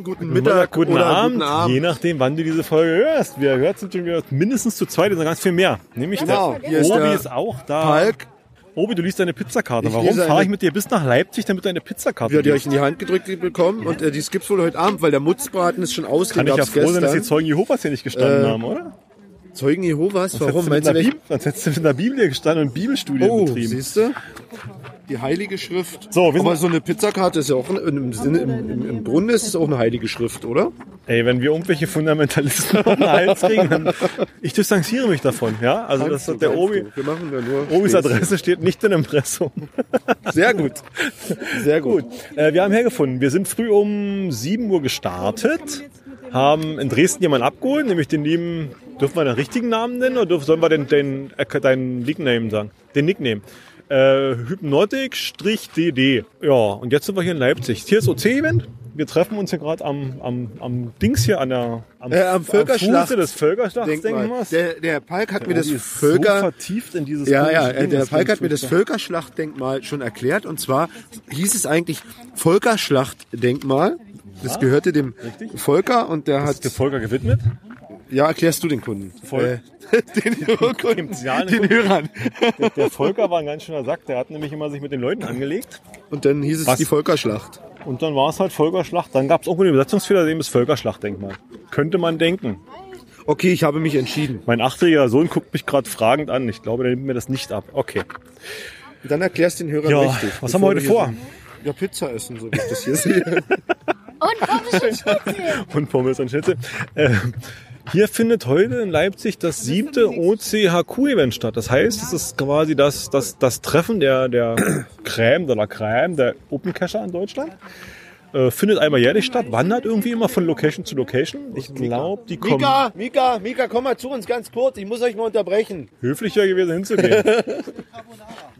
Morgen, guten Mittag guten, oder Abend, guten Abend. je nachdem, wann du diese Folge hörst. Wie ihr hört, sind schon wieder mindestens zu zweit, sind ganz viel mehr. Nämlich Genau, der ist Obi der ist auch da. Palk Obi, du liest deine Pizzakarte. Ich Warum fahre ich mit dir bis nach Leipzig, damit du eine Pizzakarte wird ihr euch liest? in die Hand gedrückt bekommen und äh, dies gibt's wohl heute Abend, weil der Mutzbraten ist schon aus, Kann ich ja froh sein, dass die gestern. Zeugen Jehovas hier nicht gestanden Äh, haben, oder? Zeugen Jehovas, warum? Sonst Meinst hättest Bibel- Sonst hättest du in der Bibel gestanden und Bibelstudien Oh, betrieben. siehst du? Die heilige Schrift. So, wir Aber so eine Pizzakarte ist ja auch ein- im Sinne, im, im, im Grunde ist es auch eine heilige Schrift, oder? Ey, wenn wir irgendwelche Fundamentalisten auf den Hals kriegen, dann ich distanziere mich davon, ja? Also das hat der Obi. Wir machen ja nur Obis Späße. Adresse steht nicht im Impressum. Sehr gut. Sehr gut. Äh, wir haben hergefunden. Wir sind früh um 7 Uhr gestartet, haben in Dresden jemanden abgeholt, nämlich den lieben, dürfen wir den richtigen Namen nennen oder sollen wir den, den, äh, deinen Nickname sagen? Den Nickname. Äh, Hypnotic-DD. Ja, und jetzt sind wir hier in Leipzig. Hier ist OC-Event. Wir treffen uns hier gerade am, am, am Dings hier an der, am, Äh, am Völkerschlacht- Fuße des Völkerschlachtsdenkmals. Der, der Palk hat mir das Völker... so vertieft in dieses Ja, ja, äh, Ding, der das klingt hat mir das. Völkerschlachtdenkmal schon erklärt. Und zwar hieß es eigentlich Volkerschlachtdenkmal. Das gehörte dem richtig. Volker und der hat... Ist der Volker gewidmet? Ja, erklärst du den Kunden. Voll. Äh, den Kunden, Ja, den Hörern. Der, der Volker war ein ganz schöner Sack. Der hat nämlich immer sich mit den Leuten angelegt. Und dann hieß es Was? die Volkerschlacht. Und dann war es halt Völkerschlacht. Dann gab es irgendwo den Übersetzungsfehler, dem ist Völkerschlachtdenkmal. Könnte man denken. Okay, ich habe mich entschieden. Mein achtjähriger Sohn guckt mich gerade fragend an. Ich glaube, der nimmt mir das nicht ab. Okay. Und dann erklärst du den Hörern Ja, richtig. was haben wir heute hier vor? sind. Ja, Pizza essen, so wie ich das hier sehe. Und Pommes und Schnitzel. Und Pommes und Schnitzel. Hier findet heute in Leipzig das siebte OCHQ-Event statt. Das heißt, es ist quasi das, das, das Treffen der, der Crème de la Crème, der Open Cacher in Deutschland. Äh, findet einmal jährlich statt, wandert irgendwie immer von Location zu Location. Ich glaube, die kommen Mika, Mika, Mika, komm mal zu uns ganz kurz. Ich muss euch mal unterbrechen. höflicher gewesen hinzugehen.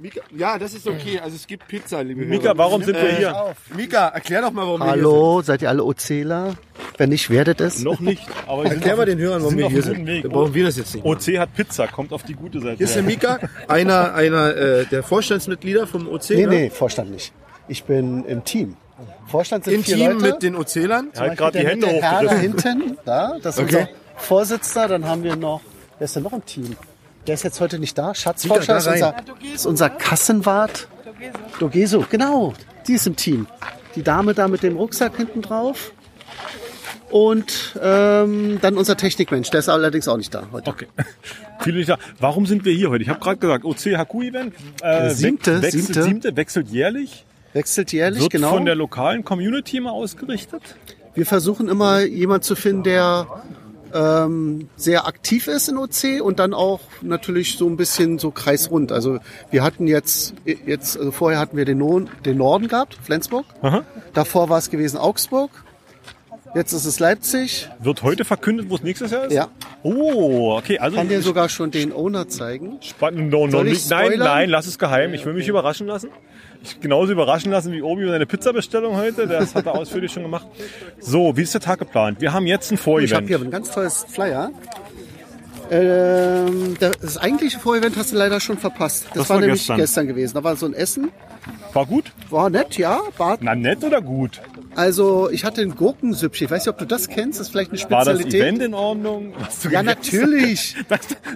Mika, ja, das ist okay. Also es gibt Pizza, liebe Mika, Hörer. warum sind wir hier? Mika, erklär doch mal, warum wir hier Hallo, seid ihr alle Ozela? Wenn nicht, werdet es. Noch nicht, aber sind. Erklär mal den Hörern, warum sind wir auf hier einem sind. guten Weg. Dann brauchen wir das jetzt nicht. OC hat Pizza, kommt auf die gute Seite. Hier ist der Mika, einer, einer äh, der Vorstandsmitglieder vom OC. Nee, ne? nee, Vorstand nicht. Ich bin im Team. Vorstand sind Im vier Team Leute. mit den OC-Lern. Er hat gerade die Hände hochgerissen. hinten, da, das ist Okay. unser Vorsitzender. Dann haben wir noch, wer ist denn noch im Team? Der ist jetzt heute nicht da. Schatzforscher da ist unser, rein. ist unser Kassenwart. Dogeso, genau. Die ist im Team. Die Dame da mit dem Rucksack hinten drauf. Und ähm, dann unser Technikmensch, der ist allerdings auch nicht da heute. Okay. Viele nicht da. Warum sind wir hier heute? Ich habe gerade gesagt, OCHQ-Event. Äh, Siebte, wechselt, siebte. siebte, wechselt jährlich. Wechselt jährlich, Wird genau. von der lokalen Community immer ausgerichtet. Wir versuchen immer jemand zu finden, der ähm, sehr aktiv ist in OC und dann auch natürlich so ein bisschen so kreisrund. Also wir hatten jetzt, jetzt also vorher hatten wir den, Norden, den Norden gehabt, Flensburg. Aha. Davor war es gewesen Augsburg. Jetzt ist es Leipzig. Wird heute verkündet, wo es nächstes Jahr ist? Ja. Oh, okay. Also kann dir sogar schon den Owner zeigen. spannend. No, no, nicht. Nein, nein, lass es geheim. Ich will mich überraschen lassen. Ich genauso überraschen lassen wie Obi mit seiner Pizzabestellung heute. Das hat er ausführlich schon gemacht. So, wie ist der Tag geplant? Wir haben jetzt ein Ich habe Vorevent. hier ein ganz tolles Flyer. Ähm, das eigentliche Vorevent hast du leider schon verpasst. Das, Das war, war nämlich gestern. gestern. gewesen. Da war so ein Essen. War gut? War nett, ja. War Na, nett oder gut? Also, ich hatte ein Gurkensüppchen. Ich weiß nicht, ob du das kennst. Das ist vielleicht eine War das Spezialität. Event in Ordnung? Ja, gegessen? natürlich.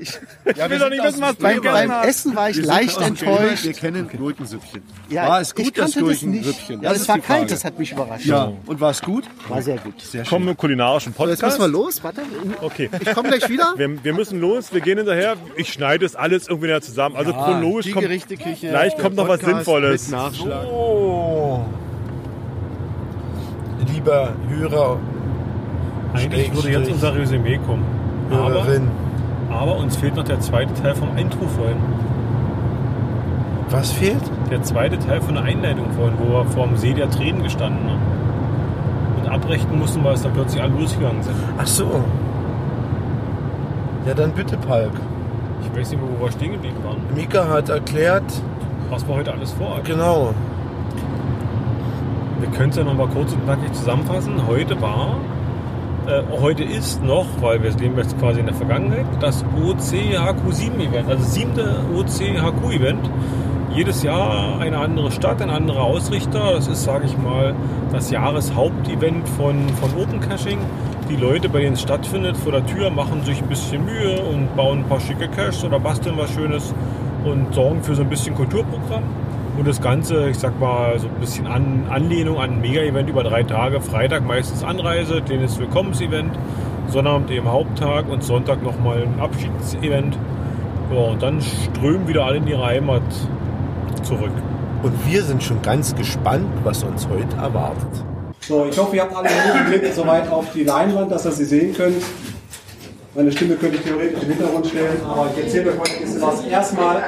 Ich will doch nicht wissen, was du Beim, gegessen beim hast. Essen war ich Wir leicht enttäuscht. Wir kennen Gurkensüppchen. Ja, war es ich gut, das kannte das nicht. Gurkensüppchen? Ja, Das es ist war kalt. Das hat mich überrascht. Ja, und war es gut? War sehr gut. Sehr Kommen wir kulinarischen So, jetzt Podcast. müssen wir los. Warte. Okay. Ich komme gleich wieder. Wir, wir müssen los, wir gehen hinterher. Ich schneide es alles irgendwie näher zusammen. Also chronologisch kommt. Gleich kommt noch was Podcast Sinnvolles. Mit Nachschlag. Oh. Lieber Hörer, Eigentlich würde jetzt unser Resümee kommen. Aber, Hörerin, aber uns fehlt noch der zweite Teil vom Intro vorhin. was fehlt? Der zweite Teil von der Einleitung vorhin, wo wir vor dem See der Tränen gestanden haben. Und abbrechen mussten, weil es dann plötzlich alle losgegangen sind. Ach so. Ja, dann bitte, Palk. Ich weiß nicht mehr, wo wir stehen geblieben waren. Mika hat erklärt, Was wir heute alles vorhaben. genau, Wir können es ja noch mal kurz und knackig zusammenfassen. Heute war, äh, heute ist noch, weil wir leben jetzt quasi in der Vergangenheit, das OCHQ7-Event, also siebte OCHQ-Event. jedes Jahr eine andere Stadt, ein anderer Ausrichter. Das ist, sage ich mal, das Jahreshauptevent von, von Open Caching. Die Leute, bei denen es stattfindet, vor der Tür machen sich ein bisschen Mühe und bauen ein paar schicke Caches oder basteln was Schönes und sorgen für so ein bisschen Kulturprogramm. Und das Ganze, ich sag mal, so ein bisschen an, Anlehnung an ein Mega-Event über drei Tage. Freitag meistens Anreise, den ist Willkommensevent. Sonnabend eben Haupttag und Sonntag nochmal ein Abschiedsevent. Ja, und dann strömen wieder alle in ihre Heimat zurück. Und wir sind schon ganz gespannt, was uns heute erwartet. So, ich hoffe, ihr habt alle einen guten Blick soweit auf die Leinwand, dass ihr sie sehen könnt. Meine Stimme könnte ich theoretisch im Hintergrund stellen, aber ich erzähle euch heute ein bisschen was. Erstmal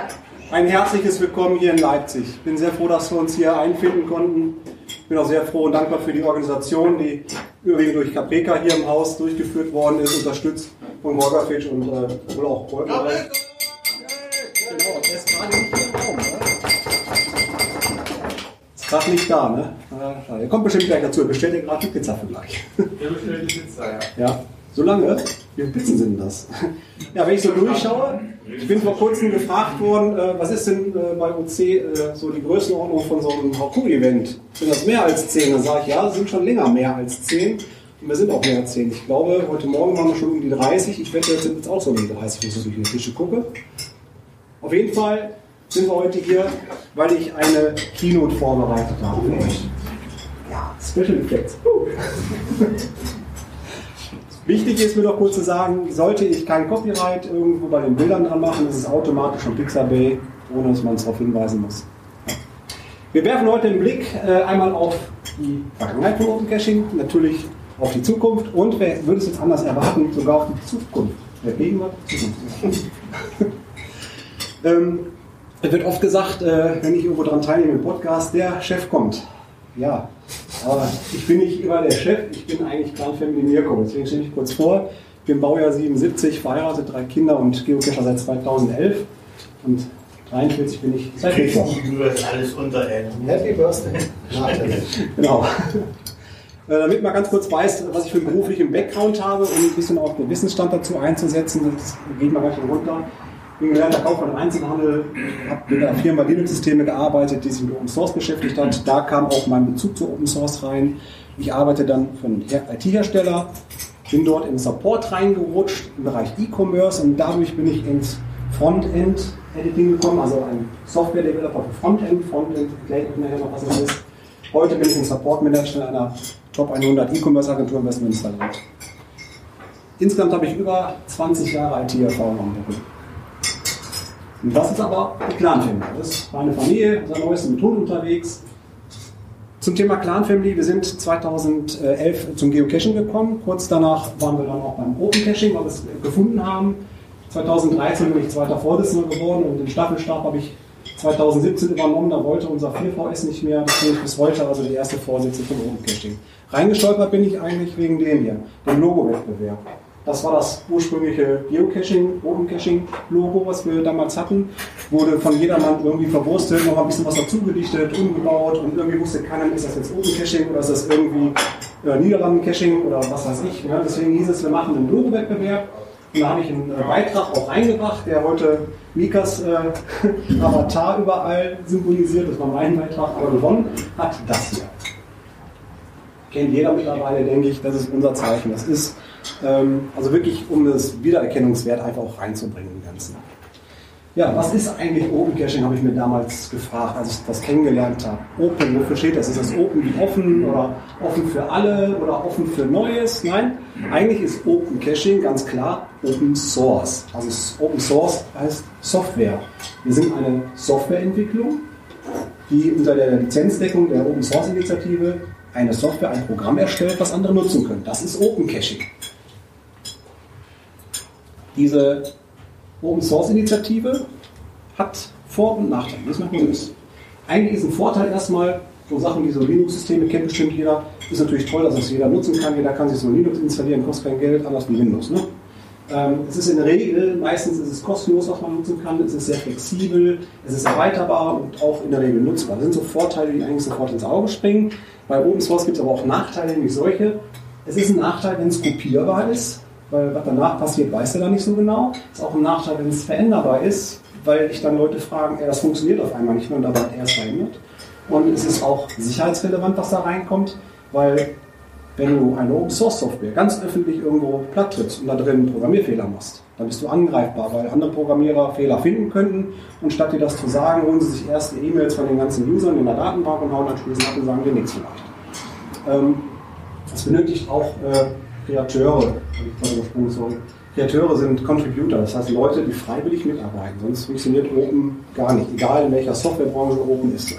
ein herzliches Willkommen hier in Leipzig. Ich bin sehr froh, dass wir uns hier einfinden konnten. Ich bin auch sehr froh und dankbar für die Organisation, die übrigens durch Capreca hier im Haus durchgeführt worden ist, unterstützt von Gorgafitsch und äh, wohl auch Golden. Genau, der ist gerade nicht hier im Raum. Ne? Ist gerade nicht da, ne? Ah, Er kommt bestimmt gleich dazu. Er bestellt ja gerade die Pizza für gleich. Der bestellt die Pizza, ja. Ja, so lange? Wie Pizzen sind das? Ja, wenn ich so durchschaue, ich bin vor kurzem gefragt worden, äh, was ist denn äh, bei OC äh, so die Größenordnung von so einem Haku-Event? Sind das mehr als 10? Dann sage ich, ja, sind schon länger mehr als 10. Und wir sind auch mehr als 10. Ich glaube, heute Morgen waren wir schon um die 30. Ich wette, jetzt sind jetzt auch so um die 30, wenn ich so durch die Tische gucke. Auf jeden Fall sind wir heute hier, weil ich eine Keynote vorbereitet habe für euch. Ja, Special Effects. Uh. Wichtig ist mir noch kurz zu sagen, sollte ich kein Copyright irgendwo bei den Bildern dran machen, ist es automatisch von Pixabay, ohne dass man es darauf hinweisen muss. Wir werfen heute den Blick äh, einmal auf die Vergangenheit von Open Caching, natürlich auf die Zukunft und wer würde es jetzt anders erwarten, sogar auf die Zukunft. Der Gegenwart, Zukunft. ähm, es wird oft gesagt, äh, wenn ich irgendwo dran teilnehme im Podcast, der Chef kommt. Ja, aber ich bin nicht immer der Chef, ich bin eigentlich Clan Family Mirko. Deswegen stelle ich kurz vor, ich bin Baujahr 77, verheiratet, drei Kinder und Geocacher seit 2011. Und 43 bin ich seit wirst alles unter. Happy Birthday. genau. Äh, Damit man ganz kurz weiß, was ich für einen beruflichen Background habe und ein bisschen auch den Wissensstand dazu einzusetzen, das geht mal gleich runter. Ich bin gelernter Kaufmann im Einzelhandel, habe mit einer Firma Linux-Systeme gearbeitet, die sich mit Open Source beschäftigt hat. Da kam auch mein Bezug zu Open Source rein. Ich arbeite dann für einen IT-Hersteller, bin dort im Support reingerutscht im Bereich E-Commerce und dadurch bin ich ins Frontend-Editing gekommen, also ein Software-Developer für Frontend. Frontend erkläre ich nachher noch, was das ist. Heute bin ich ein Support-Manager einer Top 100 E-Commerce-Agentur in Westminsterland. Insgesamt habe ich über 20 Jahre IT-Erfahrung am Buckel. Und das ist aber die Clan-Family. Das ist meine Familie, unser neuesten mit unterwegs. Zum Thema Clan Family, wir sind 2011 zum Geocaching gekommen. Kurz danach waren wir dann auch beim Open Caching, weil wir es gefunden haben. 2013 bin ich zweiter Vorsitzender geworden und den Staffelstab habe ich 2017 übernommen. Da wollte unser 4VS nicht mehr. Das bin ich bis heute also die erste Vorsitzende vom Open Caching. Reingestolpert bin ich eigentlich wegen dem hier, dem Logo-Wettbewerb. Das war das ursprüngliche Geocaching, Open Caching Logo, was wir damals hatten. Wurde von jedermann irgendwie verwurstet, noch ein bisschen was dazugedichtet, umgebaut und irgendwie wusste keiner, ist das jetzt Open Caching oder ist das irgendwie äh, Niederlanden Caching oder was weiß ich. Ne? Deswegen hieß es, wir machen einen Logo-Wettbewerb. Und da habe ich einen äh, Beitrag auch reingebracht, der heute Mikas äh, Avatar überall symbolisiert. Das war mein Beitrag, aber gewonnen hat das hier. Kennt jeder mittlerweile, denke ich, das ist unser Zeichen. Das ist also wirklich, um das Wiedererkennungswert einfach auch reinzubringen im Ganzen. Ja, was ist eigentlich Open Caching, habe ich mir damals gefragt, als ich das kennengelernt habe. Open, wofür steht das? Ist das Open wie offen oder offen für alle oder offen für Neues? Nein, eigentlich ist Open Caching ganz klar Open Source. Also Open Source heißt Software. Wir sind eine Softwareentwicklung, die unter der Lizenzdeckung der Open Source Initiative eine Software, ein Programm erstellt, was andere nutzen können. Das ist Open Caching. Diese Open Source Initiative hat Vor- und Nachteile. Das macht böse. Eigentlich ist ein Vorteil erstmal, so Sachen wie so Linux-Systeme kennt bestimmt jeder, ist natürlich toll, dass das jeder nutzen kann. Jeder kann sich so Linux installieren, kostet kein Geld, anders wie Windows. Ne? Ähm, es ist in der Regel, meistens ist es kostenlos, was man nutzen kann. Es ist sehr flexibel, es ist erweiterbar und auch in der Regel nutzbar. Das sind so Vorteile, die eigentlich sofort ins Auge springen. Bei Open Source gibt es aber auch Nachteile, nämlich solche. Es ist ein Nachteil, wenn es kopierbar ist, weil was danach passiert, weiß er da nicht so genau. Es ist auch ein Nachteil, wenn es veränderbar ist. weil dich dann Leute fragen, ey, das funktioniert auf einmal nicht mehr und da wird erst verändert. Und es ist auch sicherheitsrelevant, was da reinkommt, weil wenn du eine Open Source Software ganz öffentlich irgendwo platt trittst und da drin Programmierfehler machst, dann bist du angreifbar, weil andere Programmierer Fehler finden könnten und statt dir das zu sagen, holen sie sich erst die E-Mails von den ganzen Usern in der Datenbank und hauen dann Spesen ab und sagen dir nichts vielleicht. Ähm, es benötigt auch äh, Kreateure. Kreateure sind Contributor, das heißt Leute, die freiwillig mitarbeiten, sonst funktioniert Open gar nicht, egal in welcher Softwarebranche Open ist.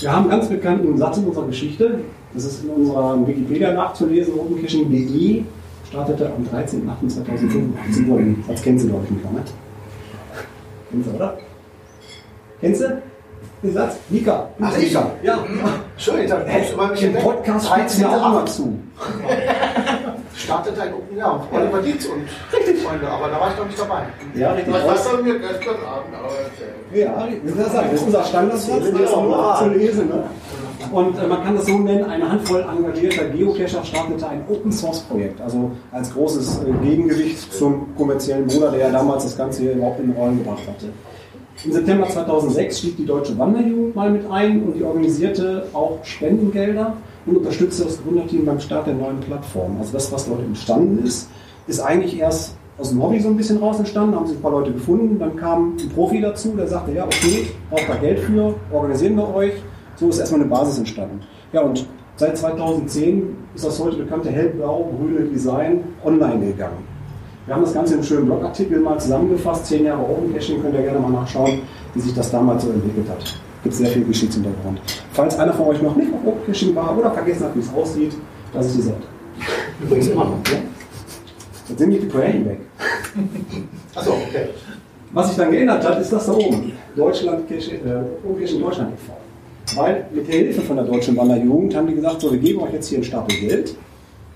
Wir haben einen ganz bekannten Satz in unserer Geschichte, das ist in unserer Wikipedia nachzulesen, opencaching.de, startete am 13.08.2005, 18 Uhr. Den Satz kennst du, glaube ich, nicht, ne? Kennst du, oder? Kennst du den Satz? Mika. Ach, ich? Mika. Ja. Entschuldigung, dann kommst du mal mich Im Podcast spielst du mir auch immer zu. Startet ein Open Jahr. Oliver Dietz und Freunde, aber da war ich noch nicht dabei. Ja, richtig. Ich weiß doch mir gestern Abend, aber. Ja, das ist, das ist unser Standardsatz, der ist auch nur zu lesen. Ne? Und äh, man kann das so nennen, eine Handvoll engagierter Geocacher startete ein Open Source Projekt, also als großes äh, Gegengewicht zum kommerziellen Bruder, der ja damals das Ganze hier überhaupt in den Rollen gebracht hatte. Im September 2006 stieg die Deutsche Wanderjugend mal mit ein und die organisierte auch Spendengelder und unterstützte das Gründerteam beim Start der neuen Plattform. Also das, was dort entstanden ist, ist eigentlich erst aus dem Hobby so ein bisschen raus entstanden, haben sich ein paar Leute gefunden, dann kam ein Profi dazu, der sagte, ja, okay, braucht da Geld für, organisieren wir euch. So ist erstmal eine Basis entstanden. Ja, und seit 2010 ist das heute bekannte hellblau-grüne Design online gegangen. Wir haben das Ganze in einem schönen Blogartikel mal zusammengefasst, zehn Jahre Open Caching, könnt ihr gerne mal nachschauen, wie sich das damals so entwickelt hat. Gibt sehr viel Geschichtshintergrund. Falls einer von euch noch nicht auf Open Caching war oder vergessen hat, wie es aussieht, das ist die Seite. Übrigens immer noch, ja? Jetzt sind die Poeten weg. Achso, okay. Was sich dann geändert hat, ist das da oben. Deutschland, Kirche, äh, Umkirchen Deutschland e.V. Weil mit der Hilfe von der Deutschen Wanderjugend haben die gesagt, so, wir geben euch jetzt hier einen Stapel Geld.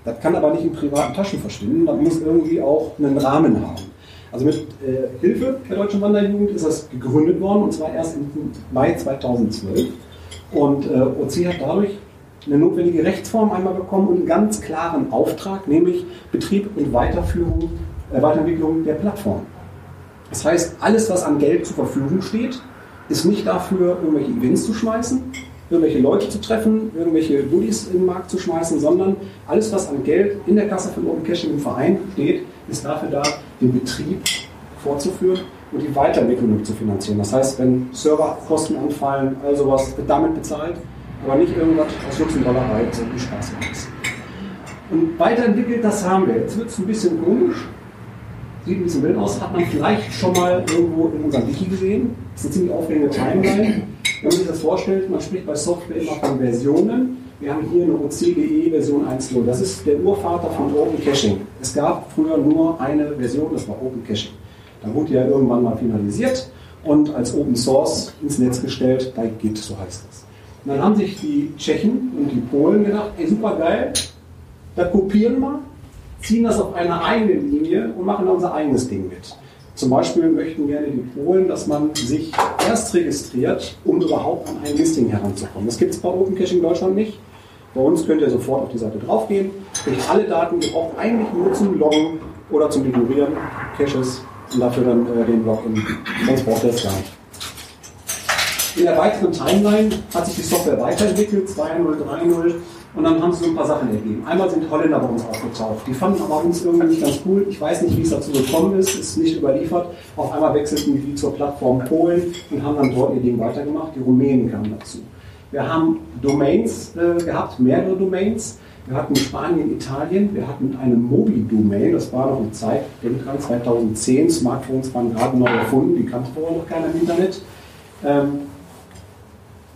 Das kann aber nicht in privaten Taschen verschwinden, das muss irgendwie auch einen Rahmen haben. Also mit äh, Hilfe der Deutschen Wanderjugend ist das gegründet worden und zwar erst im Mai 2012. Und äh, OC hat dadurch eine notwendige Rechtsform einmal bekommen und einen ganz klaren Auftrag, nämlich Betrieb und Weiterführung, äh, Weiterentwicklung der Plattform. Das heißt, alles, was an Geld zur Verfügung steht, ist nicht dafür, irgendwelche Events zu schmeißen, irgendwelche Leute zu treffen, irgendwelche Goodies in den Markt zu schmeißen, sondern alles, was an Geld in der Kasse von Open Caching im Verein steht, ist dafür da, den Betrieb fortzuführen und die Weiterentwicklung zu finanzieren. Das heißt, wenn Serverkosten anfallen, all sowas wird damit bezahlt, aber nicht irgendwas aus Dollerei, so viel Spaß ist. Und weiterentwickelt, das haben wir. Jetzt wird es ein bisschen komisch, sieht ein bisschen wild aus, hat man vielleicht schon mal irgendwo in unserem Wiki gesehen. Das ist eine ziemlich aufregende Timeline. Wenn man sich das vorstellt, man spricht bei Software immer von Versionen. Wir haben hier eine OCDE Version 1.0. Das ist der Urvater von Open Caching. Es gab früher nur eine Version, das war Open Caching. Dann wurde ja irgendwann mal finalisiert und als Open Source ins Netz gestellt bei Git, so heißt das. Und dann haben sich die Tschechen und die Polen gedacht, ey super geil, da kopieren wir, ziehen das auf eine eigene Linie und machen da unser eigenes Ding mit. Zum Beispiel möchten gerne die Polen, dass man sich erst registriert, um überhaupt an ein Listing heranzukommen. Das gibt es bei Open Caching Deutschland nicht. Bei uns könnt ihr sofort auf die Seite draufgehen, kriegt alle Daten, ihr braucht eigentlich nur zum Loggen oder zum Ignorieren Caches und dafür dann äh, den Log in Transport des gar nicht. In der weiteren Timeline hat sich die Software weiterentwickelt, 2.0, 3.0 und dann haben sie so ein paar Sachen ergeben. Einmal sind Holländer bei uns aufgetaucht. Die fanden aber uns irgendwie nicht ganz cool. Ich weiß nicht, wie es dazu gekommen ist, ist nicht überliefert. Auf einmal wechselten die zur Plattform Polen und haben dann dort ihr Ding weitergemacht. Die Rumänen kamen dazu. Wir haben Domains äh, gehabt, mehrere Domains. Wir hatten Spanien, Italien, wir hatten eine Mobi-Domain, das war noch eine Zeit, denk dran, 2010, Smartphones waren gerade neu erfunden, die kannte vorher noch keiner im Internet. Ähm,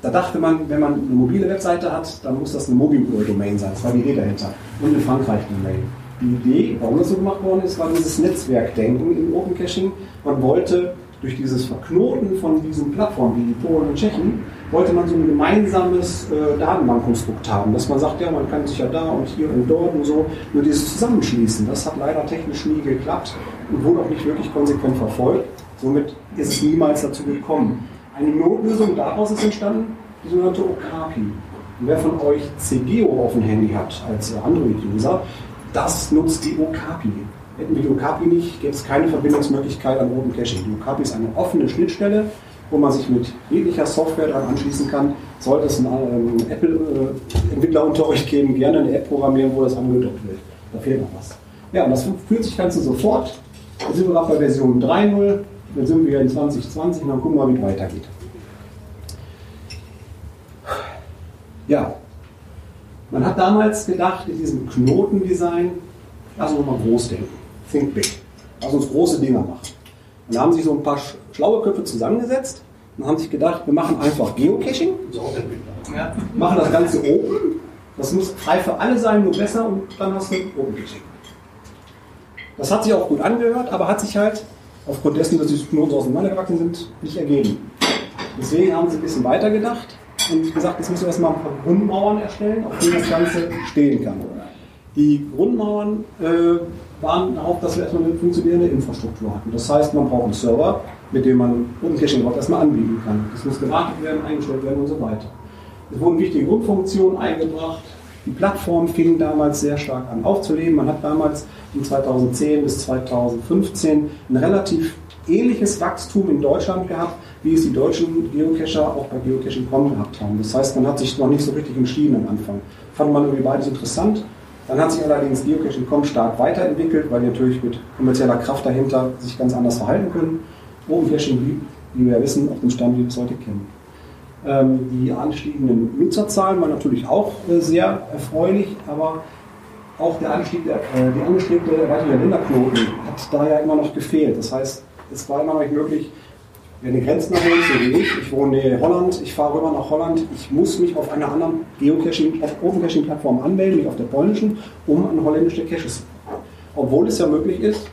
da dachte man, wenn man eine mobile Webseite hat, dann muss das eine Mobil-Domain sein. Das war die Idee dahinter. Und eine Frankreich-Domain. Die Idee, warum das so gemacht worden ist, war dieses Netzwerkdenken im Open Caching. Man wollte durch dieses Verknoten von diesen Plattformen wie die Polen und Tschechen, wollte man so ein gemeinsames äh, Datenbankkonstrukt haben, dass man sagt, ja, man kann sich ja da und hier und dort und so, nur dieses Zusammenschließen, das hat leider technisch nie geklappt und wurde auch nicht wirklich konsequent verfolgt. Somit ist es niemals dazu gekommen. Eine Notlösung daraus ist entstanden, die sogenannte Okapi. Und wer von euch CGO auf dem Handy hat als Android-User, das nutzt die Okapi. Hätten wir Duokapi nicht, gäbe es keine Verbindungsmöglichkeit an Open Caching. Duokapi ist eine offene Schnittstelle, wo man sich mit jeglicher Software dran anschließen kann. Sollte es einen ähm, Apple-Entwickler unter euch geben, gerne eine App programmieren, wo das angedockt wird. Da fehlt noch was. Ja, und das fühlt sich Ganze sofort. Da sind wir gerade bei Version 3.0, dann sind wir in 2020 und dann gucken wir mal, wie es weitergeht. Ja, man hat damals gedacht, in diesem Knotendesign, lass uns mal groß denken. Think big. Lass uns große Dinger machen. Und da haben sich so ein paar schlaue Köpfe zusammengesetzt und haben sich gedacht, wir machen einfach Geocaching, machen das Ganze open. Das muss frei für alle sein, nur besser und dann hast du Open Caching. Das hat sich auch gut angehört, aber hat sich halt aufgrund dessen, dass die so auseinandergewachsen sind, nicht ergeben. Deswegen haben sie ein bisschen weitergedacht und gesagt, jetzt müssen wir erstmal ein paar Grundmauern erstellen, auf denen das Ganze stehen kann. Die Grundmauern äh, waren darauf, dass wir erstmal eine funktionierende Infrastruktur hatten. Das heißt, man braucht einen Server, mit dem man Open Caching überhaupt erstmal anbieten kann. Das muss gewartet werden, eingestellt werden und so weiter. Es wurden wichtige Grundfunktionen eingebracht. Die Plattform fing damals sehr stark an aufzuleben. Man hat damals von 2010 bis 2015 ein relativ ähnliches Wachstum in Deutschland gehabt, wie es die deutschen Geocacher auch bei Geocaching.com gehabt haben. Das heißt, man hat sich noch nicht so richtig entschieden am Anfang. Fand man irgendwie beides interessant. Dann hat sich allerdings Geocaching.com stark weiterentwickelt, weil die natürlich mit kommerzieller Kraft dahinter sich ganz anders verhalten können. Open Caching, wie wir ja wissen, auf dem Stand, wie wir es heute kennen. Ähm, die anstiegenden Nutzerzahlen waren natürlich auch äh, sehr erfreulich, aber auch der Anstieg der, äh, die angestrebte Erweiterung der Länderknoten hat da ja immer noch gefehlt. Das heißt, es war immer noch nicht möglich, wer eine Grenzen erholt, so wie ich, ich wohne in Holland, ich fahre rüber nach Holland, ich muss mich auf einer anderen Geocaching, auf Open Caching Plattform anmelden, nicht auf der polnischen, um an holländische Caches zu kommen. Obwohl es ja möglich ist,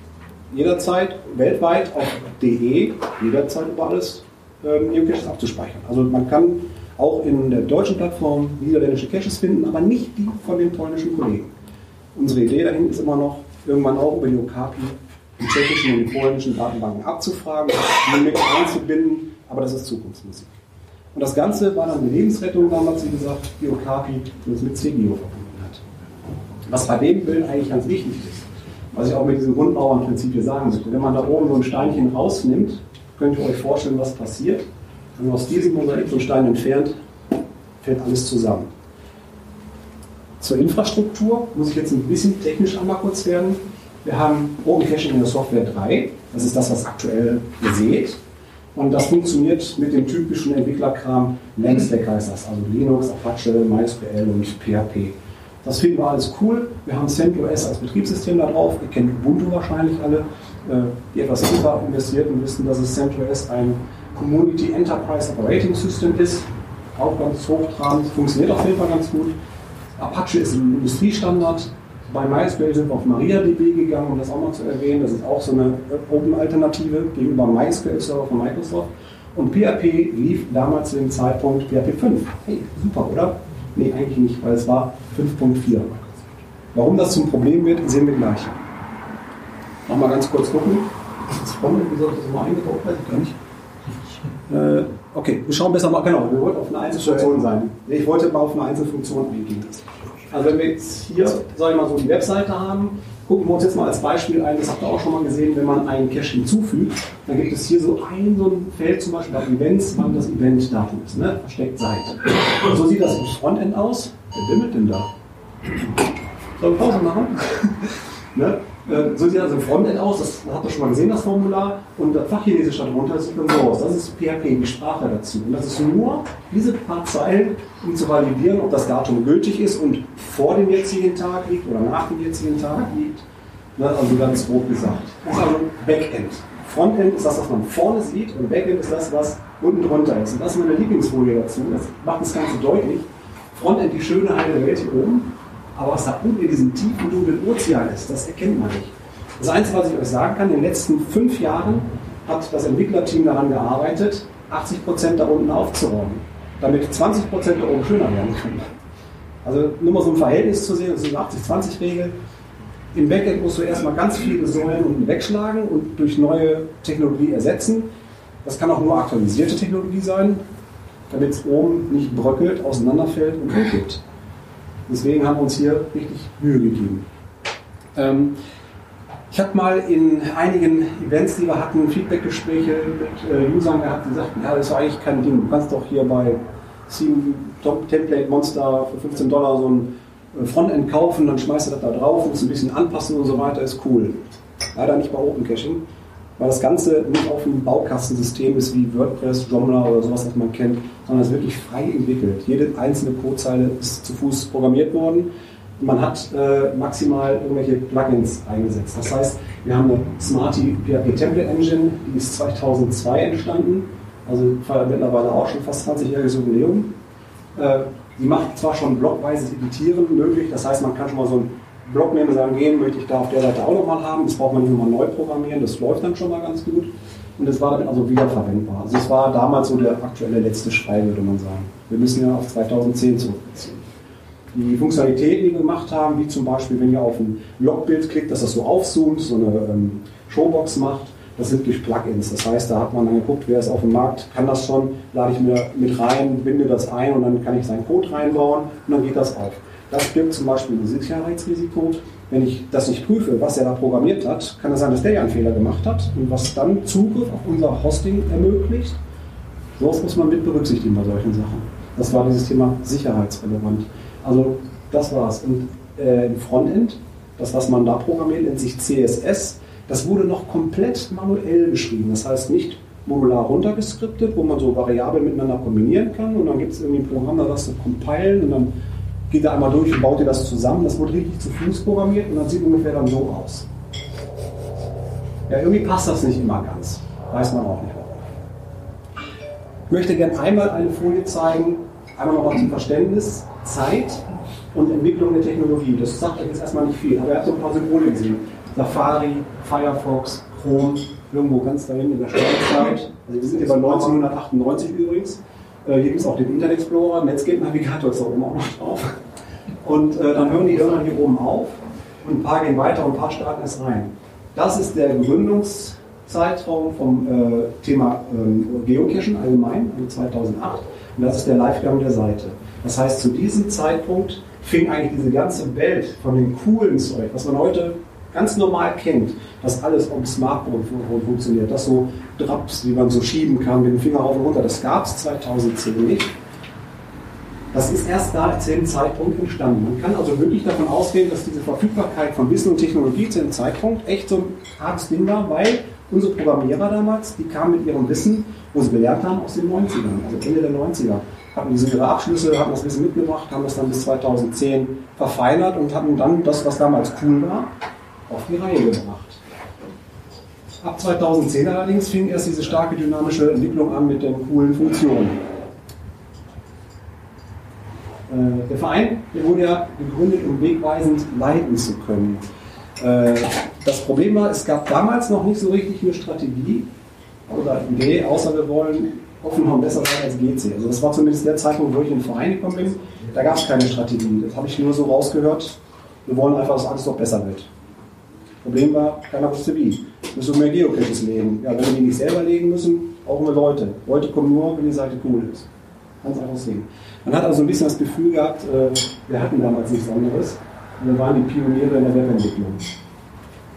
jederzeit weltweit auf DE, jederzeit über alles ähm, Geocaches abzuspeichern. Also man kann auch in der deutschen Plattform niederländische Caches finden, aber nicht die von den polnischen Kollegen. Unsere Idee dahin ist immer noch, irgendwann auch über die Okapi die tschechischen und die polnischen Datenbanken abzufragen, die mit einzubinden, aber das ist Zukunftsmusik. Und das Ganze war dann eine Lebensrettung damals, wie gesagt, die Okapi, die uns mit CGO verbunden hat. Was bei dem Bild eigentlich ganz wichtig ist, was ich auch mit diesem Grundmauernprinzip hier sagen möchte, wenn man da oben so ein Steinchen rausnimmt, könnt ihr euch vorstellen, was passiert. Wenn man aus diesem Mosaik so einen Stein entfernt, fällt alles zusammen. Zur Infrastruktur muss ich jetzt ein bisschen technisch einmal kurz werden. Wir haben Open Caching in der Software 3. Das ist das, was aktuell ihr seht. Und das funktioniert mit dem typischen Entwicklerkram. Langstack heißt das, also Linux, Apache, MySQL und PHP. Das finden wir alles cool. Wir haben CentOS als Betriebssystem da drauf. Ihr kennt Ubuntu wahrscheinlich alle. Äh, die etwas tiefer investierten wissen, dass es CentOS ein Community Enterprise Operating System ist. Auch ganz hochtrabend. Funktioniert auf jeden Fall ganz gut. Apache ist ein Industriestandard. Bei MySQL sind wir auf MariaDB gegangen, um das auch mal zu erwähnen. Das ist auch so eine Open-Alternative gegenüber MySQL-Server von Microsoft. Und PHP lief damals zu dem Zeitpunkt PHP 5. Hey, super, oder? Nee, eigentlich nicht, weil es war 5.4. Warum das zum Problem wird, sehen wir gleich. Nochmal ganz kurz gucken. Das Wieso habe ich das mal eingebaut? Weiß ich gar nicht. Äh, okay, wir schauen besser mal, genau, wir wollten auf eine Einzelfunktion sein. Ich wollte mal auf eine Einzelfunktion eingehen. Also wenn wir jetzt hier, sag ich mal, so die Webseite haben, gucken wir uns jetzt mal als Beispiel ein, das habt ihr auch schon mal gesehen, wenn man einen Cache hinzufügt, dann gibt es hier so ein, so ein Feld zum Beispiel bei Events, wann das Event-Datum ist, ne? versteckt Seite. Und so sieht das im Frontend aus. Wer bimmelt denn da? Soll ich Pause machen? ne? Äh, so sieht das im Frontend aus, das habt ihr schon mal gesehen, das Formular. Und das Fachchinesisch darunter sieht dann so aus. Das ist PHP, die Sprache dazu. Und das ist nur diese paar Zeilen, um zu validieren, ob das Datum gültig ist und vor dem jetzigen Tag liegt oder nach dem jetzigen Tag liegt. Ne, also ganz grob gesagt. Das ist also Backend. Frontend ist das, was man vorne sieht und Backend ist das, was unten drunter ist. Und das ist meine Lieblingsfolie dazu. Das macht das Ganze deutlich. Frontend die schöne heile Welt hier oben. Aber was da unten in diesem tiefen, dunklen Ozean ist, das erkennt man nicht. Das Einzige, was ich euch sagen kann, in den letzten fünf Jahren hat das Entwicklerteam daran gearbeitet, 80 Prozent da unten aufzuräumen, damit 20 Prozent da oben schöner werden können. Also nur mal so ein Verhältnis zu sehen, das ist eine 80-20-Regel. Im Backend musst du erstmal ganz viele Säulen unten wegschlagen und durch neue Technologie ersetzen. Das kann auch nur aktualisierte Technologie sein, damit es oben nicht bröckelt, auseinanderfällt und umkippt. Deswegen haben wir uns hier richtig Mühe gegeben. Ähm, Ich habe mal in einigen Events, die wir hatten, Feedbackgespräche mit äh, Usern gehabt, die sagten, ja, das ist eigentlich kein Ding. Du kannst doch hier bei Theme Top Template Monster für 15 Dollar so ein äh, Frontend kaufen, dann schmeißt du das da drauf, musst ein bisschen anpassen und so weiter, ist cool. Leider nicht bei Open Caching, weil das Ganze nicht auf einem Baukastensystem ist wie WordPress, Joomla oder sowas, was man kennt, sondern es ist wirklich frei entwickelt. Jede einzelne Codezeile ist zu Fuß programmiert worden man hat äh, maximal irgendwelche Plugins eingesetzt. Das heißt, wir haben eine Smarty PHP Template Engine, die ist 2002 entstanden, also mittlerweile auch schon fast 20-jähriges Jubiläum. Äh, die macht zwar schon blockweises Editieren möglich, das heißt, man kann schon mal so einen Block nehmen sagen, gehen möchte ich da auf der Seite auch nochmal haben, das braucht man nicht nochmal neu programmieren, das läuft dann schon mal ganz gut. Und es war damit also wiederverwendbar. Also es war damals so der aktuelle letzte Schrei, würde man sagen. Wir müssen ja auf 2010 zurückziehen die Funktionalitäten, die wir gemacht haben, wie zum Beispiel, wenn ihr auf ein Logbild klickt, dass das so aufzoomt, so eine ähm, Showbox macht, das sind durch Plugins. Das heißt, da hat man dann geguckt, wer ist auf dem Markt, kann das schon, lade ich mir mit rein, binde das ein und dann kann ich seinen Code reinbauen und dann geht das auf. Das birgt zum Beispiel ein Sicherheitsrisiko. Wenn ich das nicht prüfe, was er da programmiert hat, kann es sein, dass der ja einen Fehler gemacht hat und was dann Zugriff auf unser Hosting ermöglicht. Sowas muss man mit berücksichtigen bei solchen Sachen. Das war dieses Thema sicherheitsrelevant. Also das war's. Und äh, im Frontend, das was man da programmiert, nennt sich CSS. Das wurde noch komplett manuell geschrieben. Das heißt nicht modular runtergeskriptet, wo man so Variablen miteinander kombinieren kann und dann gibt es irgendwie ein Programm, da das zu compilen und dann geht er einmal durch und baut ihr das zusammen. Das wurde richtig zu Fuß programmiert und dann sieht ungefähr dann so aus. Ja, irgendwie passt das nicht immer ganz. Weiß man auch nicht warum. Ich möchte gerne einmal eine Folie zeigen, einmal noch mal zum Verständnis. Zeit und Entwicklung der Technologie. Das sagt euch jetzt erstmal nicht viel, aber ihr habt so ein paar Symbole gesehen. Safari, Firefox, Chrome, irgendwo ganz dahin in der Startzeit. Also wir sind hier bei 1998 übrigens. Äh, hier gibt es auch den Internet Explorer, Netscape Navigator ist da auch noch drauf. Und äh, dann hören die irgendwann hier oben auf und ein paar gehen weiter und ein paar starten erst rein. Das ist der Gründungszeitraum vom äh, Thema ähm, Geocachen allgemein, also 2008. Und das ist der Livegang der Seite. Das heißt, zu diesem Zeitpunkt fing eigentlich diese ganze Welt von dem coolen Zeug, was man heute ganz normal kennt, dass alles am Smartphone funktioniert, dass so Drops, die man so schieben kann mit dem Finger rauf und runter, das gab es 2010 nicht. Das ist erst da zu dem Zeitpunkt entstanden. Man kann also wirklich davon ausgehen, dass diese Verfügbarkeit von Wissen und Technologie zu dem Zeitpunkt echt so ein hartes Ding war, weil unsere Programmierer damals, die kamen mit ihrem Wissen, wo sie gelernt haben, aus den 90ern, also Ende der 90er hatten diese ihre Abschlüsse, haben das Wissen mitgebracht, haben das dann bis 2010 verfeinert und hatten dann das, was damals cool war, auf die Reihe gebracht. Ab 2010 allerdings fing erst diese starke dynamische Entwicklung an mit den coolen Funktionen. Äh, der Verein der wurde ja gegründet, um wegweisend leiten zu können. Äh, das Problem war, es gab damals noch nicht so richtig eine Strategie oder Idee, außer wir wollen Hoffenheim besser sein als GC. Also das war zumindest der Zeitpunkt, wo ich in den Verein gekommen bin. Da gab es keine Strategie. Das habe ich nur so rausgehört. Wir wollen einfach, dass alles doch besser wird. Problem war, keiner wusste wie. Wir müssen mehr Geocaches legen. Ja, wenn wir die nicht selber legen müssen, brauchen wir Leute. Leute kommen nur, wenn die Seite cool ist. Ganz einfach sehen. Man hat also ein bisschen das Gefühl gehabt, äh, wir hatten damals nichts anderes. Wir waren die Pioniere in der Webentwicklung.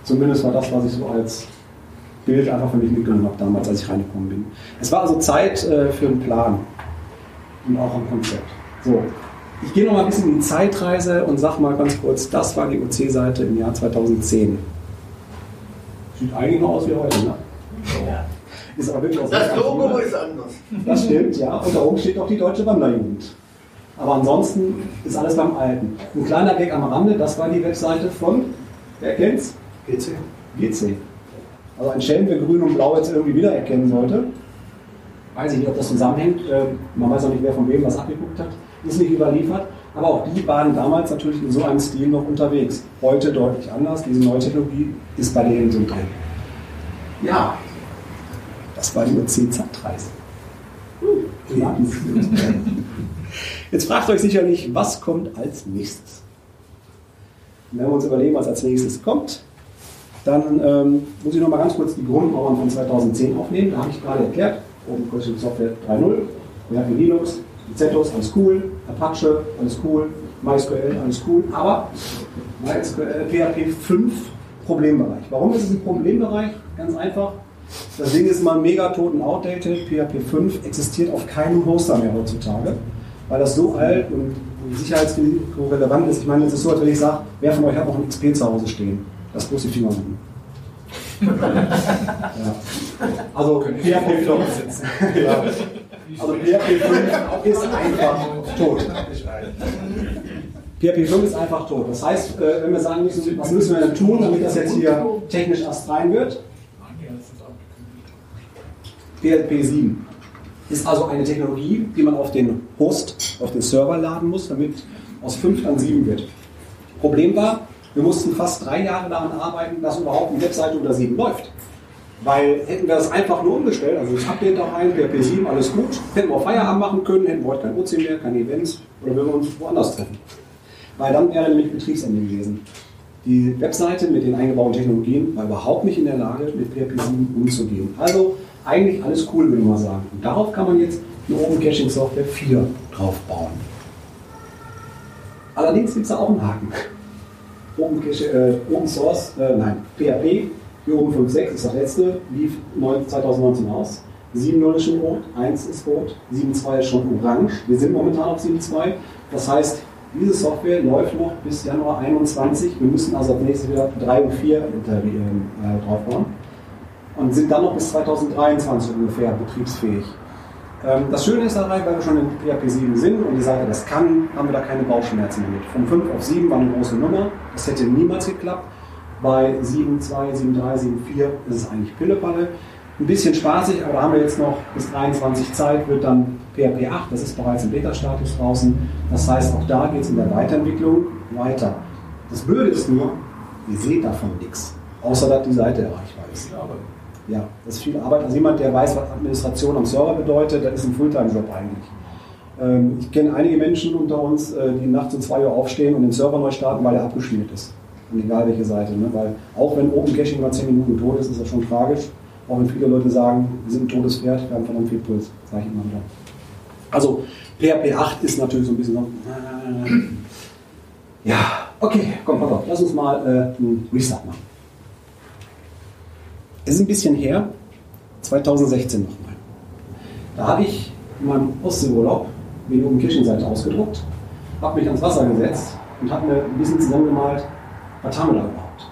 Zumindest war das, was ich so als Bild einfach für mich mitgenommen habe damals, als ich reingekommen bin. Es war also Zeit äh, für einen Plan und auch ein Konzept. So, ich gehe noch mal ein bisschen in die Zeitreise und sage mal ganz kurz, das war die OC-Seite im Jahr 2010. Sieht eigentlich noch aus wie heute, ne? Ja. Ist aber wirklich das Logo ist anders. Das stimmt, ja. Und da oben steht auch die Deutsche Wanderjugend. Aber ansonsten ist alles beim Alten. Ein kleiner Gag am Rande, das war die Webseite von, wer kennt's? GC. GC. Also ein Schelm, wer grün und blau jetzt irgendwie wiedererkennen sollte. Weiß ich nicht, ob das zusammenhängt. Ähm, man weiß auch nicht, wer von wem was abgeguckt hat. Ist nicht überliefert. Aber auch die waren damals natürlich in so einem Stil noch unterwegs. Heute deutlich anders. Diese neue Technologie ist bei denen so drin. Ja, das war die OC-Zeitreise. Jetzt fragt euch sicherlich, was kommt als nächstes? Wenn wir uns überlegen, was als nächstes kommt, dann ähm, muss ich noch mal ganz kurz die Grundmauern von 2010 aufnehmen. Da habe ich gerade erklärt, Open Source Software 3.0, wir hatten Linux, CentOS, alles cool, Apache, alles cool, MySQL, alles cool, aber MySQL, PHP 5 Problembereich. Warum ist es ein Problembereich? Ganz einfach. Das Ding ist mal mega tot und outdated. PHP 5 existiert auf keinem Hoster mehr heutzutage, weil das so alt und Sicherheitsrisiko relevant ist. Ich meine, es ist so, als wenn ich sage, wer von euch hat noch ein XP zu Hause stehen? Das bloß die Finger unten. ja. Also PHP 5 ja. Also PHP 5 ist einfach tot. PHP 5 ist einfach tot. Das heißt, äh, wenn wir sagen müssen, was müssen wir denn tun, damit das jetzt hier technisch astrein wird? PHP 7 ist also eine Technologie, die man auf den Host, auf den Server laden muss, damit aus 5 dann 7 wird. Problem war, wir mussten fast drei Jahre daran arbeiten, dass überhaupt eine Webseite unter 7 läuft. Weil hätten wir das einfach nur umgestellt, also das Update da rein, PHP 7, alles gut, hätten wir Feierabend machen können, hätten wir heute kein OC mehr, keine Events oder würden wir uns woanders treffen. Weil dann wäre nämlich Betriebsende gewesen. Die Webseite mit den eingebauten Technologien war überhaupt nicht in der Lage, mit PHP 7 umzugehen. Also eigentlich alles cool, würde mal sagen. Und darauf kann man jetzt eine Open Caching Software 4 drauf bauen. Allerdings gibt es da auch einen Haken. Open, Cache, äh, Open Source, äh, nein, PHP, hier oben 5.6 ist das letzte, lief 2019 aus. 7.0 ist schon rot, 1 ist rot, 7.2 ist schon orange. Wir sind momentan auf 7.2. Das heißt, diese Software läuft noch bis Januar 21. Wir müssen also ab nächstes Jahr 3 und 4 äh, draufbauen und sind dann noch bis 2023 ungefähr betriebsfähig. Ähm, das Schöne ist dabei, weil wir schon in PHP 7 sind und die Seite das kann, haben wir da keine Bauchschmerzen damit. Von 5 auf 7 war eine große Nummer, das hätte niemals geklappt. Bei 7.2, 7.3, 7.4 ist es eigentlich Pillepalle. Ein bisschen spaßig, aber da haben wir jetzt noch bis 23 Zeit, wird dann PHP 8, das ist bereits im Beta-Status draußen. Das heißt, auch da geht es in der Weiterentwicklung weiter. Das Blöde ist nur, ihr seht davon nichts, außer dass die Seite erreichbar ist. Ja, das ist viel Arbeit. Also jemand, der weiß, was Administration am Server bedeutet, das ist ein Fulltime-Job eigentlich. Ähm, ich kenne einige Menschen unter uns, äh, die nachts um 2 Uhr aufstehen und den Server neu starten, weil er abgeschmiert ist. Und egal welche Seite. Ne? Weil auch wenn Open Caching mal 10 Minuten tot ist, ist das schon tragisch. Auch wenn viele Leute sagen, wir sind ein totes Pferd, wir haben verdammt viel Puls. Sage ich immer wieder. Also PHP 8 ist natürlich so ein bisschen so. Äh, ja, okay, komm, pass auf, lass uns mal äh, einen Restart machen. Ist ein bisschen her, 2016 nochmal. Da habe ich in meinem Ostseeurlaub mir die Open Kirchenseite ausgedruckt, habe mich ans Wasser gesetzt und habe mir ein bisschen zusammengemalt, was haben wir da überhaupt?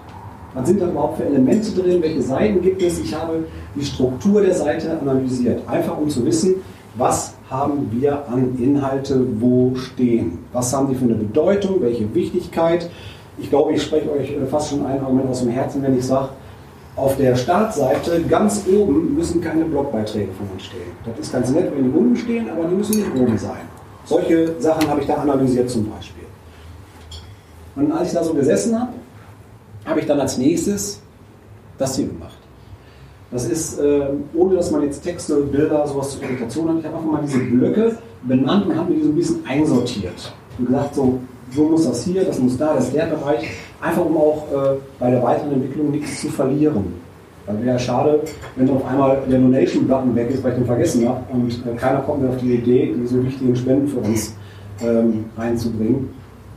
Was sind da überhaupt für Elemente drin? Welche Seiten gibt es? Ich habe die Struktur der Seite analysiert, einfach um zu wissen, was haben wir an Inhalte wo stehen? Was haben die für eine Bedeutung? Welche Wichtigkeit? Ich glaube, ich spreche euch äh, fast schon ein Argument aus dem Herzen, wenn ich sage, auf der Startseite ganz oben müssen keine Blogbeiträge von uns stehen. Das ist ganz nett, wenn die unten stehen, aber die müssen nicht oben sein. Solche Sachen habe ich da analysiert zum Beispiel. Und als ich da so gesessen habe, habe ich dann als nächstes das hier gemacht. Das ist, äh, ohne dass man jetzt Texte, Bilder, sowas zur Irritation hat, ich habe einfach mal diese Blöcke benannt und habe mir die so ein bisschen einsortiert. Und gesagt, so, so muss das hier, das muss da, das ist der Bereich. Einfach um auch äh, bei der weiteren Entwicklung nichts zu verlieren. Weil wäre ja schade, wenn auf einmal der Donation-Button weg ist, weil ich den vergessen habe und äh, keiner kommt mehr auf die Idee, diese wichtigen Spenden für uns ähm, reinzubringen.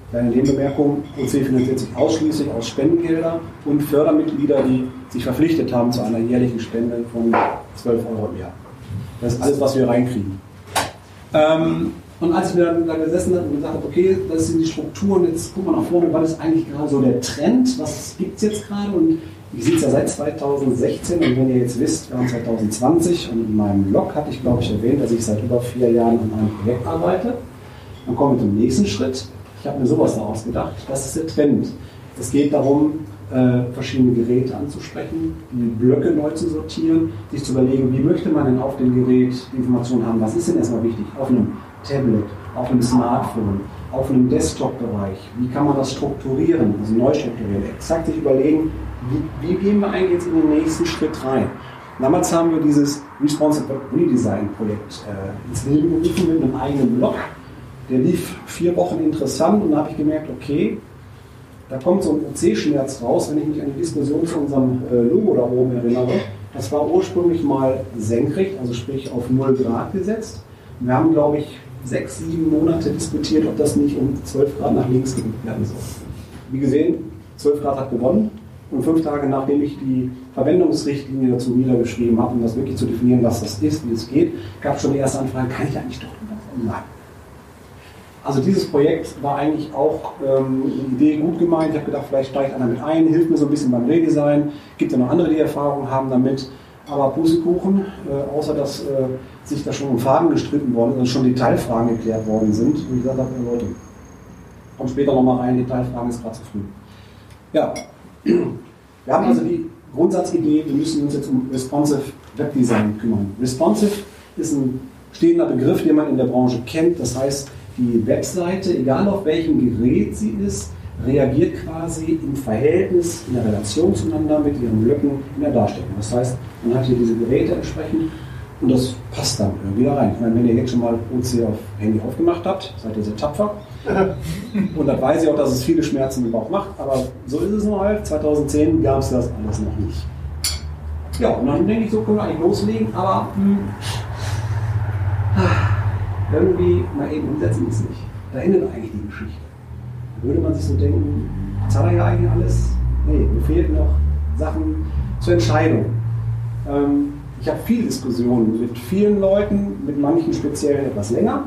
Kleine Nebenbemerkung, OC finanziert sich ausschließlich aus Spendengelder und Fördermitglieder, die sich verpflichtet haben zu einer jährlichen Spende von 12 Euro im Jahr. Das ist alles, was wir reinkriegen. Ähm, und als ich mir dann da gesessen habe und gesagt habe, okay, das sind die Strukturen, jetzt guck mal nach vorne, was ist eigentlich gerade so der Trend, was gibt es jetzt gerade? Und ich sehe es ja seit 2016 und wenn ihr jetzt wisst, wir haben 2020 und in meinem Blog hatte ich, glaube ich, erwähnt, dass ich seit über vier Jahren an einem Projekt arbeite. Dann kommen wir zum nächsten Schritt. Ich habe mir sowas da ausgedacht. Das ist der Trend. Es geht darum, äh, verschiedene Geräte anzusprechen, die Blöcke neu zu sortieren, sich zu überlegen, wie möchte man denn auf dem Gerät die Informationen haben, was ist denn erstmal wichtig auf einem Tablet, auf einem Smartphone, auf einem Desktop-Bereich, wie kann man das strukturieren, also neu strukturieren, exakt sich überlegen, wie, wie gehen wir eigentlich jetzt in den nächsten Schritt rein. Damals haben wir dieses Responsive Redesign-Projekt äh, ins Leben gerufen mit einem eigenen Blog. Der lief vier Wochen interessant und da habe ich gemerkt, okay, da kommt so ein OC-Schmerz raus, wenn ich mich an die Diskussion zu unserem äh, Logo da oben erinnere. Das war ursprünglich mal senkrecht, also sprich auf 0 Grad gesetzt. Wir haben, glaube ich, sechs, sieben Monate diskutiert, ob das nicht um 12 Grad nach links gerückt werden soll. Wie gesehen, 12 Grad hat gewonnen. Und fünf Tage nachdem ich die Verwendungsrichtlinie dazu niedergeschrieben habe, um das wirklich zu definieren, was das ist, wie es geht, gab es schon die erste Anfrage, kann ich eigentlich doch Nein. Also dieses Projekt war eigentlich auch ähm, eine Idee gut gemeint. Ich habe gedacht, vielleicht steigt einer mit ein, hilft mir so ein bisschen beim Redesign. Gibt ja noch andere, die Erfahrung haben damit. Aber Pustekuchen, äh, außer dass äh, sich da schon um Farben gestritten worden ist und schon Detailfragen geklärt worden sind, wo ich gesagt habe, Leute, kommt später nochmal rein, Detailfragen ist gerade zu früh. Ja, wir haben also die Grundsatzidee, wir müssen uns jetzt um Responsive Webdesign kümmern. Responsive ist ein stehender Begriff, den man in der Branche kennt. Das heißt, die Webseite, egal auf welchem Gerät sie ist, reagiert quasi im Verhältnis, in der Relation zueinander mit ihren Blöcken in der Darstellung. Das heißt, man hat hier diese Geräte entsprechend und das passt dann irgendwie da rein. Ich meine, wenn ihr jetzt schon mal OC auf Handy aufgemacht habt, seid ihr sehr tapfer. Und dann weiß ich auch, dass es viele Schmerzen im Bauch macht, aber so ist es nur halt. 2010 gab es das alles noch nicht. Ja, und dann denke ich, so können wir eigentlich loslegen, aber mh, irgendwie mal eben umsetzen ist nicht. Da endet eigentlich die Geschichte. Da würde man sich so denken, jetzt hat er ja eigentlich alles. Nee, mir fehlen noch Sachen zur Entscheidung. Ähm, ich habe viele Diskussionen mit vielen Leuten, mit manchen speziell etwas länger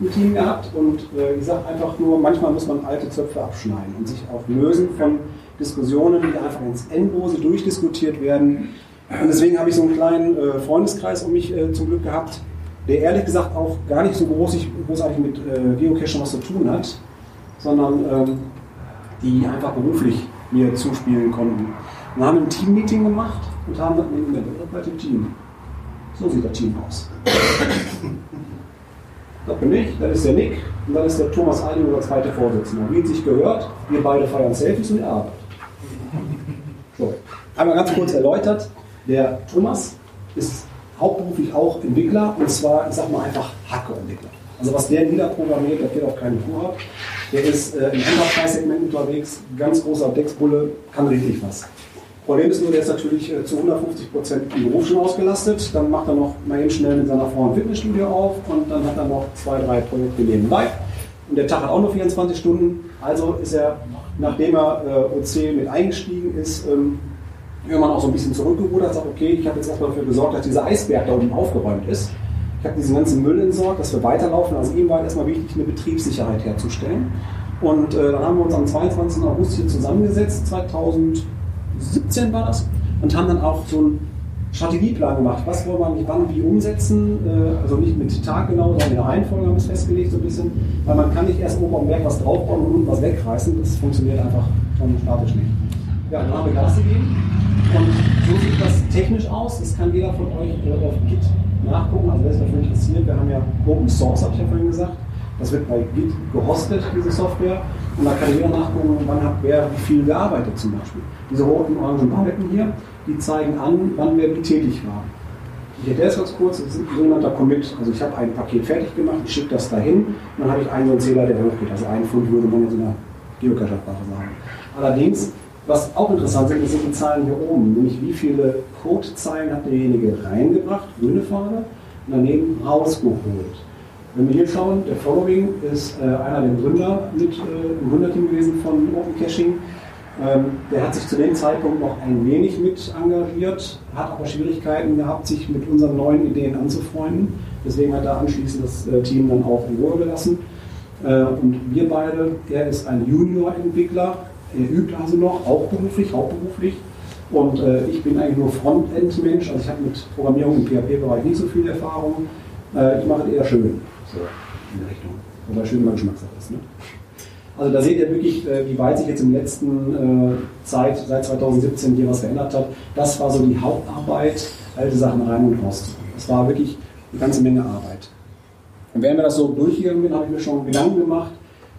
im Team gehabt und äh, ich sage einfach nur, manchmal muss man alte Zöpfe abschneiden und sich auch lösen von Diskussionen, die einfach ins Endlose durchdiskutiert werden. Und deswegen habe ich so einen kleinen äh, Freundeskreis um mich äh, zum Glück gehabt, der ehrlich gesagt auch gar nicht so großig, großartig mit äh, Geocaching was zu tun hat, sondern ähm, die einfach beruflich mir zuspielen konnten. Wir haben ein Teammeeting gemacht und haben dann mit bei dem Team. So sieht das Team aus. Das bin ich, das ist der Nick und dann ist der Thomas Aldi, unser zweiter Vorsitzender. Wie es sich gehört, wir beide feiern Selfies und er arbeitet. So, einmal ganz kurz erläutert, der Thomas ist hauptberuflich auch Entwickler und zwar, ich sag mal einfach Hardcore-Entwickler. Also was der niederprogrammiert, das geht auf keine Tour ab. Der ist äh, im Enterprise-Segment unterwegs, ganz großer Decksbulle, kann richtig was. Problem ist nur, der ist natürlich äh, zu 150 Prozent im Beruf schon ausgelastet. Dann macht er noch mal eben schnell mit seiner Frau ein Fitnessstudio auf und dann hat er noch zwei, drei Projekte nebenbei. Und der Tag hat auch nur 24 Stunden. Also ist er, nachdem er äh, OC mit eingestiegen ist, ähm, irgendwann auch so ein bisschen zurückgerudert, sagt, okay, ich habe jetzt erstmal dafür gesorgt, dass dieser Eisberg da unten aufgeräumt ist. Ich habe diesen ganzen Müll entsorgt, dass wir weiterlaufen. Also ihm war erstmal wichtig, eine Betriebssicherheit herzustellen. Und äh, dann haben wir uns am 22. August hier zusammengesetzt, 2017 war das, und haben dann auch so einen Strategieplan gemacht. Was wollen wir wann wie umsetzen? Äh, also nicht mit Tag genau, sondern in der Reihenfolge haben wir es festgelegt so ein bisschen. Weil man kann nicht erst oben am Berg was draufbauen und unten was wegreißen. Das funktioniert einfach schon statisch nicht. Ja, dann haben wir Gas gegeben. Und so sieht das technisch aus. Das kann jeder von euch äh, auf Git nachgucken. Also wer sich dafür interessiert, wir haben ja Open Source, habe ich ja vorhin gesagt. Das wird bei Git gehostet, diese Software. Und da kann jeder nachgucken, wann hat wer wie viel gearbeitet zum Beispiel. Diese roten orangen Balken hier, die zeigen an, wann wer wie tätig war. Ich erkläre es ganz kurz, das ist ein sogenannter Commit. Also ich habe ein Paket fertig gemacht, ich schicke das dahin und dann habe ich einen so einen Zähler, der hochgeht. Also ein Pfund würde man in der Geocacher-Sprache sagen. Allerdings was auch interessant sind, sind die Zahlen hier oben, nämlich wie viele Codezeilen hat derjenige reingebracht, grüne Farbe, und daneben rausgeholt. Wenn wir hier schauen, der Following ist äh, einer der Gründer mit äh, im Gründerteam gewesen von Open Caching. Ähm, der hat sich zu dem Zeitpunkt noch ein wenig mit engagiert, hat aber Schwierigkeiten gehabt, sich mit unseren neuen Ideen anzufreunden. Deswegen hat er anschließend das äh, Team dann auch in Ruhe gelassen. Äh, und wir beide, er ist ein Junior-Entwickler, er übt also noch, auch beruflich, hauptberuflich. Und äh, ich bin eigentlich nur Frontend-Mensch, also ich habe mit Programmierung im PHP-Bereich nicht so viel Erfahrung. Äh, ich mache es eher schön, so in der Richtung. Wobei schön immer Geschmackssache ist. Ne? Also da seht ihr wirklich, äh, wie weit sich jetzt im letzten äh, Zeit, seit 2017 hier was verändert hat. Das war so die Hauptarbeit, alte Sachen rein und raus Das war wirklich eine ganze Menge Arbeit. Und während wir das so durchgegangen bin, habe ich mir schon Gedanken gemacht,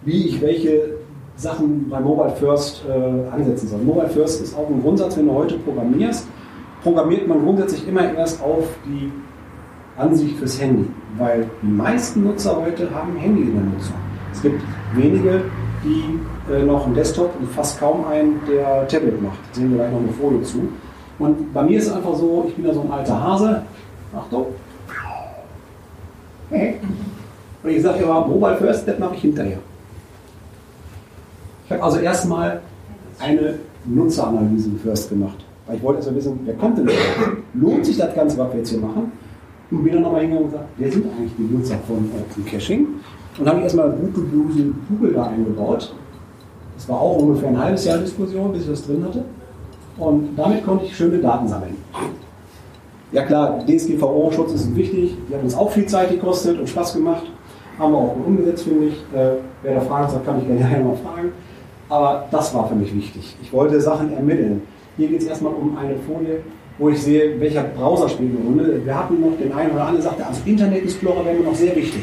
wie ich welche Sachen bei Mobile First äh, ansetzen soll. Mobile First ist auch ein Grundsatz, wenn du heute programmierst, programmiert man grundsätzlich immer erst auf die Ansicht fürs Handy, weil die meisten Nutzer heute haben ein Handy in der Nutzung. Es gibt wenige, die äh, noch einen Desktop und fast kaum einen, der Tablet macht. Sehen wir gleich noch eine Folie zu. Und bei mir ist es einfach so, ich bin ja so ein alter Hase. Achtung. Und ich sage immer, Mobile First, das mache ich hinterher. Ich habe also erstmal eine Nutzeranalyse first gemacht. Weil ich wollte erst mal wissen, wer kommt denn da? Lohnt sich das Ganze, was wir jetzt hier machen? Und bin dann nochmal hingegangen und gesagt, wer sind eigentlich die Nutzer von Open Caching? Und habe ich erstmal Google, Google da eingebaut. Das war auch ungefähr ein halbes Jahr Diskussion, bis ich das drin hatte. Und damit konnte ich schöne Daten sammeln. Ja klar, DSGVO-Schutz ist wichtig. Die hat uns auch viel Zeit gekostet und Spaß gemacht. Haben wir auch gut umgesetzt, finde ich. Äh, wer da Fragen hat, kann ich gerne mal fragen. Aber das war für mich wichtig. Ich wollte Sachen ermitteln. Hier geht es erstmal um eine Folie, wo ich sehe, welcher Browser spielt eine Rolle. Wir hatten noch den einen oder anderen, der sagte, also Internet Explorer wäre mir noch sehr wichtig.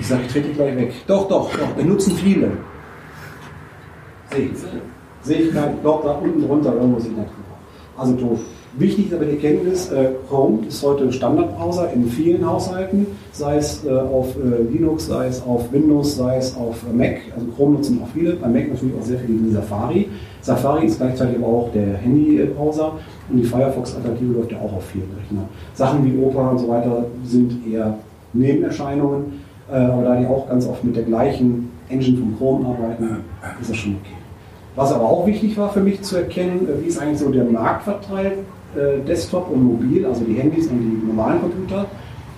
Ich sage, ich trete gleich weg. Doch, doch, doch, den nutzen viele. Sehe ich. Sehe ich gleich, doch, da unten drunter irgendwo sieht nicht drüber. Also doof. Wichtig ist aber die Kenntnis, äh, Chrome ist heute Standardbrowser in vielen Haushalten, sei es äh, auf äh, Linux, sei es auf Windows, sei es auf äh, Mac. Also Chrome nutzen auch viele, bei Mac natürlich auch sehr viele Safari. Safari ist gleichzeitig aber auch der Handy-Browser und die Firefox-Alternative läuft ja auch auf vielen Rechnern. Sachen wie Opera und so weiter sind eher Nebenerscheinungen, äh, aber da die auch ganz oft mit der gleichen Engine von Chrome arbeiten, ist das schon okay. Was aber auch wichtig war für mich zu erkennen, äh, wie ist eigentlich so der Markt verteilt, äh, Desktop und Mobil, also die Handys und die normalen Computer,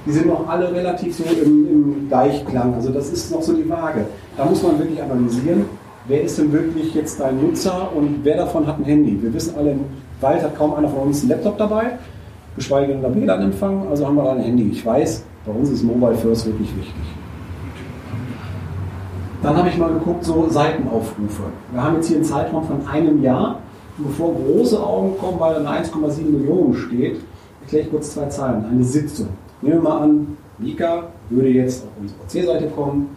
die sind noch alle relativ so im, im Gleichklang. Also das ist noch so die Waage. Da muss man wirklich analysieren, wer ist denn wirklich jetzt dein Nutzer und wer davon hat ein Handy. Wir wissen alle, im Wald hat kaum einer von uns einen Laptop dabei, geschweige denn einen WLAN-Empfang, also haben wir da ein Handy. Ich weiß, bei uns ist Mobile First wirklich wichtig. Dann habe ich mal geguckt, so Seitenaufrufe. Wir haben jetzt hier einen Zeitraum von einem Jahr. Bevor große Augen kommen, weil da eine 1,7 Millionen steht, erkläre ich kurz zwei Zahlen. Eine Sitzung. Nehmen wir mal an, Mika würde jetzt auf unsere OC-Seite kommen.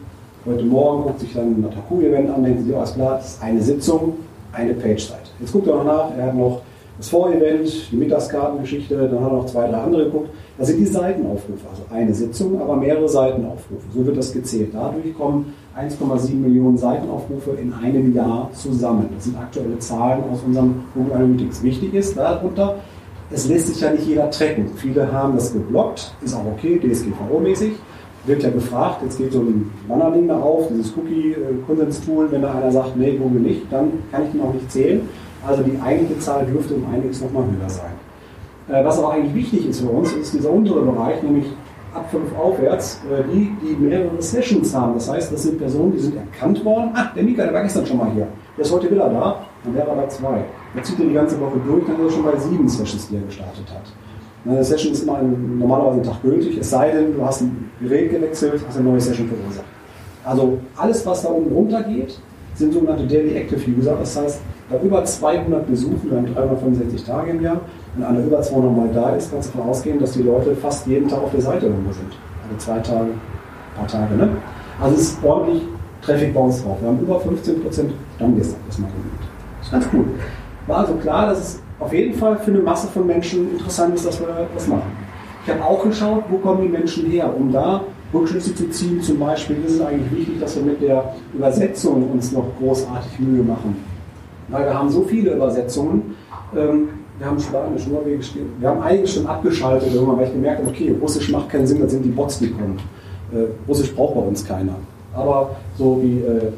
Heute Morgen guckt sich dann ein Taku-Event an, denkt sich, alles klar, das ist eine Sitzung, eine Page-Seite. Jetzt guckt er noch nach, er hat noch das Vorevent, die Mittagskartengeschichte, dann hat er noch zwei, drei andere geguckt. Das sind die Seitenaufrufe, also eine Sitzung, aber mehrere Seitenaufrufe. So wird das gezählt. Dadurch kommen 1,7 Millionen Seitenaufrufe in einem Jahr zusammen. Das sind aktuelle Zahlen aus unserem Google Analytics. Wichtig ist darunter, es lässt sich ja nicht jeder tracken. Viele haben das geblockt, ist auch okay, DSGVO-mäßig. Wird ja gefragt, jetzt geht so ein Bannerling da auf, dieses Cookie-Konsens-Tool, wenn da einer sagt, nee, Google nicht, dann kann ich den auch nicht zählen. Also die eigentliche Zahl dürfte um einiges nochmal höher sein. Äh, was aber eigentlich wichtig ist für uns, ist dieser untere Bereich, nämlich ab 5 aufwärts, äh, die, die mehrere Sessions haben. Das heißt, das sind Personen, die sind erkannt worden. Ach, der Mika, der war gestern schon mal hier. Der ist heute wieder da. Dann wäre er bei zwei. Dann zieht er die ganze Woche durch, dann ist er schon bei sieben Sessions, die er gestartet hat. Eine Session ist immer ein, normalerweise ein Tag gültig, es sei denn, du hast ein Gerät gewechselt, hast eine neue Session verursacht. Also alles, was da oben runter geht, sind sogenannte Daily Active User. Das heißt, bei über 200 Besuchen, wir haben 365 Tage im Jahr, wenn einer über 200 Mal da ist, kannst du davon ausgehen, dass die Leute fast jeden Tag auf der Seite irgendwo sind. Also zwei Tage, ein paar Tage. Ne? Also es ist ordentlich Traffic bei uns drauf. Wir haben über 15 Prozent Stammgäste, das mal geübt. Das ist ganz cool. War also klar, dass es auf jeden Fall für eine Masse von Menschen interessant ist, dass wir das machen. Ich habe auch geschaut, wo kommen die Menschen her, um da Rückschlüsse zu ziehen. Zum Beispiel ist es eigentlich wichtig, dass wir mit der Übersetzung uns noch großartig Mühe machen. Weil wir haben so viele Übersetzungen. Ähm, wir haben Spanisch, Norwegisch, wir haben einiges schon abgeschaltet weil ich gemerkt habe, okay, Russisch macht keinen Sinn, das sind die Bots, die kommen. Äh, Russisch braucht bei uns keiner. Aber so wie äh,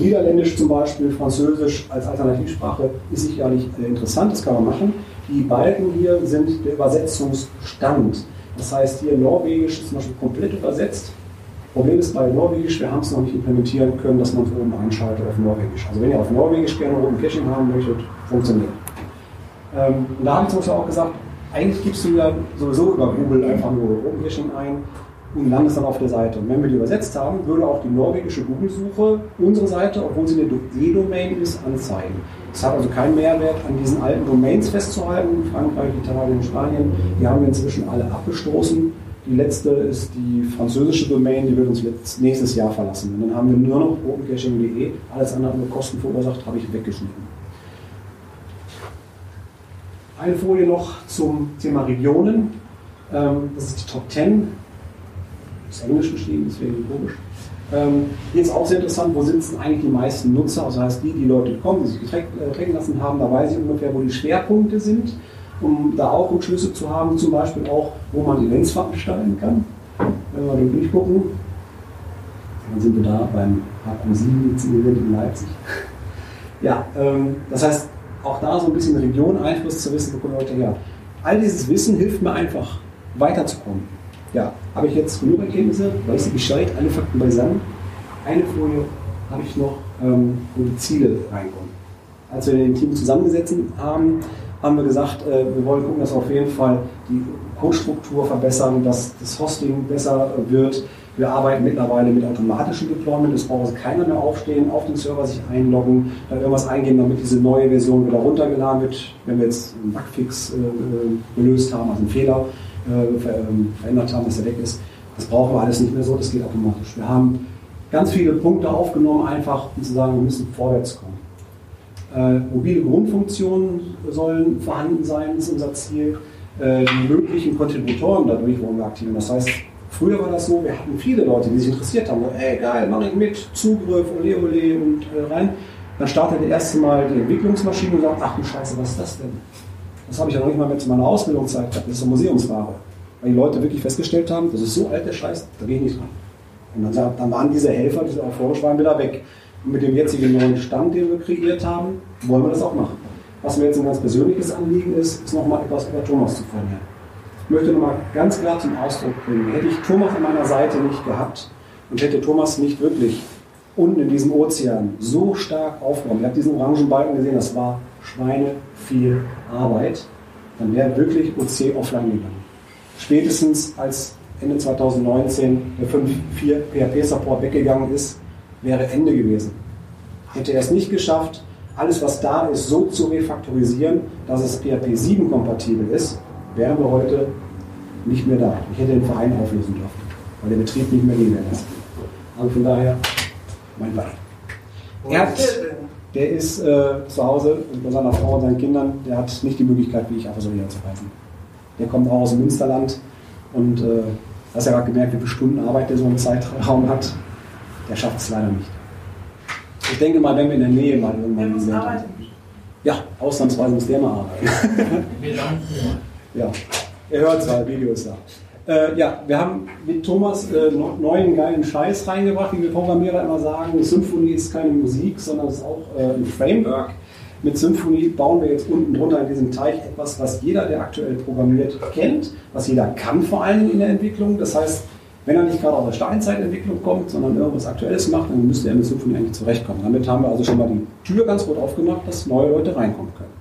Niederländisch zum Beispiel, Französisch als Alternativsprache ist sicherlich äh, interessant, das kann man machen. Die Balken hier sind der Übersetzungsstand. Das heißt, hier Norwegisch ist zum Beispiel komplett übersetzt. Problem ist bei Norwegisch, wir haben es noch nicht implementieren können, dass man es oben einschaltet auf Norwegisch. Also wenn ihr auf Norwegisch gerne oben Caching haben möchtet, funktioniert. Ähm, und da habe ich zum Beispiel auch gesagt, eigentlich gibst du ja sowieso über Google einfach nur Open Caching ein und landest dann auf der Seite. Und wenn wir die übersetzt haben, würde auch die norwegische Google-Suche unsere Seite, obwohl sie eine D-Domain ist, anzeigen. Es hat also keinen Mehrwert, an diesen alten Domains festzuhalten. Frankreich, Italien, Spanien, die haben wir inzwischen alle abgestoßen. Die letzte ist die französische Domain, die wird uns nächstes Jahr verlassen. Und dann haben wir nur noch opencaching.de. Alles andere nur Kosten verursacht, habe ich weggeschnitten. Eine Folie noch zum Thema Regionen. Ähm, das ist die Top 10. Ist Englisch geschrieben, deswegen komisch. Ähm, ist auch sehr interessant, wo sitzen eigentlich die meisten Nutzer, also heißt die, die Leute kommen, die sich getränken lassen haben, da weiß ich ungefähr, wo die Schwerpunkte sind, um da auch Rückschlüsse zu haben, zum Beispiel auch, wo man Events veranstalten kann. Wenn wir mal durchgucken, dann sind wir da beim HQ7 Event in Leipzig. Ja, ähm, das heißt, auch da so ein bisschen Region-Einfluss zu wissen, wo kommen Leute her. All dieses Wissen hilft mir einfach, weiterzukommen. Ja, habe ich jetzt genug Erkenntnisse, weiß ich Bescheid, alle Fakten beisammen. Eine Folie habe ich noch, ähm, wo die Ziele reinkommen. Als wir den Team zusammengesetzt haben, haben wir gesagt, äh, wir wollen gucken, dass wir auf jeden Fall die Codestruktur verbessern, dass das Hosting besser wird. Wir arbeiten mittlerweile mit automatischem Deployment. Es braucht also keiner mehr aufstehen, auf den Server sich einloggen, da irgendwas eingeben, damit diese neue Version wieder runtergeladen wird. Wenn wir jetzt einen Bugfix äh, gelöst haben, also einen Fehler äh, ähm, verändert haben, dass er weg ist, das brauchen wir alles nicht mehr so, das geht automatisch. Wir haben ganz viele Punkte aufgenommen, einfach um zu sagen, wir müssen vorwärts kommen. Äh, mobile Grundfunktionen sollen vorhanden sein, ist unser Ziel. Äh, die möglichen Kontributoren dadurch wollen wir aktivieren. Das heißt, früher war das so, wir hatten viele Leute, die sich interessiert haben. Ey, geil, mach ich mit, Zugriff, ole, ole und äh, rein. Dann startet der erste Mal die Entwicklungsmaschine und sagt, ach du Scheiße, was ist das denn? Das habe ich ja noch nicht mal mit meiner Ausbildungszeit gehabt. Das ist eine Museumsware. Weil die Leute wirklich festgestellt haben, das ist so alt, der Scheiß, da gehe ich nicht dran. Und dann, dann waren diese Helfer, diese euphorisch waren, wieder weg. Und mit dem jetzigen neuen Stand, den wir kreiert haben, wollen wir das auch machen. Was mir jetzt ein ganz persönliches Anliegen ist, ist nochmal etwas über Thomas zu formulieren. Ich möchte nochmal ganz klar zum Ausdruck bringen, hätte ich Thomas an meiner Seite nicht gehabt und hätte Thomas nicht wirklich unten in diesem Ozean so stark aufgenommen, ihr habt diesen orangen Balken gesehen, das war Schweine viel Arbeit, dann wäre wirklich OC offline gegangen. Spätestens als Ende 2019 der 5.4 PHP-Support weggegangen ist, wäre Ende gewesen. Hätte er es nicht geschafft, alles was da ist so zu refaktorisieren, dass es PHP 7 kompatibel ist, wären wir heute nicht mehr da. Ich hätte den Verein auflösen dürfen, weil der Betrieb nicht mehr gewährleistet Also von daher, mein Beileid. Er hat, der ist äh, zu Hause bei seiner Frau und seinen Kindern, der hat nicht die Möglichkeit, wie ich einfach so wieder zu reisen. Der kommt auch aus dem Münsterland und äh, hast ja gerade gemerkt, wie viele Stunden Arbeit der so einen Zeitraum hat. Der schafft es leider nicht. Ich denke mal, wenn wir in der Nähe mal irgendwann muss sind. arbeiten. Ja, ausnahmsweise muss der mal arbeiten. ja, er hört zwar, Video ist da. Äh, ja, wir haben mit Thomas äh, neuen geilen Scheiß reingebracht, wie wir Programmierer immer sagen. Symphony ist keine Musik, sondern es ist auch äh, ein Framework. Mit Symphony bauen wir jetzt unten drunter in diesem Teich etwas, was jeder, der aktuell programmiert, kennt, was jeder kann vor allen Dingen in der Entwicklung. Das heißt, wenn er nicht gerade aus der Steinzeitentwicklung kommt, sondern irgendwas Aktuelles macht, dann müsste er mit Symphony eigentlich zurechtkommen. Damit haben wir also schon mal die Tür ganz gut aufgemacht, dass neue Leute reinkommen können.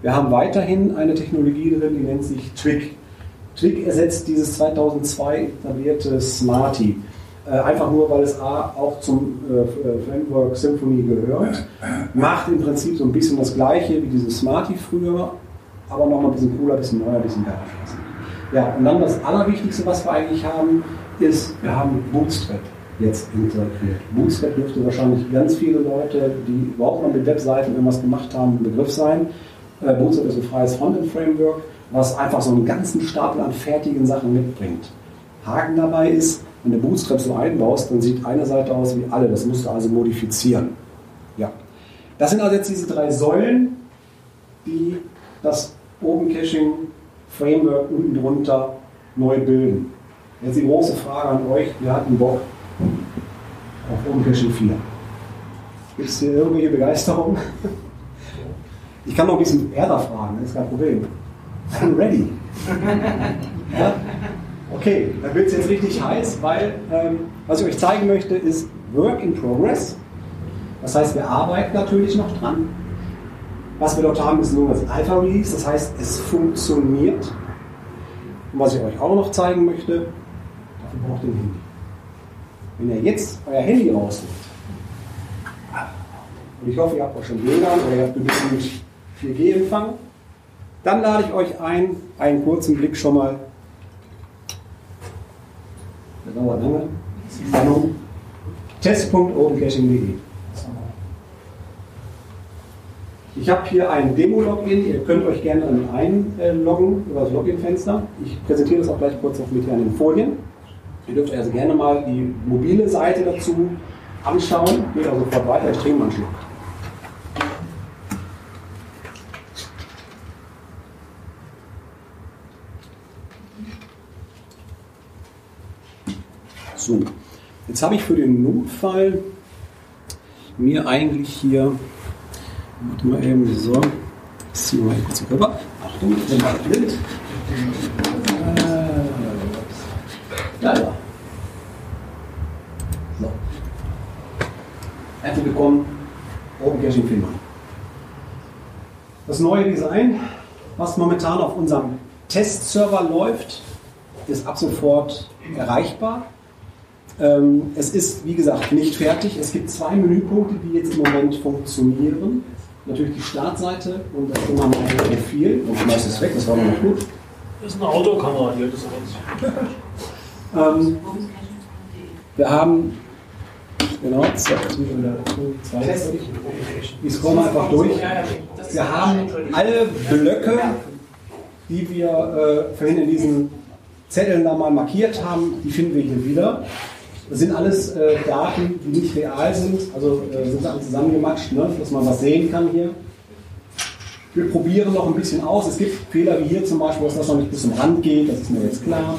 Wir haben weiterhin eine Technologie drin, die nennt sich Twig. Twig ersetzt dieses 2002 etablierte Smarty. Äh, einfach nur, weil es A auch zum äh, Framework Symphony gehört. Macht im Prinzip so ein bisschen das gleiche wie dieses Smarty früher, aber nochmal ein bisschen cooler, ein bisschen neuer, ein bisschen geiler. Ja, und dann das Allerwichtigste, was wir eigentlich haben, ist, wir haben Bootstrap jetzt integriert. Bootstrap dürfte wahrscheinlich ganz viele Leute, die überhaupt mal mit Webseiten irgendwas gemacht haben, ein Begriff sein. Äh, Bootstrap ist ein freies Frontend-Framework, was einfach so einen ganzen Stapel an fertigen Sachen mitbringt. Haken dabei ist, wenn du Bootstrap so einbaust, dann sieht eine Seite aus wie alle. Das musst du also modifizieren. Ja. Das sind also jetzt diese drei Säulen, die das Open Caching Framework unten drunter neu bilden. Jetzt die große Frage an euch, wir hatten Bock auf Open Caching 4. Gibt es hier irgendwelche Begeisterung? Ich kann noch ein bisschen Ärger fragen, das ist kein Problem. I'm ready. Ja? Okay, dann wird es jetzt richtig heiß, weil ähm, was ich euch zeigen möchte, ist Work in Progress. Das heißt, wir arbeiten natürlich noch dran. Was wir dort haben, ist nur das Alpha Release, das heißt, es funktioniert. Und was ich euch auch noch zeigen möchte, dafür braucht ihr ein Handy. Wenn ihr jetzt euer Handy rausnimmt, und ich hoffe, ihr habt auch schon WLAN oder ihr habt genügend 4G-Empfang, dann lade ich euch ein, einen kurzen Blick schon mal. Der dauert lange. Test.opencaching.de Ich habe hier ein Demo-Login. Ihr könnt euch gerne einloggen über das Login-Fenster. Ich präsentiere das auch gleich kurz mit hier an den Folien. Ihr dürft also gerne mal die mobile Seite dazu anschauen. Geht also sofort weiter. Ich trinke mal einen Schluck. So, jetzt habe ich für den Notfall mir eigentlich hier Warte mal eben so. Ziehen wir mal kurz rüber. Achtung, sind wir blind. Ja, ja. So. Herzlich willkommen, Open Caching Filmer. Das neue Design, was momentan auf unserem Testserver läuft, ist ab sofort erreichbar. Ähm, es ist, wie gesagt, nicht fertig. Es gibt zwei Menüpunkte, die jetzt im Moment funktionieren. Natürlich die Startseite und das immer mein Profil. Und schmeißt es weg, das war noch gut. Das ist eine Autokamera, die das aus. Ähm, wir haben, genau, zwei. Ich scroll mal einfach durch. Wir haben alle Blöcke, die wir äh, vorhin in diesen Zetteln da mal markiert haben, die finden wir hier wieder. Das sind alles äh, Daten, die nicht real sind, also äh, sind alle zusammengematscht, ne, dass man was sehen kann hier. Wir probieren noch ein bisschen aus. Es gibt Fehler wie hier zum Beispiel, dass das noch nicht bis zum Rand geht, das ist mir jetzt klar.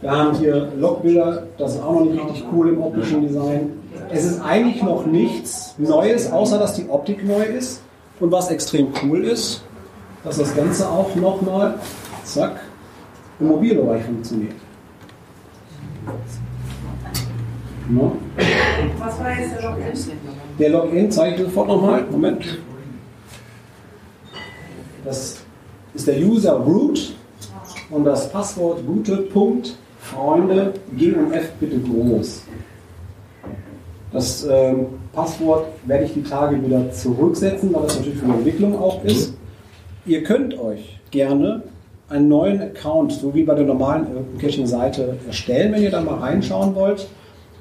Wir haben hier Logbilder, das ist auch noch nicht richtig cool im optischen Design. Es ist eigentlich noch nichts Neues, außer dass die Optik neu ist. Und was extrem cool ist, dass das Ganze auch nochmal, zack, im Mobilbereich funktioniert. No. Was war jetzt der Login? Der Login zeige ich sofort nochmal. Moment. Das ist der User root und das Passwort gute Punkt Freunde G und F bitte groß. Das ähm, Passwort werde ich die Tage wieder zurücksetzen, weil das natürlich für die Entwicklung auch ist. Ihr könnt euch gerne einen neuen Account, so wie bei der normalen äh, Caching-Seite, erstellen, wenn ihr da mal reinschauen wollt.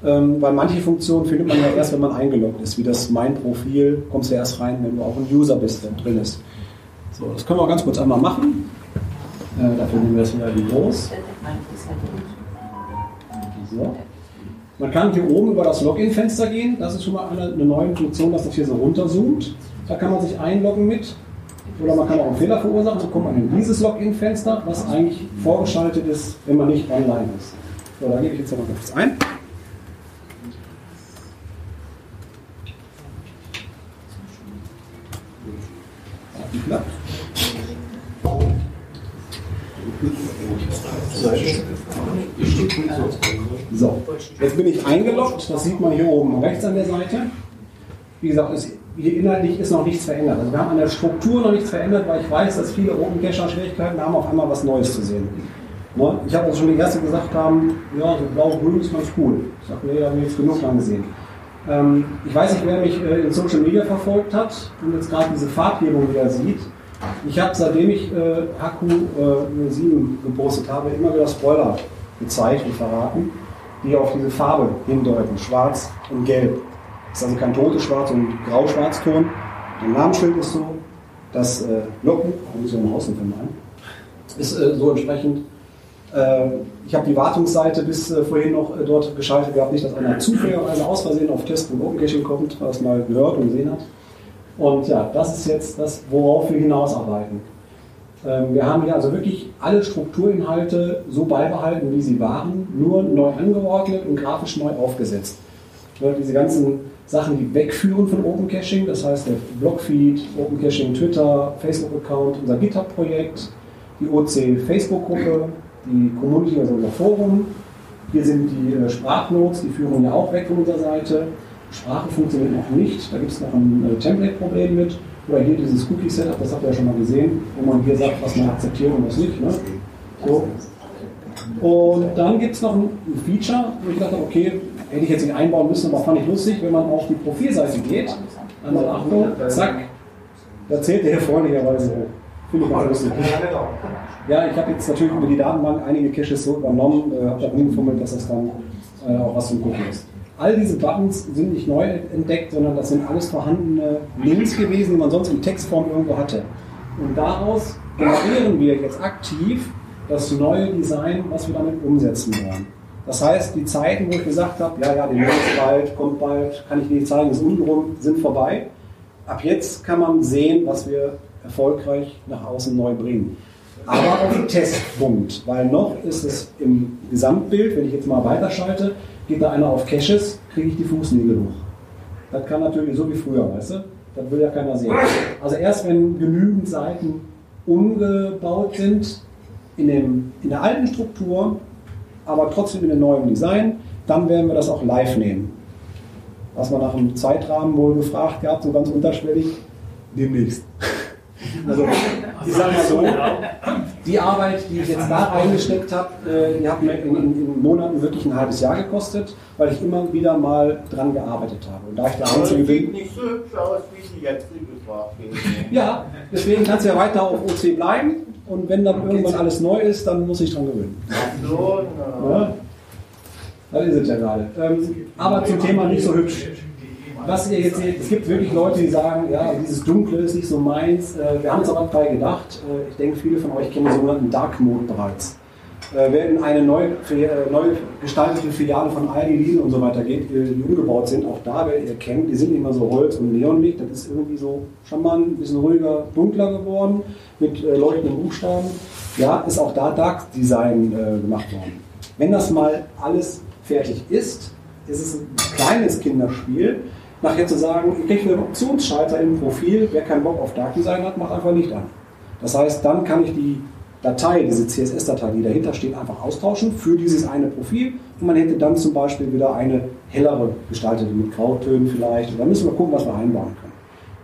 Ähm, weil manche Funktionen findet man ja erst, wenn man eingeloggt ist, wie das Mein Profil, kommst du erst rein, wenn du auch ein User bist, der drin ist. So, das können wir ganz kurz einmal machen. Äh, dafür nehmen wir das wieder los. So. Man kann hier oben über das Login-Fenster gehen. Das ist schon mal eine, eine neue Funktion, dass das hier so runterzoomt. Da kann man sich einloggen mit. Oder man kann auch einen Fehler verursachen. Dann kommt man in dieses Login-Fenster, was eigentlich vorgeschaltet ist, wenn man nicht online ist. So, da gebe ich jetzt noch mal kurz ein. So, jetzt bin ich eingeloggt, das sieht man hier oben rechts an der Seite. Wie gesagt, es, hier inhaltlich ist noch nichts verändert. Also wir haben an der Struktur noch nichts verändert, weil ich weiß, dass viele Open Cacher Schwierigkeiten haben, auf einmal was Neues zu sehen. Ne? Ich habe also schon die erste gesagt haben, ja, so blau-grün ist ganz cool. Ich sage, nee, da habe ich jetzt genug lang gesehen. Ähm, ich weiß nicht, wer mich äh, in Social Media verfolgt hat und jetzt gerade diese Farbgebung wieder sieht. Ich habe, seitdem ich äh, Haku äh, 07 gepostet habe, immer wieder Spoiler gezeigt und verraten, die auf diese Farbe hindeuten, schwarz und gelb. Das ist also kein totes Schwarz und Grau-Schwarzton. Der Namensschild ist so, das äh, Locken, muss ich mal außen ein, ist äh, so entsprechend. Äh, ich habe die Wartungsseite bis äh, vorhin noch äh, dort geschaltet gehabt, nicht, dass einer zufälligerweise aus Versehen auf Test.OpenCaching kommt, was mal gehört und gesehen hat. Und ja, das ist jetzt das, worauf wir hinausarbeiten. Ähm, wir haben hier also wirklich alle Strukturinhalte so beibehalten, wie sie waren, nur neu angeordnet und grafisch neu aufgesetzt. Ja, diese ganzen Sachen, die wegführen von Open Caching, das heißt der Blogfeed, Open Caching Twitter, Facebook-Account, unser GitHub-Projekt, die OC Facebook-Gruppe, die Community, also unser Forum. Hier sind die äh, Sprachnotes, die führen ja auch weg von unserer Seite. Sprache funktioniert noch nicht, da gibt es noch ein äh, Template-Problem mit. Oder hier dieses Cookie-Setup, das habt ihr ja schon mal gesehen, wo man hier sagt, was man akzeptiert und was nicht. Ne? So. Und dann gibt es noch ein Feature, wo ich dachte, okay, hätte ich jetzt nicht einbauen müssen, aber fand ich lustig, wenn man auf die Profilseite geht, einmal Achtung, zack, da zählt der hier freundlicherweise hoch. Finde ich ganz lustig. Ja, ich habe jetzt natürlich über die Datenbank einige Caches so übernommen, äh, habe da rumgefummelt, dass das dann äh, auch was zum Gucken ist. All diese Buttons sind nicht neu entdeckt, sondern das sind alles vorhandene Links gewesen, die man sonst in Textform irgendwo hatte. Und daraus generieren wir jetzt aktiv das neue Design, was wir damit umsetzen wollen. Das heißt, die Zeiten, wo ich gesagt habe, ja, ja, die ist bald, kommt bald, kann ich dir zeigen, ist untenrum, sind vorbei. Ab jetzt kann man sehen, was wir erfolgreich nach außen neu bringen. Aber auf den Testpunkt, weil noch ist es im Gesamtbild, wenn ich jetzt mal weiterschalte, geht da einer auf Caches, kriege ich die Fußnägel hoch. Das kann natürlich so wie früher, weißt du? Das will ja keiner sehen. Also erst wenn genügend Seiten umgebaut sind in, dem, in der alten Struktur, aber trotzdem in dem neuen Design, dann werden wir das auch live nehmen. Was man nach einem Zeitrahmen wohl gefragt gehabt, so ganz unterschwellig, demnächst. Also, ich sage mal so, die Arbeit, die ich jetzt da reingesteckt habe, äh, die hat mir in, in, in Monaten wirklich ein halbes Jahr gekostet, weil ich immer wieder mal dran gearbeitet habe. Und da ich der Einzige bin, nicht so hübsch aus, wie die jetzige gefragt ja, deswegen kannst du ja weiter auf OC bleiben und wenn dann irgendwann alles neu ist, dann muss ich dran gewöhnen. So, na. Ja? Das ist es ja gerade. Ähm, aber zum Thema nicht so hübsch. Was ihr jetzt seht, es gibt wirklich Leute, die sagen, ja, dieses Dunkle ist nicht so meins. Äh, wir haben uns aber dabei gedacht, äh, ich denke, viele von euch kennen den sogenannten Dark Mode bereits. Äh, wer in eine neu, äh, neu gestaltete Filiale von Aldi, Lidl und so weiter geht, die umgebaut sind, auch da werdet ihr kennen, die sind nicht mehr so Holz- und Neonlicht, das ist irgendwie so schon mal ein bisschen ruhiger, dunkler geworden, mit äh, leuchtenden Buchstaben. Ja, ist auch da Dark Design äh, gemacht worden. Wenn das mal alles fertig ist, ist es ein kleines Kinderspiel, nachher zu sagen, ich kriege einen Optionsschalter im Profil, wer keinen Bock auf Dark Design hat, macht einfach Licht an. Das heißt, dann kann ich die Datei, diese CSS-Datei, die dahinter steht, einfach austauschen für dieses eine Profil und man hätte dann zum Beispiel wieder eine hellere gestaltete mit Grautönen vielleicht. Und dann müssen wir gucken, was wir einbauen können.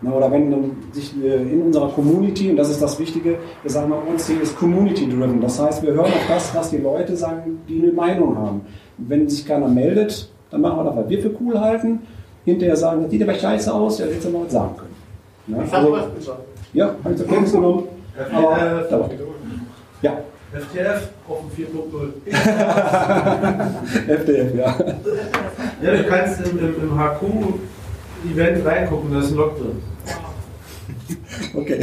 Na, oder wenn dann sich äh, in unserer Community, und das ist das Wichtige, wir sagen mal, uns ist Community-driven. Das heißt, wir hören auf das, was die Leute sagen, die eine Meinung haben. Und wenn sich keiner meldet, dann machen wir das, was wir für cool halten. Hinterher sagen, das sieht aber scheiße aus, ja, hätte noch was sagen können. Na, Ich also- ja, habe ich zur Kenntnis genommen. Aber, da, ja, FTF auf dem 4.0. FDF, ja. Ja, du kannst im, im, im HQ-Event reingucken, da ist ein Log drin. Okay,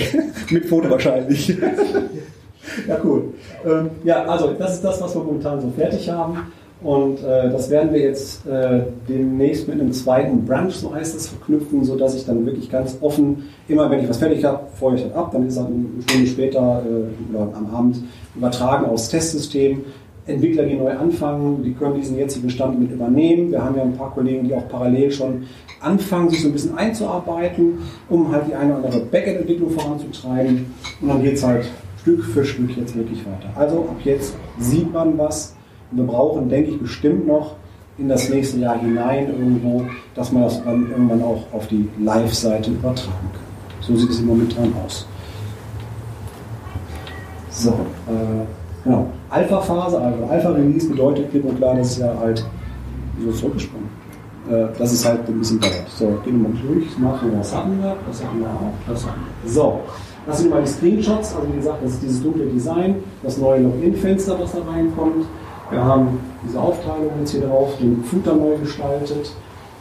mit Foto wahrscheinlich. ja, cool. Ähm, ja, also das ist das, was wir momentan so fertig haben. Und äh, das werden wir jetzt äh, demnächst mit einem zweiten Branch, so heißt es, verknüpfen, sodass ich dann wirklich ganz offen, immer wenn ich was fertig habe, freue ich das ab, dann ist das eine Stunde später äh, oder am Abend übertragen aufs Testsystem. Entwickler, die neu anfangen, die können diesen jetzigen Stand mit übernehmen. Wir haben ja ein paar Kollegen, die auch parallel schon anfangen, sich so ein bisschen einzuarbeiten, um halt die eine oder andere Backend-Entwicklung voranzutreiben. Und dann geht es halt Stück für Stück jetzt wirklich weiter. Also ab jetzt sieht man was. Wir brauchen, denke ich, bestimmt noch in das nächste Jahr hinein irgendwo, dass man das dann irgendwann auch auf die Live-Seite übertragen kann. So sieht es momentan aus. So, äh, genau. Alpha-Phase, also Alpha-Release bedeutet klipp und klar, das ist ja halt, so zurückgesprungen, äh, dass es halt ein bisschen dauert. So, gehen wir mal durch, das machen wir, was hatten wir, das hatten wir auch, das hatten wir. So, das sind mal die Screenshots, also wie gesagt, das ist dieses dunkle Design, das neue Login-Fenster, was da reinkommt. Wir haben diese Aufteilung jetzt hier drauf, den Footer neu gestaltet.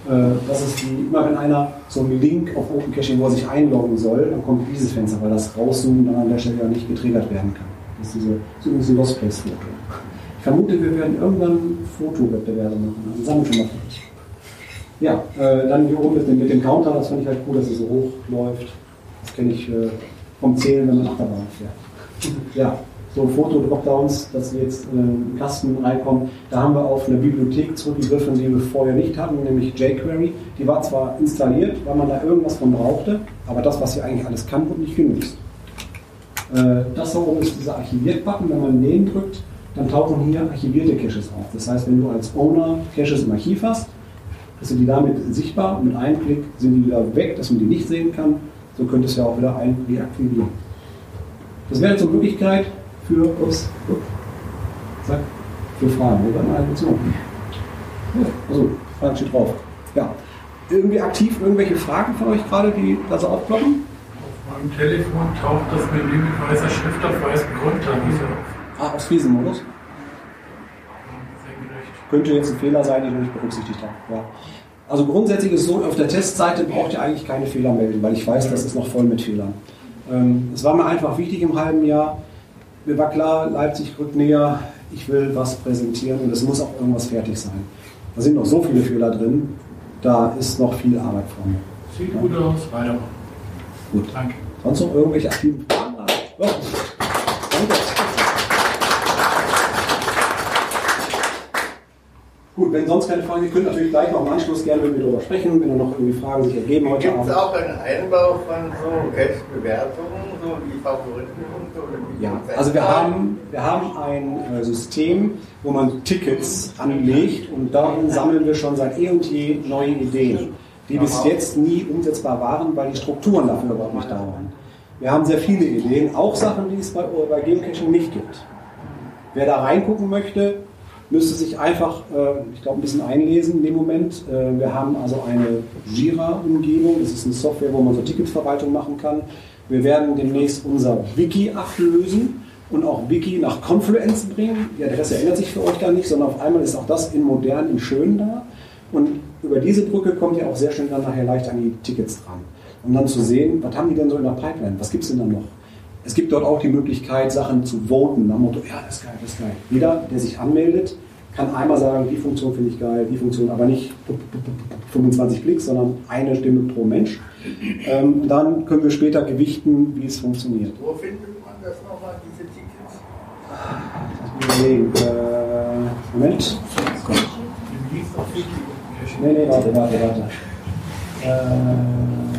Äh, Das ist die, immer wenn einer so einen Link auf Open Caching, wo er sich einloggen soll, dann kommt dieses Fenster, weil das rauszoomen dann an der Stelle ja nicht getriggert werden kann. Das ist diese, das ist ein Lost Place Foto. Ich vermute, wir werden irgendwann Fotowettbewerbe machen. Also sammeln schon mal. Ja, äh, dann hier oben mit dem, mit dem Counter, das fand ich halt cool, dass es so hoch läuft. Das kenne ich äh, vom Zählen, wenn man Achterbahn fährt. Ja, so Foto-Dropdowns, dass wir jetzt äh, in Kasten reinkommen. Da haben wir auf eine Bibliothek zurückgegriffen, die wir vorher nicht hatten, nämlich jQuery. Die war zwar installiert, weil man da irgendwas von brauchte, aber das, was sie eigentlich alles kann, wurde nicht genutzt. Äh, das da oben ist dieser Archiviert-Button. Wenn man den drückt, dann tauchen hier archivierte Caches auf. Das heißt, wenn du als Owner Caches im Archiv hast, sind die damit sichtbar mit einem Klick sind die wieder weg, dass man die nicht sehen kann. So könntest du ja auch wieder ein reaktivieren. Das wäre jetzt eine Möglichkeit für, ups, zack, für Fragen oder eine. Ja, also, Fragen steht drauf. Ja. Irgendwie aktiv irgendwelche Fragen von euch gerade, die da so aufploppen? Auf meinem Telefon taucht das Menü mit weißer Schrift auf weißem Grund dann nicht auf. Ah, aus. Senkrecht. Könnte jetzt ein Fehler sein, den ich nicht berücksichtigt habe. Ja. Also grundsätzlich ist es so, auf der Testseite braucht ihr eigentlich keine Fehler melden, weil ich weiß, das ist noch voll mit Fehlern. Ähm, es war mir einfach wichtig im halben Jahr. Mir war klar, Leipzig rückt näher, ich will was präsentieren und es muss auch irgendwas fertig sein. Da sind noch so viele Fehler drin, da ist noch viel Arbeit vor mir. Sieht gut aus, weitermachen. Gut. Danke. Sonst noch irgendwelche aktiven Fragen? Gut, wenn sonst keine Fragen, ihr könnt natürlich gleich noch im Anschluss gerne mit mir darüber sprechen, wenn da noch irgendwie Fragen sich ergeben heute Gibt es auch einen Einbau von so Cash-Bewertungen, so die Favoriten und so? wie Ja, also wir haben, wir haben ein äh, System, wo man Tickets anlegt und darin sammeln wir schon seit eh und je neue Ideen, die bis jetzt nie umsetzbar waren, weil die Strukturen dafür überhaupt nicht da waren. Wir haben sehr viele Ideen, auch Sachen, die es bei, bei Geocaching nicht gibt. Wer da reingucken möchte, müsste sich einfach, äh, ich glaube, ein bisschen einlesen in dem Moment. Äh, wir haben also eine Jira-Umgebung. Das ist eine Software, wo man so Ticketverwaltung machen kann. Wir werden demnächst unser Wiki ablösen und auch Wiki nach Confluence bringen. Die Adresse ändert sich für euch da nicht, sondern auf einmal ist auch das in modern, in schön da. Und über diese Brücke kommt ihr auch sehr schön dann nachher leicht an die Tickets dran. Um dann zu sehen, was haben die denn so in der Pipeline? Was gibt es denn dann noch? Es gibt dort auch die Möglichkeit, Sachen zu voten. Nach dem Motto, ja, das ist geil, das ist geil. Jeder, der sich anmeldet, kann einmal sagen, die Funktion finde ich geil, die Funktion aber nicht 25 Klicks, sondern eine Stimme pro Mensch. Ähm, dann können wir später gewichten, wie es funktioniert. Wo findet man das nochmal, diese Tickets? Überlegen. Äh, Moment. Nee, nee, warte, warte, warte. Äh.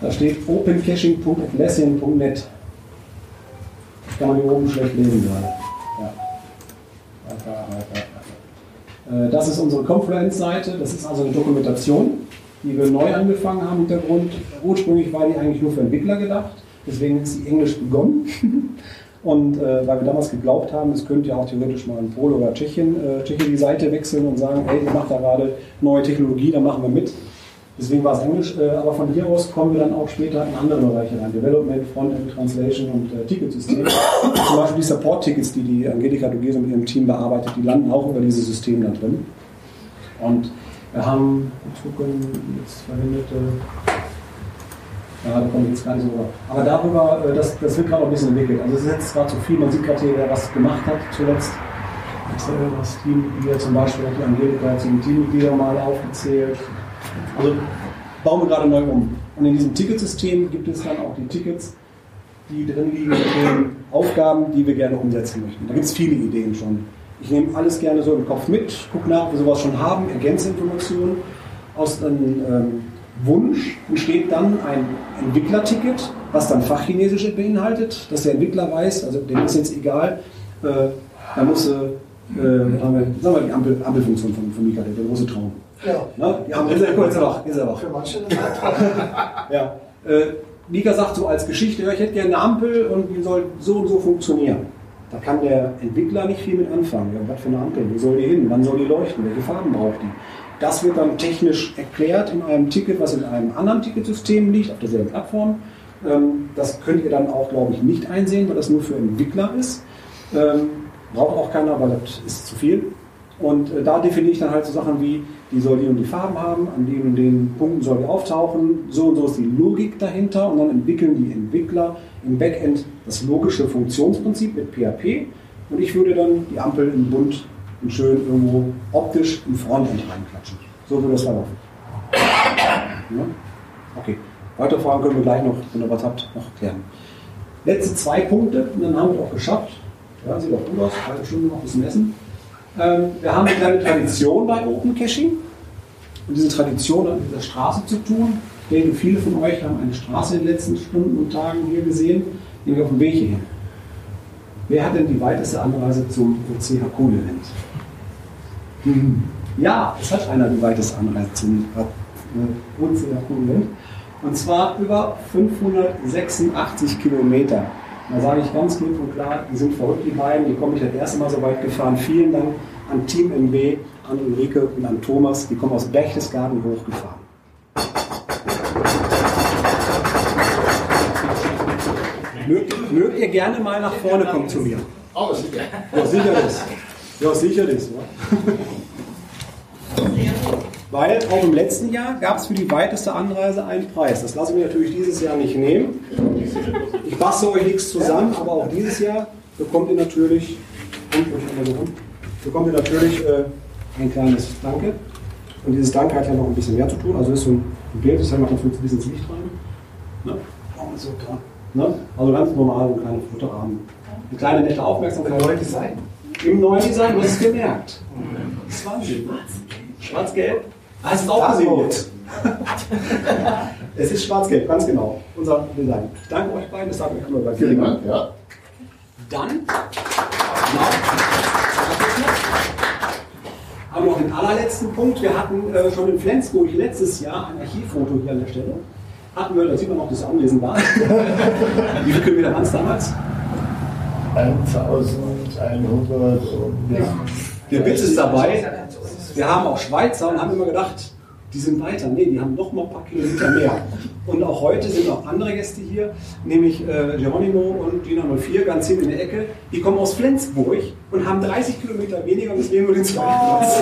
Da steht opencaching.atlassian.net. Kann man hier oben schlecht lesen. Ja. Äh, Das ist unsere Confluence-Seite. Das ist also eine Dokumentation, die wir neu angefangen haben. Hintergrund, ursprünglich war die eigentlich nur für Entwickler gedacht. Deswegen ist sie englisch begonnen. Und äh, weil wir damals geglaubt haben, es könnte ja auch theoretisch mal in Polen oder Tschechien, äh, Tschechien die Seite wechseln und sagen, hey, ihr macht da gerade neue Technologie, da machen wir mit. Deswegen war es Englisch, äh, aber von hier aus kommen wir dann auch später in andere Bereiche rein. Development, Frontend, Translation und äh, Ticketsystem. Zum Beispiel die Support-Tickets, die die Angelika Dugese mit ihrem Team bearbeitet, die landen auch über dieses System da drin. Und wir haben, wir gucken, jetzt verwendete, ja, da kommt jetzt gar nicht so rüber. Aber darüber, äh, das, das wird gerade ein bisschen entwickelt. Also es ist jetzt zwar zu viel, man sieht gerade hier, wer was gemacht hat zuletzt. Äh, Das Teammitglieder zum Beispiel hat die Angelika jetzt die Teammitglieder mal aufgezählt. Also bauen wir gerade neu um. Und in diesem Ticketsystem gibt es dann auch die Tickets, die drin liegen mit den Aufgaben, die wir gerne umsetzen möchten. Da gibt es viele Ideen schon. Ich nehme alles gerne so im Kopf mit, gucke nach, ob wir sowas schon haben, ergänze Informationen. Aus einem ähm, Wunsch entsteht dann ein Entwicklerticket, was dann Fachchinesisch beinhaltet, dass der Entwickler weiß, also dem ist jetzt egal, äh, da muss, äh, äh, haben wir, sagen wir die Ampel, Ampelfunktion von, von Mika, der große Traum. Ja. Ne? Die haben, ist er, ist er wach, ist er wach. Für manche Ja. Äh, Mika sagt so als Geschichte, ich hätte gerne eine Ampel und die soll so und so funktionieren. Da kann der Entwickler nicht viel mit anfangen. Ja, was für eine Ampel? Wo soll die hin? Wann soll die leuchten? Welche Farben braucht die? Das wird dann technisch erklärt in einem Ticket, was in einem anderen Ticketsystem liegt, auf derselben Plattform. Ähm, das könnt ihr dann auch, glaube ich, nicht einsehen, weil das nur für Entwickler ist. Braucht auch keiner, weil das ist zu viel. Und äh, da definiere ich dann halt so Sachen wie, die soll die und die Farben haben, an den und den Punkten soll die auftauchen, so und so ist die Logik dahinter und dann entwickeln die Entwickler im Backend das logische Funktionsprinzip mit PHP und ich würde dann die Ampel in bunt und schön irgendwo optisch im Frontend reinklatschen. So würde das verlaufen. Ja? Okay. Weitere Fragen können wir gleich noch, wenn ihr was habt, noch klären. Letzte zwei Punkte und dann haben wir es auch geschafft. Ja, sieht auch gut aus, halbe Stunde noch ein bisschen essen. Ähm, wir haben eine kleine Tradition bei Open Caching. Und diese Tradition hat mit der Straße zu tun. Ich denke, viele von euch haben eine Straße in den letzten Stunden und Tagen hier gesehen, nämlich auf dem Weg hierhin. Wer hat denn die weiteste Anreise zum OC Hakul-Event? Hm. Ja, es hat einer die weiteste Anreise zum äh, OC Hakul-Event. Und zwar über 586 Kilometer. Da sage ich ganz klipp und klar, die sind verrückt, die beiden. Die kommen nicht das erste Mal so weit gefahren. Vielen Dank an Team MB, an Ulrike und an Thomas. Die kommen aus Berchtesgaden hochgefahren. Mögt, mögt ihr gerne mal nach vorne kommen zu mir? Oh, sicher. Ja, sicher das. Ja, sicher das. Ja. Weil auch im letzten Jahr gab es für die weiteste Anreise einen Preis. Das lasse ich mir natürlich dieses Jahr nicht nehmen. Ich bastel euch nichts zusammen, aber auch dieses Jahr bekommt ihr natürlich, bekommt ihr natürlich äh, ein kleines Danke. Und dieses Danke hat ja noch ein bisschen mehr zu tun. Also ist so ein Bild, das wir ein bisschen ins Licht rein. Ne? So. Ne? Also ganz normal, ein kleiner Futterrahmen. Eine kleine nette Aufmerksamkeit. Soll Leute sein? Im neuen Design, du hast es gemerkt. Das ist Wahnsinn. Schwarz-Gelb? Du es auch es ist schwarz-gelb, ganz genau. Unser Design. Ich danke euch beiden, das hat mir immer bei Vielen Dank, ja. Dann haben wir noch den allerletzten Punkt. Wir hatten äh, schon in Flensburg letztes Jahr ein Archivfoto hier an der Stelle. Hatten wir, da sieht man noch das Anwesen da. Wie viele Kilometer waren es damals? 1100 und ja. Der Witz ist dabei, wir haben auch Schweizer und haben immer gedacht, die sind weiter. Nee, die haben noch mal ein paar Kilometer mehr. Und auch heute sind noch andere Gäste hier, nämlich äh, Geronimo und Dina 04, ganz hinten in der Ecke. Die kommen aus Flensburg und haben 30 Kilometer weniger und deswegen nur den zweiten Platz.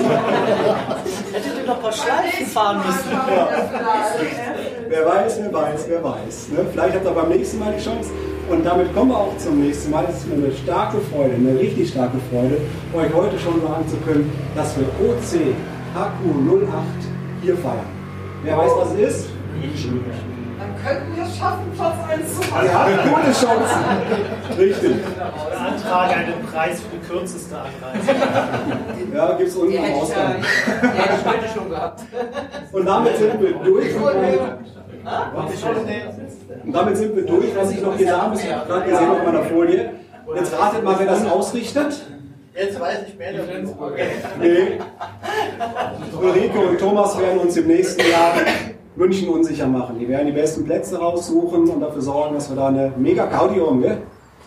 Hättet ihr noch ein paar Schleifen fahren müssen. Wer weiß, wer weiß, wer weiß. Ne? Vielleicht habt ihr beim nächsten Mal die Chance. Und damit kommen wir auch zum nächsten Mal. Es ist mir eine starke Freude, eine richtig starke Freude, euch heute schon sagen zu können, dass wir OC HQ08 hier feiern. Wer weiß, was es ist? Dann könnten wir es schaffen, Platz 1 zu machen. Wir haben gute Chancen. Richtig. Beantrage einen Preis für die kürzeste Anreise. Ja, gibt es unten hätte ich, ja, hätte ich heute schon gehabt. Und damit sind wir durch. Und damit sind wir durch, was ich noch hier sagen muss. Ich habe gerade gesehen auf meiner Folie. Jetzt ratet mal, wer das ausrichtet. Jetzt weiß ich mehr davon. Nee. Ulrike und Thomas werden uns im nächsten Jahr München unsicher machen. Die werden die besten Plätze raussuchen und dafür sorgen, dass wir da eine mega Gaudi haben, gell?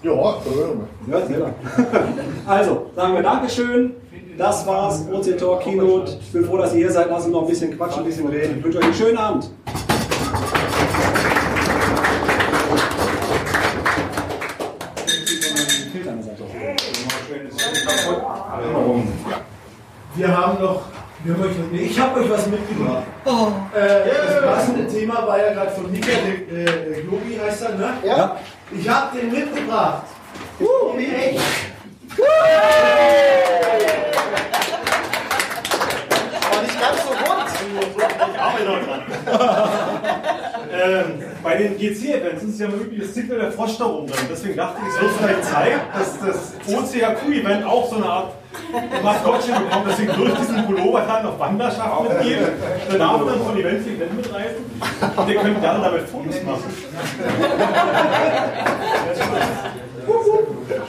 Ja, da hören wir. Ja, selber. Also, sagen wir Dankeschön. Das war's. OC Talk Keynote. Ich bin froh, dass ihr hier seid. Lass uns noch ein bisschen quatschen, ein bisschen reden. Ich wünsche euch einen schönen Abend. Wir haben noch. Wir haben euch, nee, ich habe euch was mitgebracht. Äh, das passende Thema war ja gerade von Nika, der äh, Yogi heißt er, ne? Ja. Ich habe den mitgebracht. Uh, wie echt. Aber nicht ganz so rund. Ich arbeite noch dran. ähm, bei den GC-Events ist es ja wirklich das Signal der Frosch da oben drin. Deswegen dachte ich, es wird vielleicht Zeit, dass das OCHQ-Event auch so eine Art Maskottchen bekommt. Deswegen durch diesen Pullover dann noch Wanderschaft mitgeben. Da darf man von Event zu Event mitreisen. Und ihr könnt gerne damit Fotos machen.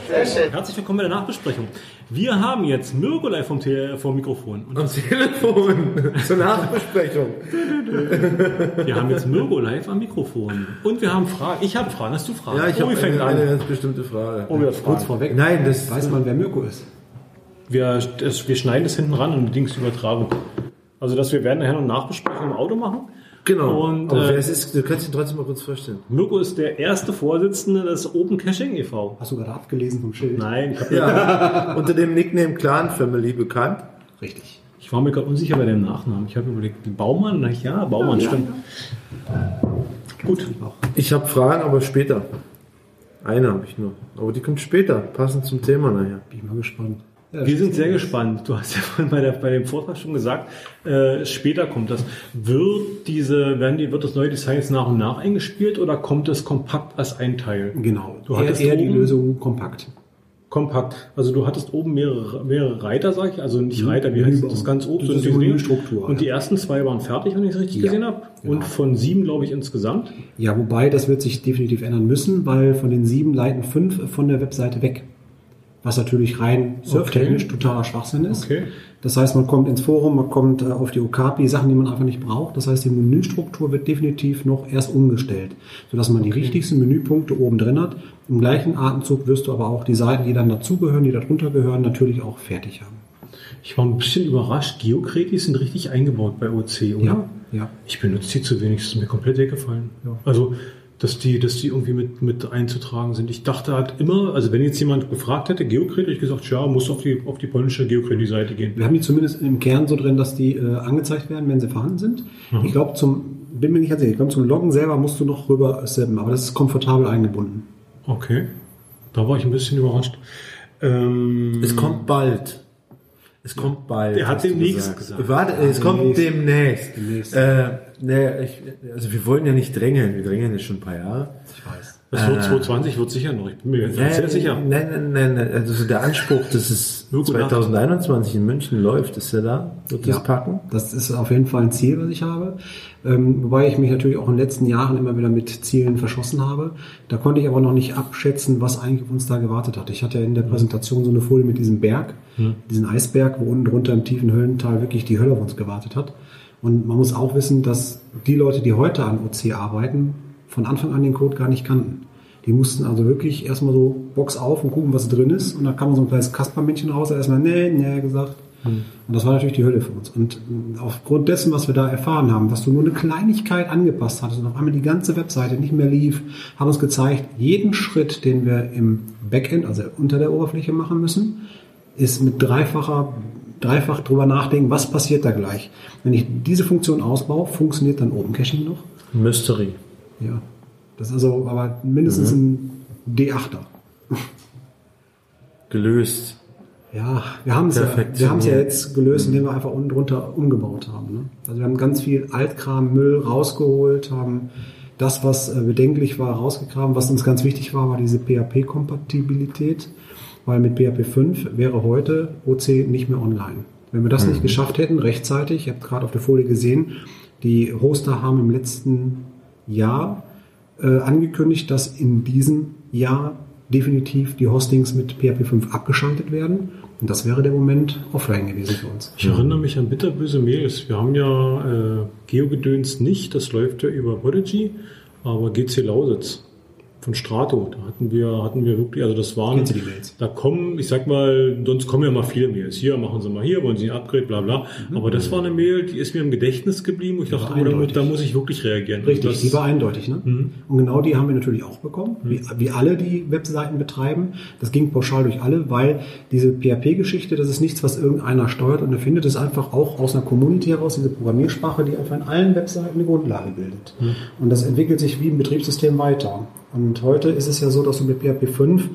Sehr schön. Herzlich willkommen bei der Nachbesprechung. Wir haben jetzt Mirgolei vom, Te vom Mikrofon. Und Am Telefon zur Nachbesprechung. wir haben jetzt Mirgo live am Mikrofon. Und wir haben Fragen. Ich habe Fragen. Hast du Fragen? Ja, ich Obi habe fängt eine, eine an. ganz bestimmte Frage. Obi hat Kurz Fragen. vorweg, Nein, das weiß man, wer Mirko ist. Wir, das, wir schneiden das hinten ran und die Dings übertragen. Also, dass wir werden nachher noch Nachbesprechung im Auto machen. Genau. Und, Aber äh, wer es ist, du kannst ihn trotzdem mal kurz vorstellen. Mirko ist der erste Vorsitzende des Open Caching e.V. Hast du gerade abgelesen vom Schild? Nein, ich, hab Ja, unter dem Nickname Clan Family bekannt. Richtig. ich war mir gerade unsicher bei dem Nachnamen. Ich habe überlegt, Baumann? Na ja, Baumann, stimmt. Gut. Ich habe Fragen, aber später. Eine habe ich nur. Aber die kommt später, passend zum Thema nachher. Bin ich mal gespannt. Wir sind sehr gespannt. Du hast ja vorhin bei, der, bei dem Vortrag schon gesagt, äh, später kommt das. Wird diese, werden die, wird das neue Design jetzt nach und nach eingespielt oder kommt es kompakt als ein Teil? Genau. Du eher, hattest eher die oben- Lösung kompakt. Kompakt. Also du hattest oben mehrere, mehrere Reiter, sag ich. Also nicht Reiter, wie heißt das ganz oben? Das ist die die Dinge. Menüstruktur, Und die ja. ersten zwei waren fertig, wenn ich es richtig Ja, gesehen habe. genau. Und von sieben, glaube ich, insgesamt. Ja, wobei das wird sich definitiv ändern müssen, weil von den sieben leiten fünf von der Webseite weg. Was natürlich rein surftechnisch totaler Schwachsinn ist. Okay. Das heißt, man kommt ins Forum, man kommt äh, auf die Okapi, Sachen, die man einfach nicht braucht. Das heißt, die Menüstruktur wird definitiv noch erst umgestellt, sodass man die wichtigsten Menüpunkte oben drin hat. Im gleichen Atemzug wirst du aber auch die Seiten, die dann dazugehören, die darunter gehören, natürlich auch fertig haben. Ich war ein bisschen überrascht. Geocretis sind richtig eingebaut bei OC, oder? Ja, ja. Ich benutze die zu wenig, das ist mir komplett weggefallen. Ja. Also, dass die, dass die irgendwie mit, mit einzutragen sind. Ich dachte halt immer, also wenn jetzt jemand gefragt hätte, Geocred, hätte ich gesagt, ja, muss auf die, auf die polnische Geocred-Seite gehen. Wir haben die zumindest im Kern so drin, dass die äh, angezeigt werden, wenn sie vorhanden sind. Ich glaube, zum, bin mir nicht ganz sicher, ich glaube, zum Loggen selber musst du noch rüber seppen, aber das ist komfortabel eingebunden. Okay. Da war ich ein bisschen überrascht. Ähm, Es kommt bald. Es kommt bald. Der hat demnächst gesagt. Warte, es kommt Demnächst. demnächst. Demnächst. Äh, nee, ich, also wir wollen ja nicht drängeln. Wir drängeln jetzt schon ein paar Jahre. Ich weiß. Das wird 2020 wird sicher noch. Ich bin mir Nein, sehr sicher. Nein, nein, nein, nein. Also der Anspruch, dass es 2021 in München läuft, ist ja da. Wird das Ja. packen? Das ist auf jeden Fall ein Ziel, was ich habe. Ähm, wobei ich mich natürlich auch in den letzten Jahren immer wieder mit Zielen verschossen habe. Da konnte ich aber noch nicht abschätzen, was eigentlich auf uns da gewartet hat. Ich hatte ja in der Präsentation so eine Folie mit diesem Berg, Hm. diesen Eisberg, wo unten drunter im tiefen Höllental wirklich die Hölle auf uns gewartet hat. Und man muss auch wissen, dass die Leute, die heute an OC arbeiten, von Anfang an den Code gar nicht kannten. Die mussten also wirklich erstmal so Box auf und gucken, was drin ist. Und dann kam so ein kleines Kaspermännchen raus, hat erstmal nee, nee gesagt. Und das war natürlich die Hölle für uns. Und mh, aufgrund dessen, was wir da erfahren haben, dass du nur eine Kleinigkeit angepasst hattest und auf einmal die ganze Webseite nicht mehr lief, haben uns gezeigt, jeden Schritt, den wir im Backend, also unter der Oberfläche machen müssen, ist mit dreifacher, dreifach drüber nachdenken, was passiert da gleich. Wenn ich diese Funktion ausbaue, funktioniert dann Open Caching noch? Mystery. Ja. Das ist also aber mindestens ein D8er. Gelöst. Ja, wir haben es ja, wir haben es ja jetzt gelöst, indem wir einfach unten drunter umgebaut haben. Ne? Also wir haben ganz viel Altkram, Müll rausgeholt, haben das, was äh, bedenklich war, rausgegraben. Was uns ganz wichtig war, war diese PHP-Kompatibilität, weil mit PHP 5 wäre heute OC nicht mehr online. Wenn wir das nicht geschafft hätten, rechtzeitig, ich habe gerade auf der Folie gesehen, die Hoster haben im letzten Jahr äh, angekündigt, dass in diesem Jahr definitiv die Hostings mit PHP 5 abgeschaltet werden. Und das wäre der Moment offline gewesen für uns. Ich erinnere mich an bitterböse Mails. Wir haben ja äh, Geogedöns nicht, das läuft ja über Prodigy, aber GC Lausitz von Strato, da hatten wir, hatten wir wirklich, also das waren, da kommen, ich sag mal, sonst kommen ja mal viele Mails. Hier, machen Sie mal hier, wollen Sie ein Upgrade, bla bla. Aber das war eine Mail, die ist mir im Gedächtnis geblieben. und Ich dachte, oh, da, eindeutig. da muss ich wirklich reagieren. Richtig, das, die war eindeutig. Ne? Mhm. Und genau die haben wir natürlich auch bekommen, wie, wie alle, die Webseiten betreiben. Das ging pauschal durch alle, weil diese PHP-Geschichte, das ist nichts, was irgendeiner steuert und erfindet. Das ist einfach auch aus einer Community heraus, diese Programmiersprache, die einfach in allen Webseiten eine Grundlage bildet. Mhm. Und das entwickelt sich wie ein Betriebssystem weiter. Und heute ist es ja so, dass du mit PHP 5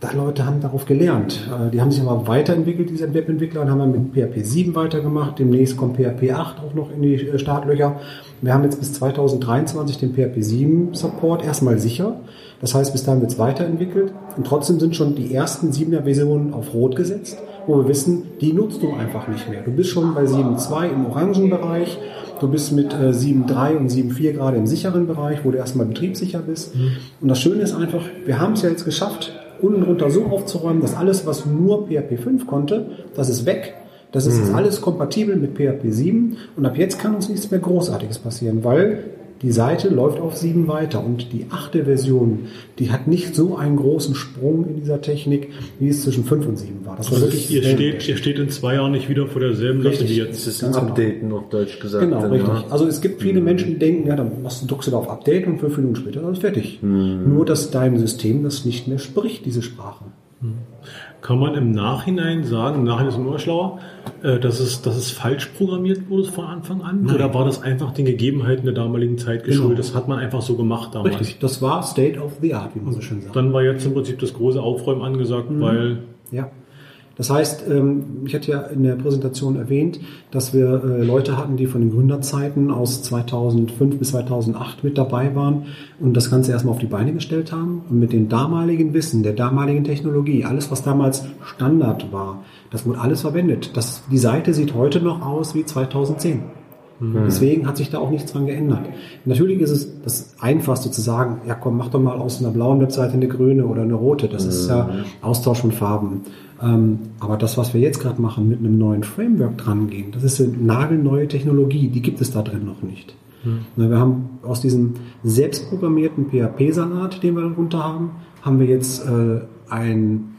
da Leute haben darauf gelernt. Äh, Die haben sich aber weiterentwickelt, diese Webentwickler, und haben dann mit PHP 7 weitergemacht. Demnächst kommt PHP 8 auch noch in die äh, Startlöcher. Wir haben jetzt bis 2023 den PHP 7 Support erstmal sicher. Das heißt, bis dahin wird es weiterentwickelt. Und trotzdem sind schon die ersten 7er Versionen auf Rot gesetzt, wo wir wissen, die nutzt du einfach nicht mehr. Du bist schon bei 7.2 im orangen Bereich. Du bist mit äh, 7.3 und 7.4 gerade im sicheren Bereich, wo du erstmal betriebssicher bist. Und das Schöne ist einfach, wir haben es ja jetzt geschafft, unten drunter so aufzuräumen, dass alles, was nur PHP 5 konnte, das ist weg. Das ist jetzt alles kompatibel mit PHP 7 und ab jetzt kann uns nichts mehr Großartiges passieren, weil die Seite läuft auf 7 weiter und die achte Version, die hat nicht so einen großen Sprung in dieser Technik, wie es zwischen 5 und 7 war. Das war Also wirklich ihr, steht, ihr steht in zwei Jahren nicht wieder vor derselben Richtig. wie jetzt. Das ist Ganz ein genau. Updaten auf Deutsch gesagt. Genau, dann, richtig. ja. Also es gibt viele Menschen, die denken, ja, dann machst du, drückst du da auf Update und fünf Minuten später ist es fertig. Nur, dass dein System das nicht mehr spricht, diese Sprache. Kann man im Nachhinein sagen, im Nachhinein ist man immer schlauer, äh, dass es, dass es falsch programmiert wurde von Anfang an? Nein. Oder war das einfach den Gegebenheiten der damaligen Zeit geschuldet? Genau. Das hat man einfach so gemacht damals. Richtig, das war State of the Art, wie man so schön sagt. Dann war jetzt im Prinzip das große Aufräumen angesagt, Mhm. weil Ja. Das heißt, ähm, ich hatte ja in der Präsentation erwähnt, dass wir äh, Leute hatten, die von den Gründerzeiten aus 2005 bis 2008 mit dabei waren und das Ganze erstmal auf die Beine gestellt haben und mit dem damaligen Wissen, der damaligen Technologie, alles was damals Standard war, das wurde alles verwendet. Das, die Seite sieht heute noch aus wie 2010. Deswegen hat sich da auch nichts dran geändert. Natürlich ist es das Einfachste zu sagen, ja komm, mach doch mal aus einer blauen Webseite eine grüne oder eine rote. Das ist ja Austausch von Farben. Ähm, aber das, was wir jetzt gerade machen, mit einem neuen Framework dran gehen, das ist eine nagelneue Technologie, die gibt es da drin noch nicht. Na, Wir haben aus diesem selbstprogrammierten PHP-Salat, den wir darunter haben, haben wir jetzt äh, ein,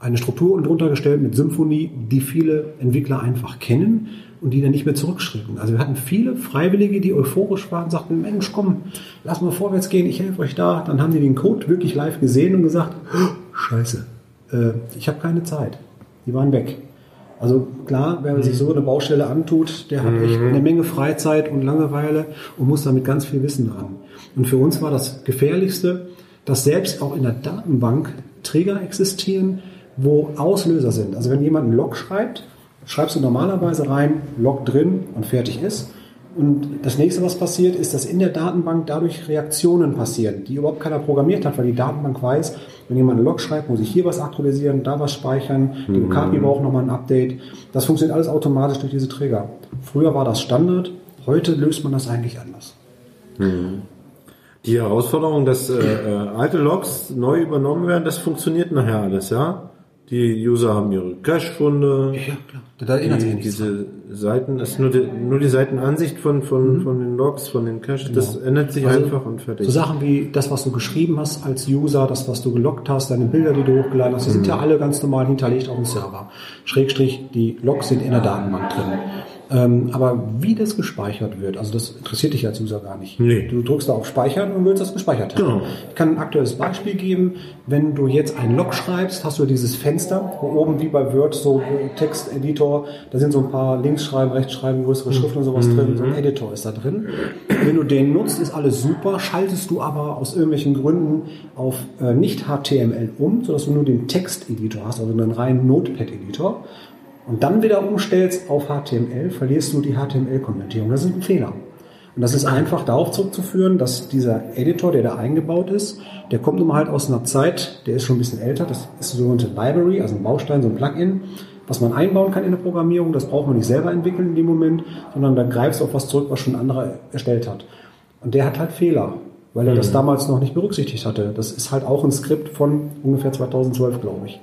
eine Struktur unten drunter gestellt mit Symfony, die viele Entwickler einfach kennen und die dann nicht mehr zurückschrecken. Also wir hatten viele Freiwillige, die euphorisch waren und sagten, Mensch, komm, lass mal vorwärts gehen, ich helfe euch da. Dann haben die den Code wirklich live gesehen und gesagt, "Oh, scheiße, äh, ich habe keine Zeit. Die waren weg. Also klar, wer sich so eine Baustelle antut, der hat echt eine Menge Freizeit und Langeweile und muss damit ganz viel Wissen ran. Und für uns war das Gefährlichste, dass selbst auch in der Datenbank Trigger existieren, wo Auslöser sind. Also wenn jemand einen Log schreibt, schreibst du normalerweise rein, Log drin und fertig ist. Und das nächste, was passiert, ist, dass in der Datenbank dadurch Reaktionen passieren, die überhaupt keiner programmiert hat, weil die Datenbank weiß, wenn jemand einen Log schreibt, muss ich hier was aktualisieren, da was speichern, die Mhm. Okapi braucht nochmal ein Update. Das funktioniert alles automatisch durch diese Trigger. Früher war das Standard, heute löst man das eigentlich anders. Mhm. Die Herausforderung, dass äh, äh, alte Logs neu übernommen werden, das funktioniert nachher alles, ja? Die User haben ihre Cache-Funde. Ja, klar. Da ändert sich die, nichts diese Seiten, das ist nur die, nur die Seitenansicht von, von, von den Logs, von den Caches, das Genau. ändert sich Also, einfach und fertig. So Sachen wie das, was du geschrieben hast als User, das, was du geloggt hast, deine Bilder, die du hochgeladen hast, die sind Mhm. ja alle ganz normal hinterlegt auf dem Server. Schrägstrich, die Logs sind in der Datenbank drin. Ähm, aber wie das gespeichert wird, also das interessiert dich als User gar nicht. Nee. Du drückst da auf Speichern und willst das gespeichert haben. Genau. Ich kann ein aktuelles Beispiel geben. Wenn du jetzt einen Log schreibst, hast du dieses Fenster, wo oben wie bei Word so Texteditor, da sind so ein paar Links schreiben, rechts schreiben, größere Schrift und sowas Mhm. drin. So ein Editor ist da drin. Wenn du den nutzt, ist alles super. Schaltest du aber aus irgendwelchen Gründen auf äh, nicht HTML um, sodass du nur den Texteditor hast, also einen reinen Notepad-Editor, und dann wieder umstellst auf HTML, verlierst du die HTML-Konvertierung. Das ist ein Fehler. Und das ist einfach darauf zurückzuführen, dass dieser Editor, der da eingebaut ist, der kommt nun mal halt aus einer Zeit, der ist schon ein bisschen älter. Das ist eine sogenannte Library, also ein Baustein, so ein Plugin, was man einbauen kann in der Programmierung. Das braucht man nicht selber entwickeln in dem Moment, sondern da greifst du auf was zurück, was schon ein anderer erstellt hat. Und der hat halt Fehler, weil er das Mhm. damals noch nicht berücksichtigt hatte. Das ist halt auch ein Skript von ungefähr 2012, glaube ich.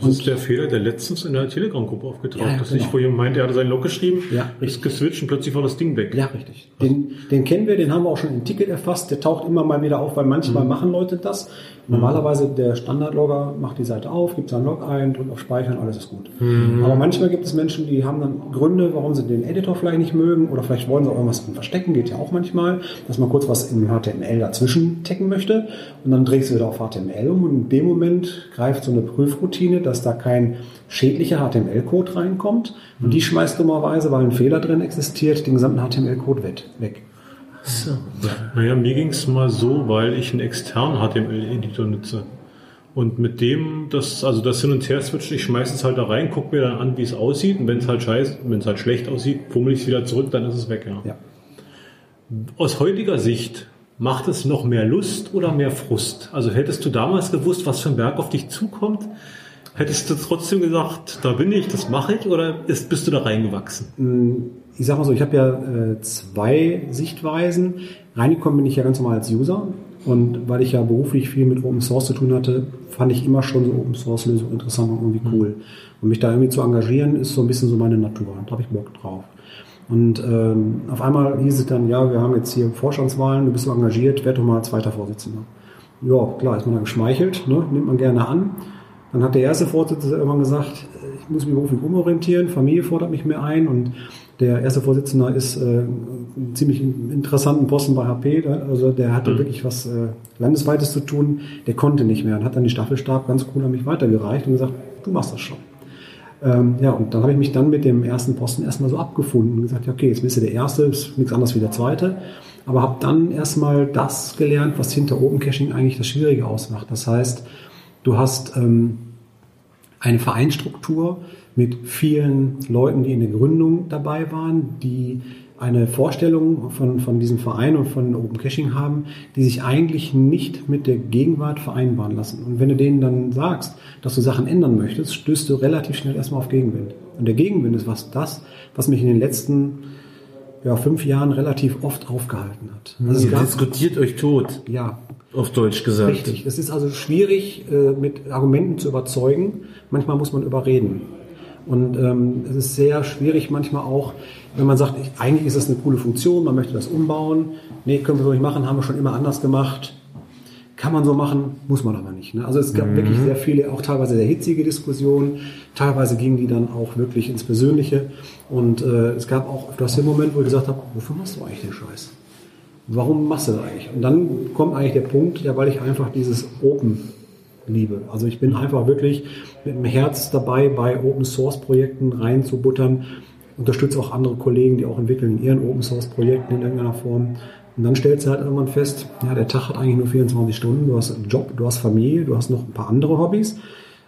Das ist der Fehler, der letztens in der Telegram-Gruppe aufgetaucht Ja, ja, ist. genau. Ich, wo jemand meinte, er hatte seinen Log geschrieben, Ja, ist geswitcht und plötzlich war das Ding weg. Ja, richtig. Den, den kennen wir, den haben wir auch schon im Ticket erfasst. Der taucht immer mal wieder auf, weil manchmal Mhm. machen Leute das. Normalerweise der Standardlogger macht die Seite auf, gibt seinen Log ein, drückt auf Speichern, alles ist gut. Mhm. Aber manchmal gibt es Menschen, die haben dann Gründe, warum sie den Editor vielleicht nicht mögen oder vielleicht wollen sie auch irgendwas drin verstecken, geht ja auch manchmal, dass man kurz was in HTML dazwischen tecken möchte und dann drehst du wieder auf HTML um und in dem Moment greift so eine Prüfroutine, dass da kein schädlicher HTML-Code reinkommt und die schmeißt dummerweise, weil ein Fehler drin existiert, den gesamten HTML-Code weg. So. Naja, mir ging es mal so, weil ich einen externen HTML-Editor nutze. Und mit dem, das, also das Hin- und Her-Switch, ich schmeiße es halt da rein, gucke mir dann an, wie es aussieht. Und wenn es halt scheiße, wenn es halt schlecht aussieht, fummel ich es wieder zurück, dann ist es weg, ja. Ja. Aus heutiger Sicht, macht es noch mehr Lust oder mehr Frust? Also hättest du damals gewusst, was für ein Berg auf dich zukommt, hättest du trotzdem gesagt, da bin ich, das mache ich, oder ist, bist du da reingewachsen? Ich sag mal so, ich habe ja äh, zwei Sichtweisen. Reingekommen bin ich ja ganz normal als User. Und weil ich ja beruflich viel mit Open Source zu tun hatte, fand ich immer schon so Open Source Lösungen interessant und irgendwie cool. Und mich da irgendwie zu engagieren, ist so ein bisschen so meine Natur. Da habe ich Bock drauf. Und ähm, auf einmal hieß es dann, ja, wir haben jetzt hier Vorstandswahlen, du bist so engagiert, werd doch mal zweiter Vorsitzender. Ja, klar, ist man dann geschmeichelt, ne? nimmt man gerne an. Dann hat der erste Vorsitzende irgendwann gesagt, ich muss mich beruflich umorientieren, Familie fordert mich mehr ein und der erste Vorsitzende ist äh, einen ziemlich interessanten Posten bei HP, ne? also der hatte Mhm. wirklich was äh, Landesweites zu tun, der konnte nicht mehr und hat dann die Staffelstab ganz cool an mich weitergereicht und gesagt, du machst das schon. Ähm, ja, und dann habe ich mich dann mit dem ersten Posten erstmal so abgefunden und gesagt, ja, okay, jetzt bist du der Erste, ist nichts anderes wie der Zweite. Aber habe dann erstmal das gelernt, was hinter Open Caching eigentlich das Schwierige ausmacht. Das heißt, du hast ähm, eine Vereinsstruktur mit vielen Leuten, die in der Gründung dabei waren, die eine Vorstellung von, von diesem Verein und von Open Caching haben, die sich eigentlich nicht mit der Gegenwart vereinbaren lassen. Und wenn du denen dann sagst, dass du Sachen ändern möchtest, stößt du relativ schnell erstmal auf Gegenwind. Und der Gegenwind ist was das, was mich in den letzten ja, fünf Jahren relativ oft aufgehalten hat. Also es Ihr diskutiert euch tot. Ja. Auf Deutsch gesagt. Richtig. Es ist also schwierig, äh, mit Argumenten zu überzeugen. Manchmal muss man überreden. Und ähm, es ist sehr schwierig manchmal auch, wenn man sagt, ich, eigentlich ist das eine coole Funktion, man möchte das umbauen. Nee, können wir so nicht machen, haben wir schon immer anders gemacht. Kann man so machen, muss man aber nicht. Ne? Also es gab Mhm. wirklich sehr viele, auch teilweise sehr hitzige Diskussionen. Teilweise gingen die dann auch wirklich ins Persönliche. Und äh, es gab auch öfters den Moment, wo ich gesagt habe, wofür machst du eigentlich den Scheiß? Warum machst du das eigentlich? Und dann kommt eigentlich der Punkt, ja, weil ich einfach dieses Open liebe. Also ich bin einfach wirklich mit dem Herz dabei, bei Open Source Projekten reinzubuttern. Unterstütze auch andere Kollegen, die auch entwickeln in ihren Open Source Projekten in irgendeiner Form. Und dann stellst du halt irgendwann fest, ja, der Tag hat eigentlich nur 24 Stunden, du hast einen Job, du hast Familie, du hast noch ein paar andere Hobbys.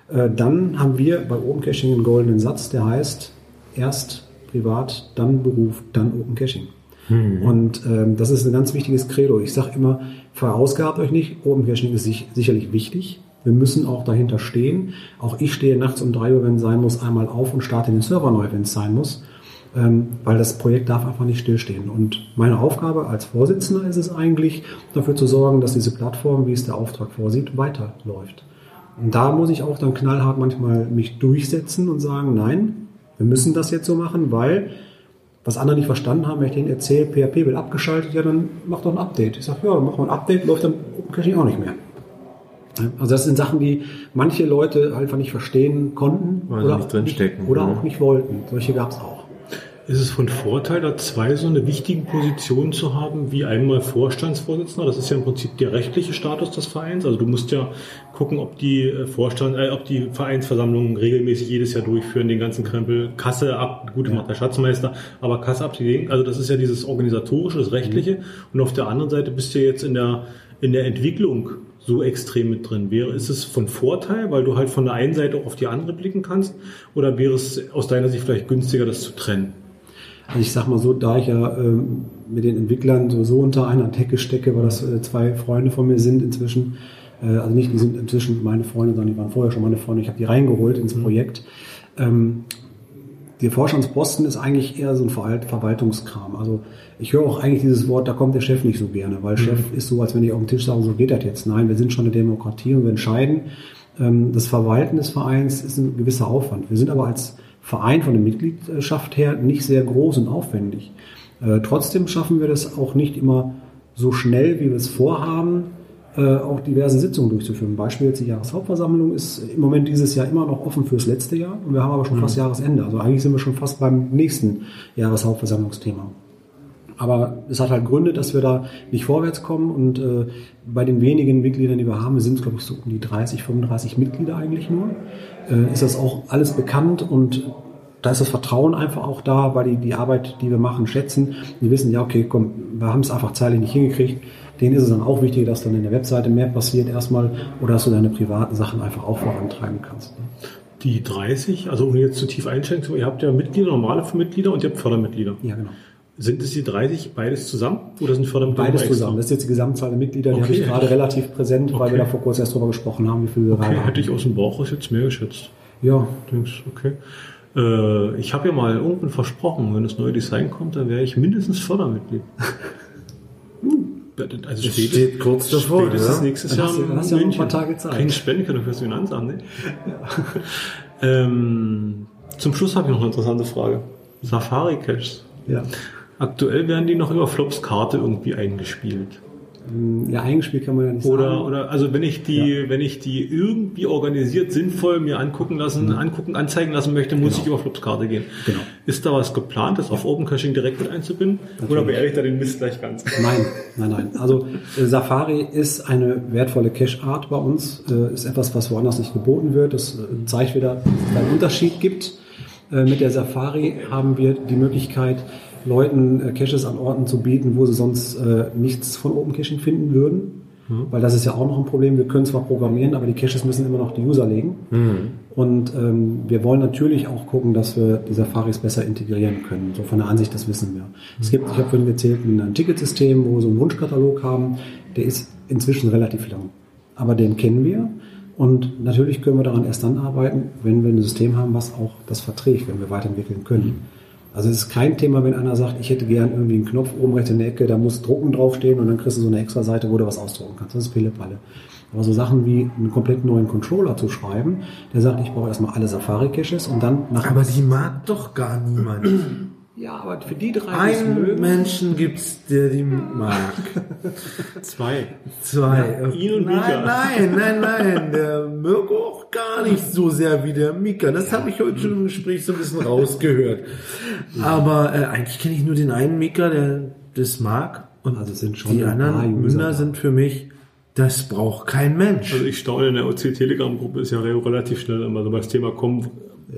Äh, Dann haben wir bei Open Caching einen goldenen Satz, der heißt, erst privat, dann Beruf, dann Open Caching. Und ähm, das ist ein ganz wichtiges Credo. Ich sage immer, verausgabt euch nicht. Open Caching ist sich, sicherlich wichtig. Wir müssen auch dahinter stehen. Auch ich stehe nachts um drei Uhr, wenn es sein muss, einmal auf und starte den Server neu, wenn es sein muss. Ähm, weil das Projekt darf einfach nicht stillstehen. Und meine Aufgabe als Vorsitzender ist es eigentlich, dafür zu sorgen, dass diese Plattform, wie es der Auftrag vorsieht, weiterläuft. Und da muss ich auch dann knallhart manchmal mich durchsetzen und sagen, nein, wir müssen das jetzt so machen, weil was andere nicht verstanden haben, wenn ich denen erzähle, PHP wird abgeschaltet, ja, dann mach doch ein Update. Ich sage, ja, dann machen wir ein Update, läuft dann Open Caching auch nicht mehr. Also das sind Sachen, die manche Leute einfach nicht verstehen konnten Weil oder, nicht drinstecken. oder Mhm. auch nicht wollten. Solche gab es auch. Ist es von Vorteil, da zwei so eine wichtigen Positionen zu haben, wie einmal Vorstandsvorsitzender, das ist ja im Prinzip der rechtliche Status des Vereins. Also du musst ja gucken, ob die äh, Vorstand, äh, ob die Vereinsversammlungen regelmäßig jedes Jahr durchführen, den ganzen Krempel, Kasse ab, gut, macht der Schatzmeister, aber Kasse ab, die- also das ist ja dieses organisatorische, das rechtliche. Und auf der anderen Seite bist du jetzt in der in der Entwicklung so extrem mit drin. Wäre ist es von Vorteil, weil du halt von der einen Seite auch auf die andere blicken kannst, oder wäre es aus deiner Sicht vielleicht günstiger, das zu trennen? Also ich sag mal so, da ich ja ähm, mit den Entwicklern sowieso unter einer Decke stecke, weil das äh, zwei Freunde von mir sind inzwischen, äh, also nicht, die sind inzwischen meine Freunde, sondern die waren vorher schon meine Freunde, ich habe die reingeholt ins Projekt. Ähm, der Vorstandsposten ist eigentlich eher so ein Verwalt Verwaltungskram. Also ich höre auch eigentlich dieses Wort, da kommt der Chef nicht so gerne, weil Chef ist so, als wenn ich auf dem Tisch sage, so geht das jetzt. Nein, wir sind schon eine Demokratie und wir entscheiden. Ähm, das Verwalten des Vereins ist ein gewisser Aufwand. Wir sind aber als Verein von der Mitgliedschaft her nicht sehr groß und aufwendig. Äh, trotzdem schaffen wir das auch nicht immer so schnell, wie wir es vorhaben, äh, auch diverse Sitzungen durchzuführen. Beispiel jetzt die Jahreshauptversammlung ist im Moment dieses Jahr immer noch offen fürs letzte Jahr und wir haben aber schon Mhm. fast Jahresende. Also eigentlich sind wir schon fast beim nächsten Jahreshauptversammlungsthema. Aber es hat halt Gründe, dass wir da nicht vorwärts kommen und äh, bei den wenigen Mitgliedern, die wir haben, sind glaube ich so um die 30, 35 Mitglieder eigentlich nur, äh, ist das auch alles bekannt und da ist das Vertrauen einfach auch da, weil die die Arbeit, die wir machen, schätzen. Die wissen, ja, okay, komm, wir haben es einfach zeitlich nicht hingekriegt. Denen ist es dann auch wichtig, dass dann in der Webseite mehr passiert erstmal oder dass du deine privaten Sachen einfach auch vorantreiben kannst. Die 30, also ohne jetzt zu tief einschränken, ihr habt ja Mitglieder, normale Mitglieder und ihr habt Fördermitglieder. Ja, genau. Sind es die 30 beides zusammen oder sind Fördermitglieder Beides zusammen. Das ist jetzt die Gesamtzahl der Mitglieder, die Okay. habe ich gerade relativ präsent, weil Okay. wir da vor kurzem erst drüber gesprochen haben, wie viele wir Okay, haben. hätte ich aus dem Bauch raus jetzt mehr geschätzt. Ja. Denkst, okay. Äh, ich habe ja mal irgendwann versprochen, wenn das neue Design kommt, dann wäre ich mindestens Fördermitglied. Also Das steht kurz davor, Spätestens ja? nächstes Dann Jahr hast du- in dann hast du ja noch ein paar Tage Zeit. Kriegen Spendengelder fürs Finanzamt, ne? ähm, zum Schluss habe ich noch eine interessante Frage. Safari-Caches. Ja. Aktuell werden die noch über Flops Karte irgendwie eingespielt. Ja, eingespielt kann man ja nicht Oder, sagen. oder also wenn ich die, wenn ich die irgendwie organisiert, sinnvoll mir angucken lassen, angucken, anzeigen lassen möchte, muss ich über Flopskarte gehen. Genau. Ist da was geplant, das auf Open Caching direkt mit einzubinden? Oder beerdige ich da den Mist gleich ganz? Nein, nein, nein. Also äh, Safari ist eine wertvolle Cache-Art bei uns, äh, ist etwas, was woanders nicht geboten wird. Das äh, zeigt wieder, dass es einen Unterschied gibt. Äh, Mit der Safari haben wir die Möglichkeit, Leuten äh, Caches an Orten zu bieten, wo sie sonst äh, nichts von Open Caching finden würden. Weil das ist ja auch noch ein Problem. Wir können zwar programmieren, aber die Caches müssen immer noch die User legen. Und ähm, wir wollen natürlich auch gucken, dass wir die Safaris besser integrieren können. So von der Ansicht, das wissen wir. Es gibt, ich habe vorhin erzählt, ein, ein Ticketsystem, wo wir so einen Wunschkatalog haben. Der ist inzwischen relativ lang. Aber den kennen wir. Und natürlich können wir daran erst dann arbeiten, wenn wir ein System haben, was auch das verträgt, wenn wir weiterentwickeln können. Also es ist kein Thema, wenn einer sagt, ich hätte gern irgendwie einen Knopf oben rechts in der Ecke, da muss Drucken draufstehen und dann kriegst du so eine extra Seite, wo du was ausdrucken kannst. Das ist Pillepalle. Aber so Sachen wie einen komplett neuen Controller zu schreiben, der sagt, ich brauche erstmal alle Safari-Caches und dann nach... Aber die mag doch gar niemand. Ja, aber für die drei, Einen Menschen gibt's, der die mag. Zwei. Zwei. Ja, ihn und nein, Mika. nein, nein, nein. Der Mirko auch gar nicht so sehr wie der Mika. Das habe ich heute schon im Gespräch so ein bisschen rausgehört. Aber äh, eigentlich kenne ich nur den einen Mika, der das mag. Und Also es sind schon die anderen User Münder sind für mich, das braucht kein Mensch. Also ich staune, in der OC-Telegram-Gruppe ist ja re- relativ schnell immer, so das Thema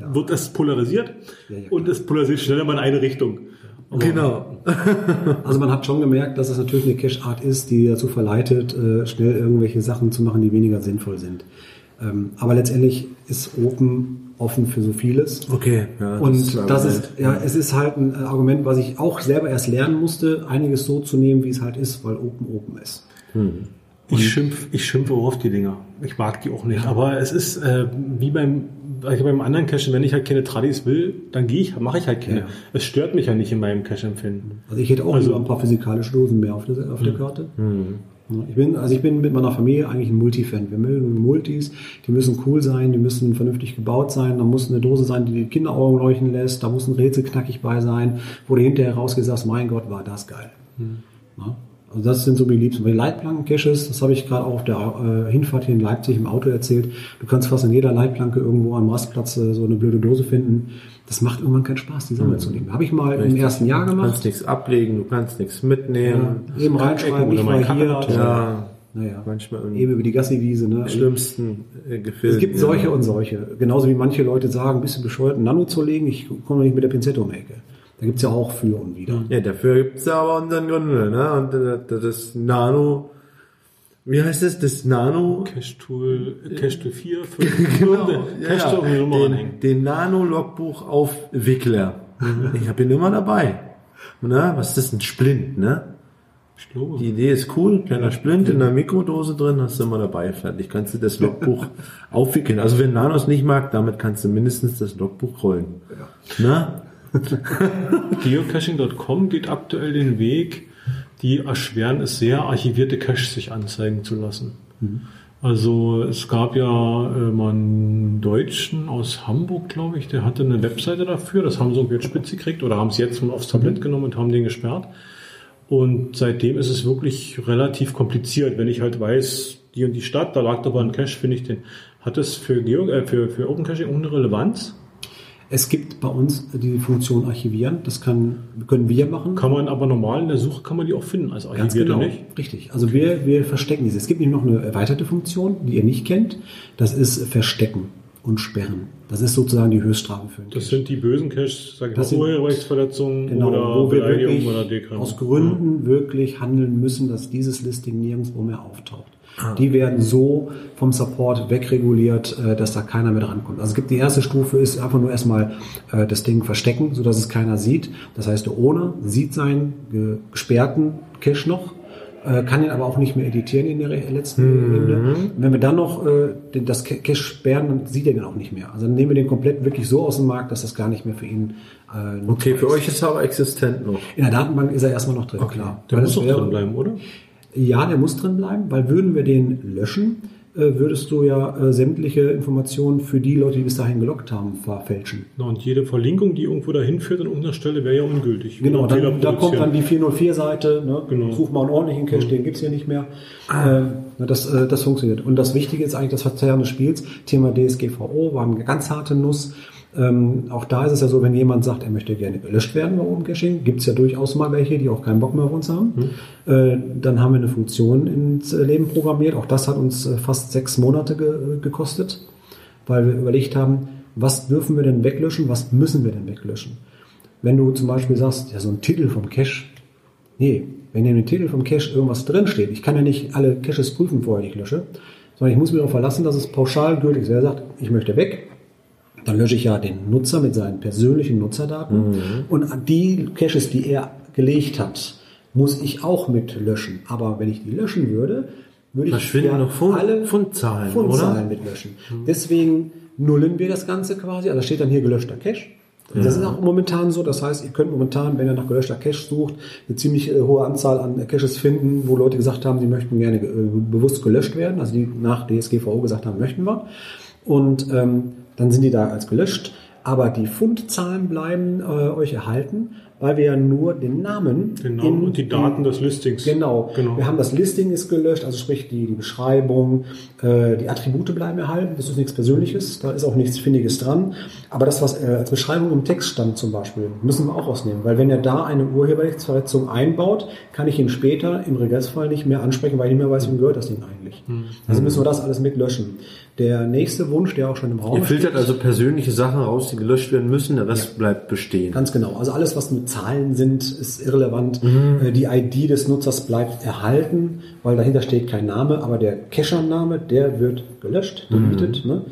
kommt, wird es polarisiert und es polarisiert schneller mal in eine Richtung. Aber- Genau. Also man hat schon gemerkt, dass es natürlich eine Cache-Art ist, die dazu verleitet, äh, schnell irgendwelche Sachen zu machen, die weniger sinnvoll sind. Ähm, aber letztendlich ist Open offen für so vieles. Okay, ja, das und ist ein das ist, ja, es ist halt ein äh, Argument, was ich auch selber erst lernen musste, einiges so zu nehmen, wie es halt ist, weil Open Open ist. Ich schimpf, ich schimpfe auch auf die Dinger. Ich mag die auch nicht. Aber es ist äh, wie beim, also beim anderen Cache, wenn ich halt keine Tradis will, dann gehe ich, mache ich halt keine. Ja. Es stört mich ja nicht in meinem Cache-Empfinden. Also ich hätte auch Also- ein paar physikalische Dosen mehr auf der, auf der Karte. Ja, Ich bin, also ich bin mit meiner Familie eigentlich ein Multi-Fan. Wir mögen Multis, die müssen cool sein, die müssen vernünftig gebaut sein, da muss eine Dose sein, die die Kinderaugen leuchten lässt, da muss ein Rätsel knackig bei sein, wo du hinterher rausgehst, sagst, mein Gott, war das geil. Ja, also das sind so die liebsten. Bei den Leitplanken-Caches, das habe ich gerade auch auf der äh, Hinfahrt hier in Leipzig im Auto erzählt, du kannst fast in jeder Leitplanke irgendwo am Rastplatz äh, so eine blöde Dose finden. Das macht irgendwann keinen Spaß, die Sammel zu nehmen. Habe ich mal im Richtig. ersten Jahr Du gemacht. kannst nichts ablegen, du kannst nichts mitnehmen. Ja, eben reinschreiben, ich war hier. Ja, Naja, manchmal im eben über die Gassiwiese. Ne? schlimmsten äh, Gefilden. Es gibt solche und solche. Genauso wie manche Leute sagen, ein bisschen bescheuert, ein Nano zu legen, ich komme nicht mit der Pinzette um die Ecke. Da gibt's ja auch für und wieder. Ja, dafür gibt's ja aber unseren Gründe, ne? Und äh, das Nano, wie heißt das? Das Nano, Cache-Tool, Cache-Tool 4, 5, genau, Cache-Tool ja, ja, Nummer den, den Nano-Logbuch auf Wickler. Ich habe ihn immer dabei. Na, was ist das? Ein Splint, ne? Ich glaube. Die Idee ist cool, kleiner Splint in der Mikrodose drin, hast du immer dabei, fertig. Kannst du das Logbuch aufwickeln. Also wenn Nanos nicht mag, damit kannst du mindestens das Logbuch rollen. Na? Geocaching.com geht aktuell den Weg, die erschweren es sehr, archivierte Caches sich anzeigen zu lassen. Also es gab ja äh, mal einen Deutschen aus Hamburg, glaube ich, der hatte eine Webseite dafür, das haben sie irgendwie jetzt spitz gekriegt oder haben es jetzt mal aufs Tablett genommen und haben den gesperrt. Und seitdem ist es wirklich relativ kompliziert, wenn ich halt weiß, die und die Stadt, da lag aber ein Cache, finde ich den. Hat das für, Geo, äh, für, für Open Caching eine Relevanz? Es gibt bei uns die Funktion Archivieren. Das kann, können wir machen. Kann man aber normal in der Suche kann man die auch finden als Ganz archivierte genau. nicht? Richtig. Also wir, wir verstecken diese. Es gibt nämlich noch eine erweiterte Funktion, die ihr nicht kennt. Das ist Verstecken und Sperren. Das ist sozusagen die Höchststrafe für einen Das sind die bösen Caches, sag ich Das mal, Urheberrechtsverletzungen Genau, oder wo wir wirklich oder Dekram. aus Gründen wirklich handeln müssen, dass dieses Listing nirgendwo mehr auftaucht. Ah. Die werden so vom Support wegreguliert, äh, dass da keiner mehr drankommt. Also es gibt die erste Stufe, ist einfach nur erstmal äh, das Ding verstecken, sodass es keiner sieht. Das heißt, der Owner sieht seinen ge- gesperrten Cache noch, äh, kann ihn aber auch nicht mehr editieren in der letzten Mhm. Ebene. Wenn wir dann noch äh, das Ca- Cache sperren, dann sieht er den auch nicht mehr. Also dann nehmen wir den komplett wirklich so aus dem Markt, dass das gar nicht mehr für ihn äh, Okay, für euch ist er aber existent noch. in der Datenbank ist er erstmal noch drin, klar. Der Weil muss doch drin bleiben, oder? Ja, der muss drin bleiben, weil würden wir den löschen, äh, würdest du ja äh, sämtliche Informationen für die Leute, die bis dahin gelockt haben, verfälschen. Na, und jede Verlinkung, die irgendwo dahin führt an irgendeiner Stelle, wäre ja ungültig. Genau, dann, da kommt dann die 404-Seite, ne? Genau. such mal einen ordentlichen Cache, den gibt's hier nicht mehr. Äh, na, das, äh, das funktioniert. Und das Wichtige ist eigentlich das Verzerren des Spiels. Thema DSGVO war eine ganz harte Nuss. Ähm, auch da ist es ja so, wenn jemand sagt, er möchte gerne gelöscht werden bei Open Caching, gibt's ja durchaus mal welche, die auch keinen Bock mehr auf uns haben. Äh, dann haben wir eine Funktion ins äh, Leben programmiert. Auch das hat uns äh, fast sechs Monate ge äh, gekostet, weil wir überlegt haben, was dürfen wir denn weglöschen, was müssen wir denn weglöschen. Wenn du zum Beispiel sagst, ja, so ein Titel vom Cache, nee, wenn in dem Titel vom Cache irgendwas drinsteht, ich kann ja nicht alle Caches prüfen, vorher ich lösche, sondern ich muss mich darauf verlassen, dass es pauschal gültig ist. Wer sagt, ich möchte weg, dann lösche ich ja den Nutzer mit seinen persönlichen Nutzerdaten und die Caches, die er gelegt hat, muss ich auch mit löschen. Aber wenn ich die löschen würde, würde ich Verschwinden noch Fund- alle Fundzahlen, Fundzahlen mit löschen. Deswegen nullen wir das Ganze quasi. Also da steht dann hier gelöschter Cache. Das ist auch momentan so. Das heißt, ihr könnt momentan, wenn ihr nach gelöschter Cache sucht, eine ziemlich äh, hohe Anzahl an Caches finden, wo Leute gesagt haben, sie möchten gerne äh, bewusst gelöscht werden. Also die nach DSGVO gesagt haben, möchten wir. Und ähm, dann sind die da als gelöscht. Aber die Fundzahlen bleiben äh, euch erhalten, weil wir ja nur den Namen, Den Namen und die Daten des Listings. Genau. Genau. Wir haben das Listing ist gelöscht, also sprich die, die Beschreibung, äh, die Attribute bleiben erhalten. Das ist nichts Persönliches, da ist auch nichts Findiges dran. Aber das, was äh, als Beschreibung im Text stand zum Beispiel, müssen wir auch ausnehmen. Weil wenn er da eine Urheberrechtsverletzung einbaut, kann ich ihn später im Regressfall nicht mehr ansprechen, weil ich nicht mehr weiß, wem gehört das Ding eigentlich. Hm. Also müssen wir das alles mitlöschen. Der nächste Wunsch, der auch schon im Raum Ihr filtert steht, also persönliche Sachen raus, die gelöscht werden müssen, der Rest bleibt bestehen. Ganz genau. Also alles, was mit Zahlen sind, ist irrelevant. Äh, Die ID des Nutzers bleibt erhalten, weil dahinter steht kein Name, aber der Cacher-Name, der wird gelöscht, deleted. Ne?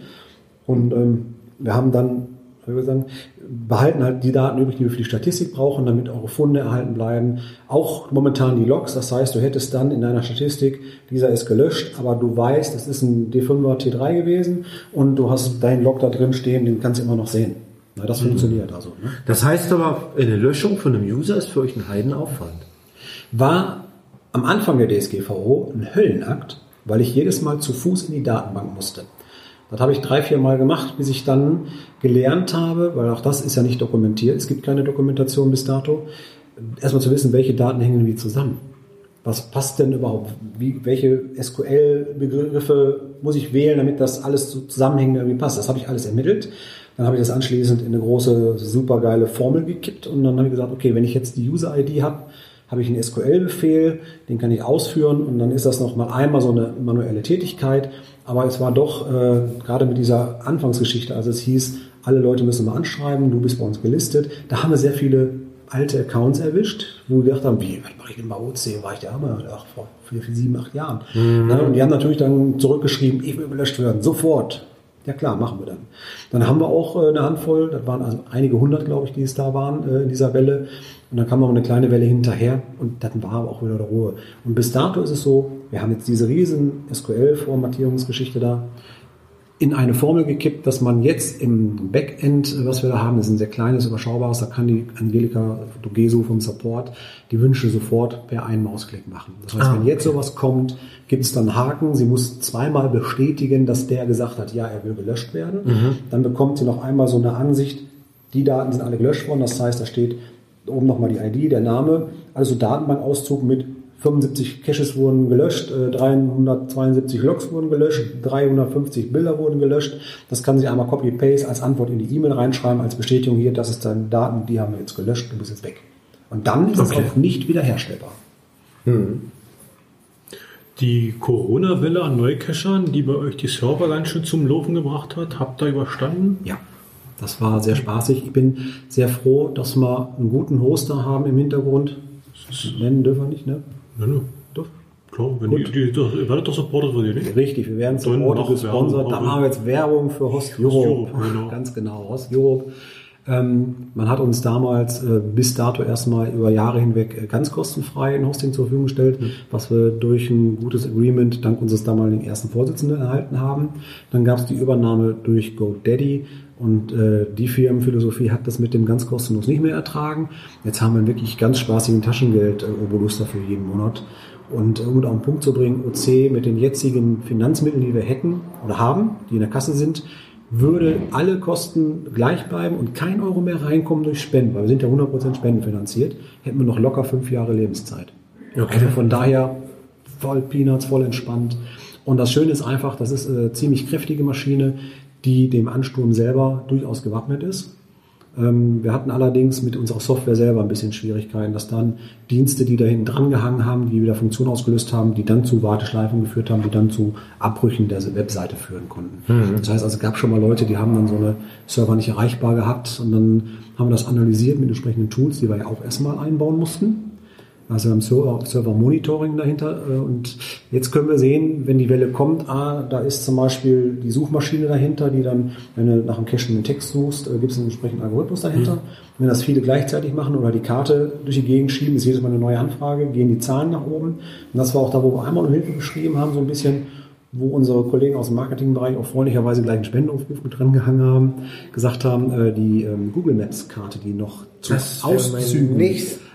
Und ähm, wir haben dann, wir sagen, behalten halt die Daten übrig, die wir für die Statistik brauchen, damit eure Funde erhalten bleiben. Auch momentan die Logs, das heißt, du hättest dann in deiner Statistik, dieser ist gelöscht, aber du weißt, es ist ein D5er T3 gewesen und du hast deinen Log da drin stehen, den kannst du immer noch sehen. Na, das funktioniert also. Ne? Das heißt aber, eine Löschung von einem User ist für euch ein Heidenaufwand. War am Anfang der DSGVO ein Höllenakt, weil ich jedes Mal zu Fuß in die Datenbank musste. Das habe ich drei, vier Mal gemacht, bis ich dann gelernt habe, weil auch das ist ja nicht dokumentiert. Es gibt keine Dokumentation bis dato. Erstmal zu wissen, welche Daten hängen wie zusammen. Was passt denn überhaupt? Wie, welche SQL-Begriffe muss ich wählen, damit das alles zusammenhängend irgendwie passt? Das habe ich alles ermittelt. Dann habe ich das anschließend in eine große, supergeile Formel gekippt und dann habe ich gesagt, okay, wenn ich jetzt die User-ID habe, habe ich einen SQL-Befehl, den kann ich ausführen und dann ist das noch mal einmal so eine manuelle Tätigkeit. Aber es war doch äh, gerade mit dieser Anfangsgeschichte, als es hieß, alle Leute müssen mal anschreiben, du bist bei uns gelistet, da haben wir sehr viele alte Accounts erwischt, wo wir gedacht haben, wie, was mache ich denn bei OC? War ich da immer ach, vor vier, vier, sieben, acht Jahren. Mhm. Ne? Und die haben natürlich dann zurückgeschrieben, ich will gelöscht werden, sofort. Ja klar, machen wir dann. Dann haben wir auch äh, eine Handvoll, das waren also einige hundert, glaube ich, die es da waren äh, in dieser Welle. Und dann kam noch eine kleine Welle hinterher und dann war auch wieder der Ruhe. Und bis dato ist es so, wir haben jetzt diese riesen SQL-Formatierungsgeschichte da in eine Formel gekippt, dass man jetzt im Backend, äh, was wir da haben, das ist ein sehr kleines, überschaubares, da kann die Angelika Dogeso vom Support die Wünsche sofort per einen Mausklick machen. Das heißt, Ah, wenn jetzt sowas kommt, gibt es dann Haken. Sie muss zweimal bestätigen, dass der gesagt hat, ja, er will gelöscht werden. Mhm. Dann bekommt sie noch einmal so eine Ansicht, die Daten sind alle gelöscht worden. Das heißt, da steht oben nochmal die ID, der Name, also Datenbankauszug mit 75 Caches wurden gelöscht, äh, 372 Logs wurden gelöscht, 350 Bilder wurden gelöscht. Das kann sie einmal Copy-Paste als Antwort in die E-Mail reinschreiben, als Bestätigung hier, das ist deine Daten, die haben wir jetzt gelöscht, du bist jetzt weg. Und dann ist Okay. es auch nicht wiederherstellbar. Die Corona-Welle an Neukechern, die bei euch die Server ganz schön zum Laufen gebracht hat, habt ihr überstanden? Ja. Das war sehr spaßig. Ich bin sehr froh, dass wir einen guten Hoster haben im Hintergrund. Nennen dürfen wir nicht, ne? Ja, ne. Doch. Klar, wenn die, die, die, ihr werdet doch supportet, wird ihr nicht? Richtig, wir werden noch gesponsert. Da machen wir jetzt Werbung für Host Host Europe. Europe, genau. Ganz genau, Host Europe. Ähm, man hat uns damals äh, bis dato erstmal über Jahre hinweg äh, ganz kostenfrei ein Hosting zur Verfügung gestellt, Mhm. was wir durch ein gutes Agreement dank unseres damaligen ersten Vorsitzenden erhalten haben. Dann gab es die Übernahme durch GoDaddy und äh, die Firmenphilosophie hat das mit dem ganz kostenlos nicht mehr ertragen. Jetzt haben wir einen wirklich ganz spaßigen Taschengeld äh, dafür jeden Monat. Und äh, um auf den Punkt zu bringen, OC mit den jetzigen Finanzmitteln, die wir hätten oder haben, die in der Kasse sind, würde alle Kosten gleich bleiben und kein Euro mehr reinkommen durch Spenden, weil wir sind ja 100% spendenfinanziert, hätten wir noch locker fünf Jahre Lebenszeit. Also von daher voll Peanuts, voll entspannt. Und das Schöne ist einfach, das ist eine ziemlich kräftige Maschine, die dem Ansturm selber durchaus gewappnet ist. Ähm, Wir hatten allerdings mit unserer Software selber ein bisschen Schwierigkeiten, dass dann Dienste, die da hinten dran gehangen haben, die wieder Funktion ausgelöst haben, die dann zu Warteschleifen geführt haben, die dann zu Abbrüchen der Webseite führen konnten. Mhm. Das heißt also, es gab schon mal Leute, die haben dann so eine Server nicht erreichbar gehabt und dann haben wir das analysiert mit entsprechenden Tools, die wir ja auch erstmal einbauen mussten. Also wir haben Server, Server Monitoring dahinter äh, und jetzt können wir sehen, wenn die Welle kommt, ah, da ist zum Beispiel die Suchmaschine dahinter, die dann, wenn du nach einem Cache einen Text suchst, äh, gibt es einen entsprechenden Algorithmus dahinter. Wenn das viele gleichzeitig machen oder die Karte durch die Gegend schieben, ist jedes Mal eine neue Anfrage, gehen die Zahlen nach oben. Und das war auch da, wo wir einmal um Hilfe geschrieben haben, so ein bisschen, wo unsere Kollegen aus dem Marketingbereich auch freundlicherweise gleich einen Spendenaufruf mit dran gehangen haben, gesagt haben, äh, die ähm, Google Maps Karte, die noch zu Auszügen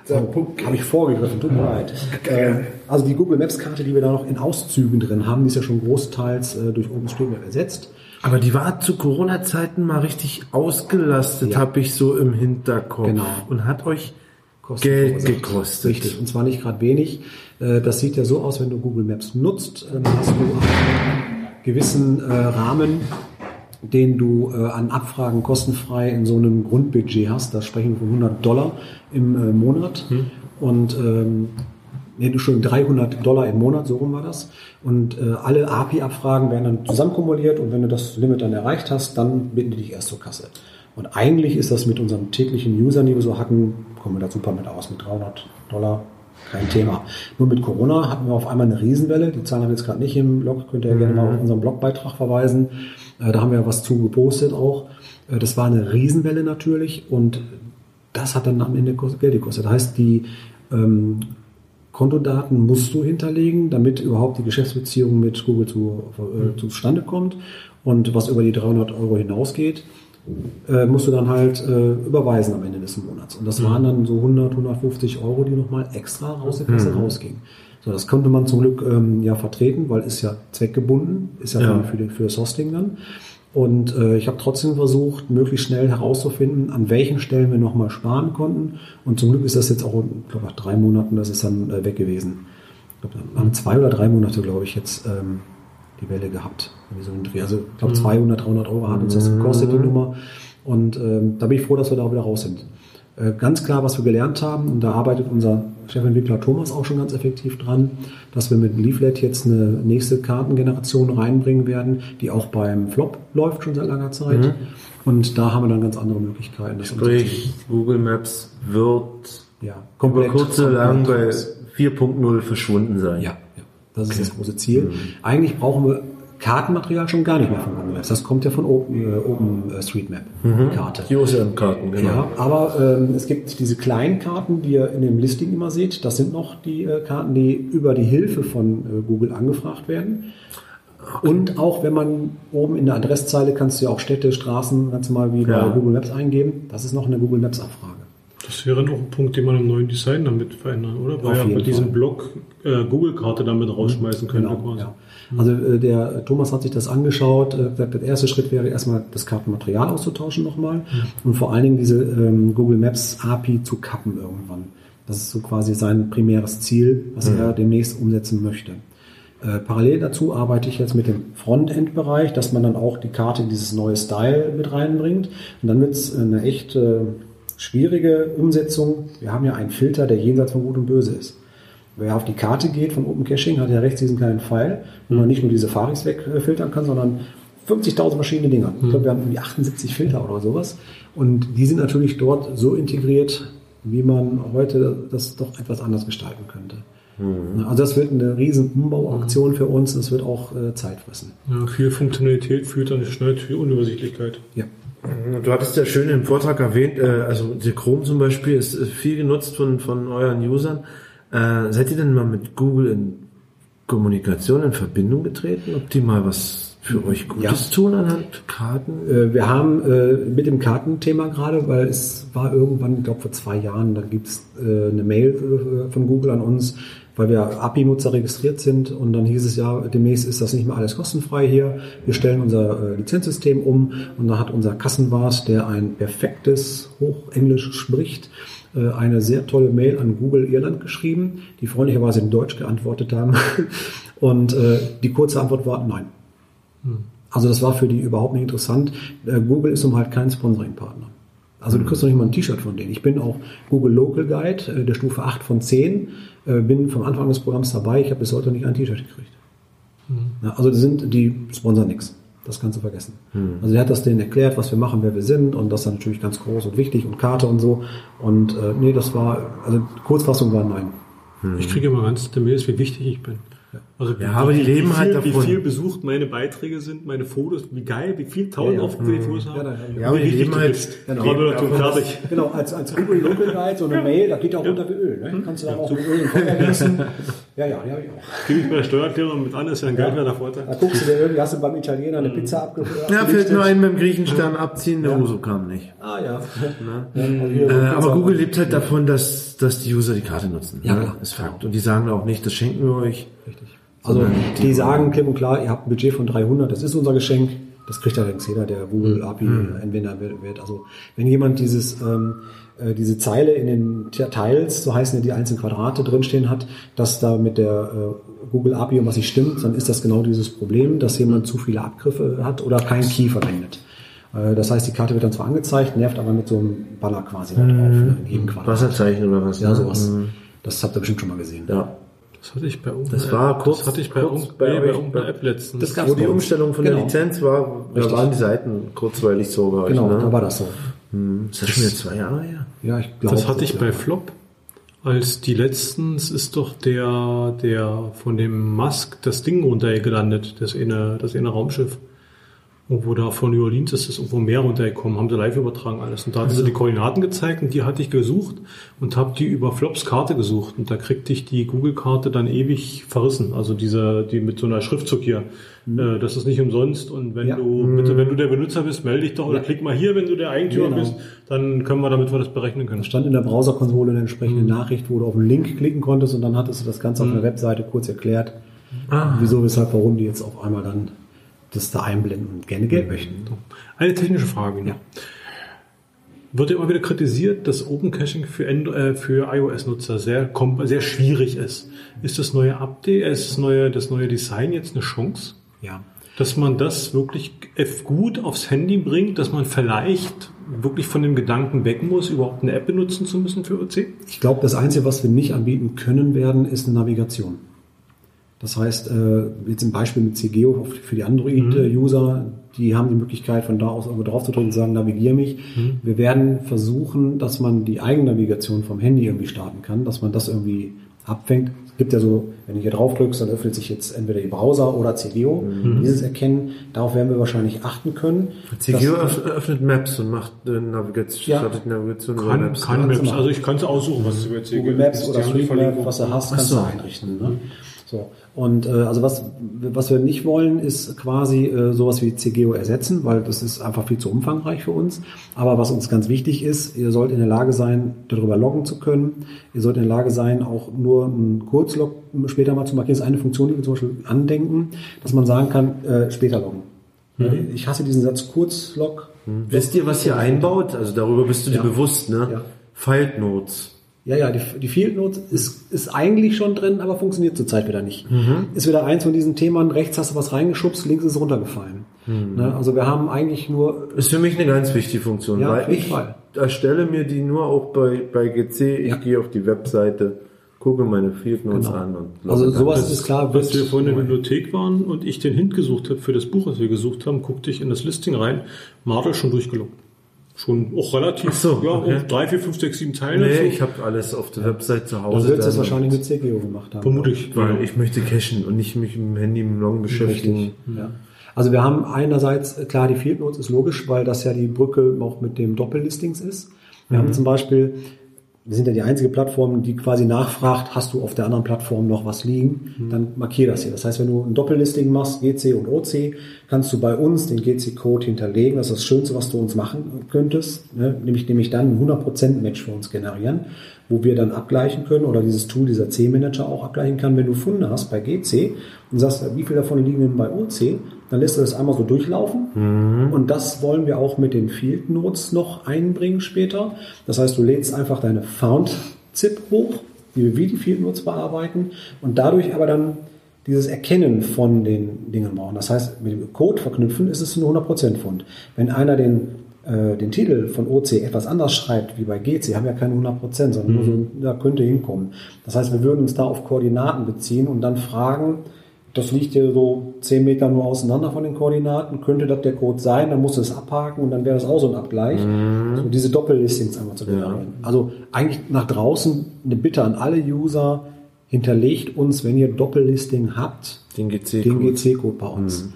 nächster Punkt. Habe ich vorgegriffen, tut mir leid. Äh, also die Google Maps Karte, die wir da noch in Auszügen drin haben, die ist ja schon großteils äh, durch OpenStreetMap ersetzt. Aber die war zu Corona-Zeiten mal richtig ausgelastet, Ja. habe ich so im Hinterkopf. Genau. Und hat euch Kosten Geld verursacht. gekostet. Richtig, und zwar nicht gerade wenig. Äh, Das sieht ja so aus, wenn du Google Maps nutzt, äh, dann hast du einen gewissen äh, Rahmen, den du äh, an Abfragen kostenfrei in so einem Grundbudget hast. Da sprechen wir von 100 Dollar im äh, Monat. Und ähm, nee, Entschuldigung, 300 Dollar im Monat, so rum war das. Und äh, alle API-Abfragen werden dann zusammenkumuliert und wenn du das Limit dann erreicht hast, dann bitten die dich erst zur Kasse. Und eigentlich ist das mit unserem täglichen Usern, die wir so hatten, kommen wir da super mit aus, mit 300 Dollar, kein Thema. Nur mit Corona hatten wir auf einmal eine Riesenwelle. Die Zahlen haben wir jetzt gerade nicht im Blog, könnt ihr gerne mal auf unseren Blogbeitrag verweisen. Äh, da haben wir was zu gepostet auch. Äh, das war eine Riesenwelle natürlich und das hat dann am Ende Geld gekostet. Das heißt, die ähm, Kontodaten musst du hinterlegen, damit überhaupt die Geschäftsbeziehung mit Google zu, äh, zustande kommt. Und was über die 300 Euro hinausgeht, äh, musst du dann halt äh, überweisen am Ende des Monats. Und das waren dann so 100, 150 Euro, die nochmal extra raus der Kasse Mhm. rausgingen. So, das konnte man zum Glück ähm, ja vertreten, weil ist ja zweckgebunden, ist ja, Ja. für, die, für das Hosting dann. Und äh, ich habe trotzdem versucht, möglichst schnell herauszufinden, an welchen Stellen wir nochmal sparen konnten. Und zum Glück ist das jetzt auch, ich glaube, nach drei Monaten, das ist dann äh, weg gewesen. Ich glaube, wir haben zwei oder drei Monate, glaube ich, jetzt ähm, die Welle gehabt. So. Also ich glaube, Mhm. 200, 300 Euro hat uns das gekostet, die Mhm. Nummer. Und ähm, da bin ich froh, dass wir da wieder raus sind. Äh, ganz klar, was wir gelernt haben, und da arbeitet unser Chefentwickler Thomas auch schon ganz effektiv dran, dass wir mit Leaflet jetzt eine nächste Kartengeneration reinbringen werden, die auch beim Flop läuft schon seit langer Zeit. Mhm. Und da haben wir dann ganz andere Möglichkeiten. das Sprich, Google Maps wird Ja, über komplett kurz oder lang bei raus. 4.0 verschwunden sein. Ja, ja. Das ist das große Ziel. Eigentlich brauchen wir Kartenmaterial schon gar nicht mehr von Google Maps. Das kommt ja von Open, äh, OpenStreetMap, Mhm. die Karte. Die OSM-Karten, genau. Ja, aber ähm, es gibt diese kleinen Karten, die ihr in dem Listing immer seht. Das sind noch die äh, Karten, die über die Hilfe von äh, Google angefragt werden. Und auch wenn man oben in der Adresszeile kannst du ja auch Städte, Straßen ganz normal wie Ja. bei Google Maps eingeben. Das ist noch eine Google Maps Abfrage. Das wäre auch ein Punkt, den man im neuen Design damit verändern, oder? Weil Auf ja jeden mit diesem. Block äh, Google-Karte damit rausschmeißen könnte. Genau, quasi. ja. Also äh, der Thomas hat sich das angeschaut. Äh, gesagt, der erste Schritt wäre erstmal das Kartenmaterial auszutauschen nochmal und vor allen Dingen diese ähm, Google Maps API zu kappen irgendwann. Das ist so quasi sein primäres Ziel, was Mhm. er demnächst umsetzen möchte. Äh, parallel dazu arbeite ich jetzt mit dem Frontend-Bereich, dass man dann auch die Karte in dieses neue Style mit reinbringt. Und dann wird es eine echt äh, schwierige Umsetzung. Wir haben ja einen Filter, der jenseits von Gut und Böse ist. Wer auf die Karte geht von Open Caching, hat ja rechts diesen kleinen Pfeil, wo man nicht nur diese Faris wegfiltern kann, sondern 50.000 verschiedene Dinge. Ich glaube, wir haben irgendwie 78 Filter oder sowas. Und die sind natürlich dort so integriert, wie man heute das doch etwas anders gestalten könnte. Also das wird eine riesen Umbauaktion für uns. Das wird auch äh, Zeit fressen. Ja, viel Funktionalität führt dann schnell zu viel Unübersichtlichkeit. Ja. Du hattest ja schön im Vortrag erwähnt, äh, also der Chrome zum Beispiel ist äh, viel genutzt von, von euren Usern. Äh, seid ihr denn mal mit Google in Kommunikation, in Verbindung getreten, ob die mal was für euch Gutes tun anhand Karten? Äh, Wir haben äh, mit dem Kartenthema gerade, weil es war irgendwann, ich glaube vor zwei Jahren, da gibt es äh, eine Mail äh, von Google an uns, weil wir API-Nutzer registriert sind und dann hieß es ja, demnächst ist das nicht mehr alles kostenfrei hier. Wir stellen unser äh, Lizenzsystem um und da hat unser Kassenwart, der ein perfektes Hochenglisch spricht, eine sehr tolle Mail an Google Irland geschrieben, die freundlicherweise in Deutsch geantwortet haben. Und äh, die kurze Antwort war nein. Also das war für die überhaupt nicht interessant. Äh, Google ist um halt kein Sponsoring-Partner. Also du kriegst noch nicht mal ein T-Shirt von denen. Ich bin auch Google Local Guide äh, der Stufe 8 von 10, äh, bin vom Anfang des Programms dabei. Ich habe bis heute nicht ein T-Shirt gekriegt. Ja, also sind, die sponsern nichts. Das kannst du vergessen. Also er hat das denen erklärt, was wir machen, wer wir sind und das ist dann natürlich ganz groß und wichtig und Karte und so. Und äh, nee, das war, also Kurzfassung war nein. Ich kriege immer ganz nette Mails, wie wichtig ich bin. Also Ja, aber die leben wie viel, halt davon. Wie viel besucht meine Beiträge sind, meine Fotos, wie geil, wie viel tausend Ja, ja. aufgeklärt Mhm. Fotos haben. Ja, wie Ja, aber die leben halt-. Genau. Ja, fertig. Genau, als, als Google Local Guide, so eine Mail, da geht auch runter wie Öl. Ne? Kannst du dann auch Öl in Feuer gießen. Ja, ja, die habe ich auch. Gebe ich bei der Steuererklärung mit an, ist ja ein Geld mehr der Da Vorteil. guckst du dir irgendwie, hast du beim Italiener eine Pizza abge Ja, fällt nur ein beim Griechenstern abziehen, der Uso kam nicht. Ah ja. Äh, aber Google lebt halt davon, dass, dass die User die Karte nutzen. Ja, ne? klar. Ist Fakt. Und die sagen auch nicht, das schenken wir euch. Richtig. Also die sagen klipp und klar, ihr habt ein Budget von 300, das ist unser Geschenk. Das kriegt allerdings jeder, der Google API Anwender wird-. Also wenn jemand dieses ähm, äh, diese Zeile in den T- Tiles, so heißen ja die einzelnen Quadrate drinstehen hat, dass da mit der äh, Google API was nicht stimmt, dann ist das genau dieses Problem, dass jemand zu viele Abgriffe hat oder keinen Key verwendet. Äh, Das heißt, die Karte wird dann zwar angezeigt, nervt aber mit so einem Banner quasi da drauf, ne, in jedem Quadrat. Wasserzeichen oder was? Ja, ne? sowas. Mhm. Das habt ihr bestimmt schon mal gesehen. Ja. Das hatte ich bei irgendeiner Das war kurz, das hatte ich bei, kurz irgend- nee, bei euch, irgendeiner App letztens. Das gab's wo die bei. Umstellung von Genau. der Lizenz war, da Richtig. waren die Seiten kurzweilig so bei euch. Genau, ne? da war das so. Hm, Ist das schon wieder zwei Jahre her? Ja, ich glaube. Das hatte ich bei Flop. Als die letztens ist doch der, der von dem Musk das Ding runtergelandet, das eine, das eine Raumschiff. Irgendwo da von New Orleans ist das irgendwo mehr runtergekommen, haben sie live übertragen alles. Und da hatten sie die Koordinaten gezeigt und die hatte ich gesucht und habe die über Flops Karte gesucht. Und da kriegte ich die Google-Karte dann ewig verrissen. Also diese, die mit so einer Schriftzug hier. Äh, das ist nicht umsonst. Und wenn Ja. du, bitte, wenn du der Benutzer bist, melde dich doch oder klick mal hier, wenn du der Eigentümer Genau. bist, dann können wir, damit wir das berechnen können. stand in der Browserkonsole eine entsprechende Mhm. Nachricht, wo du auf den Link klicken konntest und dann hattest du das Ganze auf Mhm. der Webseite kurz erklärt, Ah. wieso, weshalb, warum die jetzt auf einmal dann das da einblenden und gerne Geld möchten. Eine technische Frage. noch. Wird ja immer wieder kritisiert, dass Open Caching für, äh, für iOS-Nutzer sehr, sehr schwierig ist. Ist das neue Update, äh, ist das neue, das neue Design jetzt eine Chance? Ja. Dass man das wirklich gut aufs Handy bringt, dass man vielleicht wirklich von dem Gedanken weg muss, überhaupt eine App benutzen zu müssen für OC? Ich glaube, das Einzige, was wir nicht anbieten können werden, ist eine Navigation. Das heißt, äh, jetzt im Beispiel mit CGO für die Android-User, die haben die Möglichkeit, von da aus irgendwo drauf zu drücken und sagen, navigiere mich. Mhm. Wir werden versuchen, dass man die Eigennavigation vom Handy irgendwie starten kann, dass man das irgendwie abfängt. Es gibt ja so, wenn du hier drauf drückst, dann öffnet sich jetzt entweder die Browser oder CGO. Mhm. Dieses Erkennen, darauf werden wir wahrscheinlich achten können. CGO öffnet Maps und macht äh, Navigation, Ja. startet Navigation Kann, Maps. kann? Maps, also ich kann es aussuchen, was es über CG Google Maps ist. oder Street Map, Verlinkung. was du hast, kannst so. du einrichten. Ne? So. Und äh, also was, was wir nicht wollen, ist quasi äh, sowas wie CGO ersetzen, weil das ist einfach viel zu umfangreich für uns. Aber was uns ganz wichtig ist, ihr sollt in der Lage sein, darüber loggen zu können. Ihr sollt in der Lage sein, auch nur einen Kurzlog später mal zu markieren. Das ist eine Funktion, die wir zum Beispiel andenken, dass man sagen kann, äh, später loggen. Mhm. Ich hasse diesen Satz Kurzlog. Wisst ihr, was ihr einbaut? Also darüber bist du dir Ja. bewusst, ne? Ja. Field Notes. Ja, ja, die, die Field Note ist, ist eigentlich schon drin, aber funktioniert zurzeit wieder nicht. Mhm. Ist wieder eins von diesen Themen, rechts hast du was reingeschubst, links ist es runtergefallen. Mhm. Ne? Also wir haben eigentlich nur, Ist für mich eine ganz wichtige Funktion, Ja, weil ich Fall. erstelle mir die nur auch bei, bei GC. Ich gehe auf die Webseite, gucke meine Field Notes Genau. an und Also sowas dann. ist klar, Als wir vorhin in der Bibliothek waren und ich den Hint gesucht habe für das Buch, was wir gesucht haben, guckte ich in das Listing rein. Martel schon durchgeloggt. Schon auch relativ, Ach so, ja, okay. drei, vier, fünf, sechs, sieben Teile. Nee, so. ich habe alles auf der Website zu dann Hause. wird es wahrscheinlich mit CGO gemacht haben. Vermutlich. Weil ich möchte cachen und nicht mich im Handy im Long beschäftigen. Richtig. Ja. Also wir haben einerseits, klar, die Field Notes ist logisch, weil das ja die Brücke auch mit dem Doppellistings ist. Wir Mhm. haben zum Beispiel, wir sind ja die einzige Plattform, die quasi nachfragt, hast du auf der anderen Plattform noch was liegen, dann markier das hier. Das heißt, wenn du ein Doppellisting machst, GC und OC, kannst du bei uns den GC-Code hinterlegen. Das ist das Schönste, was du uns machen könntest, ne? nämlich, nämlich dann ein 100%-Match für uns generieren, wo wir dann abgleichen können oder dieses Tool, dieser C-Manager auch abgleichen kann, wenn du Funde hast bei GC und sagst, wie viel davon liegen denn bei OC, dann lässt du das einmal so durchlaufen und das wollen wir auch mit den Field Notes noch einbringen später. Das heißt, du lädst einfach deine Found-ZIP hoch, die wir wie die Field Notes bearbeiten und dadurch aber dann dieses Erkennen von den Dingen brauchen. Das heißt, mit dem Code verknüpfen ist es ein 100% Fund. Wenn einer den, äh, den Titel von OC etwas anders schreibt wie bei GC, haben wir keine 100%, sondern nur so, ja, könnte hinkommen. Das heißt, wir würden uns da auf Koordinaten beziehen und dann fragen, das liegt hier so 10 Meter nur auseinander von den Koordinaten. Könnte das der Code sein? Dann musst du es abhaken und dann wäre das auch so ein Abgleich. Mhm. So diese Doppellistings einmal zu generieren. Also eigentlich nach draußen eine Bitte an alle User, hinterlegt uns, wenn ihr Doppellisting habt, Den GC-Code. GC-Code bei uns.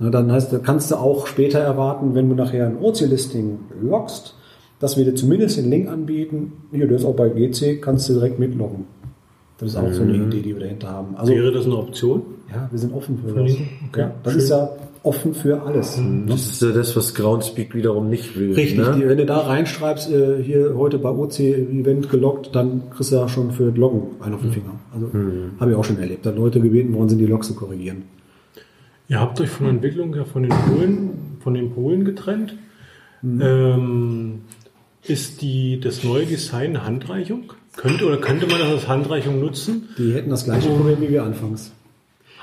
Na, dann heißt, da kannst du auch später erwarten, wenn du nachher ein OC-Listing loggst, dass wir dir zumindest den Link anbieten. Hier, der ist auch bei GC, kannst du direkt mitloggen. Das ist auch so eine Mhm. Idee, die wir dahinter haben. Also, Wäre das eine Option? Ja, wir sind offen für Von das. Okay, Ja, das schön. ist ja offen für alles. ne? Das ist ja das, was Groundspeak wiederum nicht will. Richtig, ne? die, wenn du da reinschreibst, äh, hier heute bei OC-Event geloggt, dann kriegst du ja schon für Loggen einen auf den Finger. Also habe ich auch schon erlebt. Da Leute gebeten worden sind, die Logs zu korrigieren. Ihr habt euch von der Entwicklung her von den Polen, von den Polen getrennt. Ähm, ist die, das neue Design Handreichung? Könnte oder könnte man das als Handreichung nutzen? Die hätten das gleiche Problem wie wir anfangs.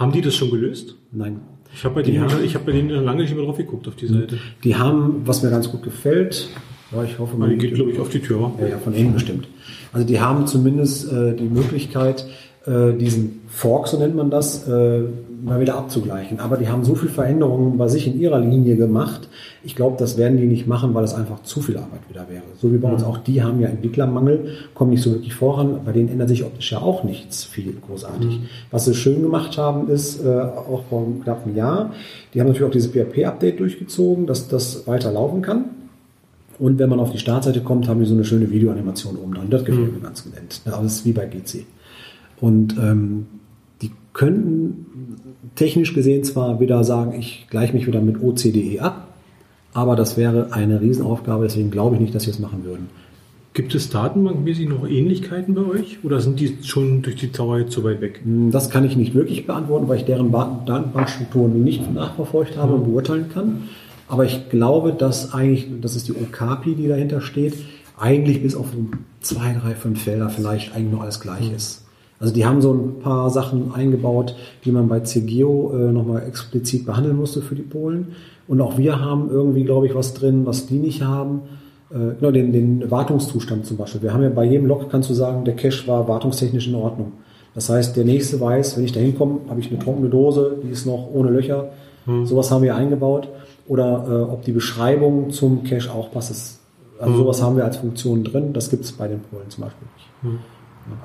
Haben die das schon gelöst? Nein. Ich habe bei, denen- haben- ich hab bei denen lange nicht mehr drauf geguckt auf die Seite. Die haben, was mir ganz gut gefällt, ja, ich hoffe, Aber die geht, glaube ich, auf die Tür. Ja, ja, von innen bestimmt. Also die haben zumindest äh, die Möglichkeit, äh, diesen Fork, so nennt man das, äh, mal wieder abzugleichen. Aber die haben so viel Veränderungen bei sich in ihrer Linie gemacht. Ich glaube, das werden die nicht machen, weil es einfach zu viel Arbeit wieder wäre. So wie bei uns auch, die haben ja Entwicklermangel, kommen nicht so wirklich voran. Bei denen ändert sich optisch ja auch nichts viel großartig. Was sie schön gemacht haben, ist, äh, auch vor einem knappen Jahr, die haben natürlich auch dieses PHP-Update durchgezogen, dass das weiter laufen kann. Und wenn man auf die Startseite kommt, haben die so eine schöne Videoanimation oben dran. Das gefällt mir ganz nett. Aber das ist wie bei GC. Und ähm, die könnten technisch gesehen zwar wieder sagen, ich gleiche mich wieder mit OCDE ab, aber das wäre eine Riesenaufgabe, deswegen glaube ich nicht, dass wir es machen würden. Gibt es datenbankmäßig noch Ähnlichkeiten bei euch oder sind die schon durch die Dauer jetzt so weit weg? Das kann ich nicht wirklich beantworten, weil ich deren Ba- Datenbankstrukturen nicht nachverfolgt habe und beurteilen kann. Aber ich glaube, dass eigentlich, das ist die Okapi, die dahinter steht, eigentlich bis auf zwei, drei, fünf Felder vielleicht eigentlich noch alles gleich ist. Also die haben so ein paar Sachen eingebaut, die man bei CGO äh, nochmal explizit behandeln musste für die Polen. Und auch wir haben irgendwie, glaube ich, was drin, was die nicht haben. Äh, genau, den, den Wartungszustand zum Beispiel. Wir haben ja bei jedem Log, kannst du sagen, der Cache war wartungstechnisch in Ordnung. Das heißt, der nächste weiß, wenn ich da hinkomme, habe ich eine trockene Dose, die ist noch ohne Löcher. Sowas haben wir eingebaut. Oder äh, ob die Beschreibung zum Cache auch passt. Also Mhm. sowas haben wir als Funktion drin. Das gibt es bei den Polen zum Beispiel nicht.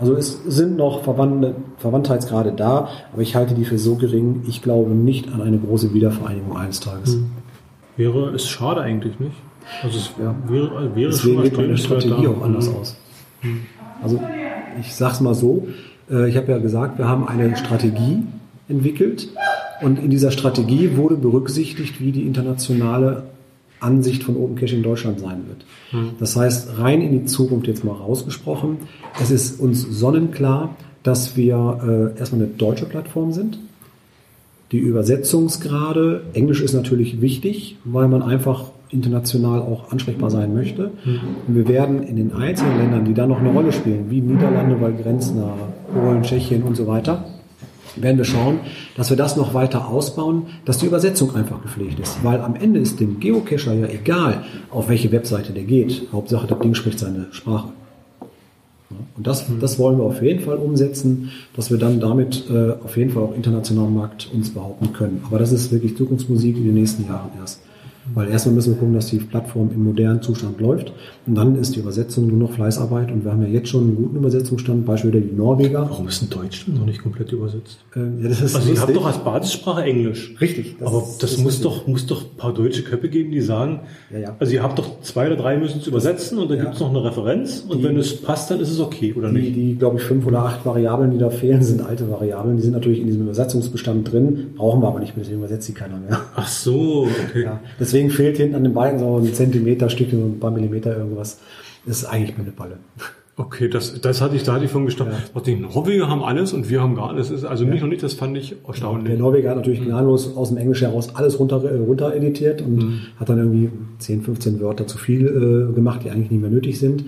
Also es sind noch Verwandte, Verwandtheitsgrade da, aber ich halte die für so gering, ich glaube nicht an eine große Wiedervereinigung eines Tages. Mhm. Wäre es schade eigentlich nicht. Also es wäre, wäre Deswegen geht meine Strategie auch anders Mhm. aus. Also ich sag's mal so, äh, ich habe ja gesagt, wir haben eine Strategie entwickelt und in dieser Strategie wurde berücksichtigt, wie die internationale Ansicht von Open Cache in Deutschland sein wird. Mhm. Das heißt, rein in die Zukunft jetzt mal rausgesprochen, es ist uns sonnenklar, dass wir äh, erstmal eine deutsche Plattform sind. Die Übersetzungsgrade, Englisch ist natürlich wichtig, weil man einfach international auch ansprechbar sein möchte. Und wir werden in den einzelnen Ländern, die da noch eine Rolle spielen, wie Niederlande, weil grenznah, Polen, Tschechien und so weiter, werden wir schauen, dass wir das noch weiter ausbauen, dass die Übersetzung einfach gepflegt ist. Weil am Ende ist dem Geocacher ja egal, auf welche Webseite der geht. Hauptsache, das Ding spricht seine Sprache. Und das, das wollen wir auf jeden Fall umsetzen, dass wir dann damit äh, auf jeden Fall auch international am Markt uns behaupten können. Aber das ist wirklich Zukunftsmusik in den nächsten Jahren erst. Weil erstmal müssen wir gucken, dass die Plattform im modernen Zustand läuft. Und dann ist die Übersetzung nur noch Fleißarbeit. Und wir haben ja jetzt schon einen guten Übersetzungsstand, beispielsweise die Norweger. Warum ist denn Deutsch noch nicht komplett übersetzt? Ähm, ja, das ist also ihr habt doch als Basissprache Englisch. Richtig. Aber ist- das, ist muss richtig. doch, muss doch ein paar deutsche Köpfe geben, die sagen, Ja, ja. also ihr habt doch zwei oder drei müssen es übersetzen und dann gibt es noch eine Referenz und wenn es passt, dann ist es okay, oder Die, nicht? die glaube ich, fünf oder acht Variablen, die da fehlen, sind alte Variablen. Die sind natürlich in diesem Übersetzungsbestand drin, brauchen wir aber nicht mehr, deswegen übersetzt die keiner mehr. Ach so, okay. Ja, deswegen fehlt hinten an den Balken so ein Zentimeter, Stückchen, so ein paar Millimeter irgendwas. Das ist eigentlich nur eine Balle. Okay, das, das hatte ich, da hatte ich von gestanden. Ja. Die Norweger haben alles und wir haben gar ist also nicht noch nicht, das fand ich erstaunlich. Der Norweger hat natürlich gnadenlos aus dem Englisch heraus alles runter, äh, runter editiert und Mhm. hat dann irgendwie 10, 15 Wörter zu viel äh, gemacht, die eigentlich nicht mehr nötig sind.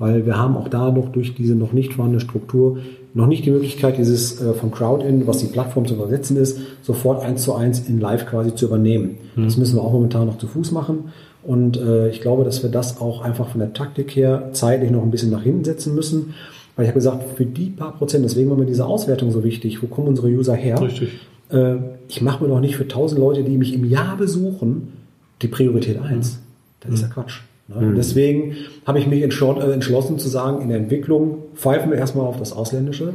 Weil wir haben auch da noch durch diese noch nicht vorhandene Struktur noch nicht die Möglichkeit, dieses äh, von Crowd-In, was die Plattform zu übersetzen ist, sofort eins zu eins in Live quasi zu übernehmen. Mhm. Das müssen wir auch momentan noch zu Fuß machen. Und äh, ich glaube, dass wir das auch einfach von der Taktik her zeitlich noch ein bisschen nach hinten setzen müssen. Weil ich habe gesagt, für die paar Prozent, deswegen war mir diese Auswertung so wichtig, wo kommen unsere User her? Richtig. Äh, ich mache mir doch nicht für 1000 Leute, die mich im Jahr besuchen, die Priorität 1. Das ist ja Quatsch. Ne? Und deswegen habe ich mich äh, entschlossen zu sagen, in der Entwicklung pfeifen wir erstmal auf das Ausländische.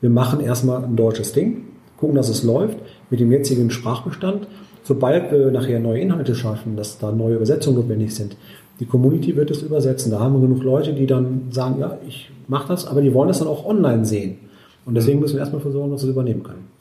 Wir machen erstmal ein deutsches Ding, gucken, dass es läuft mit dem jetzigen Sprachbestand. Sobald wir nachher neue Inhalte schaffen, dass da neue Übersetzungen notwendig sind, die Community wird es übersetzen. Da haben wir genug Leute, die dann sagen, ja, ich mache das, aber die wollen das dann auch online sehen. Und deswegen müssen wir erstmal versuchen, dass wir es übernehmen können.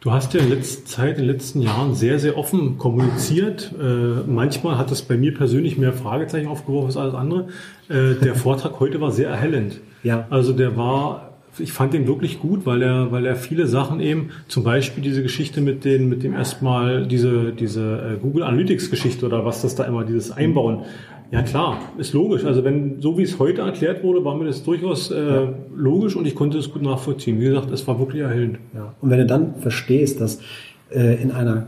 Du hast ja in letzter Zeit, in den letzten Jahren sehr, sehr offen kommuniziert. Äh, manchmal hat das bei mir persönlich mehr Fragezeichen aufgeworfen als alles andere. Äh, der Vortrag heute war sehr erhellend. Ja. Also der war, ich fand den wirklich gut, weil er, weil er viele Sachen eben, zum Beispiel diese Geschichte mit den, mit dem erstmal diese, diese äh, Google Analytics Geschichte oder was das da immer, dieses Einbauen. Ja klar, ist logisch. Also wenn, so wie es heute erklärt wurde, war mir das durchaus äh, logisch und ich konnte es gut nachvollziehen. Wie gesagt, es war wirklich erhellend. Ja. Und wenn du dann verstehst, dass äh, in einer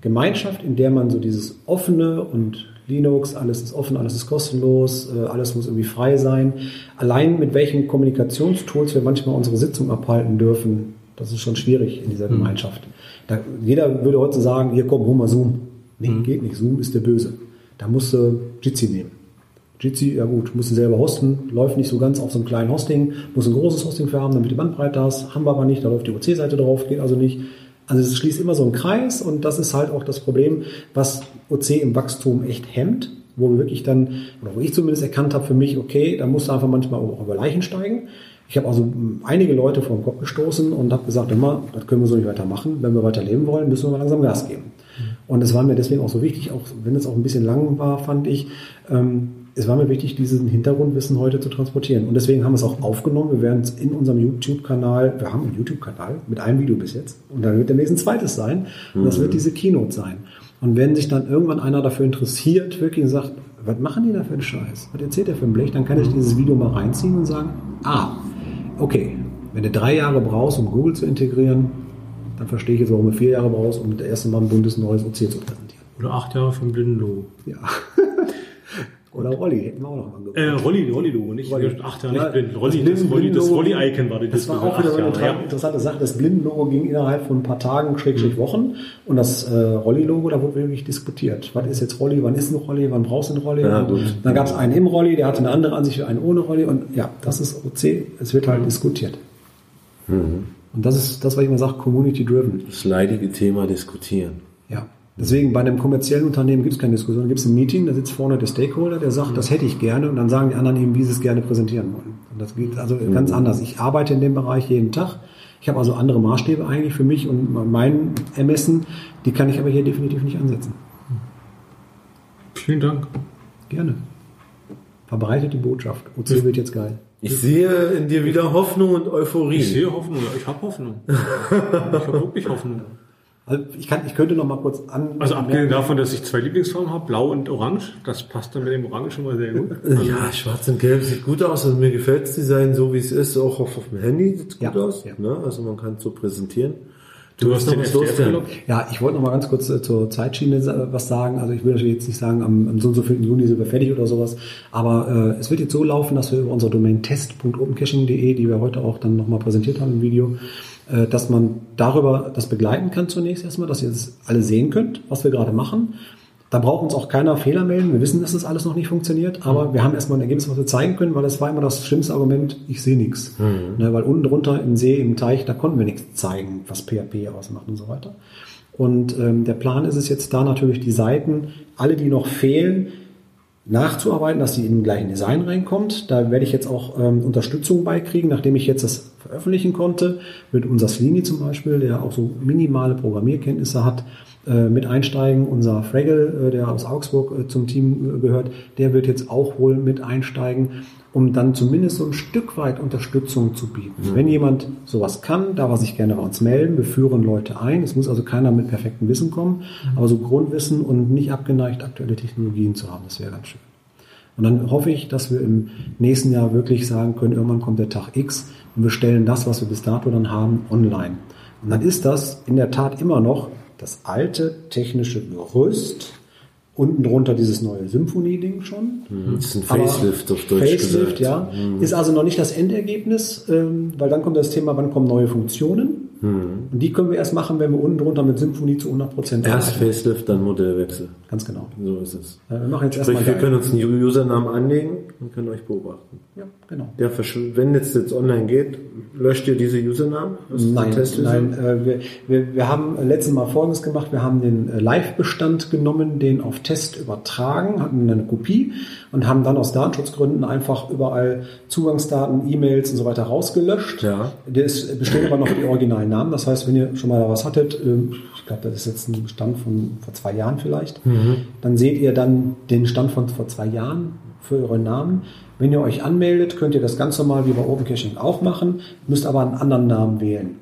Gemeinschaft, in der man so dieses offene und Linux, alles ist offen, alles ist kostenlos, äh, alles muss irgendwie frei sein. Allein mit welchen Kommunikationstools wir manchmal unsere Sitzung abhalten dürfen, das ist schon schwierig in dieser Gemeinschaft. Da, jeder würde heute sagen, hier komm, hol mal Zoom. Nee, geht nicht. Zoom ist der Böse. Da musst du Jitsi nehmen. Jitsi, ja gut, musst du selber hosten, läuft nicht so ganz auf so einem kleinen Hosting, muss ein großes Hosting für haben, damit die Bandbreite hast, haben wir aber nicht, da läuft die OC-Seite drauf, geht also nicht. Also es schließt immer so einen Kreis und das ist halt auch das Problem, was OC im Wachstum echt hemmt, wo wir wirklich dann, oder wo ich zumindest erkannt habe für mich, okay, da musst du einfach manchmal auch über Leichen steigen. Ich habe also einige Leute vor den Kopf gestoßen und habe gesagt, immer, das können wir so nicht weitermachen. Wenn wir weiter leben wollen, müssen wir mal langsam Gas geben. Und es war mir deswegen auch so wichtig, auch wenn es auch ein bisschen lang war, fand ich, ähm, es war mir wichtig, diesen Hintergrundwissen heute zu transportieren. Und deswegen haben wir es auch aufgenommen. Wir werden es in unserem YouTube-Kanal, wir haben einen YouTube-Kanal mit einem Video bis jetzt. Und da wird demnächst ein zweites sein. Und das Mhm. wird diese Keynote sein. Und wenn sich dann irgendwann einer dafür interessiert, wirklich sagt, was machen die da für einen Scheiß? Was erzählt der für ein Blech? Dann kann ich dieses Video mal reinziehen und sagen, ah, okay, wenn du drei Jahre brauchst, um Google zu integrieren, dann verstehe ich jetzt, warum du vier Jahre brauchst, um das erste Mal ein buntes neues OC zu präsentieren. Oder acht Jahre vom Blindenlogo. Ja. Oder Rolli, hätten wir auch noch mal Äh, Rolli, Rolli-Logo, nicht Rolli. acht Jahre Ja, nicht blind. Rolli, das das Rolli, das Rolli-Icon war die Das war auch wieder eine interessante Sache. Das Blindenlogo ging innerhalb von ein paar Tagen, Schrägstrich Wochen. Und das äh, Rolli-Logo, da wurde wirklich diskutiert. Was ist jetzt Rolli? Wann ist ein Rolli? Wann brauchst du einen Rolli? Ja, Und dann gab es einen im Rolli, der hatte eine andere Ansicht für einen ohne Rolli. Und ja, das ist OC. Es wird halt diskutiert. Mhm. Und das ist das, was ich immer sage, community-driven. Das leidige Thema diskutieren. Ja. Deswegen bei einem kommerziellen Unternehmen gibt es keine Diskussion. Gibt es ein Meeting, da sitzt vorne der Stakeholder, der sagt, das hätte ich gerne und dann sagen die anderen eben, wie sie es gerne präsentieren wollen. Und das geht also ganz anders. Ich arbeite in dem Bereich jeden Tag. Ich habe also andere Maßstäbe eigentlich für mich und mein Ermessen, die kann ich aber hier definitiv nicht ansetzen. Vielen Dank. Gerne. Verbreitet die Botschaft. OC wird jetzt geil. Ich sehe in dir wieder Hoffnung und Euphorie. Ich sehe Hoffnung, ja, ich habe Hoffnung. ich habe wirklich Hoffnung. Also ich, kann, ich könnte noch mal kurz an. Also abgesehen davon, dass ich zwei Lieblingsfarben habe, blau und orange, das passt dann mit dem Orange schon mal sehr gut. Ja, schwarz und gelb sieht gut aus. Also mir gefällt das Design so, wie es ist. Auch auf, auf dem Handy sieht es gut aus. Ne? Also man kann es so präsentieren. Du willst hast noch was loswerden? Ja, ich wollte noch mal ganz kurz äh, zur Zeitschiene was sagen. Also ich will natürlich jetzt nicht sagen, am, am so und so vielen Juni sind wir fertig oder sowas. Aber äh, es wird jetzt so laufen, dass wir über unsere Domain test.opencaching.de, die wir heute auch dann noch mal präsentiert haben im Video, äh, dass man darüber das begleiten kann zunächst erstmal, dass ihr das alle sehen könnt, was wir gerade machen. Da braucht uns auch keiner Fehler melden. Wir wissen, dass das alles noch nicht funktioniert, aber wir haben erstmal ein Ergebnis, was wir zeigen können, weil das war immer das schlimmste Argument, ich sehe nichts. Ne, weil unten drunter im See, im Teich, da konnten wir nichts zeigen, was PHP ausmacht und so weiter. Und ähm, der Plan ist es jetzt da natürlich die Seiten, alle die noch fehlen, nachzuarbeiten, dass sie in den gleichen Design reinkommt. Da werde ich jetzt auch ähm, Unterstützung beikriegen, nachdem ich jetzt das veröffentlichen konnte, mit unser Slini zum Beispiel, der auch so minimale Programmierkenntnisse hat, mit einsteigen. Unser Fraggle, äh, der aus Augsburg äh, zum Team äh, gehört, der wird jetzt auch wohl mit einsteigen, um dann zumindest so ein Stück weit Unterstützung zu bieten. Mhm. Wenn jemand sowas kann, darf er sich gerne bei uns melden. Wir führen Leute ein. Es muss also keiner mit perfektem Wissen kommen, aber so Grundwissen und nicht abgeneigt, aktuelle Technologien zu haben, das wäre ganz schön. Und dann hoffe ich, dass wir im nächsten Jahr wirklich sagen können, irgendwann kommt der Tag X und wir stellen das, was wir bis dato dann haben, online. Und dann ist das in der Tat immer noch das alte technische Gerüst, unten drunter dieses neue Symphonie-Ding schon. Mhm, das ist ein Aber Facelift auf Deutsch Facelift, gesagt. ja. Mhm. Ist also noch nicht das Endergebnis, ähm, weil dann kommt das Thema, wann kommen neue Funktionen. Mhm. Und die können wir erst machen, wenn wir unten drunter mit Symphonie zu 100 Prozent Erst Facelift, dann Modellwechsel. Ganz genau. So ist es. Ja, wir machen jetzt Sprich, erstmal wir können uns einen Usernamen anlegen und können euch beobachten. Ja, genau. Der wenn jetzt jetzt online geht, löscht ihr diese Usernamen? Nein, nein äh, wir, wir, wir haben letztes Mal Folgendes gemacht. Wir haben den äh, Live-Bestand genommen, den auf Test übertragen, hatten eine Kopie und haben dann aus Datenschutzgründen einfach überall Zugangsdaten, E-Mails und so weiter rausgelöscht. Ja. Der ist, bestehen aber noch die originalen Namen. Das heißt, wenn ihr schon mal was hattet, ähm, ich glaube, das ist jetzt ein Bestand von vor zwei Jahren vielleicht, Mhm. dann seht ihr dann den Stand von vor zwei Jahren für euren Namen. Wenn ihr euch anmeldet, könnt ihr das ganz normal wie bei Open Caching auch machen, müsst aber einen anderen Namen wählen.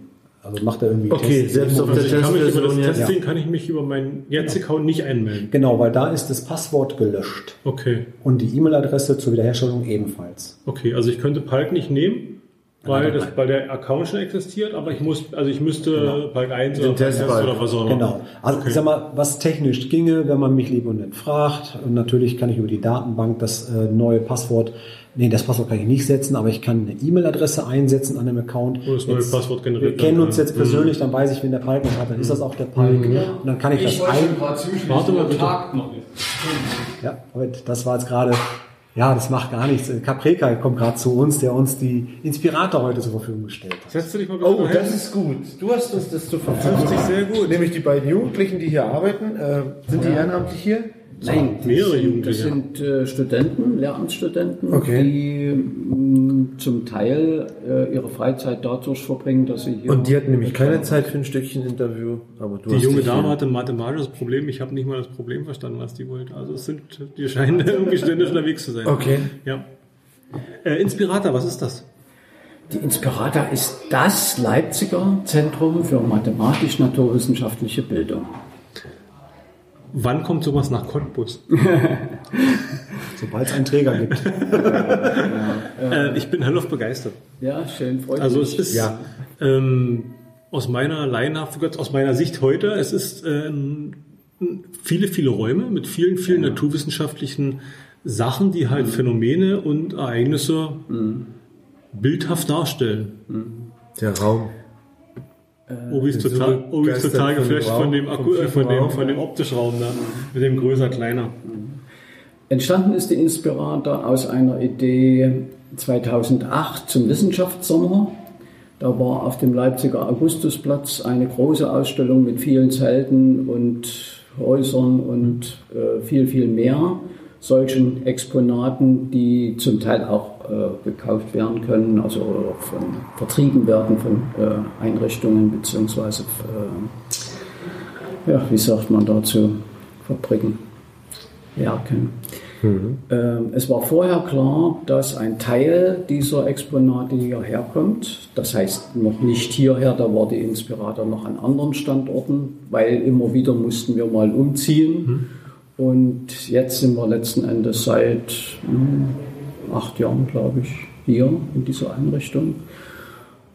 Also macht er irgendwie Okay, Test- selbst auf der Testversion jetzt. Testing kann ich mich über meinen Jetzt-Account nicht einmelden. Genau, weil da ist das Passwort gelöscht. Okay. Und die E-Mail-Adresse zur Wiederherstellung ebenfalls. Okay, also ich könnte Palk nicht nehmen Weil, das, weil der Account schon existiert, aber ich muss, also ich müsste Balk 1 oder 1 Testbalken. oder was auch immer. Genau. Also ich sag mal, was technisch ginge, wenn man mich lieb und nett fragt. Und natürlich kann ich über die Datenbank das äh, neue Passwort, nee, das Passwort kann ich nicht setzen, aber ich kann eine E-Mail-Adresse einsetzen an dem Account. Wo das neue Jetzt- Passwort generiert Wir kennen uns jetzt persönlich, Mhm. dann weiß ich, wenn der Palk noch hat, dann ist das auch der Palk. Mhm. Und dann kann ich, Ich das ein... Warte mal bitte. Ja, heute, das war jetzt gerade, ja, das macht gar nichts. Capreka kommt gerade zu uns, der uns die Inspirator heute zur Verfügung gestellt hat. Setzt du dich mal Oh, das ist gut. Du hast uns das zur Verfügung. Das ist sehr gut. Nämlich die beiden Jugendlichen, die hier arbeiten. Äh, sind die ehrenamtlich hier? Nein, das mehrere sind, Jugendliche. das sind äh, Studenten, Lehramtsstudenten, Okay. die mh, zum Teil äh, ihre Freizeit dadurch verbringen, dass sie hier. Und die hatten nämlich keine Zeit für ein Stückchen Interview. Aber du Die hast junge dich Dame hatte ein mathematisches Problem. Ich habe nicht mal das Problem verstanden, was die wollte. Also es sind, die scheinen irgendwie ständig unterwegs zu sein. Okay. Ja. Äh, Inspirator, was ist das? Die Inspirata ist das Leipziger Zentrum für mathematisch-naturwissenschaftliche Bildung. Wann kommt sowas nach Cottbus? Sobald es einen Träger gibt. äh, ich bin hellauf begeistert. Ja, schön, freut Also mich. es ist Ja. ähm, aus meiner Laienhaftigkeit, aus meiner Sicht heute, es ist äh, ein- viele, viele Räume mit vielen, vielen naturwissenschaftlichen Sachen, die halt Phänomene und Ereignisse bildhaft darstellen. Der Raum. Obi ist total, Obi ist total von dem geflasht von dem, Akku, äh, von dem, Raum. von dem Optischraum da, mit dem größer, kleiner. Entstanden ist die Inspirator aus einer Idee 2008 zum Wissenschaftssommer. Da war auf dem Leipziger Augustusplatz eine große Ausstellung mit vielen Zelten und Häusern und äh, viel, viel mehr solchen Exponaten, die zum Teil auch äh, gekauft werden können, also oder von, vertrieben werden von äh, Einrichtungen beziehungsweise äh, ja, wie sagt man dazu, Fabriken, Werken. Ähm, es war vorher klar, dass ein Teil dieser Exponate hierher kommt. Das heißt noch nicht hierher, da war die Inspirator noch an anderen Standorten, weil immer wieder mussten wir mal umziehen. Und jetzt sind wir letzten Endes seit hm, acht Jahren, glaube ich, hier in dieser Einrichtung.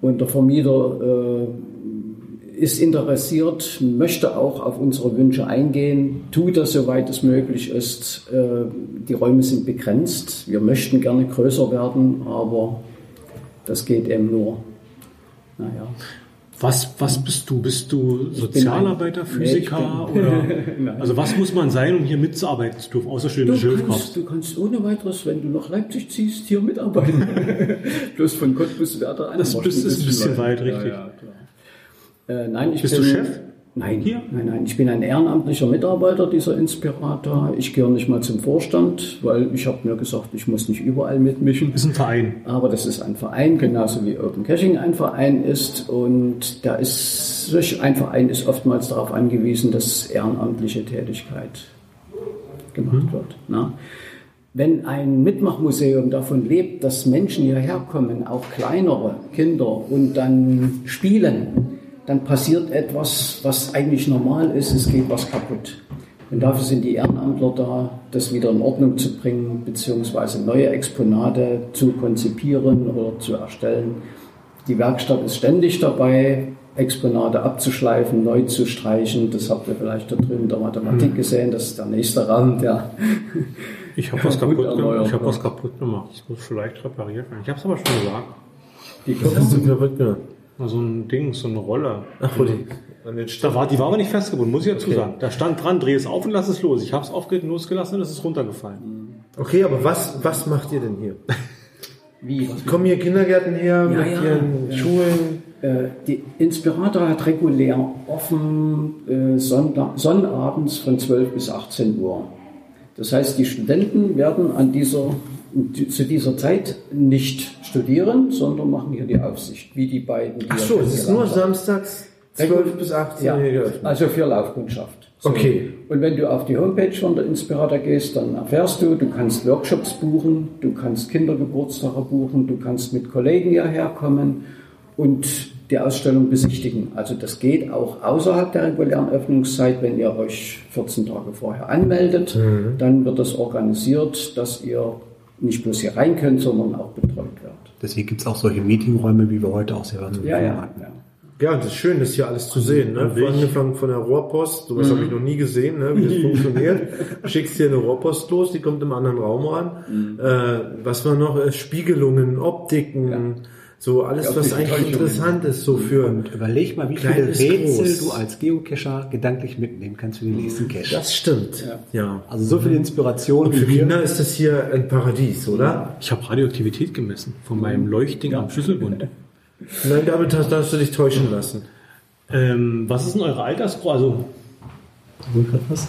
Und der Vermieter äh, ist interessiert, möchte auch auf unsere Wünsche eingehen, tut das soweit es möglich ist. Äh, Die Räume sind begrenzt. Wir möchten gerne größer werden, aber das geht eben nur. Naja. Was, was bist du? Bist du Sozialarbeiter, ein- Physiker Nee, oder? Also was muss man sein, um hier mitzuarbeiten zu dürfen, außer Hilfskraft? kannst, du kannst ohne weiteres, wenn du nach Leipzig ziehst, hier mitarbeiten. Bloß von Cottbus wäre der Das Anmarsch ist- ein bisschen weit, Ja, richtig. ja, klar. Äh, nein, ich Bist bin, du Chef? Nein, nein, nein. Ich bin ein ehrenamtlicher Mitarbeiter dieser Inspirator. Ich gehöre nicht mal zum Vorstand, weil ich habe mir gesagt, ich muss nicht überall mitmischen. Ist ein Verein. Aber das ist ein Verein, genauso wie Open Caching ein Verein ist. Und da ist, solch ein Verein ist oftmals darauf angewiesen, dass ehrenamtliche Tätigkeit gemacht wird. Na? Wenn ein Mitmachmuseum davon lebt, dass Menschen hierher kommen, auch kleinere Kinder, und dann spielen, dann passiert etwas, was eigentlich normal ist, es geht was kaputt. Und dafür sind die Ehrenamtler da, das wieder in Ordnung zu bringen, beziehungsweise neue Exponate zu konzipieren oder zu erstellen. Die Werkstatt ist ständig dabei, Exponate abzuschleifen, neu zu streichen. Das habt ihr vielleicht da drüben in der Mathematik Mhm. gesehen. Das ist der nächste Raum, der Ich habe was kaputt gemacht. Ich wird. was kaputt gemacht. Das muss vielleicht repariert werden. Ich habe es aber schon gesagt. Die Was so ein Ding, so eine Rolle. Ach, da war, die war aber nicht festgebunden, muss ich dazu Okay. sagen. Da stand dran, dreh es auf und lass es los. Ich habe es losgelassen und es ist runtergefallen. Okay, aber was, was macht ihr denn hier? Wie? Kommen hier Kindergärten her mit ihren ja. Schulen? Äh, Die Inspirator hat regulär offen äh, Sonntag, Sonnabends von 12 bis 18 Uhr. Das heißt, die Studenten werden an dieser, zu dieser Zeit nicht studieren, sondern machen hier die Aufsicht, wie die beiden. die Ach so, es ist nur habt. samstags 12 bis 18 ja. Also für Laufkundschaft. Okay. Und wenn du auf die Homepage von der Inspirator gehst, dann erfährst du, du kannst Workshops buchen, du kannst Kindergeburtstage buchen, du kannst mit Kollegen hierher kommen und die Ausstellung besichtigen. Also das geht auch außerhalb der regulären Öffnungszeit, wenn ihr euch 14 Tage vorher anmeldet. Mhm. Dann wird das organisiert, dass ihr nicht bloß hier rein können, sondern auch betreut wird. Deswegen gibt es auch solche Meetingräume, wie wir heute auch selber zur Ja, ja. hatten. ja. Ja, das ist schön, das hier alles zu sehen. Ne? Von angefangen von der Rohrpost, sowas habe ich noch nie gesehen, ne? wie das funktioniert. Schickst hier eine Rohrpost los, die kommt im anderen Raum ran. Äh, was war noch? Äh, Spiegelungen, Optiken, so alles, Ja, was eigentlich interessant ist, so für Und überleg mal, wie viele Rätsel groß. du als Geocacher gedanklich mitnehmen kannst für den nächsten Cache. Das stimmt. Ja. Also so viel Inspiration Und für. Kinder ist das hier ein Paradies, oder? Ich habe Radioaktivität gemessen von meinem Leuchtding am Schlüsselbund. Nein, damit hast, darfst du dich täuschen lassen. Ähm, was ist denn eure Altersgruppe? Also, was?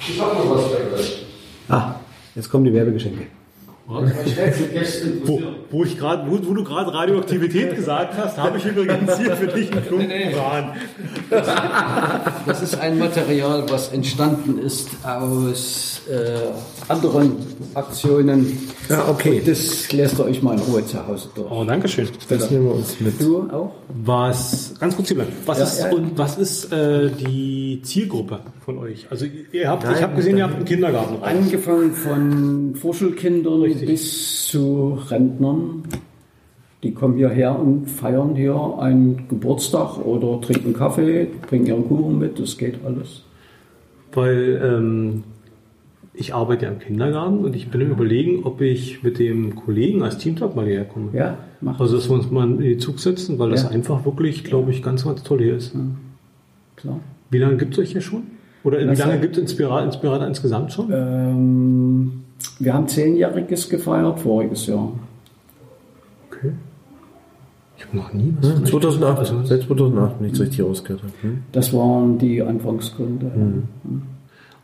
Ich hab noch was für euch. Ah, jetzt kommen die Werbegeschenke. Wo, wo, ich grad, wo, wo du gerade Radioaktivität gesagt hast, habe ich übrigens hier für dich einen Klumpen Uran. Das ist ein Material, was entstanden ist aus äh, anderen Aktionen. Ja, okay. Und das lässt ihr euch mal in Ruhe zu Hause durch. Oh, danke schön. Das nehmen wir uns mit. Du auch? Was, ganz kurz bleiben. Was Ja, ist, ja. Und was ist äh, die Zielgruppe von euch? Also ihr habt, Nein, ich habe gesehen, ihr habt einen Kindergarten. Angefangen von Vorschulkindern bis zu Rentnern. Die kommen hierher und feiern hier einen Geburtstag oder trinken Kaffee, bringen ihren Kuchen mit, das geht alles. Weil ähm, ich arbeite ja im Kindergarten und ich bin im Überlegen, ob ich mit dem Kollegen als Teamtag mal hierher komme. Ja, mach Also dass wir uns mal in den Zug setzen, weil das Ja. einfach wirklich, glaube ich, ganz, ganz toll hier ist. Klar. Wie lange gibt es euch hier schon? Oder wie Das lange gibt es Inspirator, Inspirator insgesamt schon? Ähm, wir haben zehnjähriges gefeiert voriges Jahr. Ich habe noch nie was Hm, von euch 2008, gehört. seit 2008, wenn ich es richtig rausgehört habe. Hm? Das waren die Anfangsgründe.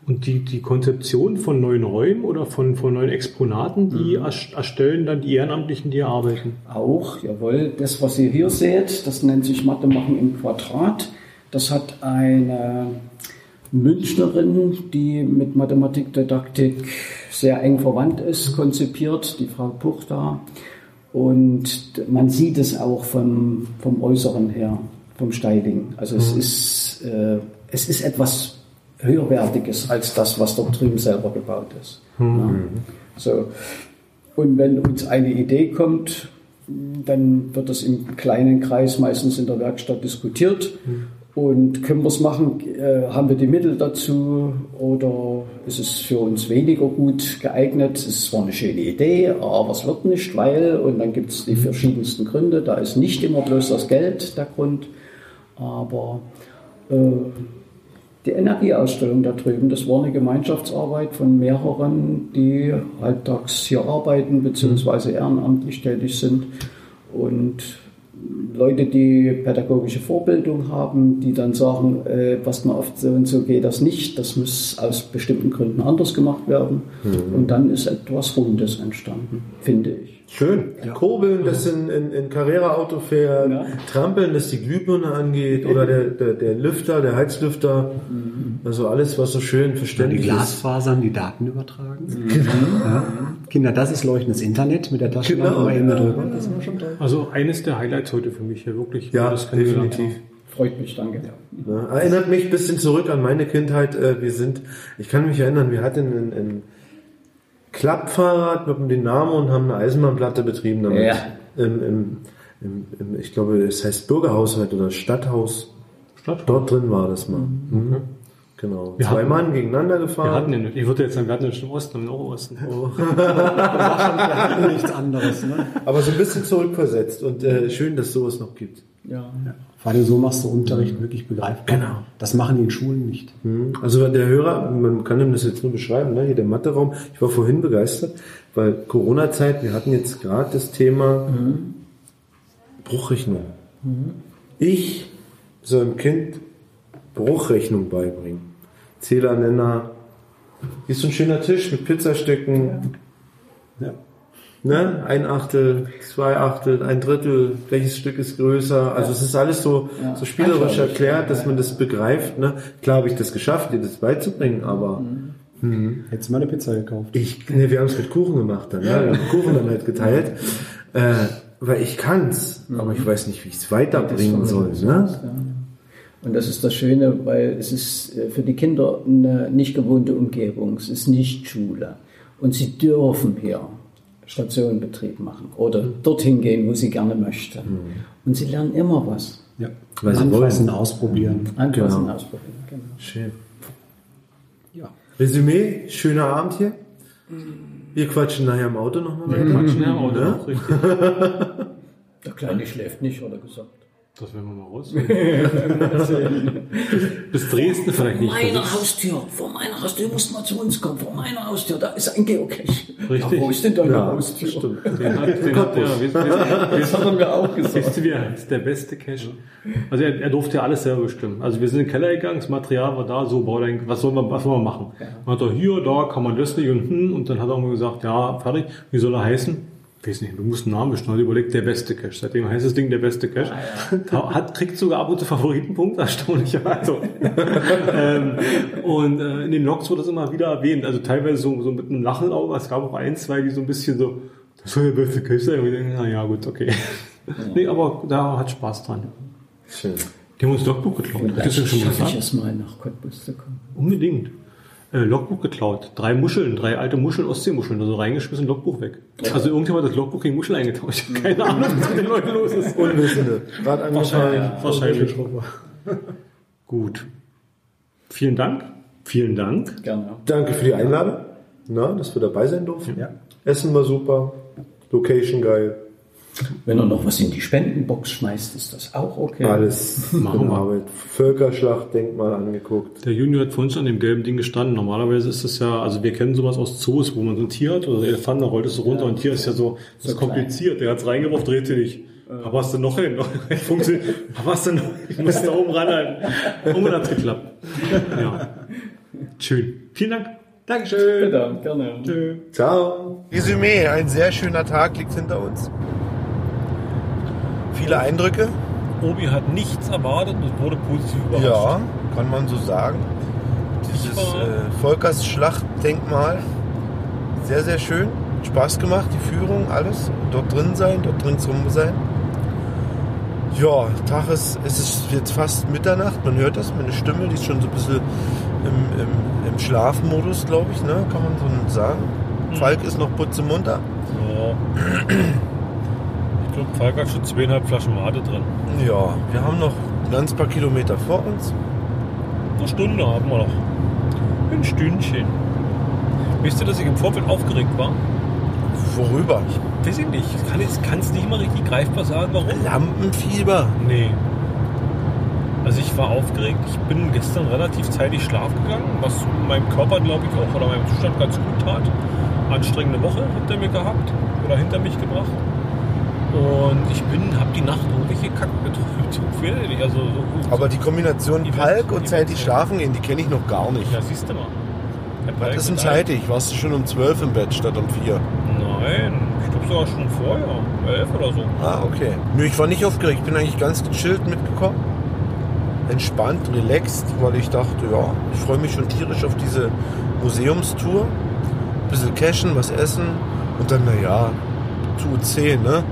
Und die, die Konzeption von neuen Räumen oder von, von neuen Exponaten, die erst- erstellen dann die Ehrenamtlichen, die hier arbeiten. Auch, jawohl. Das, was ihr hier seht, das nennt sich Mathe machen im Quadrat. Das hat eine Münchnerin, die mit Mathematikdidaktik sehr eng verwandt ist, konzipiert, die Frau Puchta. Und man sieht es auch vom, vom Äußeren her, vom Styling. Also es, Mhm. ist, äh, es ist etwas höherwertiges als das, was dort drüben selber gebaut ist. Ja. So. Und wenn uns eine Idee kommt, dann wird das im kleinen Kreis meistens in der Werkstatt diskutiert. Und können wir es machen? Äh, haben wir die Mittel dazu oder ist es für uns weniger gut geeignet? Es zwar eine schöne Idee, aber es wird nicht, weil, und dann gibt es die verschiedensten Gründe. Da ist nicht immer bloß das Geld der Grund, aber äh, die Energieausstellung da drüben, das war eine Gemeinschaftsarbeit von mehreren, die halbtags hier arbeiten bzw. ehrenamtlich tätig sind und Leute, die pädagogische Vorbildung haben, die dann sagen, äh, passt mal auf, so und so geht das nicht, das muss aus bestimmten Gründen anders gemacht werden. Mhm. Und dann ist etwas Rundes entstanden, finde ich. Schön. Kurbeln, das in, in, in Carrera-Auto fährt, trampeln, dass die Glühbirne angeht oder der, der, der Lüfter, der Heizlüfter. Also alles, was so schön Die verständlich ist. Glasfasern, die Daten übertragen. Mhm. Ja. Kinder, das ist leuchtendes Internet mit der Taschenlampe Genau, mal eben ja. drüber. Also eines der Highlights heute für mich hier wirklich. Ja, definitiv. Freut mich, danke. Ja, erinnert mich ein bisschen zurück an meine Kindheit. Äh, Wir sind, ich kann mich erinnern, wir hatten ein, ein Klappfahrrad mit dem Dynamo und haben eine Eisenbahnplatte betrieben damit. Ja. Im, im, im, im, ich glaube, es heißt Bürgerhaushalt oder Stadthaus. Stadthaus. Dort drin war das mal. Mhm. Genau. Wir Zwei hatten- Mann gegeneinander Wir gefahren. hatten ja nicht. Ich würde jetzt sagen, wir hatten ja schon im Osten, im Osten. Oh. Wir hatten nichts anderes. Ne? Aber so ein bisschen zurückversetzt und äh, schön, dass sowas noch gibt. Ja. Vor allem so machst du Unterricht wirklich begreifbar. Genau. Das machen die in Schulen nicht. Mhm. Also der Hörer, man kann ihm das jetzt nur beschreiben, ne? hier der Matheraum. Ich war vorhin begeistert, weil Corona-Zeit, wir hatten jetzt gerade das Thema Bruchrechnung. Ich soll dem Kind Bruchrechnung beibringen. Zähler, Nenner. Hier ist so ein schöner Tisch mit Pizzastücken. Ja. Ne? Ein Achtel, zwei Achtel, ein Drittel, welches Stück ist größer. Also es ist alles so, Ja. so spielerisch erklärt, dass man das begreift. Ne? Klar habe ich das geschafft, dir das beizubringen, aber mhm. Hättest du mal eine Pizza gekauft. ich, ne, wir haben es mit Kuchen gemacht dann. Ne? Wir haben Kuchen dann halt geteilt. Äh, weil ich kann's, aber ich weiß nicht, wie ich es weiterbringen soll. Ne? Und das ist das Schöne, weil es ist äh, für die Kinder eine nicht gewohnte Umgebung. Es ist nicht Schule. Und sie dürfen hier Stationenbetrieb machen oder dorthin gehen, wo sie gerne möchten. Und sie lernen immer was. Ja. Weil sie Anfassen, wollen. ausprobieren. Anfassen, Genau. ausprobieren. Genau. Schön. Ja. Resümee, schöner Abend hier. Wir quatschen nachher im Auto nochmal weiter. Wir quatschen ja im Auto richtig. Der Kleine schläft nicht, hat er gesagt. Das werden wir mal rausfinden. Bis Dresden vielleicht Vor nicht. meiner Das ist- Haustür, vor meiner Haustür, ihr müsst mal zu uns kommen, vor meiner Haustür, da ist ein Geocache. Richtig. Ja, wo ist denn deine Ja, Haustür? stimmt. Den hat, den hat der, wisst, wisst, Das hat er mir auch gesagt. Wisst ihr, wie er heißt? Der beste Cache. Also er, er durfte ja alles selber bestimmen. Also wir sind in den Keller gegangen, das Material war da, so bau dein, was soll man, was soll man machen? Dann hat er hier, da kann man das nicht und hm, und dann hat er irgendwann gesagt, ja, fertig, wie soll er heißen? Ich weiß nicht, du musst einen Namen bestimmen, überlegt, der beste Cache. Seitdem heißt das Ding der beste Cache. Da Hat, kriegt sogar ab und zu Favoritenpunkt, erstaunlicherweise. ähm, und äh, in den Logs wird das immer wieder erwähnt. Also teilweise so, so mit einem Lachen Auge. Es gab auch ein, zwei, die so ein bisschen so, das soll der beste Cache sein. Und ich denke, na ja, gut, okay. nee, aber da hat Spaß dran. Schön. Die haben uns Logbuch geklaut. Das ja schon ich gesagt? es mal nach Cottbus zu kommen. Unbedingt. Äh, Logbuch geklaut. Drei Muscheln, drei alte Muscheln, Ostseemuscheln, also reingeschmissen, Logbuch weg. Also irgendjemand hat das Logbuch gegen Muscheln eingetauscht. Keine Ahnung, was mit den Leuten los ist. Unwissende. Gerade Wahrscheinlich. angefallen. Wahrscheinlich. Gut. Vielen Dank. Vielen Dank. Gerne. Danke für die Einladung, na, dass wir dabei sein durften. Essen war super, Location geil, Wenn er noch was in die Spendenbox schmeißt, ist das auch okay. alles Machen in wir. Arbeit. Völkerschlachtdenkmal angeguckt. Der Junior hat vorhin schon an dem gelben Ding gestanden. Normalerweise ist das ja, also wir kennen sowas aus Zoos, wo man so ein Tier hat oder Elefant, da rollt es so runter und ein Tier ist ja so, das ist klein. kompliziert. Der hat es reingeworfen, dreht sich nicht. Aber hast du noch hin? Funktioniert. Aber hast du noch? Ich muss da oben ranhalten. Und dann hat's geklappt. Ja. Schön. Vielen Dank. Dankeschön. Bitte, gerne. Tschö. Ciao. Resümee, ein sehr schöner Tag liegt hinter uns. Viele Eindrücke. Obi hat nichts erwartet und wurde positiv überrascht. Ja, kann man so sagen. Dieses äh, Volkers Schlachtdenkmal, sehr, sehr schön. Spaß gemacht, die Führung, alles. Dort drin sein, dort drin rum sein. Ja, Tag ist, es ist jetzt fast Mitternacht, man hört das, meine Stimme, die ist schon so ein bisschen im, im, im Schlafmodus, glaube ich, ne? kann man so sagen. Falk ist noch putzemunter. Ja. Ich Falk hat schon zweieinhalb Flaschen Mate drin. Ja, wir haben noch ein ganz paar Kilometer vor uns. Eine Stunde haben wir noch. Ein Stündchen. Wisst ihr, dass ich im Vorfeld aufgeregt war? Worüber? Weiß ich nicht. Ich kann es kann's nicht mal richtig greifbar sagen, warum. Lampenfieber? Nee. Also ich war aufgeregt. Ich bin gestern relativ zeitig schlafen gegangen, was meinem Körper, glaube ich, auch oder meinem Zustand ganz gut tat. Anstrengende Woche hinter mir gehabt oder hinter mich gebracht. Und ich bin, habe die Nacht irgendwelche Kacken geträumt. Also so, Aber die Kombination Palk und zeitig schlafen gehen, die kenne ich noch gar nicht. Ja, siehst du mal. Was ist denn zeitig? Warst du schon um 12 im Bett statt um 4? Nein, ich glaube sogar schon vorher. Elf oder so. Ah, okay. Nö, ich war nicht aufgeregt. Ich bin eigentlich ganz gechillt mitgekommen. Entspannt, relaxed, weil ich dachte, ja, ich freue mich schon tierisch auf diese Museumstour. Ein bisschen cashen, was essen und dann, naja, zu UC, ne?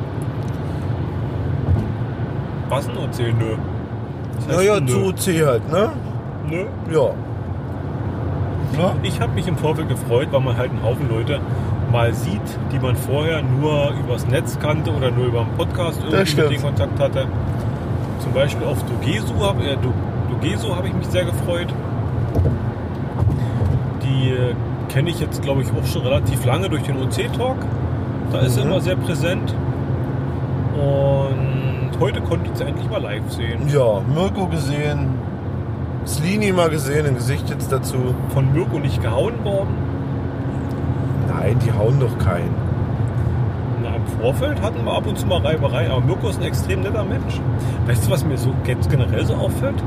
Was denn erzählen? Nö. Heißt Naja, zu UC halt, ne? Nö. Ja. Ich habe mich im Vorfeld gefreut, weil man halt einen Haufen Leute mal sieht, die man vorher nur übers Netz kannte oder nur über einen Podcast irgendwie mit denen Kontakt hatte. Zum Beispiel auf Dogesu habe äh, Do- habe ich mich sehr gefreut. Die äh, kenne ich jetzt, glaube ich, auch schon relativ lange durch den OC-Talk. Da ist sie Mhm. immer sehr präsent. Und heute konnte ich sie endlich mal live sehen. Ja, Mirko gesehen, Slini mal gesehen, ein Gesicht jetzt dazu. Von Mirko nicht gehauen worden? Nein, die hauen doch keinen. Na, im Vorfeld hatten wir ab und zu mal Reiberei, aber Mirko ist ein extrem netter Mensch. Weißt du, was mir so jetzt generell so auffällt?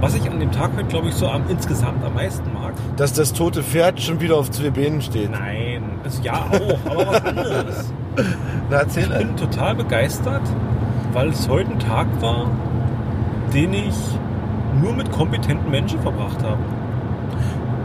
Was ich an dem Tag heute, glaube ich, so am, insgesamt am meisten mag? Dass das tote Pferd schon wieder auf zwei Beinen steht. Nein, das ja auch, aber was anderes. Na, erzähl Ich bin total begeistert, weil es heute ein Tag war, den ich nur mit kompetenten Menschen verbracht habe.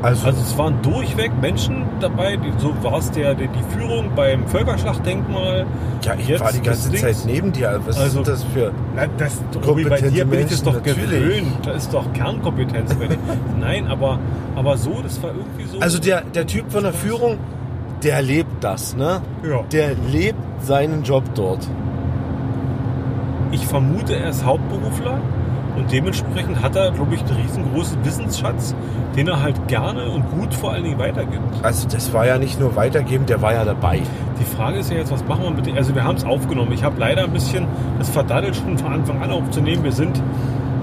Also, es waren durchweg Menschen dabei, die, so war es der, der, die Führung beim Völkerschlachtdenkmal. Ja, ich Jetzt war die ganze Zeit Dings. neben dir. Was Also- ist das für Na, das, Robi, bei dir bin ich das doch gewöhnt. Da ist doch Kernkompetenz bei dir. Nein, aber, aber so, das war irgendwie so. Also der, der Typ von der Führung, der lebt das, ne? Ja. Der lebt seinen Job dort. Ich vermute, er ist Hauptberufler und dementsprechend hat er, glaube ich, einen riesengroßen Wissensschatz, den er halt gerne und gut vor allen Dingen weitergibt. Also das war ja nicht nur weitergeben, der war ja dabei. Die Frage ist ja jetzt, was machen wir mit dem? Also wir haben es aufgenommen. Ich habe leider ein bisschen das verdattelt schon von Anfang an aufzunehmen. Wir sind,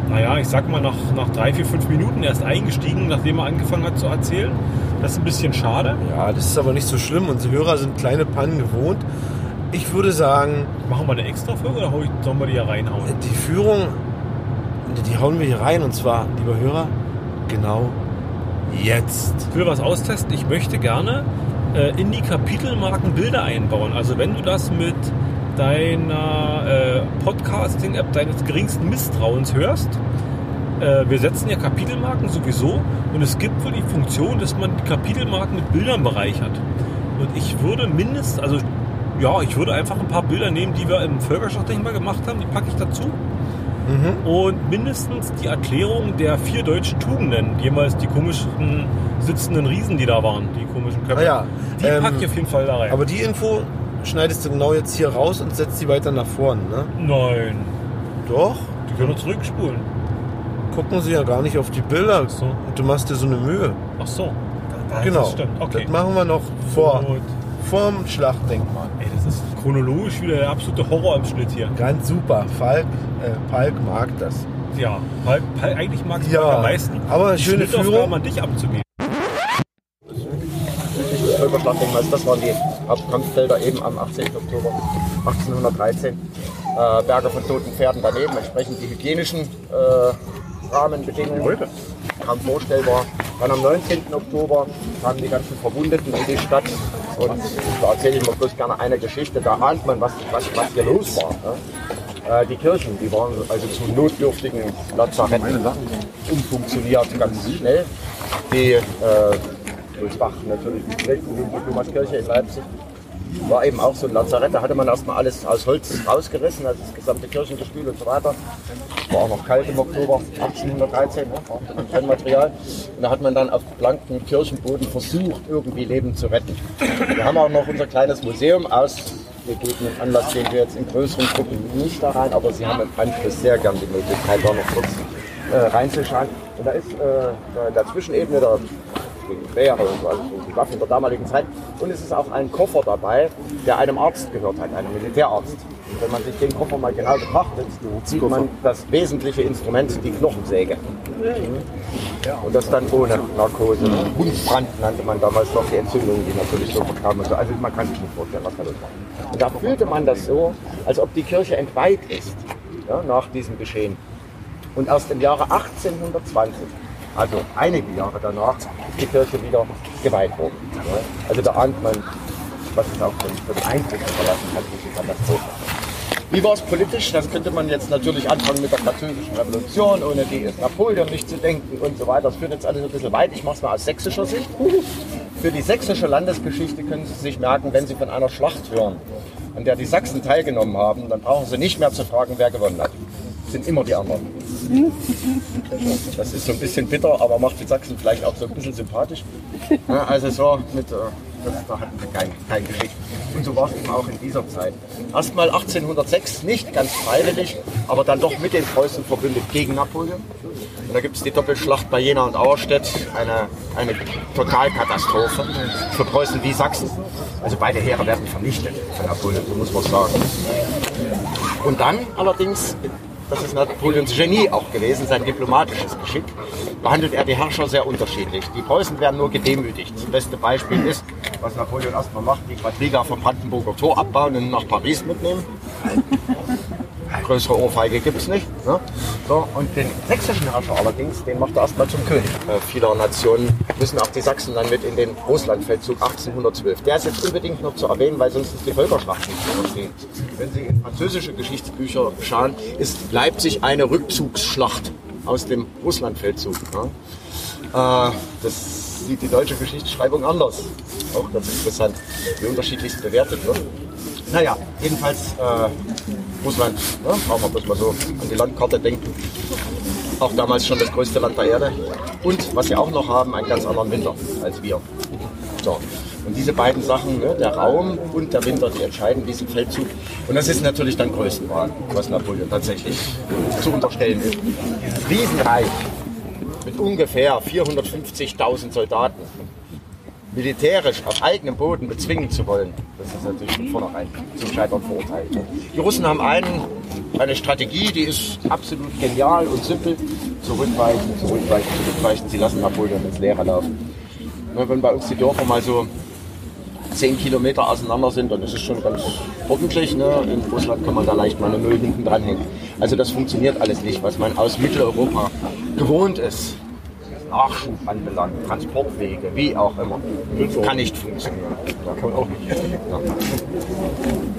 naja, ich sag mal nach, nach drei, vier, fünf Minuten erst eingestiegen, nachdem er angefangen hat zu erzählen. Das ist ein bisschen schade. Ja, das ist aber nicht so schlimm. Unsere Hörer sind kleine Pannen gewohnt. Ich würde sagen... Machen wir eine extra Folge oder sollen wir die hier reinhauen? Die Führung, die hauen wir hier rein. Und zwar, lieber Hörer, genau jetzt. Ich will was austesten. Ich möchte gerne äh, in die Kapitelmarken Bilder einbauen. Also wenn du das mit deiner äh, Podcasting-App deines geringsten Misstrauens hörst, äh, wir setzen ja Kapitelmarken sowieso und es gibt wohl die Funktion, dass man die Kapitelmarken mit Bildern bereichert. Und ich würde mindestens, also ja, ich würde einfach ein paar Bilder nehmen, die wir im Völkerschlacht denke ich mal gemacht haben, die packe ich dazu. Und mindestens die Erklärung der vier deutschen Tugenden, jemals die komischen sitzenden Riesen, die da waren, die komischen Köpfe. Ah ja, die ähm, packe ich auf jeden Fall da rein. Aber die Info schneidest du genau jetzt hier raus und setzt sie weiter nach vorne, ne? Nein. Doch? Die können zurückspulen. Gucken sie ja gar nicht auf die Bilder. Und du machst dir so eine Mühe. Ach so. Da- da- genau. Das stimmt. Okay. Das machen wir noch vor, Gut. Vorm Schlachtdenkmal. Ey, das ist chronologisch wieder der absolute Horror im Schnitt hier. Ganz super. Falk, äh, Falk mag das. Ja, Palk, Palk, eigentlich mag ich Ja, am meisten. aber die schöne Führung. an dich abzugeben. Völkerschlachtdenkmals. Das waren die Hauptkampffelder eben am 18. Oktober 1813. Äh, Berge von toten Pferden daneben, entsprechend die hygienischen äh, Rahmenbedingungen. Kaum vorstellbar. Dann am 19. Oktober kamen die ganzen Verwundeten in die Stadt. Und da erzähle ich mal bloß gerne eine Geschichte. Da ahnt man, was, was, was hier los war. Ne? Äh, die Kirchen, die waren also zu notdürftigen Lazaretten umfunktioniert ganz schnell. Die äh, Sulzbach natürlich die Thomaskirche in Leipzig. War eben auch so ein Lazarett, da hatte man erstmal alles aus Holz rausgerissen, also das gesamte Kirchengestühl und so weiter. War auch noch kalt im Oktober 1813, ne? war kein Brennmaterial. Und da hat man dann auf blanken Kirchenboden versucht, irgendwie Leben zu retten. Wir haben auch noch unser kleines Museum aus gegebenen Anlass, den wir jetzt in größeren Gruppen nicht da rein, aber Sie haben im Anschluss sehr gern die Möglichkeit, da noch kurz äh, reinzuschauen. Und da ist äh, in der Zwischenebene der Gewehre und so, also die Waffen der damaligen Zeit. Und es ist auch ein Koffer dabei, der einem Arzt gehört hat, einem Militärarzt. Und wenn man sich den Koffer mal genau betrachtet, sieht man das wesentliche Instrument, die Knochensäge. Und das dann ohne Narkose. Wundbrand nannte man damals noch die Entzündungen, die natürlich so verkamen. Und so. Also man kann sich nicht vorstellen, was da los war. Und da fühlte man das so, als ob die Kirche entweiht ist ja, nach diesem Geschehen. Und erst im Jahre 1820, also einige Jahre danach, die Kirche wieder geweiht worden. Ja. Also da ahnt man, was es auch für einen Eindruck hinterlassen hat, diese Katastrophe. Wie war es politisch? Das könnte man jetzt natürlich anfangen mit der französischen Revolution, ohne die ist Napoleon nicht zu denken und so weiter. Das führt jetzt alles ein bisschen weit. Ich mache es mal aus sächsischer Sicht. Für die sächsische Landesgeschichte können Sie sich merken, wenn Sie von einer Schlacht hören, an der die Sachsen teilgenommen haben, dann brauchen Sie nicht mehr zu fragen, wer gewonnen hat. Sind immer die anderen. Das ist so ein bisschen bitter, aber macht die Sachsen vielleicht auch so ein bisschen sympathisch. Ja, also so mit, äh, da hatten wir kein, kein Geschichte. Und so war es eben auch in dieser Zeit. Erstmal 1806, nicht ganz freiwillig, aber dann doch mit den Preußen verbündet gegen Napoleon. Und da gibt es die Doppelschlacht bei Jena und Auerstedt, eine, eine Totalkatastrophe für Preußen wie Sachsen. Also beide Heere werden vernichtet von Napoleon, so muss man sagen. Und dann allerdings, das ist Napoleons Genie auch gewesen, sein diplomatisches Geschick, behandelt er die Herrscher sehr unterschiedlich. Die Preußen werden nur gedemütigt. Das beste Beispiel ist, was Napoleon erstmal macht, die Quadriga vom Brandenburger Tor abbauen und nach Paris mitnehmen. Größere Ohrfeige gibt es nicht. Ne? So, und den sächsischen Herrscher allerdings, den macht er erstmal zum König äh, vieler Nationen. Müssen auch die Sachsen dann mit in den Russlandfeldzug 1812. Der ist jetzt unbedingt noch zu erwähnen, weil sonst ist die Völkerschlacht nicht zu verstehen. Wenn Sie in französische Geschichtsbücher schauen, ist Leipzig eine Rückzugsschlacht aus dem Russlandfeldzug. Ne? Äh, das sieht die deutsche Geschichtsschreibung anders. Auch ganz interessant, wie unterschiedlich es bewertet wird. Naja, jedenfalls äh, Russland, ne? brauchen wir bloß mal so an die Landkarte denken. Auch damals schon das größte Land der Erde. Und was sie auch noch haben, einen ganz anderen Winter als wir. So. Und Und diese beiden Sachen, ne, der Raum und der Winter, die entscheiden diesen Feldzug. Und das ist natürlich dann Größenwahn, was Napoleon tatsächlich zu unterstellen ist. Riesenreich mit ungefähr 450.000 Soldaten militärisch auf eigenem Boden bezwingen zu wollen, das ist natürlich von vornherein zum Scheitern verurteilt. Die Russen haben einen, eine Strategie, die ist absolut genial und simpel. Zurückweichen, zurückweichen, zurückweichen. Sie lassen Napoleon ins Leere laufen. Wenn bei uns die Dörfer mal so 10 Kilometer auseinander sind, dann ist es schon ganz ordentlich. Ne? In Russland kann man da leicht mal eine Null hinten dranhängen. Also das funktioniert alles nicht, was man aus Mitteleuropa gewohnt ist. Nachschub anbelangt, Transportwege, wie auch immer. Kann nicht funktionieren. Da kann auch nicht.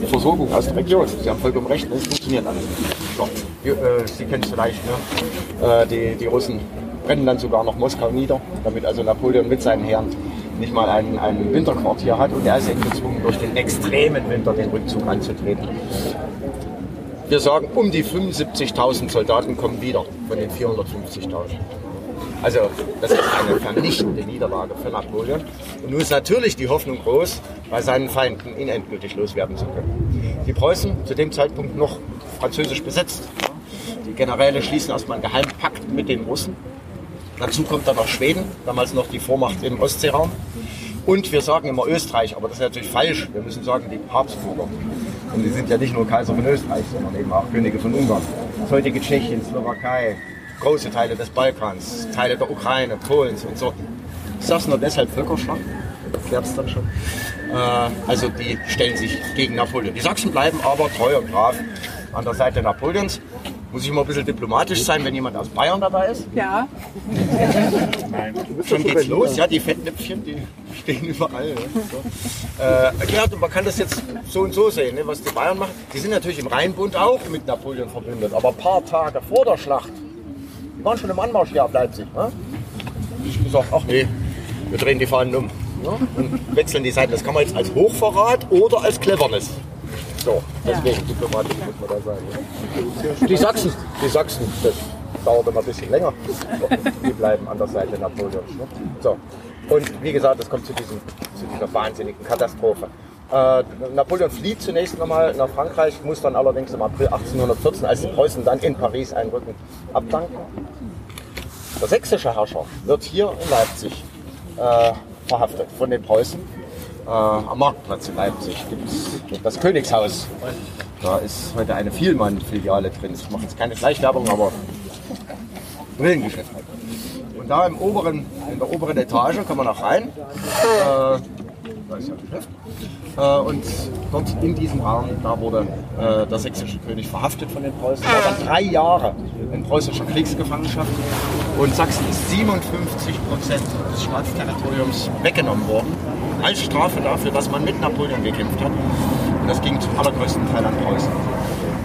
Die Versorgung aus der Region, Sie haben vollkommen recht, das funktioniert alles nicht. Äh, Sie kennen es vielleicht, ne? äh, die, die Russen brennen dann sogar noch Moskau nieder, damit also Napoleon mit seinen Heeren nicht mal ein, ein Winterquartier hat und er ist gezwungen, durch den extremen Winter den Rückzug anzutreten. Wir sagen, um die 75.000 Soldaten kommen wieder von den 450.000. Also das ist eine vernichtende Niederlage für Napoleon. Und nun ist natürlich die Hoffnung groß, bei seinen Feinden ihn endgültig loswerden zu können. Die Preußen, zu dem Zeitpunkt noch französisch besetzt. Die Generäle schließen erstmal einen Geheimpakt mit den Russen. Dazu kommt dann noch Schweden, damals noch die Vormacht im Ostseeraum. Und wir sagen immer Österreich, aber das ist natürlich falsch. Wir müssen sagen die Habsburger. Und die sind ja nicht nur Kaiser von Österreich, sondern eben auch Könige von Ungarn. Das heutige Tschechien, Slowakei, große Teile des Balkans, Teile der Ukraine, Polens und so. Ich sage nur deshalb Völkerschlacht, erklärt es dann schon. Äh, also die stellen sich gegen Napoleon. Die Sachsen bleiben aber treu und brav an der Seite Napoleons. Muss ich immer ein bisschen diplomatisch sein, wenn jemand aus Bayern dabei ist? Ja. Schon geht's los, ja, die Fettnäpfchen, die stehen überall. Ne? So. Äh, erklärt, und man kann das jetzt so und so sehen, ne, was die Bayern machen. Die sind natürlich im Rheinbund auch mit Napoleon verbündet, aber ein paar Tage vor der Schlacht, waren schon im Anmarsch hier auf Leipzig. Ne? Ich gesagt, ach nee, wir drehen die Fahnen um ne? und wechseln die Seiten. Das kann man jetzt als Hochverrat oder als Cleverness. So, deswegen diplomatisch muss man da sein. Ne? Die Sachsen, die Sachsen, das dauert immer ein bisschen länger. Die bleiben an der Seite Napoleons. Ne? So. Und wie gesagt, es kommt zu, diesem, zu dieser wahnsinnigen Katastrophe. Äh, Napoleon flieht zunächst nochmal nach Frankreich, muss dann allerdings im April 1814, als die Preußen dann in Paris einrücken, abdanken. Der sächsische Herrscher wird hier in Leipzig äh, verhaftet von den Preußen. Äh, am Marktplatz in Leipzig gibt es das Königshaus. Da ist heute eine Vielmann-Filiale drin. Ich mache jetzt keine Schleichwerbung, aber Brillengeschäft. Und da im oberen, in der oberen Etage kann man noch rein. Äh, da ist ja Geschäft. Äh, und dort in diesem Raum, da wurde äh, der sächsische König verhaftet von den Preußen. War dann drei Jahre in preußischer Kriegsgefangenschaft. Und Sachsen ist 57 Prozent des Staatsterritoriums weggenommen worden. Als Strafe dafür, dass man mit Napoleon gekämpft hat. Und das ging zum allergrößten Teil an Preußen.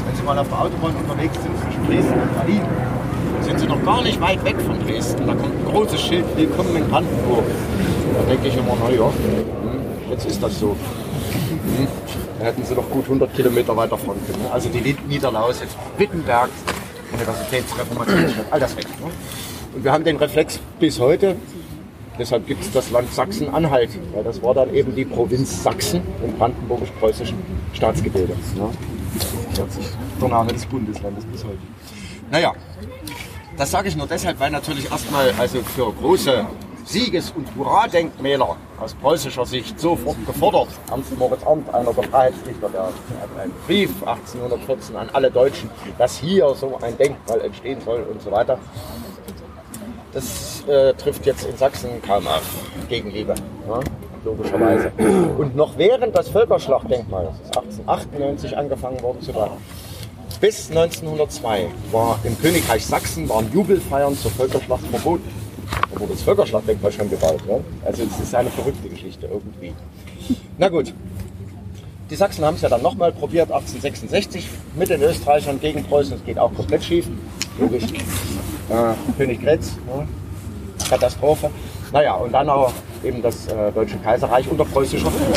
Wenn Sie mal auf der Autobahn unterwegs sind zwischen Dresden und Berlin, sind Sie noch gar nicht weit weg von Dresden. Da kommt ein großes Schild, Willkommen in Brandenburg. Da denke ich immer, naja, hm, jetzt ist das so. Da hätten Sie noch gut 100 Kilometer weiter fahren können. ne? Also die Niederlausitz, jetzt Wittenberg, Universitätsreformationsstadt, all das weg. Ne? Und wir haben den Reflex bis heute. Deshalb gibt es das Land Sachsen-Anhalt, weil das war dann eben die Provinz Sachsen im brandenburgisch-preußischen Staatsgebilde. Ne? Der Name des Bundeslandes bis heute. Naja, das sage ich nur deshalb, weil natürlich erstmal also für große Sieges- und Hurra-Denkmäler aus preußischer Sicht sofort gefordert. Ernst Moritz Arndt, einer der Freiheitsdichter, der hat einen Brief 1814 an alle Deutschen, dass hier so ein Denkmal entstehen soll und so weiter. Das äh, trifft jetzt in Sachsen kaum auf Gegenliebe, ja, logischerweise. Und noch während das Völkerschlachtdenkmal, das ist 1898 angefangen worden zu bauen, bis 1902 war im Königreich Sachsen waren Jubelfeiern zur Völkerschlacht verboten. Da wurde das Völkerschlachtdenkmal schon gebaut. Ne? Also es ist eine verrückte Geschichte irgendwie. Na gut. Die Sachsen haben es ja dann nochmal probiert, 1866, mit den Österreichern gegen Preußen. Es geht auch komplett schief. Logisch. Äh, König Grätz, ne? Katastrophe. Naja, und dann auch eben das äh, Deutsche Kaiserreich unter preußischer Führung.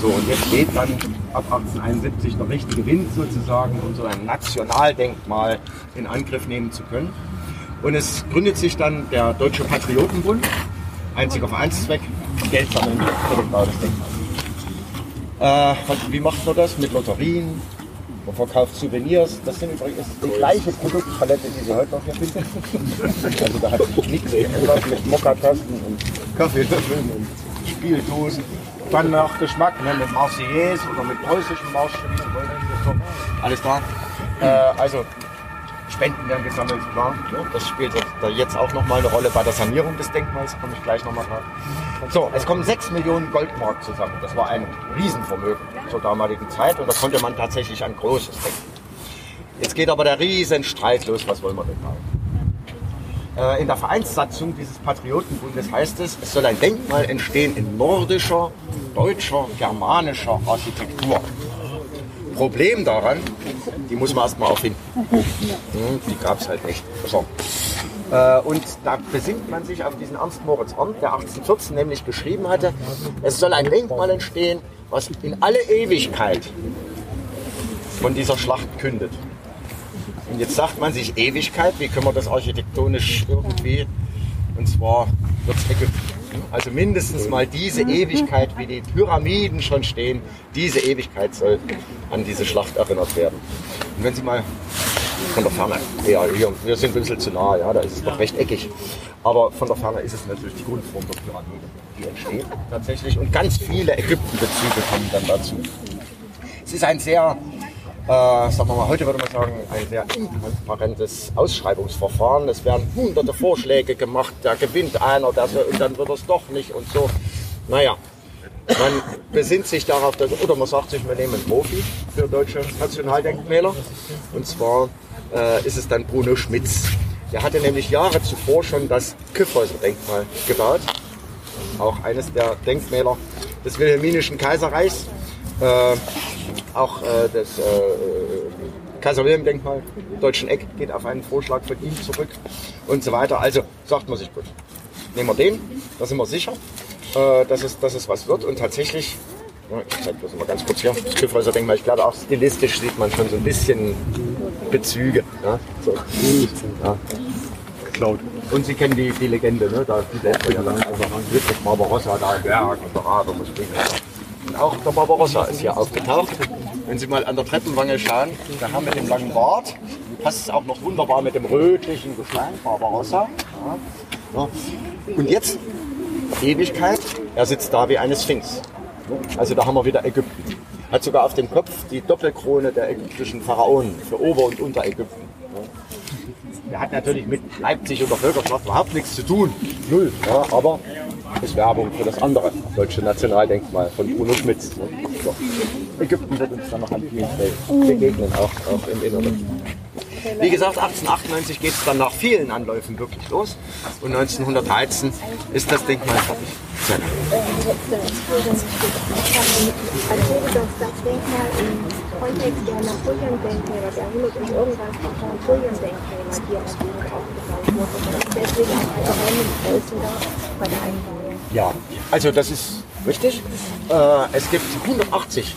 So, und jetzt geht dann ab 1871 der richtige Wind sozusagen, um so ein Nationaldenkmal in Angriff nehmen zu können. Und es gründet sich dann der Deutsche Patriotenbund, einziger Vereinszweck, Geld sammeln für den Bau des Denkmals. Äh, wie macht man das? Mit Lotterien, man verkauft Souvenirs. Das sind übrigens die gleiche Produktpalette, die Sie heute noch hier finden. Also da hat sich nichts geändert mit Mokka-Tasten und Kaffeelöffeln und Spieldosen. Dann nach Geschmack, ne, mit Marseillaise oder mit preußischem Marsch. Alles da. Äh, also Spenden werden gesammelt, klar. Das spielt da jetzt auch nochmal eine Rolle bei der Sanierung des Denkmals, komme ich gleich nochmal drauf. So, es kommen 6 Millionen Goldmark zusammen. Das war ein Riesenvermögen zur damaligen Zeit und da konnte man tatsächlich ein großes denken. Jetzt geht aber der Riesenstreit los, was wollen wir denn da? Äh, In der Vereinssatzung dieses Patriotenbundes heißt es, es soll ein Denkmal entstehen in nordischer, deutscher, germanischer Architektur. Problem daran, die muss man erstmal auffinden. Hm, Die gab es halt nicht. So. Äh, Und da besinnt man sich auf diesen Ernst Moritz Arndt, der 1814 nämlich geschrieben hatte, es soll ein Denkmal entstehen, was in alle Ewigkeit von dieser Schlacht kündet. Und jetzt sagt man sich Ewigkeit, wie können wir das architektonisch irgendwie, und zwar wird es. Also mindestens mal diese Ewigkeit, wie die Pyramiden schon stehen, diese Ewigkeit soll an diese Schlacht erinnert werden. Und wenn Sie mal von der Ferne, ja, hier, wir sind ein bisschen zu nah, ja, da ist es noch rechteckig. Aber von der Ferne ist es natürlich die Grundform der Pyramide, die entsteht tatsächlich. Und ganz viele Ägyptenbezüge kommen dann dazu. Es ist ein sehr, äh, sagen wir mal, heute würde man sagen, ein sehr intransparentes Ausschreibungsverfahren. Es werden hunderte Vorschläge gemacht, da gewinnt einer, so, und dann wird es doch nicht und so. Naja, man besinnt sich darauf, dass, oder man sagt sich, wir nehmen einen Profi für deutsche Nationaldenkmäler. Und zwar äh, ist es dann Bruno Schmitz. Der hatte nämlich Jahre zuvor schon das Kyffhäuser-Denkmal gebaut. Auch eines der Denkmäler des Wilhelminischen Kaiserreichs. Äh, auch äh, das äh, Kaiser Wilhelm-Denkmal im Deutschen Eck geht auf einen Vorschlag von ihm zurück und so weiter. Also sagt man sich gut. Nehmen wir den, da sind wir sicher, dass, es, dass es was wird. Und tatsächlich, ja, ich zeige das mal ganz kurz hier, das Kyffhäuser Denkmal, ich glaube auch stilistisch sieht man schon so ein bisschen Bezüge. Ja, so. ja. Geklaut. Und Sie kennen die, die Legende, ne? da die Welt ja dann also Barbarossa da im Berg und der Rabe muss springen. Und auch der Barbarossa ist hier aufgetaucht. Wenn Sie mal an der Treppenwange schauen, der Herr mit dem langen Bart, passt es auch noch wunderbar mit dem rötlichen Gestein, Barbarossa. Ja. Und jetzt, Ewigkeit, er sitzt da wie eine Sphinx. Also da haben wir wieder Ägypten. Hat sogar auf dem Kopf die Doppelkrone der ägyptischen Pharaonen für Ober- und Unterägypten. Der hat natürlich mit Leipzig und der Völkerschlacht überhaupt nichts zu tun. Null. Ja, aber ist Werbung für das andere deutsche Nationaldenkmal von Bruno Schmitz. Ne? So. Ägypten wird uns dann noch an vielen Stellen begegnen, auch, auch im Inneren. Wie gesagt, 1898 geht es dann nach vielen Anläufen wirklich los. Und 1913 ist das Denkmal fertig. Erzähle doch das Denkmal im Kontext der der 100 und irgendwas Napoleon-Denkmäler, die ja natürlich aufgebaut wurden. Und deswegen auch der Reihengröße da bei der Einweihung. Ja, also das ist richtig. Äh, es gibt 180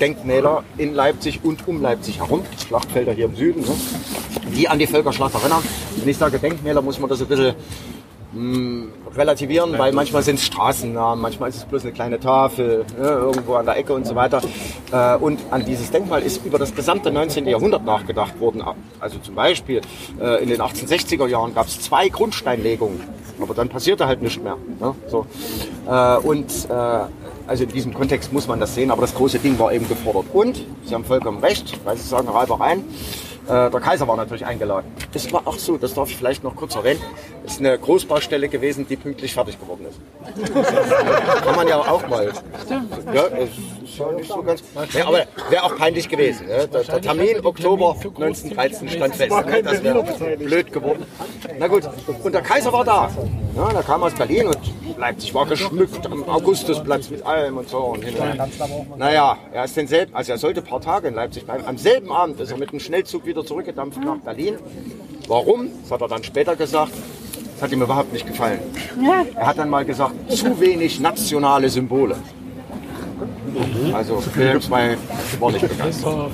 Denkmäler in Leipzig und um Leipzig herum, Schlachtfelder hier im Süden, ne, die an die Völkerschlacht erinnern. Wenn ich sage Denkmäler, muss man das ein bisschen mh, relativieren, weil manchmal sind es Straßennamen, manchmal ist es bloß eine kleine Tafel ne, irgendwo an der Ecke und so weiter. Äh, und an dieses Denkmal ist über das gesamte 19. Jahrhundert nachgedacht worden. Also zum Beispiel äh, in den 1860er Jahren gab es zwei Grundsteinlegungen, aber dann passierte halt nichts mehr. Ne? So. Äh, und äh, also in diesem Kontext muss man das sehen, aber das große Ding war eben gefordert. Und, Sie haben vollkommen recht, weil Sie sagen Reibereien, äh, der Kaiser war natürlich eingeladen. Es war auch so, das darf ich vielleicht noch kurz erwähnen, ist eine Großbaustelle gewesen, die pünktlich fertig geworden ist. Kann man ja auch mal. Ja, es ist ja nicht so ganz. Ja, aber wäre auch peinlich gewesen. Ne? Der, der Termin Oktober 1913 stand fest. Ne? Das wäre blöd geworden. Na gut, und der Kaiser war da. Ja, der kam aus Berlin und Leipzig war geschmückt am Augustusplatz mit allem und so. Und hin. Naja, er ist denselben, also er sollte ein paar Tage in Leipzig bleiben. Am selben Abend ist er mit dem Schnellzug wieder zurückgedampft nach Berlin. Warum? Das hat er dann später gesagt. Das hat ihm überhaupt nicht gefallen. Er hat dann mal gesagt, zu wenig nationale Symbole. Also II war nicht begeistert. So.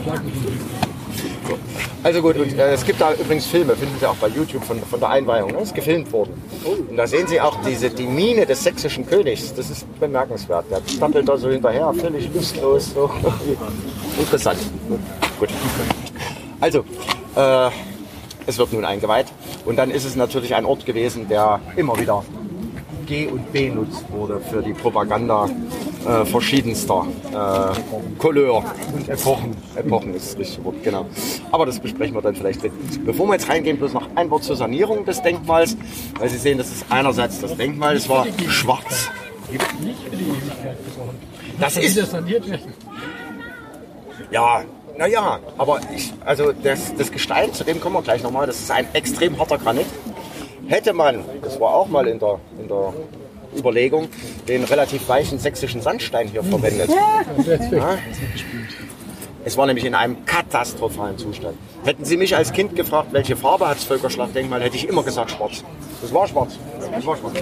Also gut, und äh, es gibt da übrigens Filme, finden Sie auch bei YouTube von, von der Einweihung, ne? ist gefilmt worden. Und da sehen Sie auch diese, die Miene des sächsischen Königs, das ist bemerkenswert. Der stappelt da so hinterher, völlig lustlos, so. interessant. Gut. Also, äh, es wird nun eingeweiht und dann ist es natürlich ein Ort gewesen, der immer wieder G und B benutzt wurde für die Propaganda äh, verschiedenster äh, Couleur und Epochen. Epochen ist das richtige Wort, genau. Aber das besprechen wir dann vielleicht. Mit. Bevor wir jetzt reingehen, bloß noch ein Wort zur Sanierung des Denkmals, weil Sie sehen, das ist einerseits das Denkmal, das war schwarz. Das ist ja, naja, aber ich, also das, das Gestein, zu dem kommen wir gleich nochmal, das ist ein extrem harter Granit. Hätte man, das war auch mal in der, in der Überlegung, den relativ weichen sächsischen Sandstein hier verwendet. Ja. Es war nämlich in einem katastrophalen Zustand. Hätten Sie mich als Kind gefragt, welche Farbe hat das Völkerschlachtdenkmal, hätte ich immer gesagt schwarz. Das war schwarz. Das war schwarz.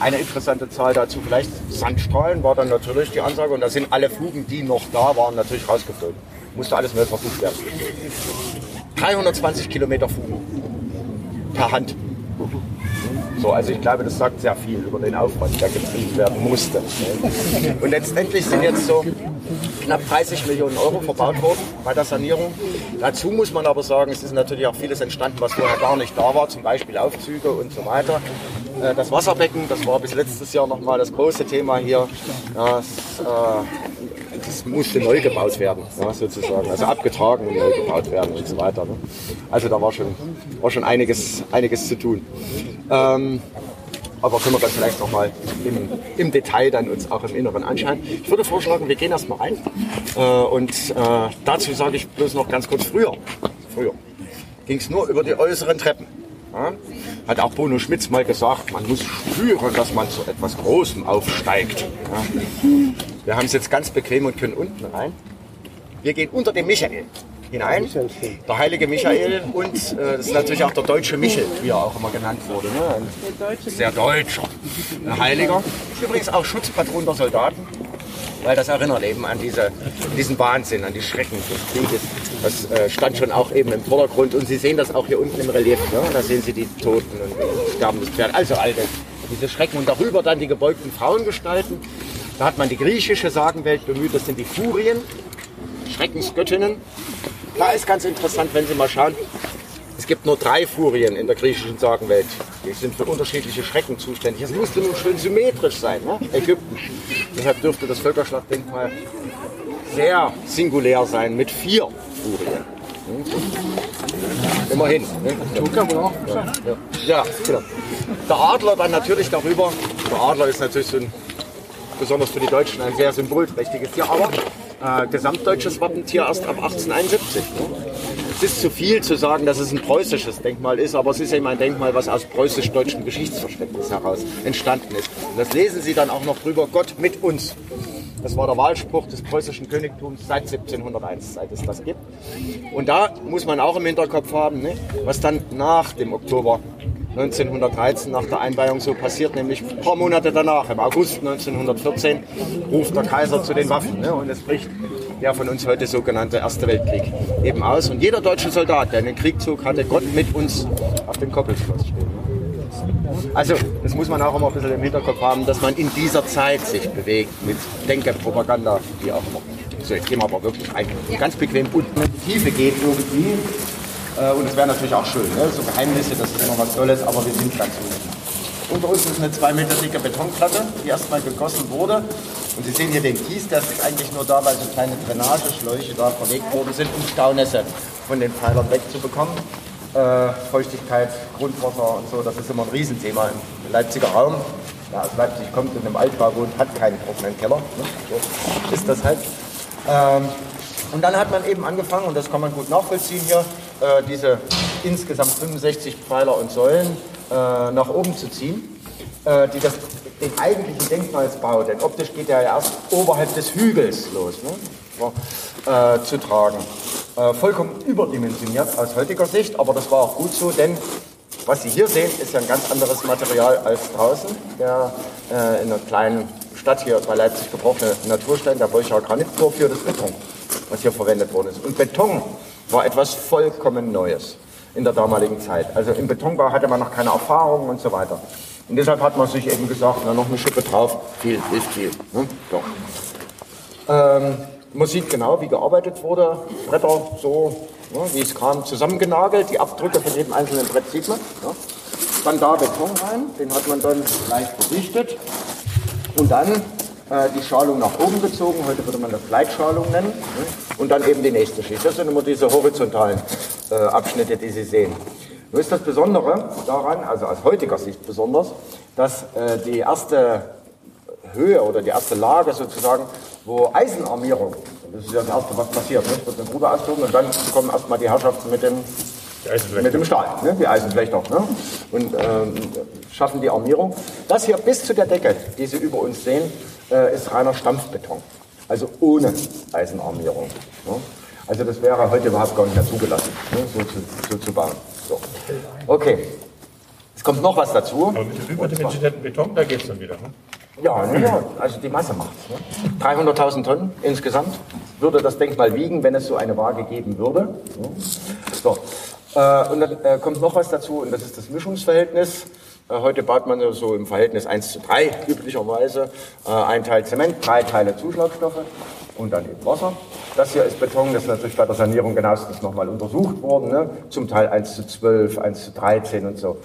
Eine interessante Zahl dazu, vielleicht Sandstrahlen war dann natürlich die Ansage und da sind alle Fugen, die noch da waren, natürlich rausgeflogen. Musste alles neu versucht werden. 320 Kilometer Fugen per Hand. So, also ich glaube, das sagt sehr viel über den Aufwand, der getrieben werden musste. Und letztendlich sind jetzt so knapp 30 Millionen Euro verbaut worden bei der Sanierung. Dazu muss man aber sagen, es ist natürlich auch vieles entstanden, was vorher gar nicht da war, zum Beispiel Aufzüge und so weiter. Äh, Das Wasserbecken, das war bis letztes Jahr nochmal das große Thema hier. Das, das musste neu gebaut werden, ja, sozusagen. Also abgetragen und neu gebaut werden und so weiter. Ne? Also da war schon, war schon einiges, einiges zu tun. Ähm, aber können wir dann vielleicht nochmal im, im Detail dann uns auch im Inneren anschauen. Ich würde vorschlagen, wir gehen erstmal rein. Äh, und äh, dazu sage ich bloß noch ganz kurz früher. Früher ging es nur über die äußeren Treppen. Ja? Hat auch Bono Schmitz mal gesagt, man muss spüren, dass man zu etwas Großem aufsteigt. Wir haben es jetzt ganz bequem und können unten rein. Wir gehen unter dem Michael hinein. Der heilige Michael und äh, das ist natürlich auch der deutsche Michel, wie er auch immer genannt wurde. Ne? Ein sehr deutscher ein Heiliger. Übrigens auch Schutzpatron der Soldaten, weil das erinnert eben an diese, diesen Wahnsinn, an die Schrecken des Krieges. Das äh, stand schon auch eben im Vordergrund und Sie sehen das auch hier unten im Relief. Ne? Da sehen Sie die Toten und sterbendes Pferd. Also alte, diese Schrecken und darüber dann die gebeugten Frauengestalten. Da hat man die griechische Sagenwelt bemüht, das sind die Furien, Schreckensgöttinnen. Da ist ganz interessant, wenn Sie mal schauen, es gibt nur drei Furien in der griechischen Sagenwelt. Die sind für unterschiedliche Schrecken zuständig. Es musste nun schön symmetrisch sein, ne? Ägypten. Deshalb dürfte das Völkerschlachtdenkmal sehr singulär sein mit vier Furien. Immerhin. Ne? Ja, ja. ja, genau. Der Adler dann natürlich darüber. Der Adler ist natürlich so ein, besonders für die Deutschen ein sehr symbolträchtiges Tier, aber äh, gesamtdeutsches Wappentier erst ab 1871. Ne? Es ist zu viel zu sagen, dass es ein preußisches Denkmal ist, aber es ist eben ein Denkmal, was aus preußisch-deutschem Geschichtsverständnis heraus entstanden ist. Und das lesen Sie dann auch noch drüber, Gott mit uns. Das war der Wahlspruch des preußischen Königtums seit 1701, seit es das gibt. Und da muss man auch im Hinterkopf haben, ne, was dann nach dem Oktober 1913 nach der Einweihung so passiert, nämlich ein paar Monate danach, im August 1914, ruft der Kaiser zu den Waffen ne, und es bricht der von uns heute sogenannte Erste Weltkrieg eben aus. Und jeder deutsche Soldat, der in den Krieg zog, hatte Gott mit uns auf dem Koppelschloss stehen. Also, das muss man auch immer ein bisschen im Hinterkopf haben, dass man in dieser Zeit sich bewegt mit Denke, Propaganda, wie auch immer. So, jetzt gehen wir aber wirklich ein, ganz bequem unten in die Tiefe geht irgendwie. Äh, Und es wäre natürlich auch schön, ne? so Geheimnisse, das ist immer was Tolles, aber wir sind ganz unten. Unter uns ist eine zwei Meter dicke Betonplatte, die erstmal gegossen wurde. Und Sie sehen hier den Kies, der ist eigentlich nur da, weil so kleine Drainageschläuche da verlegt worden sind, um Staunässe von den Pfeilern wegzubekommen. Äh, Feuchtigkeit, Grundwasser und so, das ist immer ein Riesenthema im Leipziger Raum. Wer aus Leipzig kommt und im Altbau wohnt, hat keinen trockenen Keller. Ne? So ist das halt. Ähm, und dann hat man eben angefangen, und das kann man gut nachvollziehen hier, äh, diese insgesamt 65 Pfeiler und Säulen äh, nach oben zu ziehen, äh, die das, den eigentlichen Denkmalsbau, denn optisch geht der ja erst oberhalb des Hügels los, ne, äh, zu tragen. Äh, vollkommen überdimensioniert aus heutiger Sicht, aber das war auch gut so, denn was Sie hier sehen, ist ja ein ganz anderes Material als draußen. Der in einer kleinen Stadt hier bei Leipzig gebrochene Naturstein, der Bolcher Granittor für das Beton, was hier verwendet worden ist. Und Beton war etwas vollkommen Neues in der damaligen Zeit. Also im Betonbau hatte man noch keine Erfahrung und so weiter. Und deshalb hat man sich eben gesagt, na, noch eine Schippe drauf, viel ist viel. Ne? So. Ähm, man sieht genau, wie gearbeitet wurde. Bretter so, ne, wie es kam, zusammengenagelt. Die Abdrücke von jedem einzelnen Brett sieht man. Ne? Dann da Beton rein, den hat man dann leicht verdichtet. Und dann die Schalung nach oben gezogen, heute würde man das Gleitschalung nennen. Ne? Und dann eben die nächste Schicht. Das sind immer diese horizontalen äh, Abschnitte, die Sie sehen. Nur ist das Besondere daran, also aus heutiger Sicht besonders, dass äh, die erste Höhe oder die erste Lage sozusagen, wo Eisenarmierung, das ist ja das Erste, was passiert, ne? wird eine Grube ausgehoben und dann kommen erstmal die Herrschaften mit dem, mit dem Stahl, ne? die Eisenflechter, ne? und ähm, schaffen die Armierung. Das hier bis zu der Decke, die Sie über uns sehen, äh, ist reiner Stampfbeton, also ohne Eisenarmierung. Ne? Also das wäre heute überhaupt gar nicht mehr zugelassen, ne? so, zu, so zu bauen. So. Okay. Es kommt noch was dazu. Aber mit dem überdimensionierten Beton, da geht es dann wieder. Ne? Ja, ja, also die Masse macht es. Ne? 300.000 Tonnen insgesamt würde das Denkmal wiegen, wenn es so eine Waage geben würde. Ne? So. Äh, und dann äh, kommt noch was dazu, und das ist das Mischungsverhältnis. Äh, heute baut man so im Verhältnis 1 zu 3 üblicherweise. Äh, ein Teil Zement, drei Teile Zuschlagstoffe und dann eben Wasser. Das hier ist Beton, das ist natürlich bei der Sanierung genauestens nochmal untersucht worden. Ne? Zum Teil 1 zu 12, 1 zu 13 und so.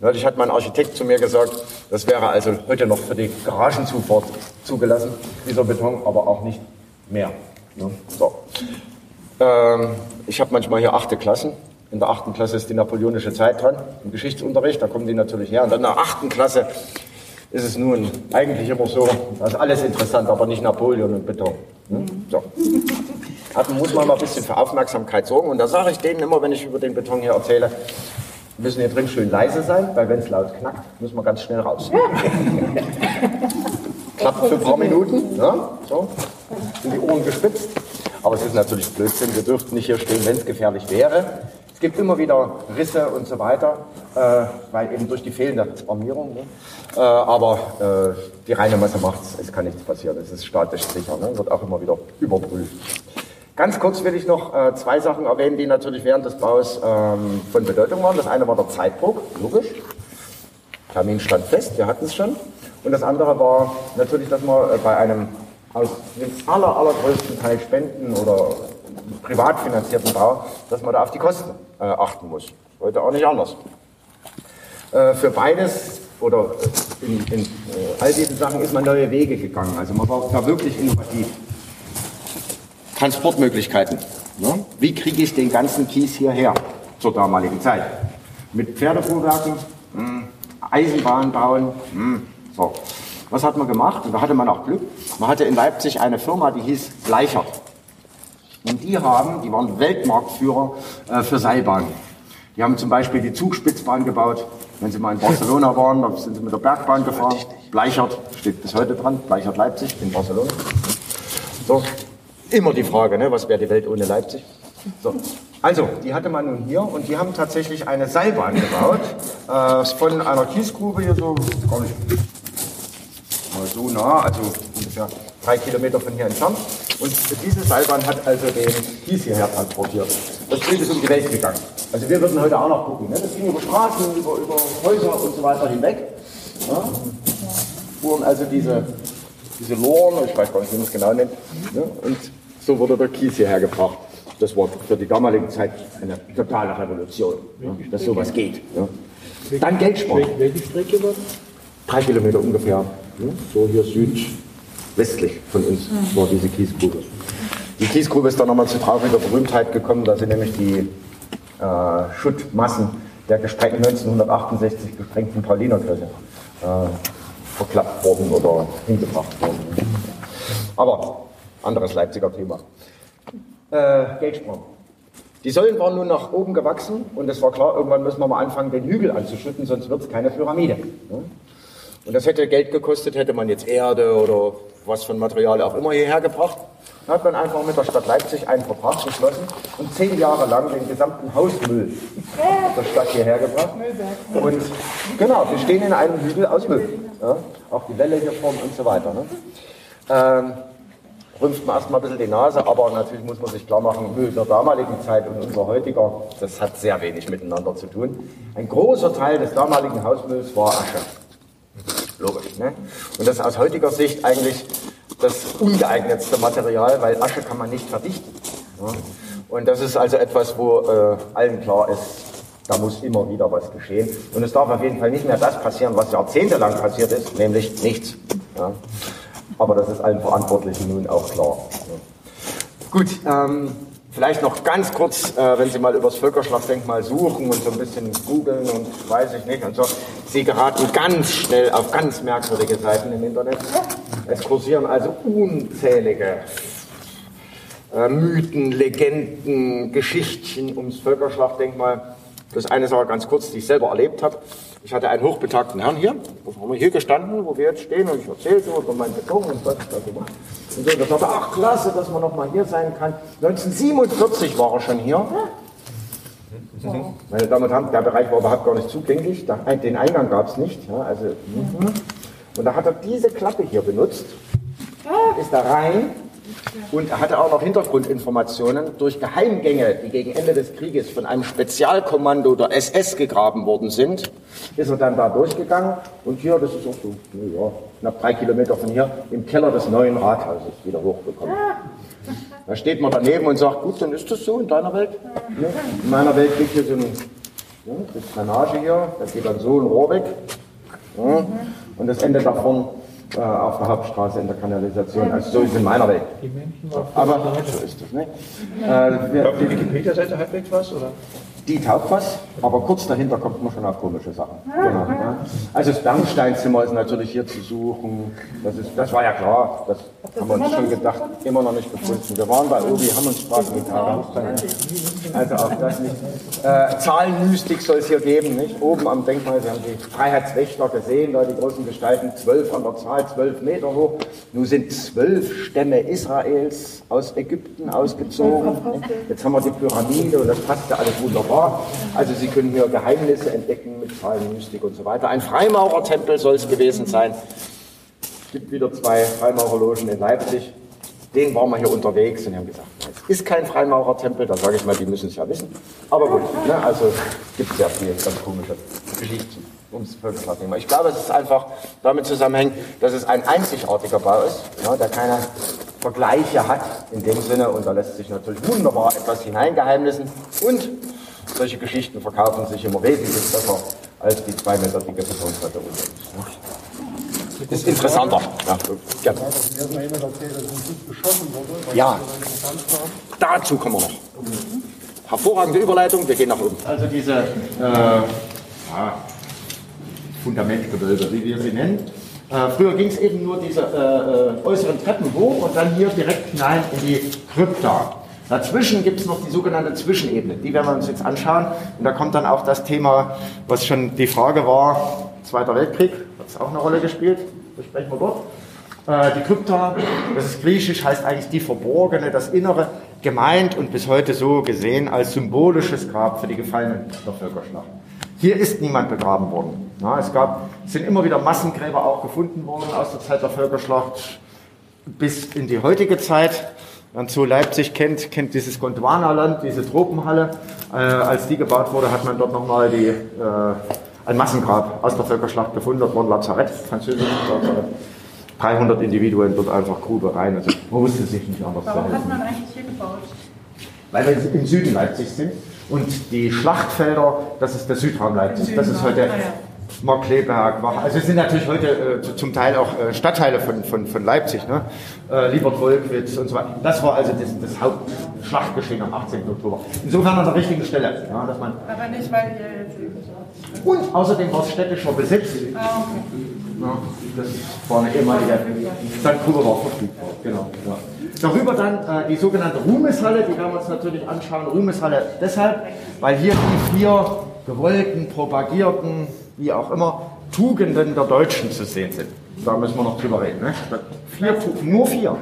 Neulich hat mein Architekt zu mir gesagt, das wäre also heute noch für die Garagenzufahrt zugelassen, dieser Beton, aber auch nicht mehr. Ne? So. Ähm, ich habe manchmal hier achte Klassen. In der achten Klasse ist die napoleonische Zeit dran, im Geschichtsunterricht, da kommen die natürlich her. Und dann in der achten Klasse ist es nun eigentlich immer so, das ist alles interessant, aber nicht Napoleon und Beton. Ne? So. Also muss man mal ein bisschen für Aufmerksamkeit sorgen. Und da sage ich denen immer, wenn ich über den Beton hier erzähle, wir müssen hier drin schön leise sein, weil wenn es laut knackt, müssen wir ganz schnell raus. Klappt für ein paar Minuten, ne? so, sind die Ohren gespitzt. Aber es ist natürlich Blödsinn, wir dürften nicht hier stehen, wenn es gefährlich wäre. Es gibt immer wieder Risse und so weiter, äh, weil eben durch die fehlende Armierung. Ne? Äh, aber äh, die reine Masse macht es, es kann nichts passieren, es ist statisch sicher, ne? wird auch immer wieder überprüft. Ganz kurz will ich noch äh, zwei Sachen erwähnen, die natürlich während des Baus ähm, von Bedeutung waren. Das eine war der Zeitdruck, logisch. Termin stand fest, wir hatten es schon. Und das andere war natürlich, dass man äh, bei einem aus dem aller, allergrößten Teil Spenden oder privat finanzierten Bau, dass man da auf die Kosten äh, achten muss. Heute auch nicht anders. Äh, für beides oder in, in äh, all diesen Sachen ist man neue Wege gegangen. Also man war da wirklich innovativ. Transportmöglichkeiten. Ne? Wie kriege ich den ganzen Kies hierher zur damaligen Zeit? Mit Pferdefuhrwerken, hm, Eisenbahn bauen. Hm, so. Was hat man gemacht? Und da hatte man auch Glück. Man hatte in Leipzig eine Firma, die hieß Bleichert. Und die haben, die waren Weltmarktführer äh, für Seilbahnen. Die haben zum Beispiel die Zugspitzbahn gebaut. Wenn Sie mal in Barcelona waren, da sind Sie mit der Bergbahn gefahren. Bleichert steht bis heute dran. Bleichert Leipzig in Barcelona. So, immer die Frage, ne, was wäre die Welt ohne Leipzig? So. Also, die hatte man nun hier und die haben tatsächlich eine Seilbahn gebaut äh, von einer Kiesgrube hier so, gar nicht mal so nah, also ungefähr drei Kilometer von hier entfernt. Und diese Seilbahn hat also den Kies hierher transportiert. Das Ding ist um die Welt gegangen. Also wir würden heute auch noch gucken. Ne? Das ging über Straßen, über, über Häuser und so weiter hinweg. Ja? Fuhren also diese, diese Loren, ich weiß gar nicht, wie man es genau nennt. Ne? Und so wurde der Kies hierher gebracht. Das war für die damalige Zeit eine totale Revolution, ne? dass sowas geht. Ne? Dann Geld sparen. Welche Strecke war das? Drei Kilometer ungefähr. Ne? So hier südwestlich von uns war diese Kiesgrube. Die Kiesgrube ist dann nochmal zu trauriger Berühmtheit gekommen, da sind nämlich die äh, Schuttmassen der gesprengten 1968 gesprengten Paulinerkirche äh, verklappt worden oder hingebracht worden. Aber anderes Leipziger Thema. Äh, Geldsprung. Die Säulen waren nun nach oben gewachsen und es war klar, irgendwann müssen wir mal anfangen, den Hügel anzuschütten, sonst wird es keine Pyramide. Ne? Und das hätte Geld gekostet, hätte man jetzt Erde oder was von Material auch immer hierher gebracht. Dann hat man einfach mit der Stadt Leipzig einen Vertrag geschlossen und zehn Jahre lang den gesamten Hausmüll der Stadt hierher gebracht. Und genau, wir stehen in einem Hügel aus Müll. Ja? Auch die Welle hier vorne und so weiter. Ne? Ähm, rümpft man erstmal ein bisschen die Nase, aber natürlich muss man sich klar machen, Müll der damaligen Zeit und unser heutiger, das hat sehr wenig miteinander zu tun. Ein großer Teil des damaligen Hausmülls war Asche. Logisch, ne? Und das ist aus heutiger Sicht eigentlich das ungeeignetste Material, weil Asche kann man nicht verdichten. Ja? Und das ist also etwas, wo äh, allen klar ist, da muss immer wieder was geschehen. Und es darf auf jeden Fall nicht mehr das passieren, was jahrzehntelang passiert ist, nämlich nichts. Ja? Aber das ist allen Verantwortlichen nun auch klar. Ja. Gut, ähm, vielleicht noch ganz kurz, äh, wenn Sie mal über das Völkerschlachtdenkmal suchen und so ein bisschen googeln und weiß ich nicht und so. Sie geraten ganz schnell auf ganz merkwürdige Seiten im Internet. Es kursieren also unzählige äh, Mythen, Legenden, Geschichtchen ums Völkerschlachtdenkmal. Das eine aber ganz kurz, die ich selber erlebt habe. Ich hatte einen hochbetagten Herrn hier, wo haben wir hier gestanden, wo wir jetzt stehen, und ich erzählte über meinen Beton und was ich da gemacht Und so, das sagte, ach klasse, dass man noch mal hier sein kann. 1947 war er schon hier. Meine Damen und Herren, der Bereich war überhaupt gar nicht zugänglich. Den Eingang gab es nicht. Ja, also, mhm. und da hat er diese Klappe hier benutzt, ist da rein und er hatte auch noch Hintergrundinformationen durch Geheimgänge, die gegen Ende des Krieges von einem Spezialkommando der SS gegraben worden sind, ist er dann da durchgegangen und hier, das ist auch so, ja, knapp drei Kilometer von hier, im Keller des neuen Rathauses wieder hochbekommen. Da steht man daneben und sagt, gut, dann ist das so in deiner Welt. In meiner Welt liegt hier so eine ja, Drainage hier, da geht dann so ein Rohr weg. Ja, und das endet da vorne äh, auf der Hauptstraße in der Kanalisation. Also so ist es in meiner Welt. Aber so ist das, ne? Äh, wir, die Wikipedia-Seite halbwegs was, oder? Die taugt was, aber kurz dahinter kommt man schon auf komische Sachen. Genau, ja. Also das Bernsteinzimmer ist natürlich hier zu suchen. Das, ist, das war ja klar, das haben wir uns schon gedacht, immer noch nicht gefunden. Wir waren bei Obi, haben uns Spaß getan. Also auch das nicht. Äh, Zahlenmystik soll es hier geben, nicht? Oben am Denkmal, Sie haben die Freiheitswächter gesehen, da die großen Gestalten, zwölf an der Zahl, zwölf Meter hoch. Nun sind zwölf Stämme Israels aus Ägypten ausgezogen. Jetzt haben wir die Pyramide und das passt ja alles wunderbar. Also Sie können hier Geheimnisse entdecken mit Zahlenmystik und so weiter. Ein Freimaurertempel soll es gewesen sein. Es gibt wieder zwei Freimaurerlogen in Leipzig. Den waren wir hier unterwegs und haben gesagt, es ist kein Freimaurertempel, da sage ich mal, die müssen es ja wissen. Aber gut, ne, also es gibt sehr viele ganz komische Geschichten ums Völkerschlachtdenkmal. Ich glaube, es ist einfach damit zusammenhängt, dass es ein einzigartiger Bau ist, ja, der keine Vergleiche hat in dem Sinne und da lässt sich natürlich wunderbar etwas hineingeheimnissen und solche Geschichten verkaufen sich immer wesentlich besser als die zwei Meter dicke Betonplatte unten. Ist interessanter. Ja, gerne. Ja, dazu kommen wir noch. Hervorragende Überleitung, wir gehen nach oben. Also diese äh, ja, Fundamentgewölbe, wie wir sie nennen. Äh, früher ging es eben nur diese äh, äußeren Treppen hoch und dann hier direkt hinein in die Krypta. Dazwischen gibt es noch die sogenannte Zwischenebene, die werden wir uns jetzt anschauen. Und da kommt dann auch das Thema, was schon die Frage war, Zweiter Weltkrieg, hat es auch eine Rolle gespielt, besprechen wir dort. Äh, die Krypta, das ist griechisch, heißt eigentlich die Verborgene, das Innere, gemeint und bis heute so gesehen als symbolisches Grab für die Gefallenen der Völkerschlacht. Hier ist niemand begraben worden. Ja, es gab, sind immer wieder Massengräber auch gefunden worden aus der Zeit der Völkerschlacht bis in die heutige Zeit. Wer so Leipzig kennt, kennt dieses Gondwana-Land, diese Tropenhalle. Äh, als die gebaut wurde, hat man dort nochmal die, äh, ein Massengrab aus der Völkerschlacht gefunden. Dort war ein Lazarett, französisch. 300 Individuen dort einfach Grube rein. Also man wusste sich nicht anders Warum hat man eigentlich hier gebaut? Weil wir im Süden Leipzig sind. Und die Schlachtfelder, das ist der Südraum Leipzig. Das ist heute Markleberg. Also es sind natürlich heute äh, zum Teil auch äh, Stadtteile von, von, von Leipzig. Ne? Äh, Liebert-Wolkwitz und so weiter. Das war also das, das Hauptschlachtgeschehen am 18. Oktober. Insofern an der richtigen Stelle. Ja, dass man Aber nicht, weil ihr jetzt und außerdem war es städtischer Besitz. Ah, okay. Ja, das war eine ehemalige St. Kuba war verfügbar. Genau. Ja. Darüber dann äh, die sogenannte Ruhmeshalle, die werden wir uns natürlich anschauen. Ruhmeshalle deshalb, weil hier die vier gewollten, propagierten, wie auch immer, Tugenden der Deutschen zu sehen sind. Da müssen wir noch drüber reden. Ne? Vier, nur vier.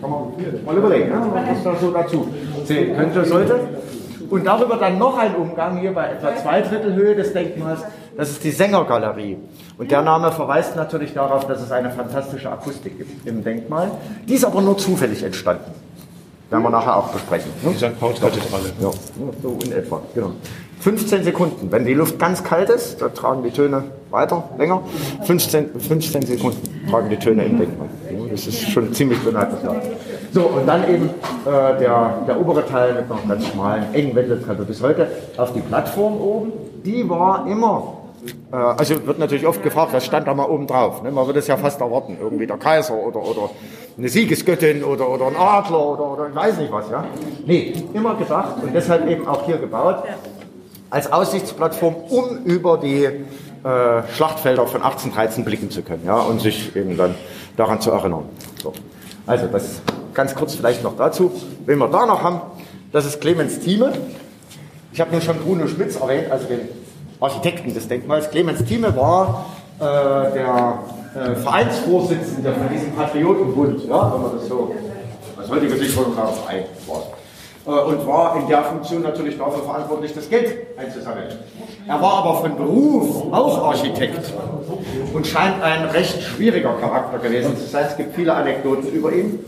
Kann man mal überlegen, ne? was da so dazu zählen könnte, sollte. Und darüber dann noch ein Umgang hier bei etwa zwei Drittel Höhe des Denkmals Das ist die Sängergalerie. Und der Name verweist natürlich darauf, dass es eine fantastische Akustik gibt im Denkmal. Die ist aber nur zufällig entstanden. Werden wir nachher auch besprechen. Ne? Die St. Paul-Kathedrale. Ja, so in etwa, genau. 15 Sekunden. Wenn die Luft ganz kalt ist, dann tragen die Töne weiter, länger. 15, 15 Sekunden tragen die Töne im Denkmal. Das ist schon ziemlich beneidenswert. So, und dann eben äh, der, der obere Teil mit noch ganz schmalen, engen Wendeltreppe bis heute auf die Plattform oben. Die war immer, äh, also wird natürlich oft gefragt, was stand da mal oben drauf? Ne? Man würde es ja fast erwarten, irgendwie der Kaiser oder, oder eine Siegesgöttin oder, oder ein Adler oder, oder ich weiß nicht was. Ja? Nee, immer gedacht und deshalb eben auch hier gebaut als Aussichtsplattform, um über die äh, Schlachtfelder von 1813 blicken zu können ja, und sich eben dann daran zu erinnern. So. Also das ganz kurz vielleicht noch dazu. Wen wir da noch haben, das ist Clemens Thieme. Ich habe nun schon Bruno Schmitz erwähnt, also den Architekten des Denkmals. Clemens Thieme war äh, der äh, Vereinsvorsitzende von diesem Patriotenbund, ja, wenn man das so als heutiger Sicht war, Verein war und war in der Funktion natürlich dafür verantwortlich, das Geld einzusammeln. Er war aber von Beruf auch Architekt und scheint ein recht schwieriger Charakter gewesen zu sein. Es gibt viele Anekdoten über ihn.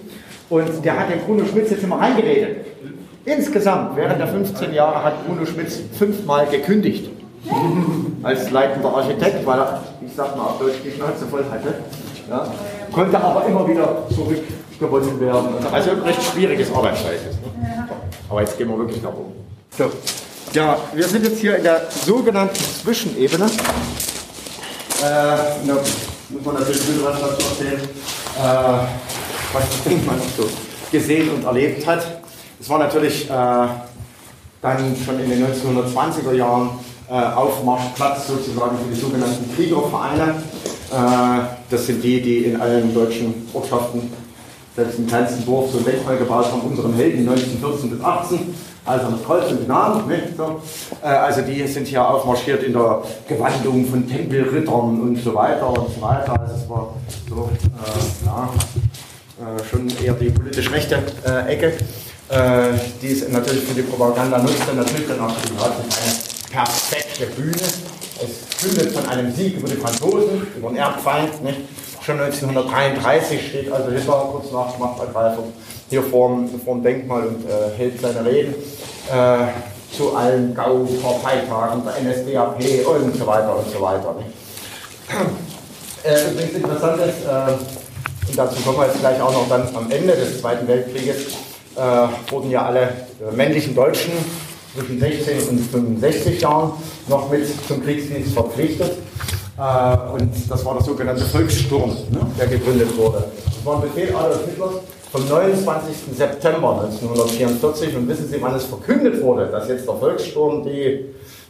Und der hat den Bruno Schmitz jetzt immer reingeredet. Insgesamt, während der 15 Jahre, hat Bruno Schmitz fünfmal gekündigt. Als leitender Architekt, weil er, ich sag mal auf Deutsch, die Schnauze voll hatte. Ja, konnte aber immer wieder zurückgewonnen werden. Also ein recht schwieriges Arbeitsverhältnis. Aber jetzt gehen wir wirklich nach oben. So. Ja, wir sind jetzt hier in der sogenannten Zwischenebene. Äh, da muss man natürlich ein bisschen was dazu erzählen, äh, was noch so gesehen und erlebt hat. Es war natürlich äh, dann schon in den 1920er Jahren äh, Aufmarschplatz sozusagen für die sogenannten Kriegervereine. Äh, das sind die, die in allen deutschen Ortschaften selbst im kleinsten Dorf so ein Denkmal gebaut haben, unseren Helden 1914 bis 18, also mit Kreuz und Namen. Ne, so. äh, also die sind hier aufmarschiert in der Gewandung von Tempelrittern und so weiter und so weiter. Also es war so, äh, ja, äh, schon eher die politisch rechte äh, Ecke, äh, die es natürlich für die Propaganda nutzte, natürlich dann auch die eine perfekte Bühne. Es kündet von einem Sieg über die Franzosen, über den Erbfeind. Nicht? Schon 1933 steht also Hitler kurz nach Machtergreifung hier vorm, vorm Denkmal und äh, hält seine Reden äh, zu allen Gau-Parteitagen der NSDAP und so weiter und so weiter. Nicht? Äh, übrigens interessant ist, äh, und dazu kommen wir jetzt gleich auch noch dann am Ende des Zweiten Weltkrieges, äh, wurden ja alle äh, männlichen Deutschen zwischen 16 und 65 Jahren noch mit zum Kriegsdienst verpflichtet. Äh, und das war der sogenannte Volkssturm, ne, der gegründet wurde. Das war ein Befehl Adolf Hitlers vom 29. September 1944. Und wissen Sie, wann es verkündet wurde, dass jetzt der Volkssturm die,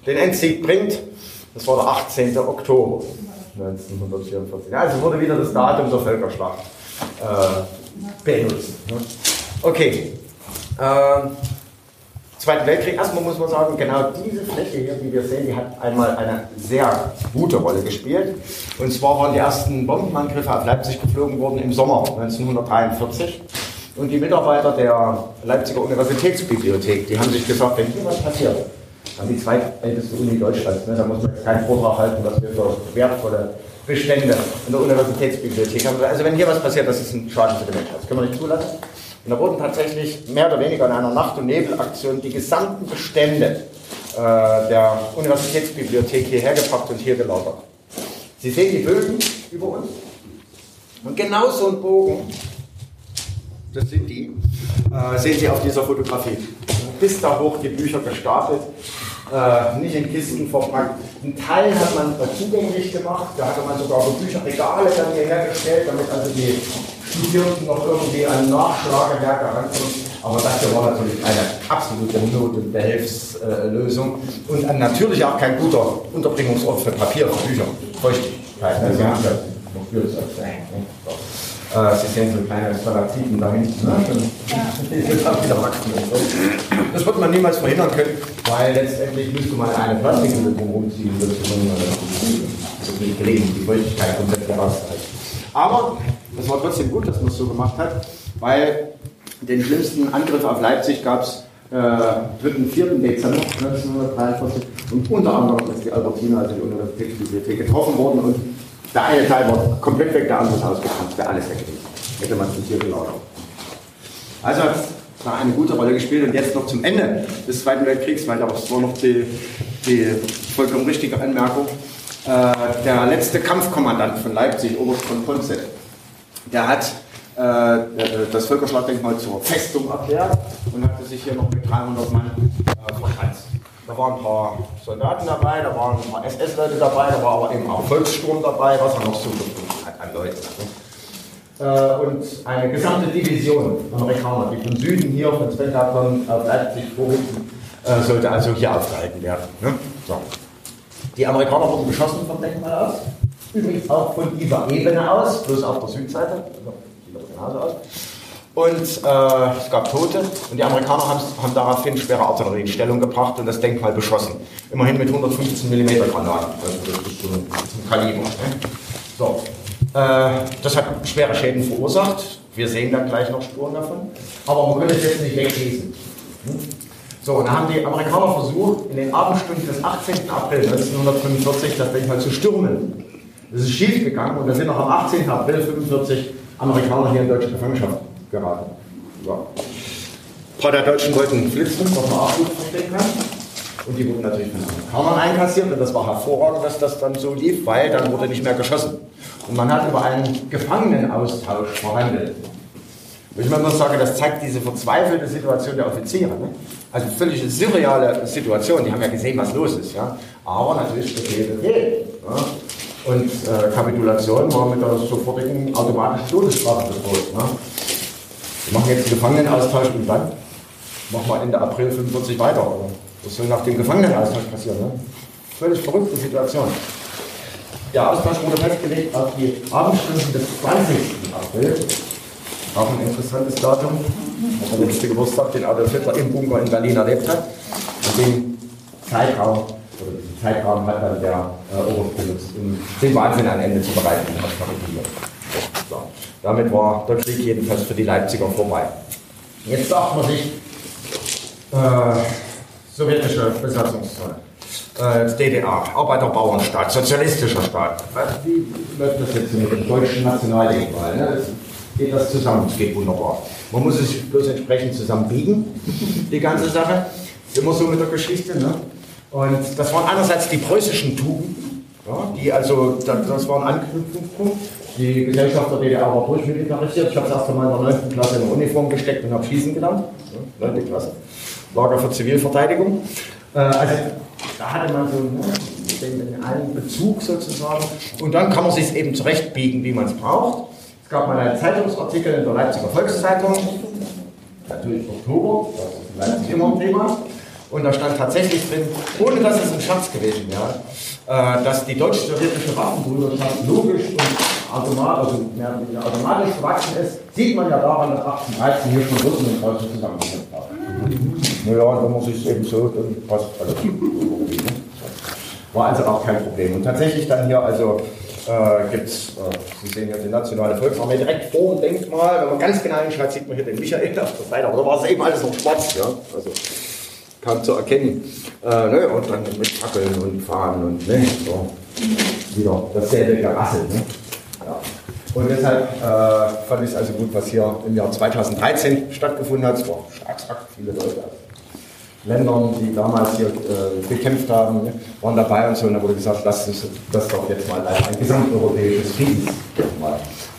den Endsieg bringt? Das war der 18. Oktober 1944. Also wurde wieder das Datum der Völkerschlacht äh, benutzt. Ne? Okay. Ähm, Zweiten Weltkrieg, erstmal muss man sagen, genau diese Fläche hier, die wir sehen, die hat einmal eine sehr gute Rolle gespielt. Und zwar waren die ersten Bombenangriffe auf Leipzig geflogen worden im Sommer 1943. Und die Mitarbeiter der Leipziger Universitätsbibliothek, die haben sich gesagt, wenn hier was passiert, dann die zweitälteste Uni Deutschlands, ne, da muss man keinen Vortrag halten, was wir für wertvolle Bestände in der Universitätsbibliothek haben. Also wenn hier was passiert, das ist ein Schaden für die Menschheit. Das können wir nicht zulassen. Und da wurden tatsächlich mehr oder weniger in einer Nacht- und Nebelaktion die gesamten Bestände äh, der Universitätsbibliothek hierher gebracht und hier gelagert. Sie sehen die Bögen über uns. Und genau so ein Bogen, das sind die, äh, sehen Sie auf dieser Fotografie. Bis da hoch die Bücher gestapelt, äh, nicht in Kisten verpackt. Ein Teil hat man zugänglich gemacht, da hatte man sogar so Bücherregale dann hierher gestellt, damit also die Studierenden noch irgendwie an Nachschlagewerke rankommen. Aber das hier war natürlich eine absolute Not- und Behelfslösung und natürlich auch kein guter Unterbringungsort für Papier, für Bücher, Feuchtigkeit. Ne? Sie haben ja Blödes äh, Sie sehen so kleine Stalaktiken da hinten. Ne? Das wird man niemals verhindern können, weil letztendlich müsste man eine Plastikhülle drumherum ziehen, würde man äh, nicht gelegen, die Feuchtigkeit komplett heraushalten. Aber es war trotzdem gut, dass man es so gemacht hat, weil den schlimmsten Angriff auf Leipzig gab es äh, 3. 4. Dezember 1943 und unter anderem ist die Albertina, also die Universitätsbibliothek, getroffen worden und der eine Teil war komplett weg, der andere ist ausgekramt, wäre alles weg gewesen. Hätte man es hier gelagert. Also hat es war eine gute Rolle gespielt und jetzt noch zum Ende des Zweiten Weltkriegs, weil das war noch die, die vollkommen richtige Anmerkung. Äh, der letzte Kampfkommandant von Leipzig, Oberst von Ponset, der hat äh, das Völkerschlagdenkmal zur Festung erklärt und hatte sich hier noch mit 300 Mann äh, verschanzt. Da waren ein paar Soldaten dabei, da waren ein paar SS-Leute dabei, da war aber eben auch Volkssturm dabei, was er noch so gefunden hat an Leuten. Äh, und eine gesamte Division Amerikaner, die von Süden hier von Sventaton auf Leipzig vorrücken, äh, sollte also hier aufgehalten werden. Ne? So. Die Amerikaner wurden beschossen vom Denkmal aus, übrigens auch von dieser Ebene aus, bloß auf der Südseite, genauso aus. Und äh, es gab Tote und die Amerikaner haben, daraufhin schwere Artillerie in Stellung gebracht und das Denkmal beschossen. Immerhin mit 115 mm Granaten, also das ist so ein Kaliber. Ne? So. Äh, das hat schwere Schäden verursacht. Wir sehen dann gleich noch Spuren davon. Aber man könnte es jetzt nicht weglesen. Hm? So, und dann haben die Amerikaner versucht, in den Abendstunden des 18. April 1945 das Denkmal zu stürmen. Das ist schief gegangen und da sind noch am 18. April 1945 Amerikaner hier in deutsche Gefangenschaft geraten. So. Ein paar der Deutschen wollten flitzen, was man auch gut verstehen kann. Und die wurden natürlich von Amerikanern einkassiert und das war hervorragend, dass das dann so lief, weil dann wurde nicht mehr geschossen. Und man hat über einen Gefangenenaustausch verhandelt. Und ich muss sagen, das zeigt diese verzweifelte Situation der Offiziere. Ne? Also völlig surreale Situation. Die haben ja gesehen, was los ist. Ja? Aber natürlich Befehl, Befehl. Ja? Und äh, Kapitulation war mit der sofortigen automatischen Todesstrafe bedroht. Ne? Wir machen jetzt einen Gefangenenaustausch und dann machen wir Ende April 45 weiter. Oder? Das soll nach dem Gefangenenaustausch passieren. Ne? Völlig verrückte Situation. Der Austausch wurde festgelegt auf die Abendstunden des 20. April. Auch ein interessantes Datum. Der letzte Geburtstag, den Adolf Hitler im Bunker in Berlin erlebt hat. Und den Zeitraum, oder diesen Zeitraum hat dann der äh, Oberst benutzt, um den Wahnsinn ein Ende zu bereiten. So. Damit war der Krieg jedenfalls für die Leipziger vorbei. Jetzt sagt man sich, äh, sowjetische Besatzungszone. Äh, DDR, Arbeiterbauernstaat, sozialistischer Staat. Wie läuft das jetzt mit dem deutschen Nationaldenkmal? Ne? Geht das zusammen? Es geht wunderbar. Man muss es bloß entsprechend zusammenbiegen, die ganze Sache. Immer so mit der Geschichte. Ne? Und das waren einerseits die preußischen Tugenden, ja, die also, das, das war ein Anknüpfungspunkt. Die Gesellschaft der DDR war durchmilitarisiert. Ich habe das erste Mal in der 9. Klasse in der Uniform gesteckt und habe schießen gelernt. Ja, 9. Klasse. Lager für Zivilverteidigung. Äh, also da hatte man so ne, den, den einen Bezug sozusagen. Und dann kann man sich eben zurechtbiegen, wie man es braucht. Es gab mal einen Zeitungsartikel in der Leipziger Volkszeitung, natürlich Oktober, das ist in Leipzig immer ein Thema. Und da stand tatsächlich drin, ohne dass es ein Scherz gewesen wäre, äh, dass die deutsch-sowjetische Waffenbrüderschaft logisch und automatisch, also automatisch gewachsen ist, sieht man ja daran, dass 1813 hier schon Russen und Preußen zusammengesetzt haben. Naja, wenn man sich eben so, dann passt alles. War also auch kein Problem. Und tatsächlich dann hier, also äh, gibt es, äh, Sie sehen hier die Nationale Volksarmee direkt vor dem Denkmal. Wenn man ganz genau hinschaut, sieht man hier den Michael auf der Seite. Aber da war es eben alles noch schwarz. Ja? Also kaum zu erkennen. Äh, ne? Und dann mit Fackeln und Fahnen und ne? so. wieder dasselbe Gerassel. Ne? Ja. Und deshalb äh, fand ich es also gut, was hier im Jahr 2013 stattgefunden hat. Es war Staatsakt, viele Leute Ländern, die damals hier äh, gekämpft haben, waren dabei und so. Und da wurde gesagt, lasst uns das doch jetzt mal als ein gesamteuropäisches Friedensdenkmal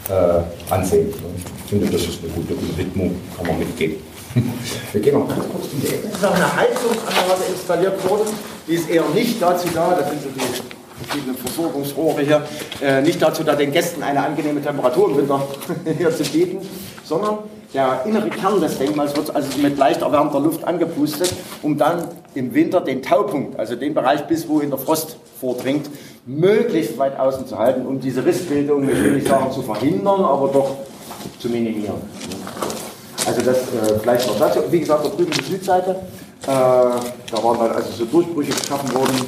äh, ansehen. Und ich finde, das ist eine gute Widmung, kann man mitgeben. Wir gehen noch ganz kurz in die Ecke. Es ist auch eine Heizungsanlage installiert worden. Die ist eher nicht dazu da, das sind so die verschiedenen Versorgungsrohre hier, äh, nicht dazu da, den Gästen eine angenehme Temperatur im Winter hier zu bieten, sondern der innere Kern des Denkmals wird also mit leicht erwärmter Luft angepustet, um dann im Winter den Taupunkt, also den Bereich bis wohin der Frost vordringt, möglichst weit außen zu halten, um diese Rissbildung, ich will nicht sagen zu verhindern, aber doch zu minimieren. Also das äh, vielleicht noch dazu. Wie gesagt, da drüben die Südseite, äh, da waren dann also so Durchbrüche geschaffen worden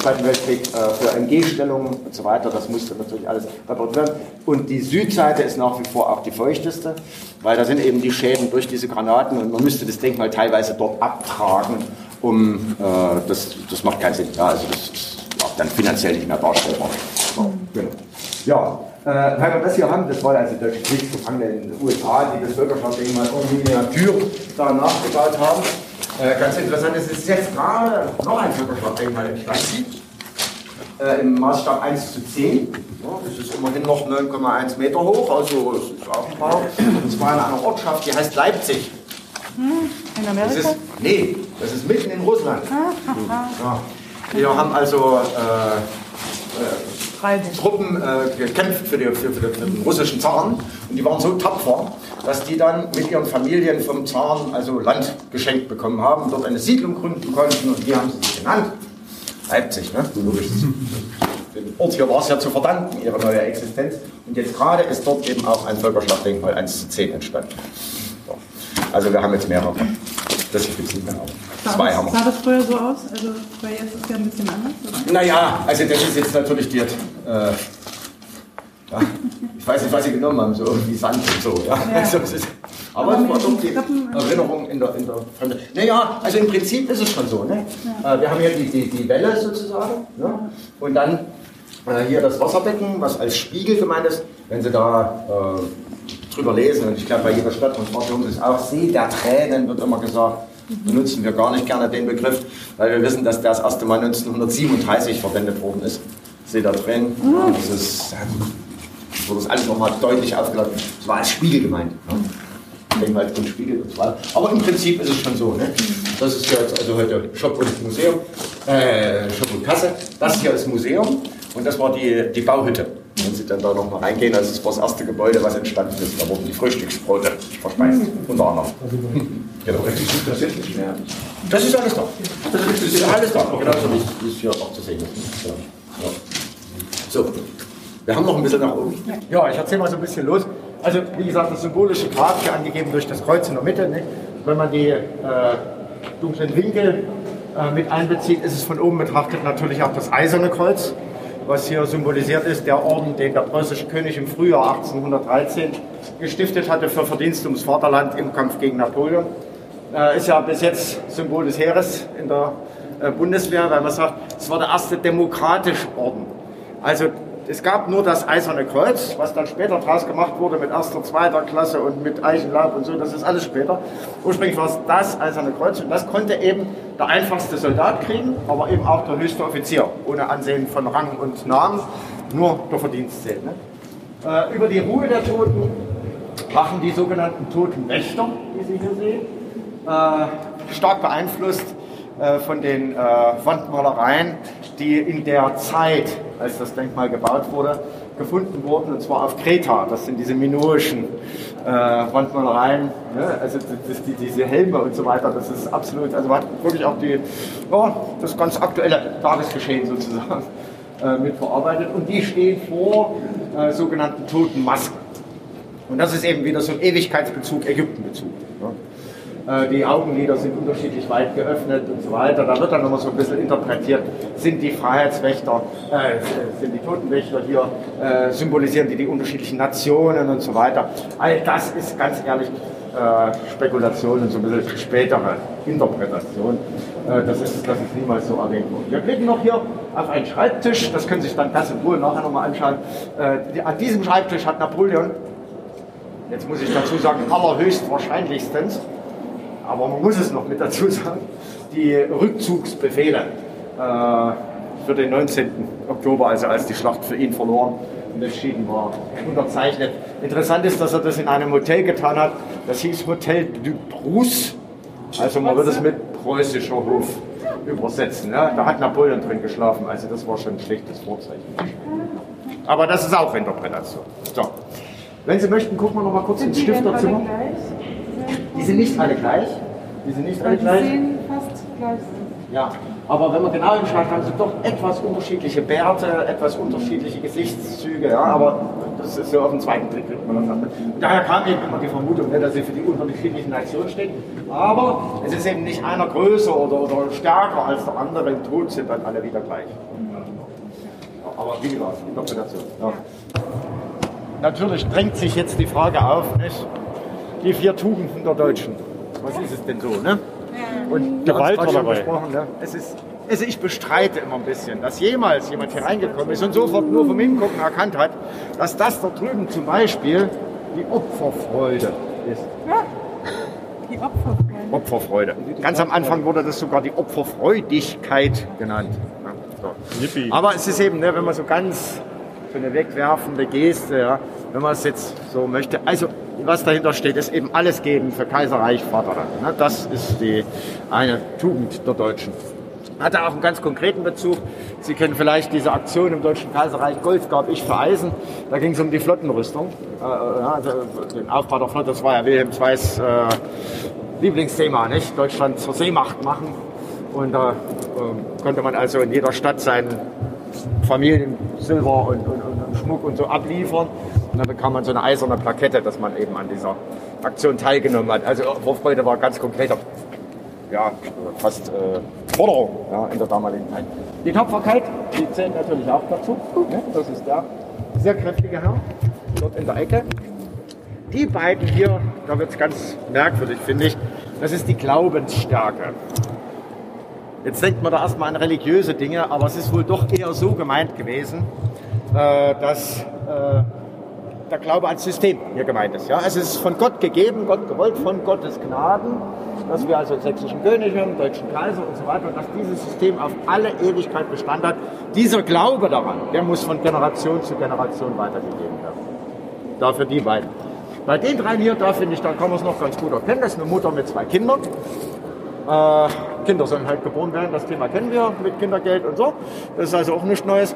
Zweiten Weltkrieg äh, für MG-Stellungen und so weiter. Das musste natürlich alles repariert werden. Und die Südseite ist nach wie vor auch die feuchteste, weil da sind eben die Schäden durch diese Granaten und man müsste das Denkmal teilweise dort abtragen, um äh, das, das macht keinen Sinn. Ja, also das ist auch dann finanziell nicht mehr darstellbar. So, genau. Ja, äh, weil wir das hier haben, das war also deutsche Kriegsgefangene in den USA, die das Völkerschaftsdenkmal irgendwie Miniatur da nachgebaut haben. Äh, ganz interessant, es ist jetzt gerade noch ein Völkerschaftsdenkmal entstanden, äh, im Maßstab 1 zu 10. Ja, das ist immerhin noch 9,1 Meter hoch, also es ist auch ein paar. Und zwar in einer Ortschaft, die heißt Leipzig. Hm, in Das Amerika? ist, nee, das ist mitten in Russland. Ah, haha. Ja. Wir haben also äh, äh, Truppen äh, gekämpft für, die, für, für, den- russischen Zaren und die waren so tapfer, dass die dann mit ihren Familien vom Zaren also Land geschenkt bekommen haben, dort eine Siedlung gründen konnten und die haben sie sich genannt. Leipzig, ne? Du logisch. Dem Ort hier war es ja zu verdanken, ihre neue Existenz. Und jetzt gerade ist dort eben auch ein Völkerschlachtdenkmal 1 zu 10 entstanden. So. Also wir haben jetzt mehrere. Das gibt es nicht mehr. Zwei haben wir. Sah das früher so aus? Also, weil jetzt ist ja ein bisschen anders, oder? Naja, also das ist jetzt natürlich die, äh, ja, ich weiß nicht, was sie genommen haben, so irgendwie Sand und so. Ja. Ja. Also, es ist, aber es war doch die Erinnerung in der, in der Fremde. Naja, also im Prinzip ist es schon so. Ne? Äh, wir haben hier die, die, die Welle sozusagen ne? und dann äh, hier das Wasserbecken, was als Spiegel gemeint ist. Wenn Sie da äh, drüber lesen, und ich glaube bei jeder Stadt und Museum ist auch See der Tränen, wird immer gesagt. Benutzen wir gar nicht gerne den Begriff, weil wir wissen, dass der das erste Mal 1937 verwendet worden ist. See der Tränen. Ja, das ist, wurde das alles nochmal deutlich aufgeladen. Das war als Spiegel gemeint. Ne? Denkmal drin Spiegel und so weiter. Aber im Prinzip ist es schon so. Ne? Das ist jetzt also heute Shop und Museum, äh, Shop und Kasse. Das hier ist Museum und das war die, die Bauhütte. Wenn Sie dann da nochmal reingehen, also das war das erste Gebäude, was entstanden ist. Da wurden die Frühstücksbrote verspeist, unter anderem. Genau. Das ist nicht mehr. Das ist alles da. Das ist, alles da. Genauso wie wie es hier auch zu sehen ist. Ja. Ja. So, wir haben noch ein bisschen nach oben. Ja, ich erzähle mal so ein bisschen los. Also, wie gesagt, das symbolische Grab hier angegeben durch das Kreuz in der Mitte. Ne? Wenn man die äh, dunklen Winkel äh, mit einbezieht, ist es von oben betrachtet natürlich auch das eiserne Kreuz, was hier symbolisiert ist, der Orden, den der preußische König im Frühjahr 1813 gestiftet hatte für Verdienst ums Vaterland im Kampf gegen Napoleon. Äh, ist ja bis jetzt Symbol des Heeres in der äh, Bundeswehr, weil man sagt, es war der erste demokratische Orden. Also es gab nur das Eiserne Kreuz, was dann später draus gemacht wurde mit erster, zweiter Klasse und mit Eichenlaub und so, das ist alles später. Ursprünglich war es das Eiserne Kreuz und das konnte eben der einfachste Soldat kriegen, aber eben auch der höchste Offizier, ohne Ansehen von Rang und Namen, nur der Verdienst zählt. Ne? Äh, über die Ruhe der Toten wachen die sogenannten Totenwächter, die Sie hier sehen, äh, stark beeinflusst äh, von den äh, Wandmalereien, die in der Zeit, als das Denkmal gebaut wurde, gefunden wurden, und zwar auf Kreta. Das sind diese minoischen äh, Wandmalereien, ne? also das, die, diese Helme und so weiter, das ist absolut, also man hat wirklich auch die, ja, das ganz aktuelle Tagesgeschehen sozusagen äh, mit verarbeitet. Und die stehen vor äh, sogenannten toten Masken. Und das ist eben wieder so ein Ewigkeitsbezug, Ägyptenbezug. Äh, Die Augenlider sind unterschiedlich weit geöffnet und so weiter. Da wird dann nochmal so ein bisschen interpretiert, sind die Freiheitswächter, äh, sind die Totenwächter hier, äh, symbolisieren die die unterschiedlichen Nationen und so weiter. All das ist ganz ehrlich äh, Spekulation und so ein bisschen spätere Interpretation. Äh, das, ist, das ist niemals so erwähnt worden. Wir blicken noch hier auf einen Schreibtisch, das können Sie sich dann ganz in Ruhe nachher nochmal anschauen. Äh, An diesem Schreibtisch hat Napoleon Jetzt muss ich dazu sagen, allerhöchstwahrscheinlichstens, aber man muss es noch mit dazu sagen, die Rückzugsbefehle äh, für den 19. Oktober, also als die Schlacht für ihn verloren und entschieden war, unterzeichnet. Interessant ist, dass er das in einem Hotel getan hat, das hieß Hotel du Prus, also man würde es mit preußischer Hof übersetzen. Ne? Da hat Napoleon drin geschlafen, also das war schon ein schlechtes Vorzeichen. Aber das ist auch Interpretation. So. Wenn Sie möchten, gucken wir noch mal kurz ins Stifterzimmer. Die sind nicht alle gleich. Die sind nicht alle Die gleich. sehen fast gleich aus. Ja, aber wenn man genau hinschaut, haben sie doch etwas unterschiedliche Bärte, etwas unterschiedliche Gesichtszüge. Ja, aber das ist so auf den zweiten Blick, daher kam eben immer die Vermutung, ne, dass sie für die unterschiedlichen Nationen stehen. Aber es ist eben nicht einer größer oder, oder stärker als der andere. Im Tod sind dann alle wieder gleich. wie gesagt, Interpretation. Ja. Natürlich drängt sich jetzt die Frage auf, nicht? Die vier Tugenden der Deutschen. Was ist es denn so, ne? Und Gewalt war dabei. ne? Es ist, also ich bestreite immer ein bisschen, dass jemals jemand hier reingekommen ist und sofort nur vom Hingucken erkannt hat, dass das da drüben zum Beispiel die Opferfreude ist. Die Opferfreude. Opferfreude. Ganz am Anfang wurde das sogar die Opferfreudigkeit genannt. Ja, so. Aber es ist eben, ne, wenn man so ganz so eine wegwerfende Geste, ja, wenn man es jetzt so möchte. Also was dahinter steht, ist eben alles geben für Kaiserreich, Vaterland. Ne? Das ist die eine Tugend der Deutschen. Hatte auch einen ganz konkreten Bezug. Sie kennen vielleicht diese Aktion im Deutschen Kaiserreich, Gold gab ich für Eisen. Da ging es um die Flottenrüstung. Äh, ja, also den Aufbau der Flotte, das war ja Wilhelm II's äh, Lieblingsthema, nicht? Deutschland zur Seemacht machen. Und da äh, konnte man also in jeder Stadt seinen Familien Silber und, und, und, Schmuck und so abliefern. Und dann bekam man so eine eiserne Plakette, dass man eben an dieser Aktion teilgenommen hat. Also Vorfreude war ganz konkreter, ja, fast äh, Forderung ja, in der damaligen Zeit. Die Tapferkeit, die zählt natürlich auch dazu. Ne? Das ist der sehr kräftige Herr, dort in der Ecke. Die beiden hier, da wird es ganz merkwürdig, finde ich, das ist die Glaubensstärke. Jetzt denkt man da erstmal an religiöse Dinge, aber es ist wohl doch eher so gemeint gewesen, äh, dass äh, der Glaube ans System hier gemeint ist. Ja? Also es ist von Gott gegeben, Gott gewollt, von Gottes Gnaden, dass wir also sächsischen Könige, deutschen Kaiser und so weiter, dass dieses System auf alle Ewigkeit Bestand hat. Dieser Glaube daran, der muss von Generation zu Generation weitergegeben werden. Dafür die beiden. Bei den drei hier, da finde ich, da kann man es noch ganz gut erkennen. Das ist eine Mutter mit zwei Kindern. Äh, Kinder sollen halt geboren werden, das Thema kennen wir mit Kindergeld und so. Das ist also auch nichts Neues.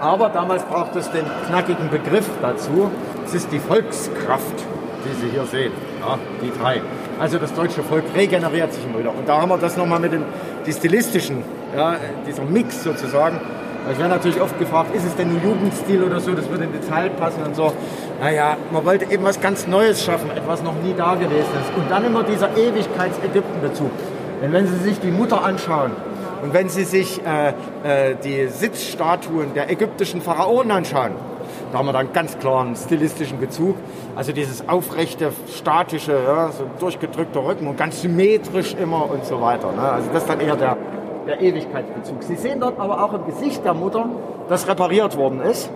Aber damals braucht es den knackigen Begriff dazu. Es ist die Volkskraft, die Sie hier sehen. Ja, die drei. Also das deutsche Volk regeneriert sich immer wieder. Und da haben wir das nochmal mit den die stilistischen, ja, dieser Mix sozusagen. Ich werde natürlich oft gefragt, ist es denn ein Jugendstil oder so, das würde in die Zeit passen und so. Naja, man wollte eben was ganz Neues schaffen, etwas noch nie da gewesen ist. Und dann immer dieser Ewigkeits-Ägypten-Bezug. Denn wenn Sie sich die Mutter anschauen und wenn Sie sich äh, äh, die Sitzstatuen der ägyptischen Pharaonen anschauen, da haben wir dann ganz klaren stilistischen Bezug. Also dieses aufrechte, statische, ja, so durchgedrückter Rücken und ganz symmetrisch immer und so weiter. Ne? Also das ist dann eher der, der Ewigkeitsbezug. Sie sehen dort aber auch im Gesicht der Mutter, das repariert worden ist.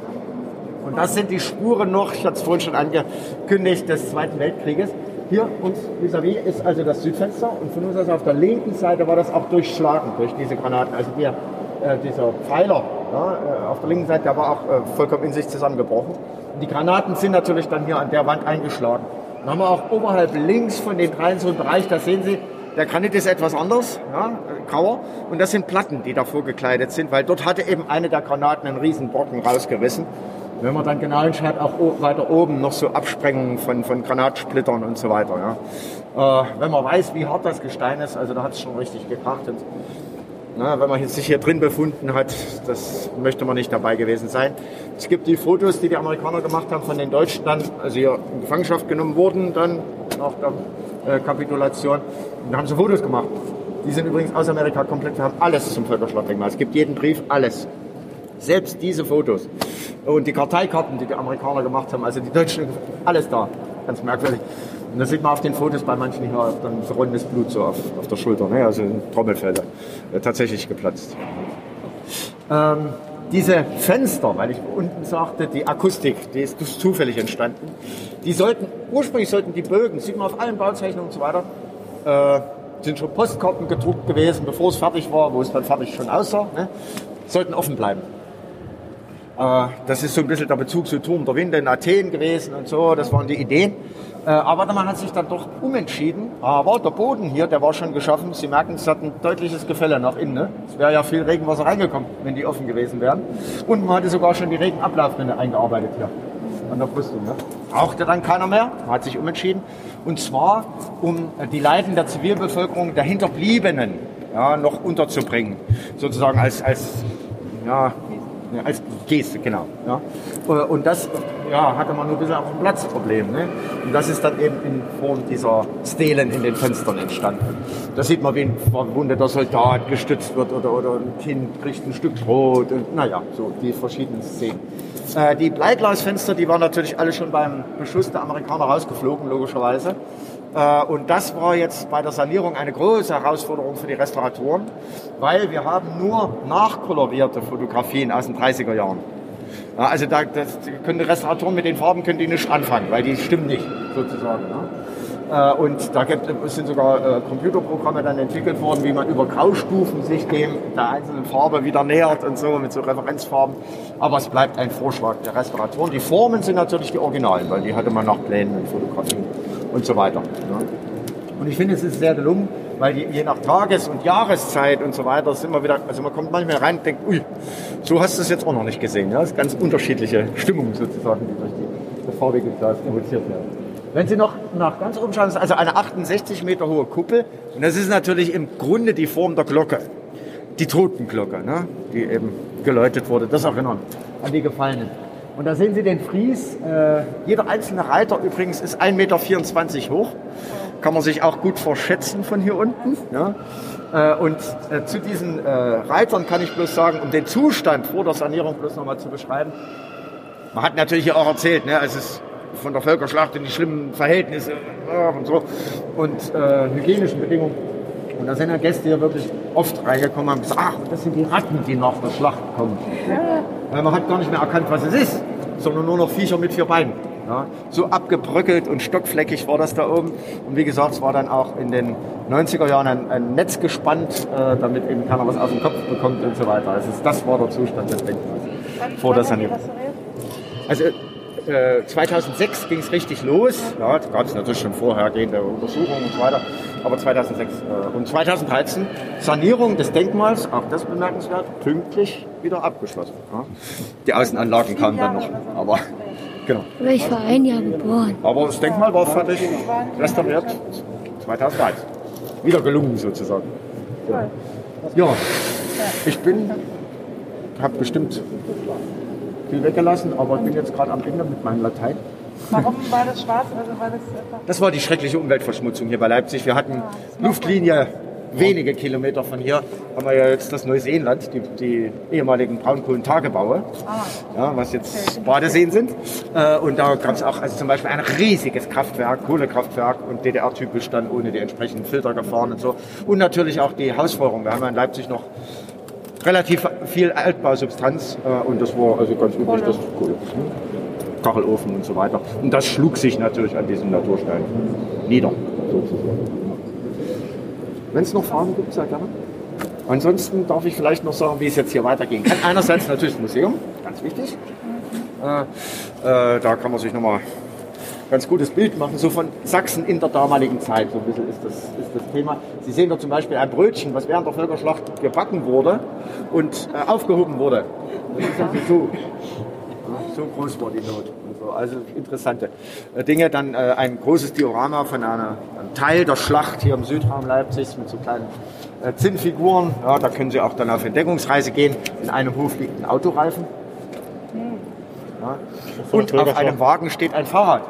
Und das sind die Spuren noch, ich hatte es vorhin schon angekündigt, des Zweiten Weltkrieges. Hier uns vis-à-vis ist also das Südfenster und von uns aus auf der linken Seite war das auch durchschlagen durch diese Granaten. Also der, äh, dieser Pfeiler ja, äh, auf der linken Seite, der war auch äh, vollkommen in sich zusammengebrochen. Und die Granaten sind natürlich dann hier an der Wand eingeschlagen. Dann haben wir auch oberhalb links von den dreien so einen Bereich, da sehen Sie, der Granit ist etwas anders, ja, grauer. Und das sind Platten, die davor gekleidet sind, weil dort hatte eben eine der Granaten einen riesen Brocken rausgerissen. Wenn man dann genau hinschaut, auch weiter oben noch so Absprengungen von, von Granatsplittern und so weiter. Ja. Äh, wenn man weiß, wie hart das Gestein ist, also da hat es schon richtig gekracht. Und, na, wenn man sich hier drin befunden hat, das möchte man nicht dabei gewesen sein. Es gibt die Fotos, die die Amerikaner gemacht haben von den Deutschen dann, also hier in Gefangenschaft genommen wurden, dann nach der Kapitulation. Und da haben sie Fotos gemacht. Die sind übrigens aus Amerika komplett, wir haben alles zum Völkerschlachtdenkmal. Es gibt jeden Brief, alles. Selbst diese Fotos. Und die Karteikarten, die die Amerikaner gemacht haben, also die Deutschen, alles da. Ganz merkwürdig. Und da sieht man auf den Fotos bei manchen hier dann rundes Blut so auf, auf der Schulter, ne? also Trommelfelder. Äh, tatsächlich geplatzt. Ähm, diese Fenster, weil ich unten sagte, die Akustik, die ist zufällig entstanden, die sollten, ursprünglich sollten die Bögen, sieht man auf allen Bauzeichnungen und so weiter, äh, sind schon Postkarten gedruckt gewesen, bevor es fertig war, wo es dann fertig schon aussah, ne? sollten offen bleiben. Äh, das ist so ein bisschen der Bezug zu Turm der Winde in Athen gewesen und so, das waren die Ideen. Äh, aber man hat sich dann doch umentschieden. Aber der Boden hier, der war schon geschaffen. Sie merken, es hat ein deutliches Gefälle nach innen. Ne? Es wäre ja viel Regenwasser reingekommen, wenn die offen gewesen wären. Und man hatte sogar schon die Regenablaufrinne eingearbeitet hier an der Brüstung. Ne? Brauchte dann keiner mehr, man hat sich umentschieden. Und zwar, um die Leiden der Zivilbevölkerung, der Hinterbliebenen, ja, noch unterzubringen. Sozusagen als, als Ja, als Geste, genau. Ja. Äh, Und das ja, hatte man nur ein bisschen auch ein Platzproblem. Ne? Und das ist dann eben in Form dieser Stelen in den Fenstern entstanden. Da sieht man, wie ein verwundeter Soldat gestützt wird oder, oder ein Kind kriegt ein Stück Brot. Und, naja, so die verschiedenen Szenen. Äh, die Bleiglasfenster, die waren natürlich alle schon beim Beschuss der Amerikaner rausgeflogen, logischerweise. Äh, Und das war jetzt bei der Sanierung eine große Herausforderung für die Restauratoren, weil wir haben nur nachkolorierte Fotografien aus den 30er Jahren. Ja, also da das, können Restauratoren mit den Farben können die nicht anfangen, weil die stimmen nicht, sozusagen. Ja. Äh, Und da gibt, sind sogar äh, Computerprogramme dann entwickelt worden, wie man über Graustufen sich dem der einzelnen Farbe wieder nähert und so mit so Referenzfarben. Aber es bleibt ein Vorschlag der Restauratoren. Die Formen sind natürlich die Originalen, weil die hatte man nach Plänen und Fotografien und so weiter. Ja. Und ich finde, es ist sehr gelungen, weil die, je nach Tages- und Jahreszeit und so weiter sind wir wieder, also man kommt manchmal rein und denkt, ui, so hast du es jetzt auch noch nicht gesehen. Ja? Das ist ganz unterschiedliche Stimmung sozusagen, die durch die, das farbige Glas provoziert werden. Wenn Sie noch nach ganz oben schauen, ist also eine 68 Meter hohe Kuppel und das ist natürlich im Grunde die Form der Glocke. Die Totenglocke, ne? die eben geläutet wurde. Das erinnern an die Gefallenen. Und da sehen Sie den Fries. Äh, jeder einzelne Reiter übrigens ist 1,24 Meter hoch. Kann man sich auch gut verschätzen von hier unten. Ja? Äh, und äh, zu diesen äh, Reitern kann ich bloß sagen, um den Zustand vor der Sanierung bloß nochmal zu beschreiben. Man hat natürlich hier auch erzählt, ne, es ist von der Völkerschlacht in die schlimmen Verhältnisse und so und äh, hygienischen Bedingungen. Und da sind ja Gäste hier wirklich oft reingekommen und haben gesagt, ach, das sind die Ratten, die nach der Schlacht kommen. Weil man hat gar nicht mehr erkannt, was es ist, sondern nur noch Viecher mit vier Beinen. Ja, so abgebröckelt und stockfleckig war das da oben. Und wie gesagt, es war dann auch in den 90er Jahren ein, ein Netz gespannt, äh, damit eben keiner was auf den Kopf bekommt und so weiter. Also das war der Zustand des Denkmals vor der Sanierung. Also äh, 2006 ging es richtig los. Ja, da gab es natürlich schon vorhergehende Untersuchungen und so weiter. Aber 2006 äh, und 2013 Sanierung des Denkmals, auch das bemerkenswert, pünktlich wieder abgeschlossen. Ja. Die Außenanlagen kamen dann noch, aber genau. Ich war ein Jahr geboren. Aber das Denkmal war fertig restauriert 2013. Wieder gelungen sozusagen. Ja, ich bin, habe bestimmt viel weggelassen, aber ich bin jetzt gerade am Ende mit meinem Latein. Warum war das schwarz? Also war das Das war die schreckliche Umweltverschmutzung hier bei Leipzig. Wir hatten Luftlinie wenige Kilometer von hier, haben wir ja jetzt das Neuseeland, die, die ehemaligen Braunkohlentagebaue, ja, was jetzt Badeseen sind. Äh, Und da gab es auch also zum Beispiel ein riesiges Kraftwerk, Kohlekraftwerk und DDR-typisch dann ohne die entsprechenden Filter gefahren und so. Und natürlich auch die Hausfeuerung. Wir haben ja in Leipzig noch relativ viel Altbausubstanz äh, und das war also ganz üblich, das Kohle. Kachelofen und so weiter. Und das schlug sich natürlich an diesem Naturstein nieder, sozusagen. Wenn es noch Fragen gibt, sehr gerne. Ansonsten darf ich vielleicht noch sagen, wie es jetzt hier weitergehen kann. Einerseits natürlich das Museum, ganz wichtig. Äh, äh, da kann man sich nochmal ganz gutes Bild machen, so von Sachsen in der damaligen Zeit, so ein bisschen ist das, ist das Thema. Sie sehen da zum Beispiel ein Brötchen, was während der Völkerschlacht gebacken wurde und äh, aufgehoben wurde. Das ist also so, so groß war die Not. Also interessante äh, Dinge. Dann äh, ein großes Diorama von einer, einem Teil der Schlacht hier im Südraum Leipzigs mit so kleinen äh, Zinnfiguren. Ja, da können Sie auch dann auf Entdeckungsreise gehen. In einem Hof liegt ein Autoreifen. Ja. Und auf einem Wagen steht ein Fahrrad.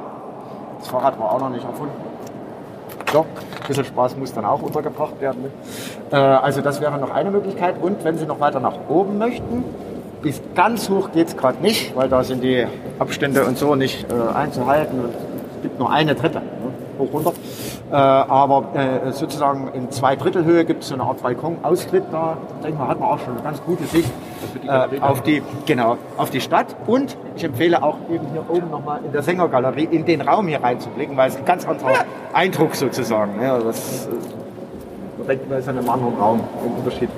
Das Fahrrad war auch noch nicht erfunden. So, ein bisschen Spaß muss dann auch untergebracht werden. ne? Also das wäre noch eine Möglichkeit. Und wenn Sie noch weiter nach oben möchten, bis ganz hoch geht es gerade nicht, weil da sind die Abstände und so nicht äh, einzuhalten. Und es gibt nur eine Treppe, ne? hoch runter. Äh, aber äh, sozusagen in zwei Drittel Höhe gibt es so eine Art Balkonaustritt. Da denke mal, hat man auch schon eine ganz gute Sicht äh, auf die genau auf die Stadt. Und ich empfehle auch eben hier oben nochmal in der Sängergalerie in den Raum hier reinzublicken, weil es ein ganz anderer Eindruck sozusagen. Ja, das, äh, man denkt, man ist in einem anderen Raum im Unterschied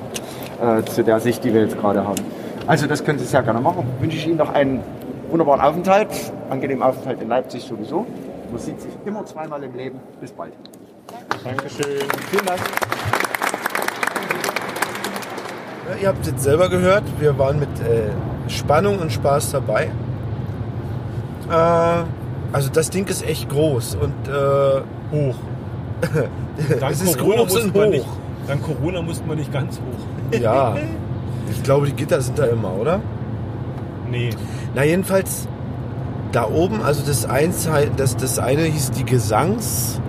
äh, zu der Sicht, die wir jetzt gerade haben. Also das können Sie sehr gerne machen. Wünsche ich Ihnen noch einen wunderbaren Aufenthalt, angenehmen Aufenthalt in Leipzig sowieso. Man sieht sich immer zweimal im Leben. Bis bald. Dankeschön. Vielen Dank. Ja, ihr habt es jetzt selber gehört, wir waren mit äh, Spannung und Spaß dabei. Äh, also das Ding ist echt groß und äh, hoch. Dank es ist Corona groß musste und man hoch. nicht- Dank Corona musste man nicht ganz hoch. Ja, ich glaube, die Gitter sind da immer, oder? Nee. Na jedenfalls da oben, also das eins, das, das eine hieß die Gesangs.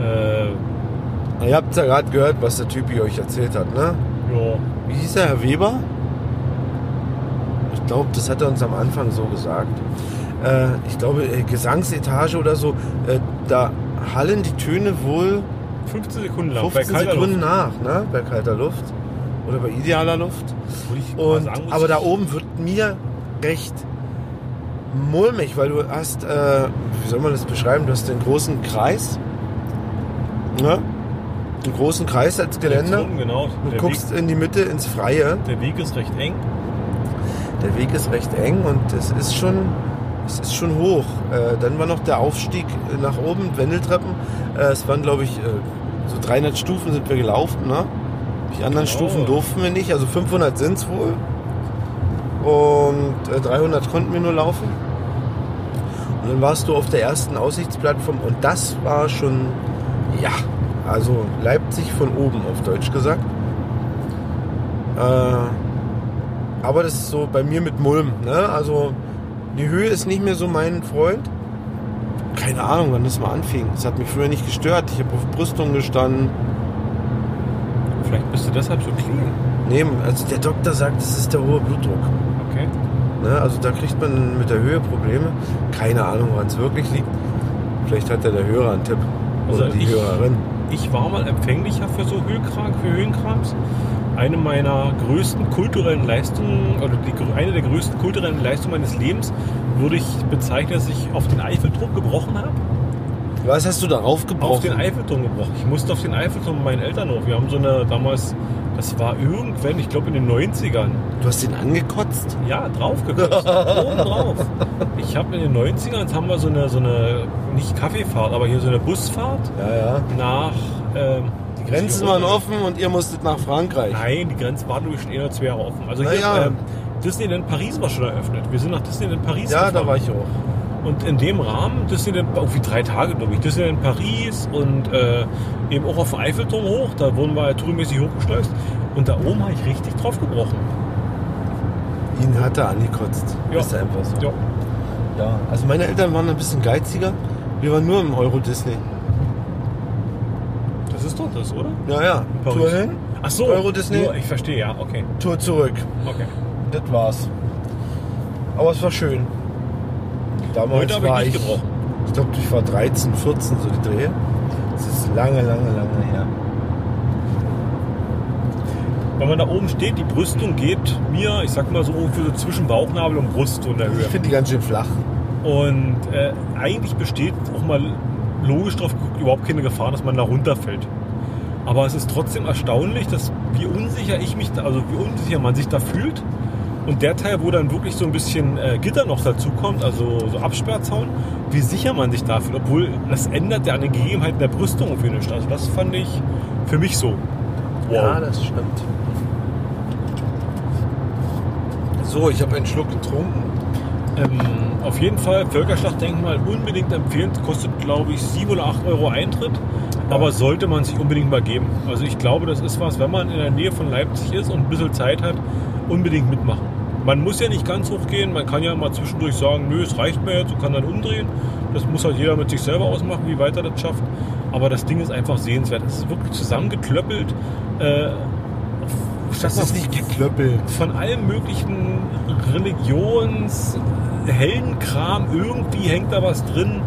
Äh, Ihr habt ja gerade gehört, was der Typ hier euch erzählt hat, ne? Ja. Wie hieß der, Herr Weber? Ich glaube, das hat er uns am Anfang so gesagt. Äh, ich glaube, äh, Gesangsetage oder so, äh, da hallen die Töne wohl 15 Sekunden lang. 15 bei kalter Sekunden Luft. nach, ne? Bei kalter Luft. Oder bei idealer Luft. Und, aber da oben wird mir recht mulmig, weil du hast, äh, wie soll man das beschreiben, du hast den großen Kreis. Ne? Einen großen Kreis als Geländer. Rum, genau. Du Der guckst in die Mitte ins Freie. Der Weg ist recht eng. Der Weg ist recht eng und es ist schon, es ist schon hoch. Äh, dann war noch der Aufstieg nach oben, Wendeltreppen. Äh, es waren, glaube ich, äh, so 300 Stufen sind wir gelaufen. Ne? Die anderen Stufen durften wir nicht, also 500 sind es wohl. Und äh, 300 konnten wir nur laufen. Und dann warst du auf der ersten Aussichtsplattform und das war schon, ja, also Leipzig von oben auf Deutsch gesagt. Äh, aber das ist so bei mir mit Mulm. Ne? Also die Höhe ist nicht mehr so mein Freund. Keine Ahnung, wann das mal anfing. Das hat mich früher nicht gestört. Ich habe auf Brüstung gestanden. Deshalb so clean. Nee, also der Doktor sagt, das ist der hohe Blutdruck. Okay. Ne? Also da kriegt man mit der Höhe Probleme. Keine Ahnung, woran es wirklich liegt. Vielleicht hat ja der Hörer einen Tipp. Oder Also die ich- Hörerin. Ich war mal empfänglicher für so Höhenkrank, für Höhenkrams. Eine meiner größten kulturellen Leistungen, oder die, eine der größten kulturellen Leistungen meines Lebens, würde ich bezeichnen, dass ich auf den Eiffelturm gebrochen habe. Was hast du darauf gebrochen? Auf den Eiffelturm gebrochen. Ich musste auf den Eiffelturm mit meinen Eltern hoch. Wir haben so eine damals, das war irgendwann, ich glaube in den 90ern. Du hast den angekotzt? Ja, draufgekotzt. oben drauf. Ich habe in den 90ern haben wir so eine, so eine, nicht Kaffeefahrt, aber hier so eine Busfahrt Ja, ja. nach. Ähm, Die Grenzen waren offen und ihr musstet nach Frankreich. Nein, die Grenzen waren durch eher zwei Jahre offen. Also hier, ja. ähm, Disneyland Paris war schon eröffnet. Wir sind nach Disneyland Paris Ja, da gefahren. war ich auch. Und in dem Rahmen, Disneyland, irgendwie drei Tage, glaube ich, Disneyland Paris und äh, eben auch auf den Eiffelturm hoch, da wurden wir tourmäßig hochgeschleust. Und da oben habe ich richtig drauf gebrochen. Ihn hat er angekotzt. Ja. Ist einfach so. Ja. Ja, also meine Eltern waren ein bisschen geiziger. Wir waren nur im Euro Disney. Das ist doch das, oder? Ja, ja. Tour hin. Ach so, Euro Disney. Ich verstehe, ja, okay. Tour zurück. Okay. Das war's. Aber es war schön. Damals Heute habe war ich nicht ich, gebrochen. ich glaube, ich war 13, 14 so die Drehe. Das ist lange, lange, lange her. Wenn man da oben steht, die Brüstung geht mir, ich sag mal so, ungefähr so zwischen Bauchnabel und Brust so in der Höhe. Ich finde die ganz schön flach. Und äh, eigentlich besteht auch mal logisch drauf geguckt überhaupt keine Gefahr, dass man da runterfällt. Aber es ist trotzdem erstaunlich, dass wie unsicher ich mich, da, also wie unsicher man sich da fühlt. Und der Teil, wo dann wirklich so ein bisschen äh, Gitter noch dazu kommt, also so Absperrzaun, wie sicher man sich da fühlt, obwohl das ändert ja an den Gegebenheiten der Brüstung auf jeden Fall. Also das fand ich für mich so. Wow. Ja, das stimmt. So, ich habe einen Schluck getrunken. Ähm, auf jeden Fall Völkerschlachtdenkmal unbedingt empfehlen. Kostet, glaube ich, 7 oder 8 Euro Eintritt. Aber sollte man sich unbedingt mal geben. Also ich glaube, das ist was, wenn man in der Nähe von Leipzig ist und ein bisschen Zeit hat, unbedingt mitmachen. Man muss ja nicht ganz hoch gehen. Man kann ja mal zwischendurch sagen, nö, es reicht mir jetzt und kann dann umdrehen. Das muss halt jeder mit sich selber ausmachen, wie weit er das schafft. Aber das Ding ist einfach sehenswert. Es ist wirklich zusammengeklöppelt. Äh, Das ist nicht geklöppelt. Von allem möglichen Religions, Heldenkram, irgendwie hängt da was drin.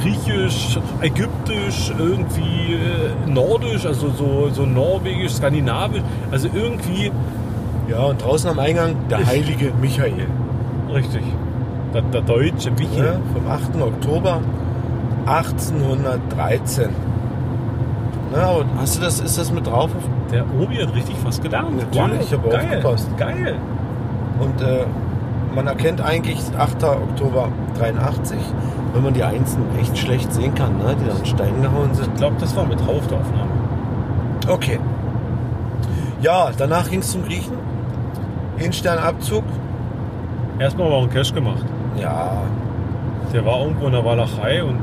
Griechisch, ägyptisch, irgendwie äh, nordisch, also so, so norwegisch, skandinavisch. Also irgendwie. Ja, und draußen am Eingang der heilige Michael. Richtig. Der, der deutsche Michael. Ja, vom 8. Oktober 1813. Na, aber hast du das, ist das mit drauf? Der Obi hat richtig was gelernt. Natürlich, ich habe Geil. aufgepasst. Geil. Und äh, man erkennt eigentlich 8. Oktober 83, wenn man die Einzelnen echt schlecht sehen kann, ne? die da in Stein gehauen sind. Ich glaube, das war mit drauf der Aufnahme. Okay. Ja, danach ging es zum Griechen. Hinsternabzug. Erstmal war ein Cash gemacht. Ja. Der war irgendwo in der Walachei und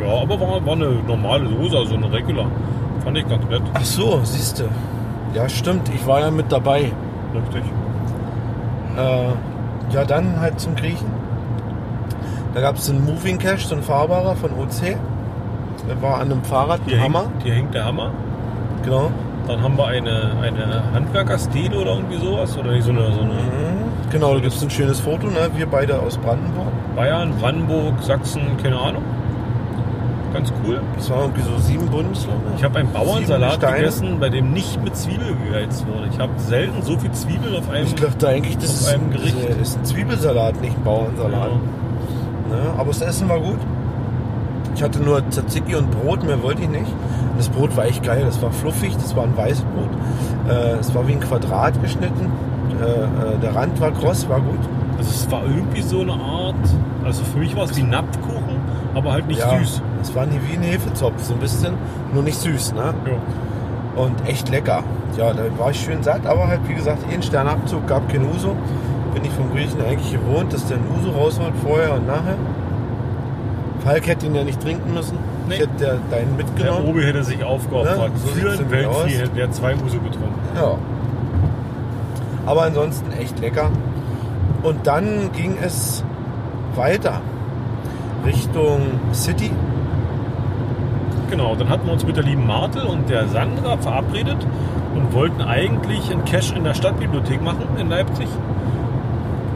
ja, aber war, war eine normale Dose, also eine Regular. Fand ich ganz nett. Ach so, siehst du. Ja, stimmt. Ich war ja mit dabei. Richtig. Äh, ja, dann halt zum Griechen. Da gab es einen Moving Cash, so ein fahrbarer von OC. Der war an einem Fahrrad, ein Hammer. Hängt, hier hängt der Hammer. Genau. Dann haben wir eine, eine Handwerkerstele oder irgendwie sowas. Oder so eine, so eine Genau, da gibt es ein schönes Foto, ne? wir beide aus Brandenburg. Bayern, Brandenburg, Sachsen, keine Ahnung. Ganz cool. Das waren irgendwie so sieben Bundesländer. Ich habe einen Bauernsalat gegessen, bei dem nicht mit Zwiebel gegeizt wurde. Ich habe selten so viel Zwiebel auf einem, Ich dachte eigentlich, das ist, Gericht. ist ein Zwiebelsalat, nicht ein Bauernsalat. Ne? Aber das Essen war gut. Ich hatte nur Tzatziki und Brot, mehr wollte ich nicht. Das Brot war echt geil, das war fluffig, das war ein weißes Brot. Äh, es war wie ein Quadrat geschnitten. Äh, äh, der Rand war kross, war gut. Also es war irgendwie so eine Art, also für mich war es wie Napfkuchen, aber halt nicht ja, süß. Es war nie wie ein Hefezopf, so ein bisschen, nur nicht süß, ne? Und echt lecker. Ja, da war ich schön satt, aber halt, wie gesagt, eh ein Sternabzug, gab kein Uso. Bin ich vom Griechen eigentlich gewohnt, dass der ein Uso rausholt, vorher und nachher. Falk hätte ihn ja nicht trinken müssen. Ich hätte der, deinen Der mitgenommen. Obi hätte sich aufgeopfert. Ne? So Für ein Weltvieh aus. hätte er zwei Uso getrunken. Ja. Aber ansonsten echt lecker. Und dann ging es weiter Richtung City. Genau, dann hatten wir uns mit der lieben Martel und der Sandra verabredet und wollten eigentlich einen Cash in der Stadtbibliothek machen in Leipzig.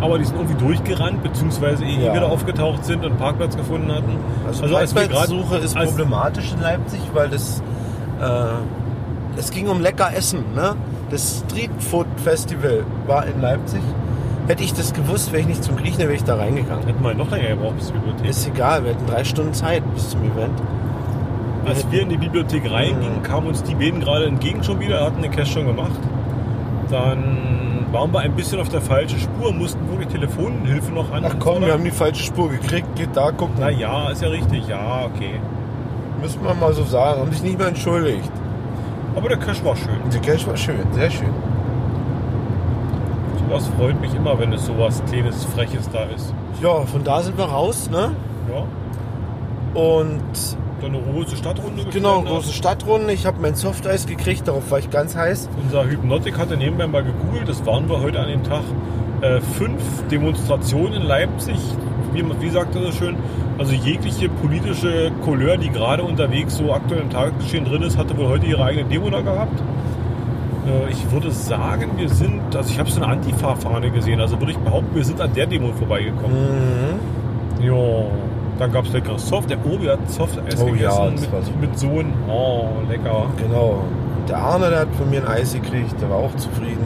Aber die sind irgendwie durchgerannt, beziehungsweise eh Ja. wieder aufgetaucht sind und Parkplatz gefunden hatten. Also, als wir grad- Parkplatzsuche ist als- problematisch in Leipzig, weil das äh, es ging um lecker Essen. Ne? Das Street Food Festival war in Leipzig. Hätte ich das gewusst, wäre ich nicht zum Griechen, wäre ich da reingegangen. Hätten wir noch länger gebraucht bis zur Bibliothek. Ist egal, wir hatten drei Stunden Zeit bis zum Event. Als wir in die Bibliothek reingingen, kamen uns die beiden gerade entgegen schon wieder, hatten den Cash schon gemacht. Dann waren wir ein bisschen auf der falschen Spur, mussten wirklich Telefonhilfe noch an. Ach komm, wir haben die falsche Spur gekriegt, geht da gucken. Na ja, ist ja richtig, ja, okay. Müssen wir mal so sagen, haben sich nicht mehr entschuldigt. Aber der Cash war schön. Der Cash war schön, sehr schön. Sowas freut mich immer, wenn es sowas kleines, freches da ist. Ja, von da sind wir raus, ne? Ja. Und Dann eine große Stadtrunde genau, geschwendert. große Stadtrunde. Ich habe mein Softeis gekriegt, darauf war ich ganz heiß. Unser Hypnotik hatte nebenbei mal gegoogelt, das waren wir heute an dem Tag. Äh, fünf Demonstrationen in Leipzig, wie, wie sagt er so schön, also jegliche politische Couleur, die gerade unterwegs so aktuell im Tagesgeschehen drin ist, hatte wohl heute ihre eigene Demo da gehabt. Äh, ich würde sagen, wir sind, also ich habe so eine Antifa-Fahne gesehen, also würde ich behaupten, wir sind an der Demo vorbeigekommen. Mhm. Ja, dann gab es leckeres Soft, der Obi hat Soft-Eis Oh ja, gegessen war mit, super. mit Sohn. Oh, lecker. Genau. Und der Arne, der hat von mir ein Eis gekriegt, der war auch zufrieden.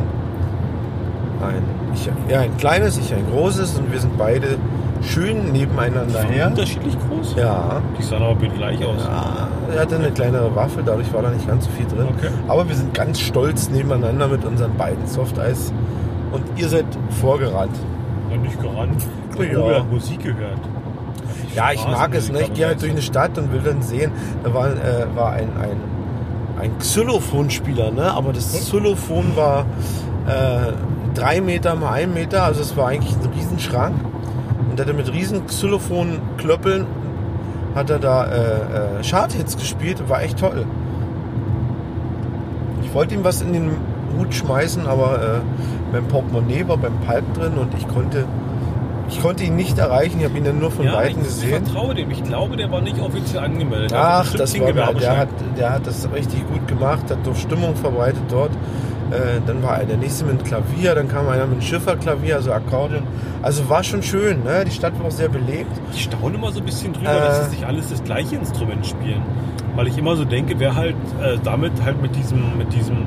Ein, ich, ja, ein kleines, ich ein großes und wir sind beide schön nebeneinander her. unterschiedlich groß? Ja. Die sahen aber bitte gleich aus. Ja, er hatte eine kleinere Waffel, dadurch war da nicht ganz so viel drin. Okay. Aber wir sind ganz stolz nebeneinander mit unseren beiden Softeis. Und ihr seid vorgerannt. Und nicht gerannt. Der Ja. Musik gehört. Ja, ich mag es. Ne? Ich gehe halt durch eine Stadt und will dann sehen, da war, äh, war ein, ein, ein Xylophonspieler, ne? aber das Xylophon war äh, drei Meter mal ein Meter, also es war eigentlich ein Riesenschrank. Und er hat mit riesen Xylophon-Klöppeln hat er da äh, äh, Charthits gespielt, war echt toll. Ich wollte ihm was in den Hut schmeißen, aber äh, mein Portemonnaie war beim Palp drin und ich konnte, ich konnte ihn nicht erreichen. Ich habe ihn dann nur von ja, Weitem ich gesehen. vertraue dem. Ich glaube, der war nicht offiziell angemeldet. Ach, das war der, der hat, der hat das richtig gut gemacht, hat doch Stimmung verbreitet dort. Äh, dann war der nächste mit einem Klavier, dann kam einer mit einem Schifferklavier, also Akkordeon. Also war schon schön, ne? Die Stadt war auch sehr belebt. Ich staune immer so ein bisschen drüber, Äh. dass sie sich alles das gleiche Instrument spielen. Weil ich immer so denke, wer halt äh, damit halt mit diesem, mit diesem,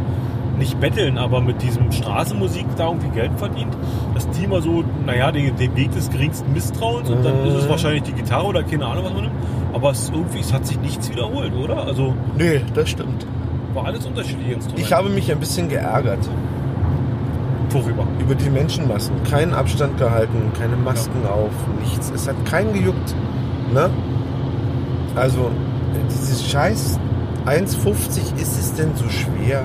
nicht betteln, aber mit diesem Straßenmusik da irgendwie Geld verdient, dass die immer so, naja, den, den Weg des geringsten Misstrauens und dann ist es wahrscheinlich die Gitarre oder keine Ahnung, was man nimmt. Aber es irgendwie, es hat sich nichts wiederholt, oder? Also Nee, das stimmt. war alles unterschiedliche Instrumente. Ich habe mich ein bisschen geärgert. Worüber? Über die Menschenmassen. Keinen Abstand gehalten, keine Masken auf, nichts. Es hat keinen gejuckt. Ne? Also, dieses Scheiß 1,50 ist es denn so schwer?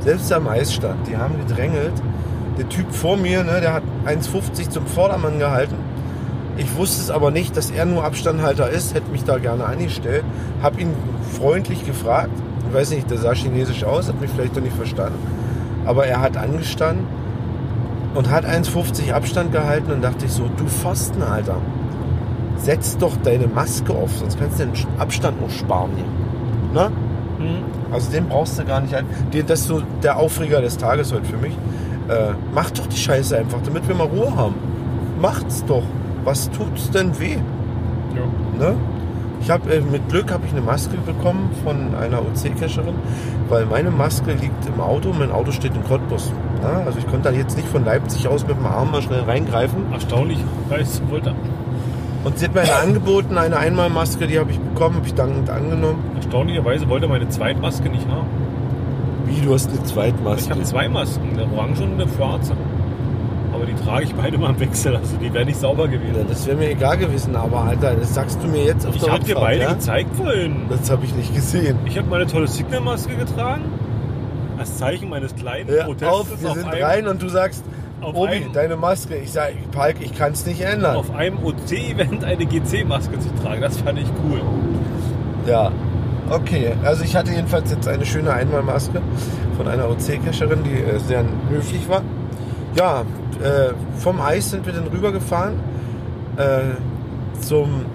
Selbst am Eisstand, die haben gedrängelt. Der Typ vor mir, ne, der hat 1,50 zum Vordermann gehalten. Ich wusste es aber nicht, dass er nur Abstandhalter ist, hätte mich da gerne angestellt. Hab ihn freundlich gefragt. Ich weiß nicht, der sah chinesisch aus, hat mich vielleicht doch nicht verstanden. Aber er hat angestanden und hat 1,50 Abstand gehalten und dachte ich so, du Pfosten, Alter. Setz doch deine Maske auf, sonst kannst du den Abstand noch sparen hier. Ne? Also den brauchst du gar nicht ein. Das ist so der Aufreger des Tages heute für mich. Äh, mach doch die Scheiße einfach, damit wir mal Ruhe haben. Macht's doch. Was tut's denn weh? Ne? Ich habe äh, mit Glück habe ich eine Maske bekommen von einer OC-Cacherin, weil meine Maske liegt im Auto, mein Auto steht in Cottbus. Ja, also ich konnte da jetzt nicht von Leipzig aus mit dem Arm mal schnell reingreifen. Erstaunlich, ich wollte. Und sie hat mir eine angeboten, eine Einmalmaske, die habe ich bekommen, habe ich dankend angenommen. Erstaunlicherweise wollte meine Zweitmaske nicht haben. Wie, du hast eine Zweitmaske? Ich habe zwei Masken, eine orange und eine schwarze. Aber die trage ich beide mal im Wechsel, also die wären nicht sauber gewesen. Das wäre mir egal gewesen, aber Alter, das sagst du mir jetzt auf Ich der habe dir beide ja? gezeigt vorhin. Das habe ich nicht gesehen. Ich habe meine tolle Signal-Maske getragen. Als Zeichen meines kleinen Ja, Protestes auf, wir sind einem, rein und du sagst, auf Obi, einem- deine Maske. Ich sage, Palk, ich kann es nicht ändern. auf einem OC-Event eine GC-Maske zu tragen. Das fand ich cool. Ja, okay. Also ich hatte jedenfalls jetzt eine schöne Einmalmaske von einer OC-Cacherin, die äh, sehr höflich war. Ja, äh, vom Eis sind wir dann rübergefahren äh, zum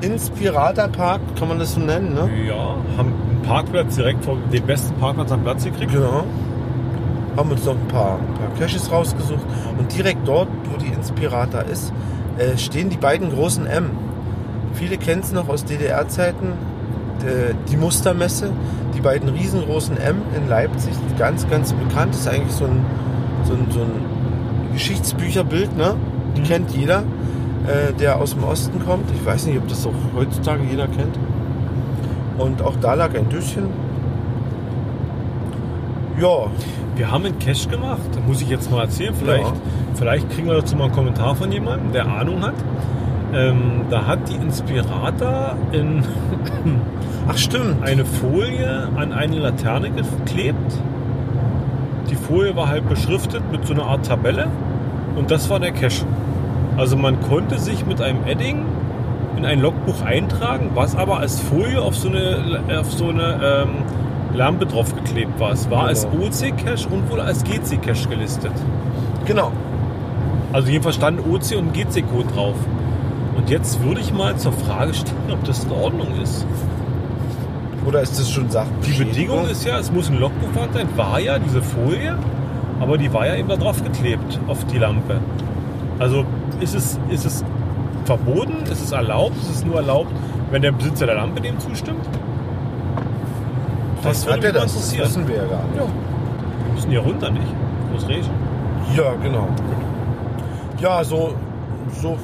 Inspirata Park, kann man das so nennen, ne? Ja, haben einen Parkplatz direkt vor den besten Parkplatz am Platz gekriegt. Genau. Haben uns noch ein paar, ein paar Caches rausgesucht und direkt dort, wo die Inspirata ist, äh, stehen die beiden großen M. Viele kennen es noch aus DDR-Zeiten, die Mustermesse, die beiden riesengroßen M in Leipzig, ganz, ganz bekannt, ist eigentlich so ein, so ein, so ein Geschichtsbücherbild, ne? Die kennt jeder, äh, der aus dem Osten kommt. Ich weiß nicht, ob das auch heutzutage jeder kennt. Und auch da lag ein Döschen. Ja, Wir haben einen Cache gemacht, muss ich jetzt mal erzählen. Vielleicht, Ja. vielleicht kriegen wir dazu mal einen Kommentar von jemandem, der Ahnung hat. Ähm, da hat die Inspirata in Ach stimmt. eine Folie an eine Laterne geklebt. Die Folie war halt beschriftet mit so einer Art Tabelle und das war der Cache. Also man konnte sich mit einem Edding in ein Logbuch eintragen, was aber als Folie auf so eine, auf so eine ähm, Lampe draufgeklebt war. Es war als Genau. OC-Cache und wohl als GC-Cache gelistet. Genau. Also jedenfalls stand OC und GC-Code drauf. Und jetzt würde ich mal zur Frage stellen, ob das in Ordnung ist. Oder ist das schon Sachen? Die Bedingung ist ja, es muss ein vorhanden sein, war ja diese Folie, aber die war ja eben da drauf geklebt auf die Lampe. Also ist es, ist es verboten, ist es erlaubt, ist es nur erlaubt, wenn der Besitzer der Lampe dem zustimmt? Was würde hat er das? Das interessieren. wissen wir ja gar nicht. Ja. Wir müssen hier runter, nicht? Muss reden. Ja, genau. Ja, so, so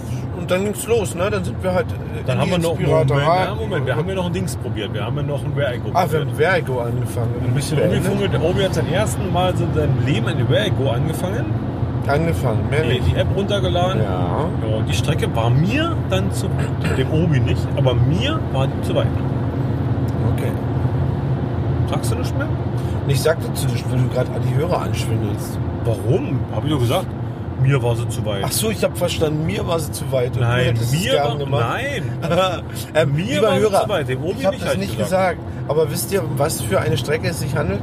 dann ging's los, ne? Dann sind wir halt äh, Dann in haben wir noch Moment, ja, Moment, wir haben ja noch ein Dings probiert. Wir haben ja noch ein Where-I-Go Ah, wir haben Vergo angefangen. Ein bisschen umgefummelt. Der Obi hat sein ersten Mal in seinem Leben ein Where-I-Go angefangen. Angefangen, mehr die, nicht. die App runtergeladen. Ja. ja. und Die Strecke war mir dann zu weit. Dem Obi nicht, aber mir war die zu weit. Okay. Sagst du nicht mehr? Ich sagte zu dir, weil du gerade die Hörer anschwindelst. Warum? Habe ich doch gesagt. Mir war sie zu weit. Ach so, ich habe verstanden, mir war sie zu weit. Und Nein, mir war- gemacht. nein. ähm, Mir lieber war sie Hörer, zu weit, dem Obi ich habe das ich nicht gesagt. gesagt. Aber wisst ihr, um was für eine Strecke es sich handelt?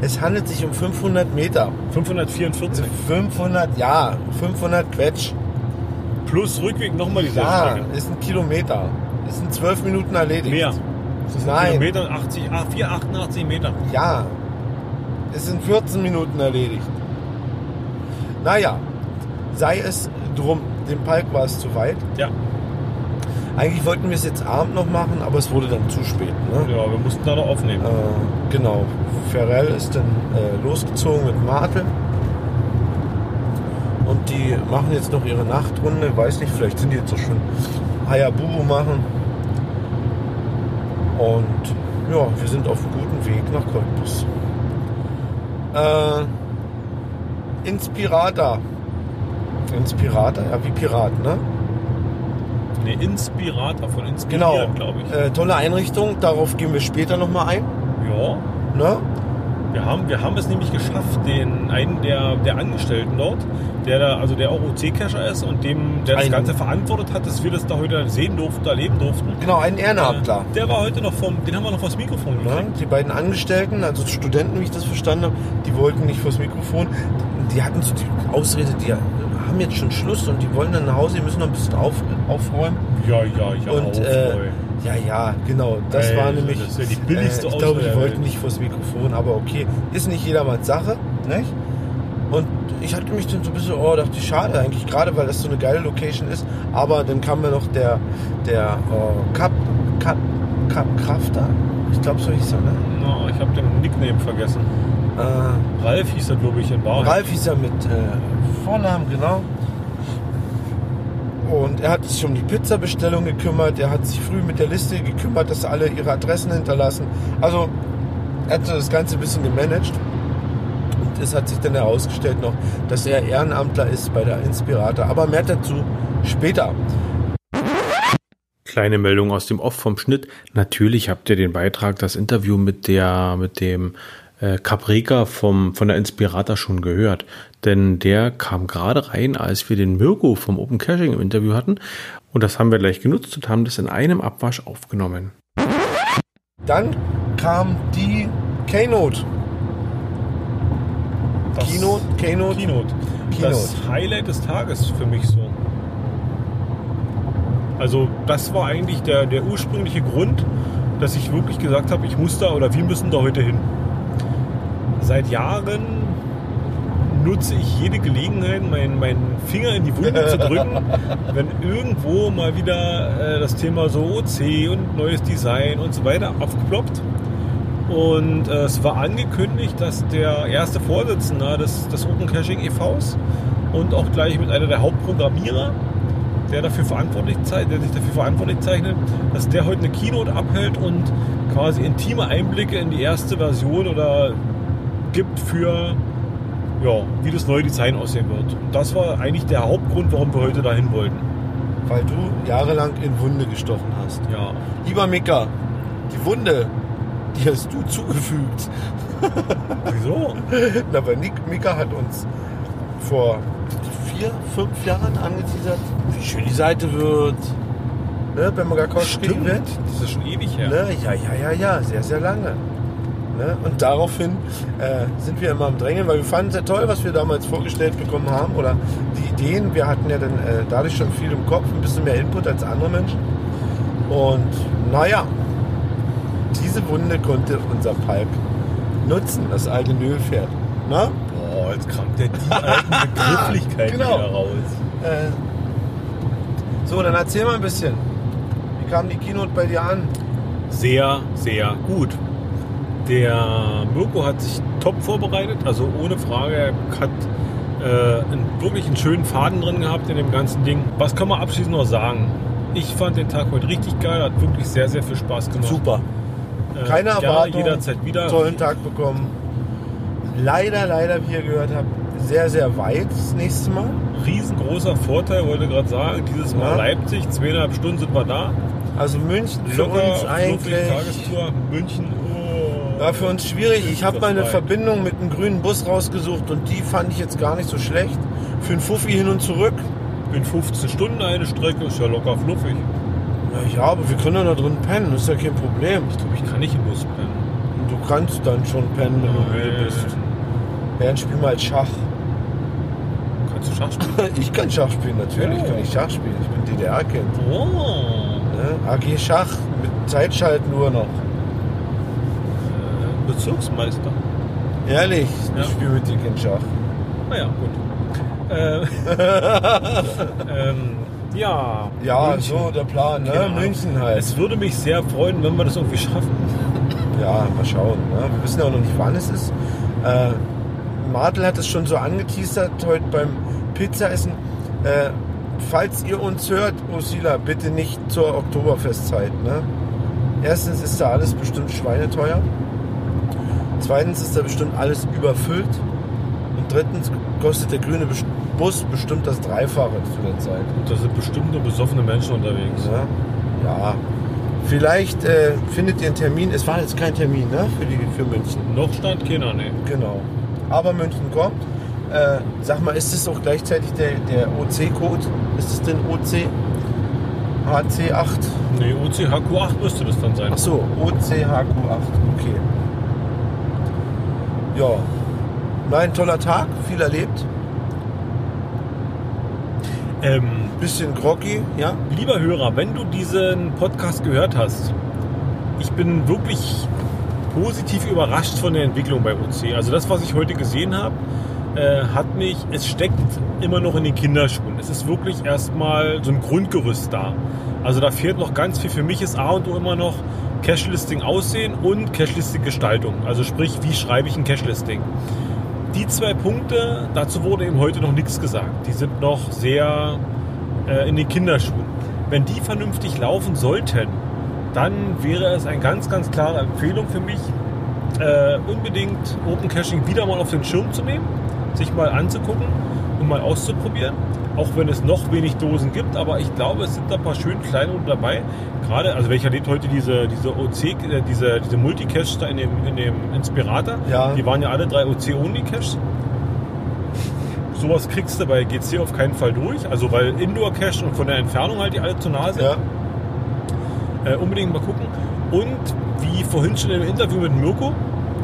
Es handelt sich um 500 Meter. 544. 500, ja, 500 Quetsch. Plus Rückweg nochmal diese Ja, Strecke. ist ein Kilometer. Ist in 12 Minuten erledigt. Mehr. Das ist ein Nein. Kilometer, 80, ah, 488 Meter. Ja, ist in 14 Minuten erledigt. Naja, sei es drum, dem Palk war es zu weit. Ja. Eigentlich wollten wir es jetzt Abend noch machen, aber es wurde dann zu spät. Ne? Ja, wir mussten da noch aufnehmen. Äh, genau. Ferrell ist dann äh, losgezogen mit Martel. Und die machen jetzt noch ihre Nachtrunde. Weiß nicht, vielleicht sind die jetzt auch schon Hayabubu machen. Und ja, wir sind auf einem guten Weg nach Cottbus. Äh, Inspirata. Inspirata, ja, wie Pirat, ne? Ne, Inspirator von Inspiriert, Genau. glaube ich. Äh, tolle Einrichtung, darauf gehen wir später nochmal ein. Ja. Ne? Wir haben, wir haben es nämlich geschafft, den einen der, der Angestellten dort, der da, also der auch OC-Cacher ist und dem, der das Ein- Ganze verantwortet hat, dass wir das da heute sehen durften, erleben durften. Genau, einen Ehrenamtler. Äh, Der war heute noch vom, den haben wir noch vors Mikrofon Ne? gekriegt. Die beiden Angestellten, also Studenten, wie ich das verstanden habe, die wollten nicht vors Mikrofon. die hatten so die Ausrede, die haben jetzt schon Schluss und die wollen dann nach Hause, die müssen noch ein bisschen auf, aufräumen. Ja, ja, ja. Und äh, ja, ja, genau. Das Ey, war nämlich. das ja die billigste äh, Ich glaube, die wollten nicht vors Mikrofon, aber okay. Ist nicht jedermanns Sache, nicht? Und ich hatte mich dann so ein bisschen, oh, dachte ich, schade eigentlich, gerade weil das so eine geile Location ist. Aber dann kam mir noch der, der oh, Cup, Cup, Cup Crafter. Ich glaube, so hieß er, ne? Na, ich habe den Nickname vergessen. Ralf hieß er, glaube ich, in Wahrheit. Ralf hieß er mit äh, Vornamen, genau. Und er hat sich um die Pizzabestellung gekümmert. Er hat sich früh mit der Liste gekümmert, dass alle ihre Adressen hinterlassen. Also er hat das Ganze ein bisschen gemanagt. Und es hat sich dann herausgestellt noch, dass er Ehrenamtler ist bei der Inspirator. Aber mehr dazu später. Kleine Meldung aus dem Off vom Schnitt. Natürlich habt ihr den Beitrag, das Interview mit der, mit dem äh, Caprica vom, von der Inspirator schon gehört. Denn der kam gerade rein, als wir den Mirko vom Open Caching im Interview hatten. Und das haben wir gleich genutzt und haben das in einem Abwasch aufgenommen. Dann kam die Keynote. Das- Keynote, Keynote, Keynote. Das Highlight des Tages für mich so. Also das war eigentlich der, der ursprüngliche Grund, dass ich wirklich gesagt habe, ich muss da oder wir müssen da heute hin. Seit Jahren nutze ich jede Gelegenheit, meinen, meinen Finger in die Wunde zu drücken, wenn irgendwo mal wieder äh, das Thema so OC und neues Design und so weiter aufgeploppt. Und äh, es war angekündigt, dass der erste Vorsitzende des, des Open Caching e.V.s und auch gleich mit einer der Hauptprogrammierer, der, dafür verantwortlich, der sich dafür verantwortlich zeichnet, dass der heute eine Keynote abhält und quasi intime Einblicke in die erste Version oder gibt für ja, wie das neue Design aussehen wird. Und das war eigentlich der Hauptgrund, warum wir heute dahin wollten. Weil du jahrelang in Wunde gestochen hast. Ja. Lieber Mika, die Wunde, die hast du zugefügt. Wieso? Na, weil Nick, Mika hat uns vor vier, fünf Jahren angeteasert, wie schön die Seite wird. Ne, wenn man gar Stimmt, wird. das ist schon ewig her. Ne? Ja, ja, ja, ja, sehr, sehr lange. Ne? Und daraufhin äh, sind wir immer am Drängeln, weil wir fanden es sehr toll, was wir damals vorgestellt bekommen haben oder die Ideen. Wir hatten ja dann äh, dadurch schon viel im Kopf, ein bisschen mehr Input als andere Menschen. Und naja, diese Wunde konnte unser Palk nutzen, das alte Nölpferd. Na? Boah, jetzt kramt der die alten Begrifflichkeiten Genau. wieder raus. Äh, so, dann erzähl mal ein bisschen. Wie kam die Keynote bei dir an? Sehr, sehr gut. Der Mirko hat sich top vorbereitet, also ohne Frage. Er hat äh, einen, wirklich einen schönen Faden drin gehabt in dem ganzen Ding. Was kann man abschließend noch sagen? Ich fand den Tag heute richtig geil, hat wirklich sehr, sehr viel Spaß gemacht. Super. Äh, Keine Erwartung. jederzeit wieder. Tollen Tag bekommen. Leider, leider, wie ihr gehört habt, sehr, sehr weit das nächste Mal. Riesengroßer Vorteil, wollte gerade sagen, dieses Mal Ja. Leipzig, zweieinhalb Stunden sind wir da. Also München für Locker, uns eigentlich. Tagestour, München, Ja, für uns schwierig. Ich habe mal eine. Verbindung mit einem grünen Bus rausgesucht und die fand ich jetzt gar nicht so schlecht. Für einen Fuffi hin und zurück. In 15 Stunden eine Strecke, ist ja locker fluffig. Na ja, aber wir können ja da drin pennen, das ist ja kein Problem. Ich glaube, ich kann nicht im Bus pennen. Du kannst dann schon pennen, wenn du müde bist. Dann spiel mal Schach. Kannst du Schach spielen? Ich kann Schach spielen, natürlich Oh. kann ich Schach spielen. Ich bin DDR-Kind. Oh. Ne? AG Schach mit Zeitschalten nur noch. Bezirksmeister. Ehrlich, Ja. ich spiele mit dir kein Schach. Naja, gut. Äh, ähm, ja. Ja, München. so der Plan, ne? Ahnung. München halt. Es würde mich sehr freuen, wenn wir das irgendwie schaffen. Ja, mal schauen. Ne? Wir wissen ja auch noch nicht, wann es ist. Äh, Martel hat es schon so angeteasert heute beim Pizzaessen. Äh, falls ihr uns hört, Ursula, bitte nicht zur Oktoberfestzeit. Ne? Erstens ist da alles bestimmt schweineteuer. Zweitens ist da bestimmt alles überfüllt. Und drittens kostet der grüne Bus bestimmt das Dreifache zu der Zeit. Und da sind bestimmt nur besoffene Menschen unterwegs. Ja, ja. Vielleicht äh, findet ihr einen Termin. Es war jetzt kein Termin ne? für, die, für München. Noch stand keiner, ne. Genau. Aber München kommt. Äh, sag mal, ist es auch gleichzeitig der, der OC-Code? Ist es denn OC? HC8? Ne, OCHQ8 müsste das dann sein. Ach so, OCHQ8. Okay. Ja. war ein toller Tag, viel erlebt. Ähm, Bisschen groggy, ja. Lieber Hörer, wenn du diesen Podcast gehört hast, ich bin wirklich positiv überrascht von der Entwicklung bei OC. Also das, was ich heute gesehen habe, äh, hat mich, es steckt immer noch in den Kinderschuhen. Es ist wirklich erstmal so ein Grundgerüst da. Also da fehlt noch ganz viel. Für mich ist A und O immer noch Cache-Listing Aussehen und Cache-Listing Gestaltung. Also sprich, wie schreibe ich ein Cache-Listing? Die zwei Punkte, dazu wurde eben heute noch nichts gesagt. Die sind noch sehr äh, in den Kinderschuhen. Wenn die vernünftig laufen sollten, dann wäre es eine ganz, ganz klare Empfehlung für mich, äh, unbedingt Open Caching wieder mal auf den Schirm zu nehmen, sich mal anzugucken und mal auszuprobieren. Auch wenn es noch wenig Dosen gibt, aber ich glaube, es sind da ein paar schön kleine dabei. Gerade, also welcher lädt heute diese, diese OC, äh, diese, diese Multicache da in dem, in dem Inspirator. Ja. Die waren ja alle drei OC-Only-Caches. Sowas kriegst du bei GC auf keinen Fall durch. Also weil Indoor-Cache und von der Entfernung halt die alle zu nah sind. Äh, unbedingt mal gucken. Und wie vorhin schon im Interview mit Mirko,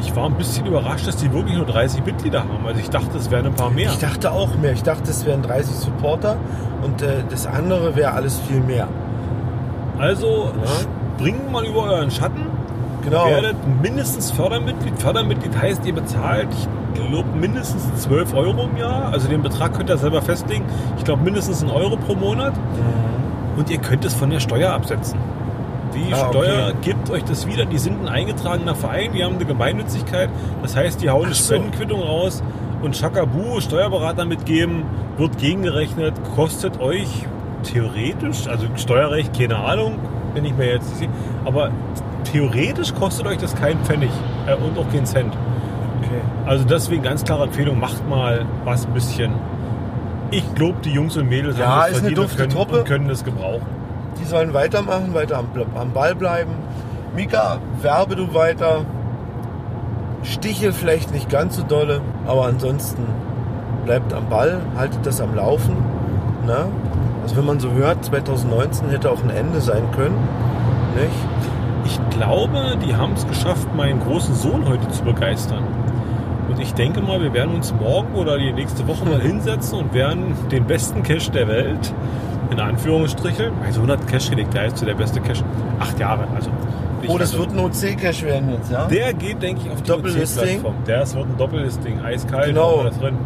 ich war ein bisschen überrascht, dass die wirklich nur 30 Mitglieder haben. Also ich dachte, es wären ein paar mehr. Ich dachte auch mehr. Ich dachte, es wären 30 Supporter und äh, das andere wäre alles viel mehr. Also springt mal über euren Schatten. Genau. Werdet mindestens Fördermitglied. Fördermitglied heißt, ihr bezahlt, ich glaube, mindestens 12 Euro im Jahr. Also den Betrag könnt ihr selber festlegen. Ich glaube, mindestens einen Euro pro Monat. Und ihr könnt es von der Steuer absetzen. Die Ah, okay. Steuer gibt euch das wieder. Die sind ein eingetragener Verein, die haben eine Gemeinnützigkeit. Das heißt, die hauen eine Ach so. Spendenquittung raus und Chakabu, Steuerberater mitgeben, wird gegengerechnet, kostet euch theoretisch, also Steuerrecht, keine Ahnung, bin ich mir jetzt nicht sicher, aber theoretisch kostet euch das keinen Pfennig äh, und auch keinen Cent. Okay. Also deswegen ganz klare Empfehlung, macht mal was ein bisschen. Ich glaube, die Jungs und Mädels Ja, haben das eine verdient und können, und können das gebrauchen. Die sollen weitermachen, weiter am, am Ball bleiben. Mika, werbe du weiter. Stiche vielleicht nicht ganz so dolle, aber ansonsten bleibt am Ball, haltet das am Laufen. Ne? Also wenn man so hört, 2019 hätte auch ein Ende sein können. Nicht? Ich glaube, die haben es geschafft, meinen großen Sohn heute zu begeistern. Und ich denke mal, wir werden uns morgen oder die nächste Woche mal hinsetzen und werden den besten Cache der Welt, in Anführungsstrichen, mein Sohn hat Cache gelegt, der ist so der beste Cache. Acht Jahre, also. Oh, das also- wird ein OC-Cache werden jetzt, ja? Der geht, denke ich, auf die Doppellisting. Ist- wird ein Doppellisting, eiskalt. Genau. das drin.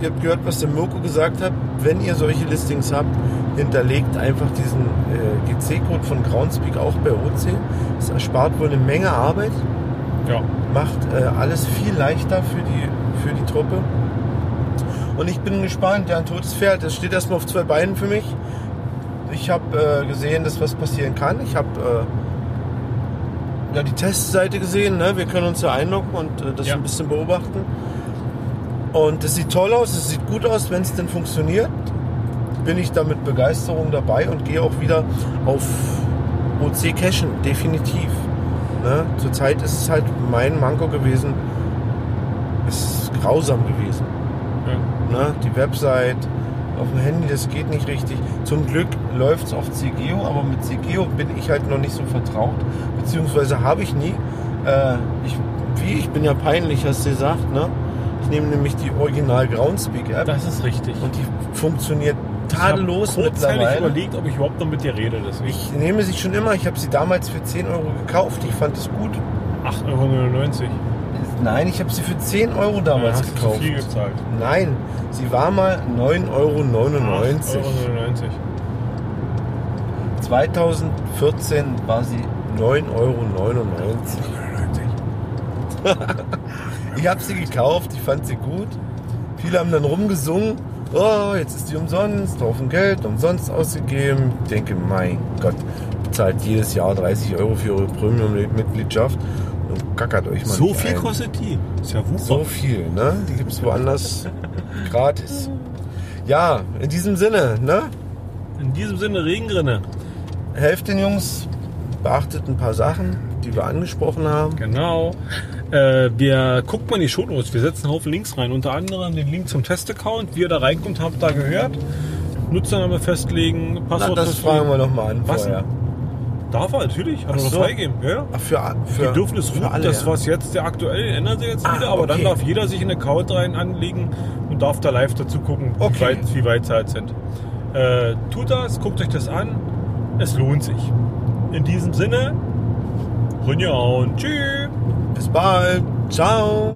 Ihr habt gehört, was der Mirko gesagt hat. Wenn ihr solche Listings habt, hinterlegt einfach diesen äh, GC-Code von Groundspeak auch bei OC. Das erspart wohl eine Menge Arbeit. Ja. Macht äh, alles viel leichter für die, für die Truppe. Und ich bin gespannt, ja, ein totes Pferd, das steht erstmal auf zwei Beinen für mich. Ich habe äh, gesehen, dass was passieren kann. Ich habe äh, ja, die Testseite gesehen. Ne? Wir können uns da einloggen und äh, das ein bisschen beobachten. Und es sieht toll aus, es sieht gut aus, wenn es denn funktioniert. Bin ich da mit Begeisterung dabei und gehe auch wieder auf OC Cashen, definitiv. Ne? Zurzeit ist es halt mein Manko gewesen. Es ist grausam gewesen. Ne? Die Website auf dem Handy, das geht nicht richtig. Zum Glück läuft es auf CGO, aber mit CGO bin ich halt noch nicht so vertraut. Beziehungsweise habe ich nie. Äh, ich, wie, ich bin ja peinlich, hast du gesagt, ne? Ich nehme nämlich die Original Groundspeak App. Das ist richtig. Und die funktioniert Ich habe tadellos kurzzeitig mittlerweile. überlegt, ob ich überhaupt noch mit dir rede. Deswegen. Ich nehme sie schon immer. Ich habe sie damals für 10 Euro gekauft. Ich fand es gut. 8,99 Euro. Nein, ich habe sie für 10 Euro damals hast du gekauft. viel gezahlt. Nein, sie war mal 9,99 Euro. 8,99 Euro. 2014 war sie 9,99 Euro. ich habe sie gekauft, ich fand sie gut. Viele haben dann rumgesungen, oh, jetzt ist die umsonst, Haufen Geld, umsonst ausgegeben. Ich denke, mein Gott, bezahlt jedes Jahr 30 Euro für ihre Premium-Mitgliedschaft und kackert euch mal So viel ein. kostet die? Ist ja wucher. So viel, ne? Die gibt es woanders gratis. Ja, in diesem Sinne, ne? In diesem Sinne Regenrinne. Helft den Jungs, beachtet ein paar Sachen, die wir angesprochen haben. Genau. Äh, wir gucken mal in die Shownotes. Wir setzen einen Haufen Links rein. Unter anderem den Link zum Testaccount. Wie ihr da reinkommt, habt ihr da gehört. Nutzername festlegen, Passwort Na, das fragen wir noch mal an Was? vorher. Darf er, natürlich. Hat Ach er noch so. freigegeben. Ja, ja. Ach, für, für, die dürfen es für alle, das ja. was jetzt der aktuell ändert sich jetzt Ah, wieder, aber dann okay. darf jeder sich einen Account rein anlegen und darf da live dazu gucken, wie weit wie weit sie halt sind. Äh, tut das, guckt euch das an, es lohnt sich. In diesem Sinne, Rinja und tschüss. Bis bald. Ciao.